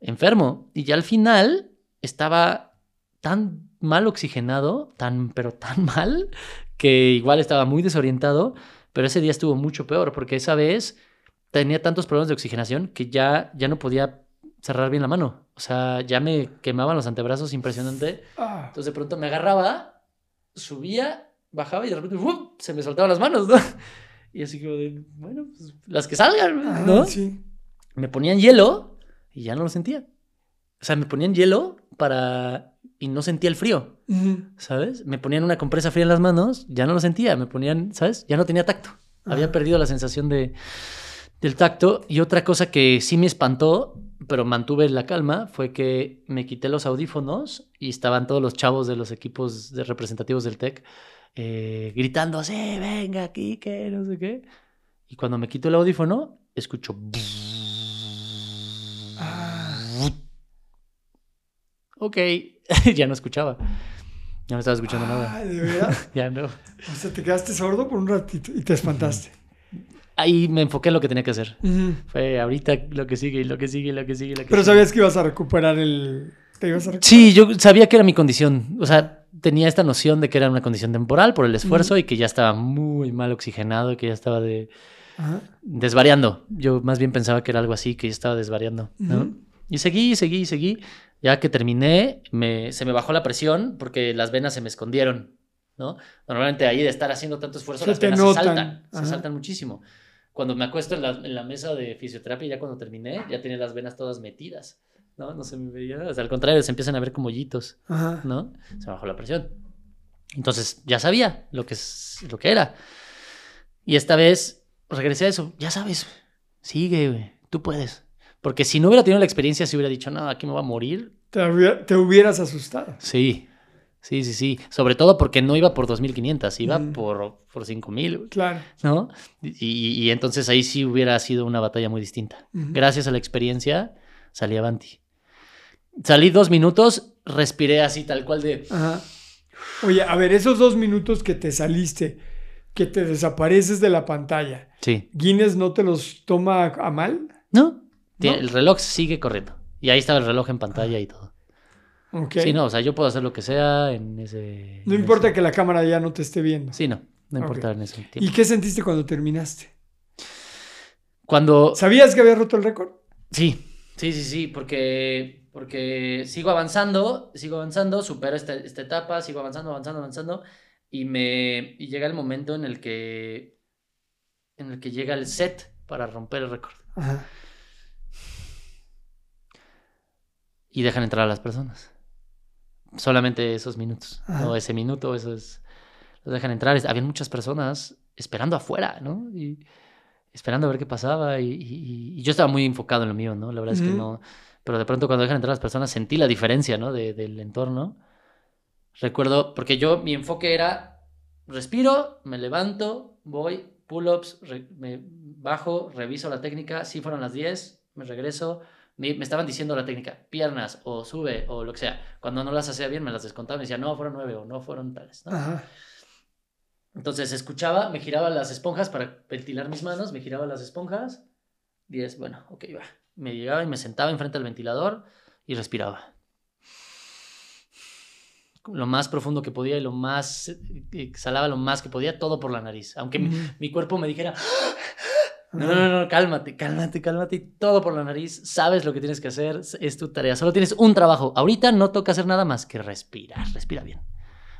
Speaker 2: enfermo. Y ya al final estaba tan mal oxigenado, tan, pero tan [LAUGHS] mal, que igual estaba muy desorientado, pero ese día estuvo mucho peor porque esa vez tenía tantos problemas de oxigenación que ya, ya no podía cerrar bien la mano. O sea, ya me quemaban los antebrazos impresionante.
Speaker 1: Ah,
Speaker 2: Entonces de pronto me agarraba, subía, bajaba y de repente ¡fum! se me soltaban las manos, ¿no? [LAUGHS] Y así como de, bueno, pues, las que salgan,
Speaker 1: ah,
Speaker 2: ¿no?
Speaker 1: Sí.
Speaker 2: Me ponían hielo y ya no lo sentía. O sea, me ponían hielo para... y no sentía el frío. ¿sabes? Me ponían una compresa fría en las manos, ya no lo sentía, me ponían, ¿sabes? Ya no tenía tacto. Había perdido la sensación de, del tacto. Y otra cosa que sí me espantó, pero mantuve la calma, fue que me quité los audífonos y estaban todos los chavos de los equipos de representativos del TEC eh, gritando, sí, venga aquí, que no sé qué. Y cuando me quito el audífono, escucho... Ok, [LAUGHS] ya no escuchaba. Ya no estaba escuchando nada.
Speaker 1: Ah, ¿de verdad? [LAUGHS]
Speaker 2: Ya no.
Speaker 1: O sea, te quedaste sordo por un ratito y te espantaste.
Speaker 2: Ahí me enfoqué en lo que tenía que hacer. Fue ahorita lo que sigue, y lo que sigue, y lo que sigue, lo que
Speaker 1: Pero
Speaker 2: sigue.
Speaker 1: sabías que ibas a recuperar el... ¿Te ibas a recuperar?
Speaker 2: Sí, yo sabía que era mi condición. O sea, tenía esta noción de que era una condición temporal por el esfuerzo y que ya estaba muy mal oxigenado y que ya estaba de
Speaker 1: Ajá.
Speaker 2: desvariando. Yo más bien pensaba que era algo así, que ya estaba desvariando. ¿no?
Speaker 1: Ujú.
Speaker 2: Y seguí, seguí, seguí. Ya que terminé, me, se me bajó la presión porque las venas se me escondieron. ¿no? Normalmente ahí de estar haciendo tanto esfuerzo,
Speaker 1: Se
Speaker 2: las venas
Speaker 1: notan.
Speaker 2: se saltan. Se saltan muchísimo. Cuando me acuesto en la, en la mesa de fisioterapia, ya cuando terminé, ya tenía las venas todas metidas. ¿no? No se me veía. O sea, al contrario, se empiezan a ver como hoyitos.
Speaker 1: Ajá.
Speaker 2: ¿no? Se me bajó la presión. Entonces ya sabía lo que, es, lo que era. Y esta vez regresé a eso. Ya sabes, sigue, güey. Tú puedes. Porque si no hubiera tenido la experiencia, si hubiera dicho, no, aquí me voy a morir.
Speaker 1: Te, hubiera- te hubieras asustado.
Speaker 2: Sí, sí, sí, sí. Sobre todo porque no iba por 2.500, iba por, por 5.000,
Speaker 1: Claro.
Speaker 2: ¿no? Y, y entonces ahí sí hubiera sido una batalla muy distinta. Gracias a la experiencia, salí avanti. Salí dos minutos, respiré así tal cual de...
Speaker 1: Ajá. Oye, a ver, esos dos minutos que te saliste, que te desapareces de la pantalla,
Speaker 2: Sí.
Speaker 1: ¿Guinness no te los toma a mal?
Speaker 2: ¿No? El reloj sigue corriendo. Y ahí estaba el reloj en pantalla y todo. Sí, no, o sea, yo puedo hacer lo que sea en ese...
Speaker 1: No
Speaker 2: en
Speaker 1: importa
Speaker 2: ese-
Speaker 1: que la cámara ya no te esté viendo.
Speaker 2: Sí, no, no importa en ese
Speaker 1: ¿Y
Speaker 2: tiempo.
Speaker 1: qué sentiste cuando terminaste?
Speaker 2: Cuando...
Speaker 1: ¿Sabías que había roto el récord?
Speaker 2: Sí, sí, sí, sí, porque, porque sigo avanzando, sigo avanzando, supero esta, esta etapa, sigo avanzando, avanzando, avanzando, y, me, y llega el momento en el que, en el que llega el set para romper el récord.
Speaker 1: Ajá.
Speaker 2: Y dejan entrar a las personas. Solamente esos minutos,
Speaker 1: Ajá.
Speaker 2: o ese minuto, esos, los dejan entrar. Habían muchas personas esperando afuera, ¿no? Y esperando a ver qué pasaba, y, y- y yo estaba muy enfocado en lo mío, ¿no? La verdad es que no... Pero de pronto cuando dejan entrar a las personas sentí la diferencia, ¿no? De- del entorno. Recuerdo, porque yo, mi enfoque era, respiro, me levanto, voy, pull-ups, me bajo, reviso la técnica, si fueron las 10, me regreso, me, me estaban diciendo la técnica, piernas o sube o lo que sea. Cuando no las hacía bien, me las descontaba. Me decía, no, fueron nueve o no fueron tales. ¿no?
Speaker 1: Ajá.
Speaker 2: Entonces escuchaba, me giraba las esponjas para ventilar mis manos, me giraba las esponjas. 10, bueno, ok, va. Me llegaba y me sentaba enfrente del ventilador y respiraba. Lo más profundo que podía y lo más, eh, exhalaba lo más que podía, todo por la nariz. Aunque mi cuerpo me dijera, no, no, no, cálmate, cálmate, cálmate, y todo por la nariz. Sabes lo que tienes que hacer, es tu tarea. Solo tienes un trabajo. Ahorita no toca hacer nada más que respirar, respira bien.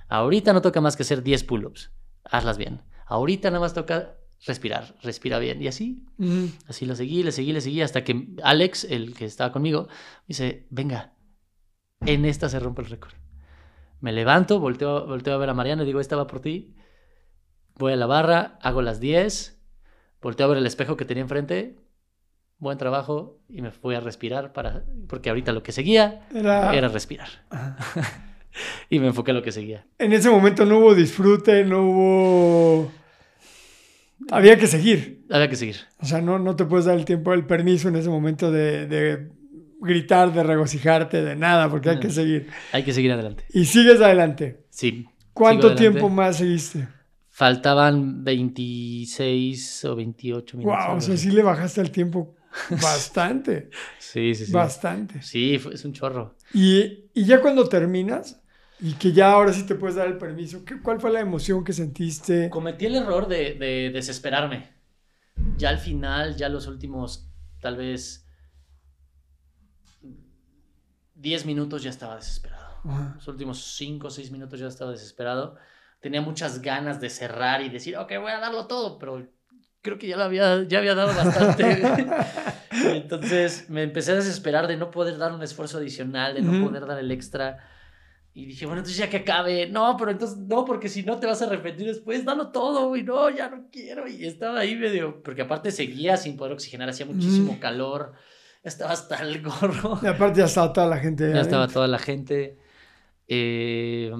Speaker 2: Ahorita no toca más que hacer 10 pull-ups, hazlas bien. Ahorita nada más toca respirar, respira bien. Y así, así lo seguí, le seguí, le seguí, hasta que Alex, el que estaba conmigo, me dice, venga, en esta se rompe el récord. Me levanto, volteo, volteo a ver a Mariana y digo, esta va por ti. Voy a la barra, hago las 10, volteo a ver el espejo que tenía enfrente, buen trabajo, y me fui a respirar, para, porque ahorita lo que seguía
Speaker 1: Era,
Speaker 2: era respirar. [LAUGHS] Y me enfoqué en lo que seguía.
Speaker 1: En ese momento no hubo disfrute, no hubo... Había que seguir.
Speaker 2: Había que seguir.
Speaker 1: O sea, no, no te puedes dar el tiempo, el permiso en ese momento de, de gritar, de regocijarte, de nada, porque hay que seguir.
Speaker 2: Hay que seguir adelante.
Speaker 1: Y sigues adelante.
Speaker 2: Sí.
Speaker 1: ¿Cuánto
Speaker 2: adelante.
Speaker 1: tiempo más seguiste?
Speaker 2: Faltaban 26 o 28 minutos.
Speaker 1: Wow, o sea, sí le bajaste el tiempo [LAUGHS] bastante,
Speaker 2: Sí, sí, sí.
Speaker 1: bastante.
Speaker 2: Sí, es un chorro.
Speaker 1: Y, y ya cuando terminas, y que ya ahora sí te puedes dar el permiso, ¿qué, ¿cuál fue la emoción que sentiste?
Speaker 2: Cometí el error de, de desesperarme. Ya al final, ya los últimos, tal vez 10 minutos ya estaba desesperado.
Speaker 1: Ajá.
Speaker 2: Los últimos 5 o 6 minutos ya estaba desesperado. Tenía muchas ganas de cerrar y decir, ok, voy a darlo todo, pero creo que ya, lo había, ya había dado bastante. [LAUGHS] Entonces me empecé a desesperar de no poder dar un esfuerzo adicional, de no poder dar el extra. Y dije, bueno, entonces ya que acabe. No, pero entonces no, porque si no te vas a arrepentir después, dalo todo, y no, ya no quiero. Y estaba ahí medio, porque aparte seguía sin poder oxigenar, hacía muchísimo
Speaker 1: Mm.
Speaker 2: calor, estaba hasta el gorro.
Speaker 1: Y aparte ya estaba toda la gente.
Speaker 2: Ya estaba toda la gente. eh,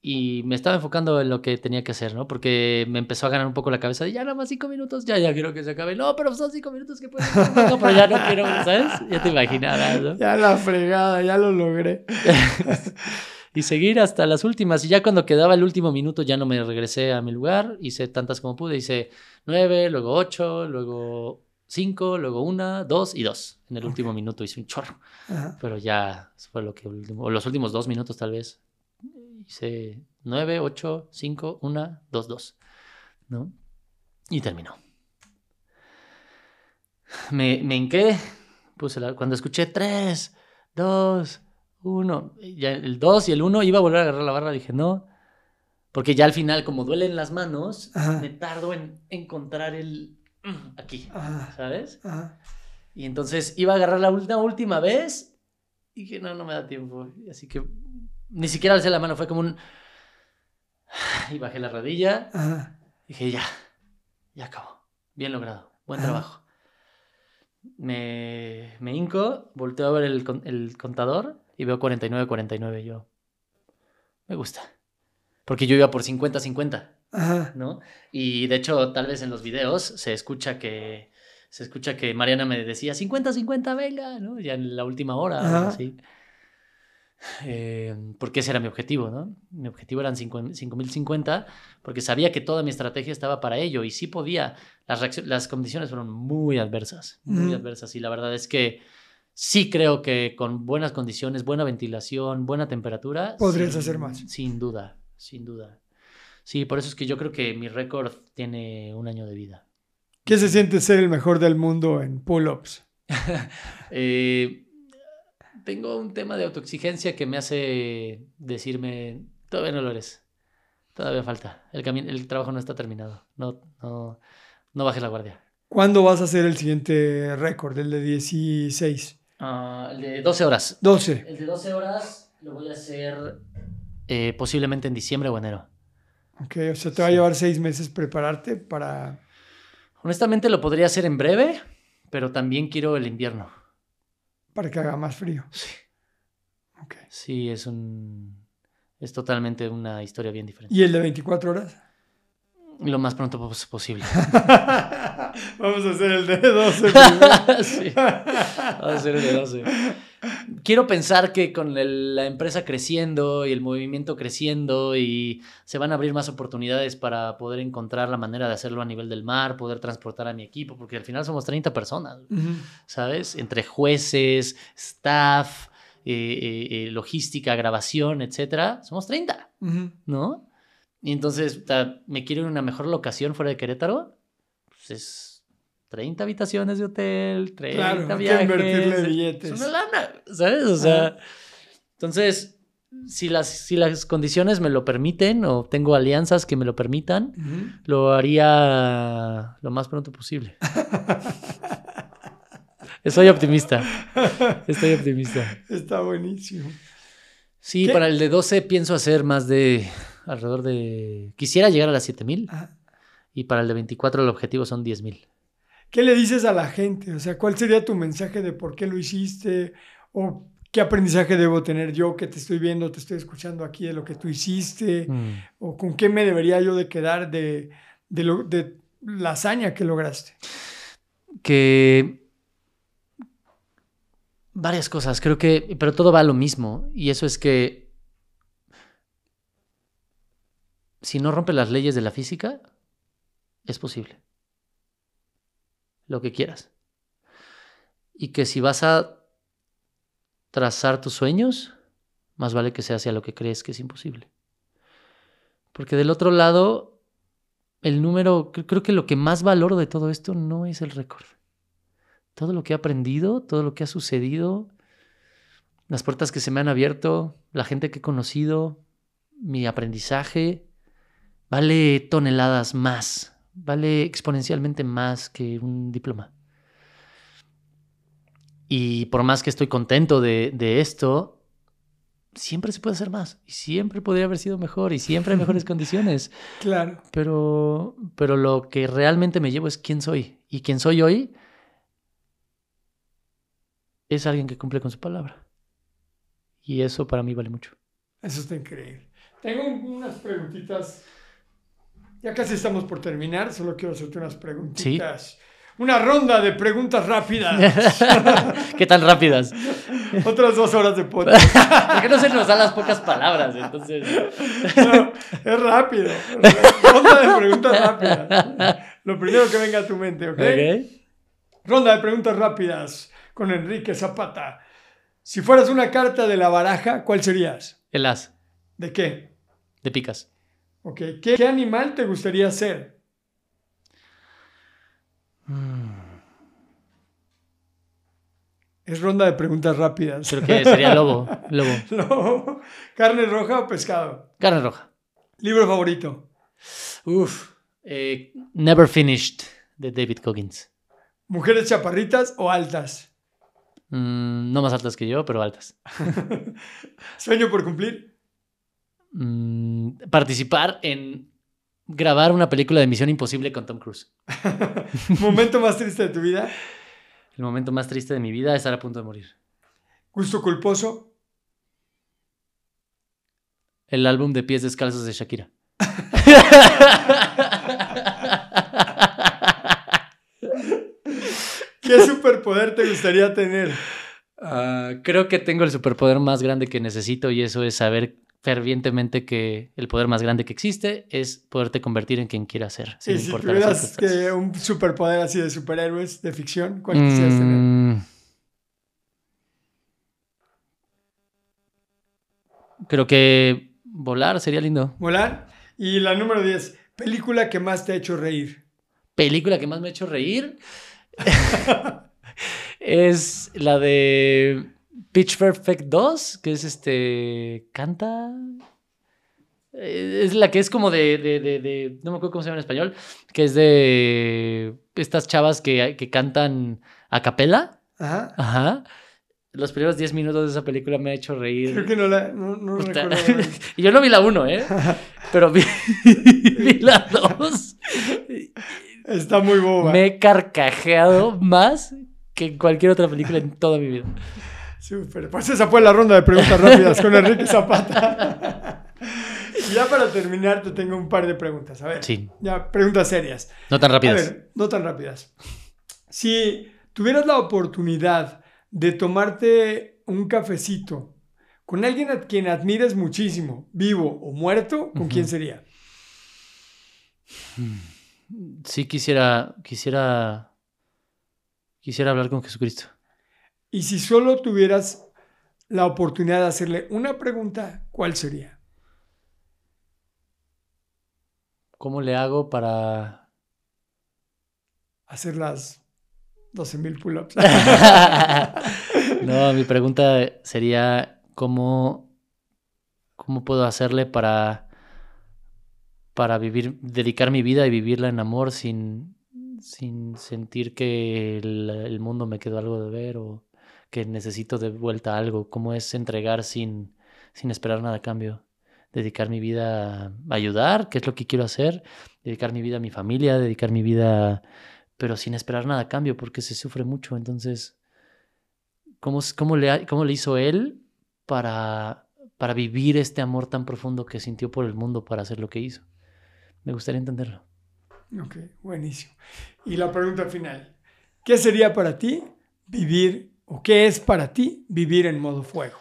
Speaker 2: y me estaba enfocando en lo que tenía que hacer, ¿no? Porque me empezó a ganar un poco la cabeza de ya nada más cinco minutos, ya, ya quiero que se acabe. No, pero son cinco minutos que pueden no, pero ya no quiero, ¿sabes? Ya te imaginarás, ¿no?
Speaker 1: Ya la fregada, ya lo logré. [LAUGHS]
Speaker 2: y seguir hasta las últimas. Y ya cuando quedaba el último minuto ya no me regresé a mi lugar. Hice tantas como pude. Hice nueve, luego ocho, luego cinco, luego una, dos y dos. En el último minuto hice un chorro.
Speaker 1: Ajá.
Speaker 2: Pero ya fue lo que o los últimos dos minutos tal vez. Hice 9, 8, 5, 1, 2, 2. ¿No? Y terminó. Me, me hinqué. Puse la- cuando escuché 3, 2, 1. Ya el 2 y el 1 iba a volver a agarrar la barra. Dije no. Porque ya al final, como duelen las manos,
Speaker 1: Ajá.
Speaker 2: me tardo en encontrar el. [CLEARS THROAT] Aquí.
Speaker 1: Ajá.
Speaker 2: ¿Sabes?
Speaker 1: Ajá.
Speaker 2: Y entonces iba a agarrar la última, última vez y dije, no, no me da tiempo. Así que ni siquiera alcé la mano, fue como un... [SIGHS] Y bajé la rodilla.
Speaker 1: Ajá.
Speaker 2: Dije, ya, ya acabó. Bien logrado, buen
Speaker 1: Ajá.
Speaker 2: trabajo. Me, me hinco, volteo a ver el, el contador y veo 49-49. Yo, me gusta. Porque yo iba por 50-50.
Speaker 1: Ajá.
Speaker 2: ¿no? Y de hecho, tal vez en los videos se escucha que se escucha que Mariana me decía 50-50, venga, ¿no? Ya en la última hora, así. Eh, porque ese era mi objetivo, ¿no? Mi objetivo eran 5 5050, porque sabía que toda mi estrategia estaba para ello y sí podía. Las, condiciones fueron muy adversas, muy adversas. Y la verdad es que sí creo que con buenas condiciones, buena ventilación, buena temperatura.
Speaker 1: Podrías
Speaker 2: sin-
Speaker 1: hacer más.
Speaker 2: Sin duda, sin duda. Sí, por eso es que yo creo que mi récord tiene un año de vida.
Speaker 1: ¿Qué se siente ser el mejor del mundo en pull-ups? [LAUGHS]
Speaker 2: Eh, tengo un tema de autoexigencia que me hace decirme, todavía no lo eres, todavía falta, el, el trabajo no está terminado, no, no, no bajes la guardia.
Speaker 1: ¿Cuándo vas a hacer el siguiente récord? El de 16.
Speaker 2: Ah, el de 12 horas.
Speaker 1: 12.
Speaker 2: El de 12 horas lo voy a hacer eh, posiblemente en diciembre o enero.
Speaker 1: Ok, o sea, te va a llevar seis meses prepararte para...
Speaker 2: Honestamente lo podría hacer en breve, pero también quiero el invierno.
Speaker 1: Para que haga más frío.
Speaker 2: Sí.
Speaker 1: Ok.
Speaker 2: Sí, es un... Es totalmente una historia bien diferente.
Speaker 1: ¿Y el de 24 horas?
Speaker 2: Lo más pronto pos- posible. [LAUGHS]
Speaker 1: Vamos a hacer el de 12 primero. [LAUGHS]
Speaker 2: Sí. Va a ser el de 12. Quiero pensar que con el- la empresa creciendo y el movimiento creciendo y se van a abrir más oportunidades para poder encontrar la manera de hacerlo a nivel del mar, poder transportar a mi equipo, porque al final somos 30 personas. ¿sabes? Entre jueces, staff, eh, eh, eh, logística, grabación, etcétera, somos 30,
Speaker 1: Ujú.
Speaker 2: ¿no? Y entonces, me quiero ir a una mejor locación fuera de Querétaro, pues es 30 habitaciones de hotel, 30
Speaker 1: Claro,
Speaker 2: viajes.
Speaker 1: invertirle
Speaker 2: es-
Speaker 1: billetes.
Speaker 2: Es una lana, ¿sabes? O sea, entonces, si las, si las condiciones me lo permiten o tengo alianzas que me lo permitan, lo haría lo más pronto posible. [LAUGHS] Soy optimista. Estoy optimista.
Speaker 1: Está buenísimo.
Speaker 2: Sí,
Speaker 1: ¿Qué?
Speaker 2: para el de 12 pienso hacer más de alrededor de... Quisiera llegar a las 7000
Speaker 1: Ajá.
Speaker 2: y para el de 24 el objetivo son 10000.
Speaker 1: ¿Qué le dices a la gente? O sea, ¿cuál sería tu mensaje de por qué lo hiciste? ¿O qué aprendizaje debo tener yo que te estoy viendo, te estoy escuchando aquí de lo que tú hiciste?
Speaker 2: Mm.
Speaker 1: ¿O con qué me debería yo de quedar de, de, lo- de la hazaña que lograste?
Speaker 2: que varias cosas, creo que, pero todo va a lo mismo, y eso es que si no rompe las leyes de la física, es posible. Lo que quieras. Y que si vas a trazar tus sueños, más vale que sea hacia lo que crees que es imposible. Porque del otro lado, el número, cre- creo que lo que más valoro de todo esto no es el récord. Todo lo que he aprendido, todo lo que ha sucedido, las puertas que se me han abierto, la gente que he conocido, mi aprendizaje, vale toneladas más, vale exponencialmente más que un diploma. Y por más que estoy contento de, de esto, siempre se puede hacer más. Y siempre podría haber sido mejor. Y siempre hay mejores [LAUGHS] condiciones.
Speaker 1: Claro.
Speaker 2: Pero, pero lo que realmente me llevo es quién soy. Y quién soy hoy es alguien que cumple con su palabra. Y eso para mí vale mucho.
Speaker 1: Eso está increíble. Tengo un- unas preguntitas. Ya casi estamos por terminar, solo quiero hacerte unas preguntitas. Una ronda de preguntas rápidas. [LAUGHS]
Speaker 2: ¿Qué tan rápidas?
Speaker 1: Otras dos horas de podcast. [LAUGHS]
Speaker 2: Porque no se nos dan las pocas palabras, entonces.
Speaker 1: No, es rápido. Ronda de preguntas rápidas. Lo primero que venga a tu mente, ¿ok?
Speaker 2: Ok.
Speaker 1: Ronda de preguntas rápidas con Enrique Zapata. Si fueras una carta de la baraja, ¿cuál serías?
Speaker 2: El as
Speaker 1: ¿De qué?
Speaker 2: de picas.
Speaker 1: Ok. ¿Qué, qué animal te gustaría ser? Es ronda de preguntas rápidas.
Speaker 2: Creo que sería lobo. Lobo. [LAUGHS]
Speaker 1: ¿Carne roja o pescado?
Speaker 2: Carne roja.
Speaker 1: ¿Libro favorito?
Speaker 2: Uf. Eh, Never Finished de David Coggins.
Speaker 1: ¿Mujeres chaparritas o altas?
Speaker 2: Mm, no más altas que yo, pero altas. [LAUGHS]
Speaker 1: ¿Sueño por cumplir?
Speaker 2: Mm, participar en grabar una película de Misión Imposible con Tom Cruise. [LAUGHS]
Speaker 1: ¿Momento más triste de tu vida?
Speaker 2: El momento más triste de mi vida es estar a punto de morir.
Speaker 1: ¿Gusto culposo?
Speaker 2: El álbum de pies descalzos de Shakira. [LAUGHS]
Speaker 1: ¿Qué superpoder te gustaría tener?
Speaker 2: Ah, creo que tengo el superpoder más grande que necesito y eso es saber fervientemente que el poder más grande que existe es poderte convertir en quien quieras ser. sin
Speaker 1: Y si
Speaker 2: importar
Speaker 1: tuvieras que un superpoder así de superhéroes de ficción, ¿cuál quisieras tener?
Speaker 2: Mm. Creo que volar sería lindo.
Speaker 1: ¿Volar? Y la número 10, película que más te ha hecho reír.
Speaker 2: Película que más me ha hecho reír [LAUGHS] es la de Pitch Perfect 2, que es este. Canta. Eh, Es la que es como de, de- de- de- No me acuerdo cómo se llama en español. Que es de. Estas chavas que, que cantan a capela.
Speaker 1: Ajá.
Speaker 2: Ajá. Los primeros 10 minutos de esa película me ha hecho reír.
Speaker 1: Creo que no la no, no
Speaker 2: Puta.
Speaker 1: recuerdo. [LAUGHS]
Speaker 2: y yo no vi la 1, ¿eh? [LAUGHS] Pero vi, [LAUGHS] vi la 2.
Speaker 1: Está muy boba.
Speaker 2: Me he carcajeado más que en cualquier otra película en toda mi vida.
Speaker 1: Súper. Pues esa fue la ronda de preguntas rápidas con Enrique Zapata. [LAUGHS] Ya para terminar, te tengo un par de preguntas. A ver.
Speaker 2: Sí.
Speaker 1: Ya, preguntas serias.
Speaker 2: No tan
Speaker 1: A
Speaker 2: rápidas.
Speaker 1: ver, no tan rápidas. Si tuvieras la oportunidad de tomarte un cafecito con alguien a quien admires muchísimo, vivo o muerto, ¿con quién sería?
Speaker 2: Sí quisiera, quisiera, quisiera hablar con Jesucristo.
Speaker 1: Y si solo tuvieras la oportunidad de hacerle una pregunta, ¿cuál sería?
Speaker 2: ¿Cómo le hago para...
Speaker 1: Hacer las 12.000 pull-ups. [LAUGHS]
Speaker 2: no, mi pregunta sería cómo, cómo puedo hacerle para, para vivir, dedicar mi vida y vivirla en amor sin, sin sentir que el, el mundo me quedó algo de ver o que necesito de vuelta algo. ¿Cómo es entregar sin, sin esperar nada a cambio? Dedicar mi vida a ayudar, que es lo que quiero hacer. Dedicar mi vida a mi familia, dedicar mi vida, pero sin esperar nada a cambio, porque se sufre mucho. Entonces, ¿cómo, cómo, le, cómo le hizo él para, para vivir este amor tan profundo que sintió por el mundo para hacer lo que hizo? Me gustaría entenderlo.
Speaker 1: ok, buenísimo. Y la pregunta final. ¿Qué sería para ti vivir o qué es para ti vivir en modo fuego?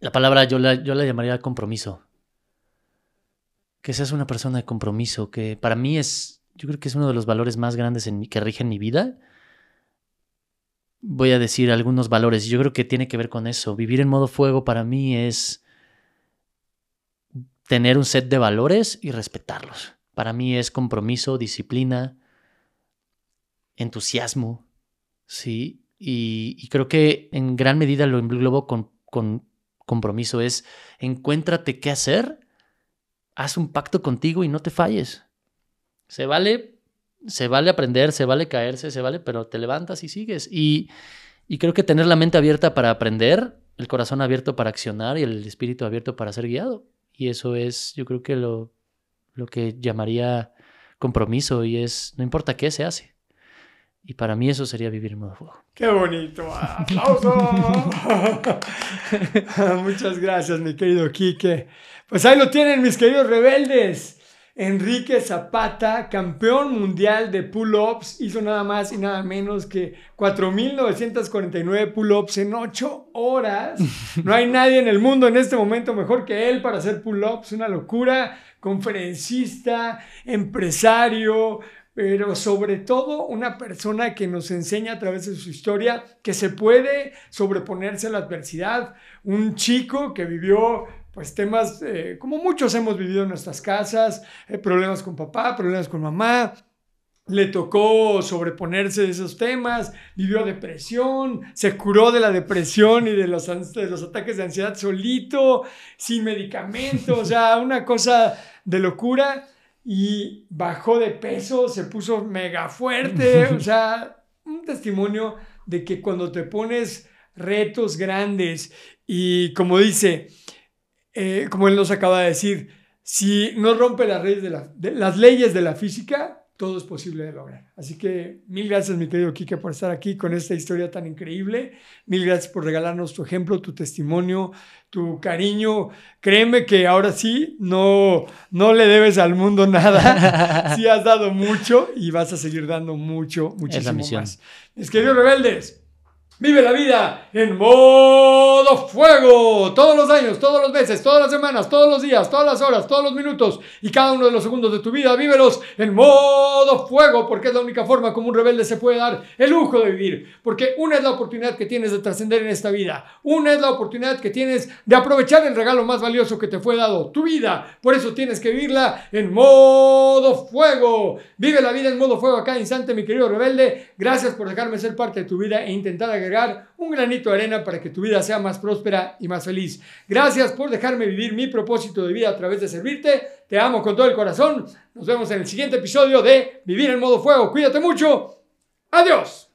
Speaker 2: La palabra yo la, yo la llamaría compromiso. Que seas una persona de compromiso, que para mí es, yo creo que es uno de los valores más grandes en que rigen mi vida. Voy a decir algunos valores, yo creo que tiene que ver con eso. Vivir en modo fuego para mí es tener un set de valores y respetarlos. Para mí es compromiso, disciplina, entusiasmo, ¿sí? Y, creo que en gran medida lo englobo con, con compromiso. Es encuéntrate qué hacer, haz un pacto contigo y no te falles. Se vale, se vale aprender, se vale caerse, se vale, pero te levantas y sigues. Y, y creo que tener la mente abierta para aprender, el corazón abierto para accionar y el espíritu abierto para ser guiado. Y eso es, yo creo que lo, lo que llamaría compromiso y es, no importa qué se hace. Y para mí eso sería vivir en modo fuego.
Speaker 1: ¡Qué bonito! ¡Aplauso! [LAUGHS] Muchas gracias, mi querido Quique. Pues ahí lo tienen, mis queridos rebeldes. Enrique Zapata, campeón mundial de pull-ups, hizo nada más y nada menos que 4.949 pull-ups en 8 horas. No hay nadie en el mundo en este momento mejor que él para hacer pull-ups, una locura. Conferencista, empresario, pero sobre todo una persona que nos enseña a través de su historia que se puede sobreponerse a la adversidad. Un chico que vivió pues temas eh, como muchos hemos vivido en nuestras casas, eh, problemas con papá, problemas con mamá. Le tocó sobreponerse de esos temas, vivió depresión, se curó de la depresión y de los, de los ataques de ansiedad solito, sin medicamento, o sea, una cosa de locura y bajó de peso, se puso mega fuerte, o [LAUGHS] sea, un testimonio de que cuando te pones retos grandes y como dice, eh, como él nos acaba de decir, si no rompe las, leyes de la- de- las leyes de la física, todo es posible de lograr. Así que mil gracias, mi querido Kike, por estar aquí con esta historia tan increíble. Mil gracias por regalarnos tu ejemplo, tu testimonio, tu cariño. Créeme que ahora sí, no, no le debes al mundo nada. [LAUGHS] Sí has dado mucho y vas a seguir dando mucho, muchísimo
Speaker 2: misión.
Speaker 1: más. Mis queridos rebeldes, Vive la vida en modo fuego. Todos los años, todos los meses, todas las semanas, todos los días, todas las horas, todos los minutos y cada uno de los segundos de tu vida, vívelos en modo fuego porque es la única forma como un rebelde se puede dar el lujo de vivir. Porque una es la oportunidad que tienes de trascender en esta vida. Una es la oportunidad que tienes de aprovechar el regalo más valioso que te fue dado, tu vida. Por eso tienes que vivirla en modo fuego. Vive la vida en modo fuego a cada instante, mi querido rebelde. Gracias por dejarme ser parte de tu vida e intentar un granito de arena para que tu vida sea más próspera y más feliz. Gracias por dejarme vivir mi propósito de vida a través de servirte. Te amo con todo el corazón. Nos vemos en el siguiente episodio de Vivir en modo fuego. Cuídate mucho. Adiós.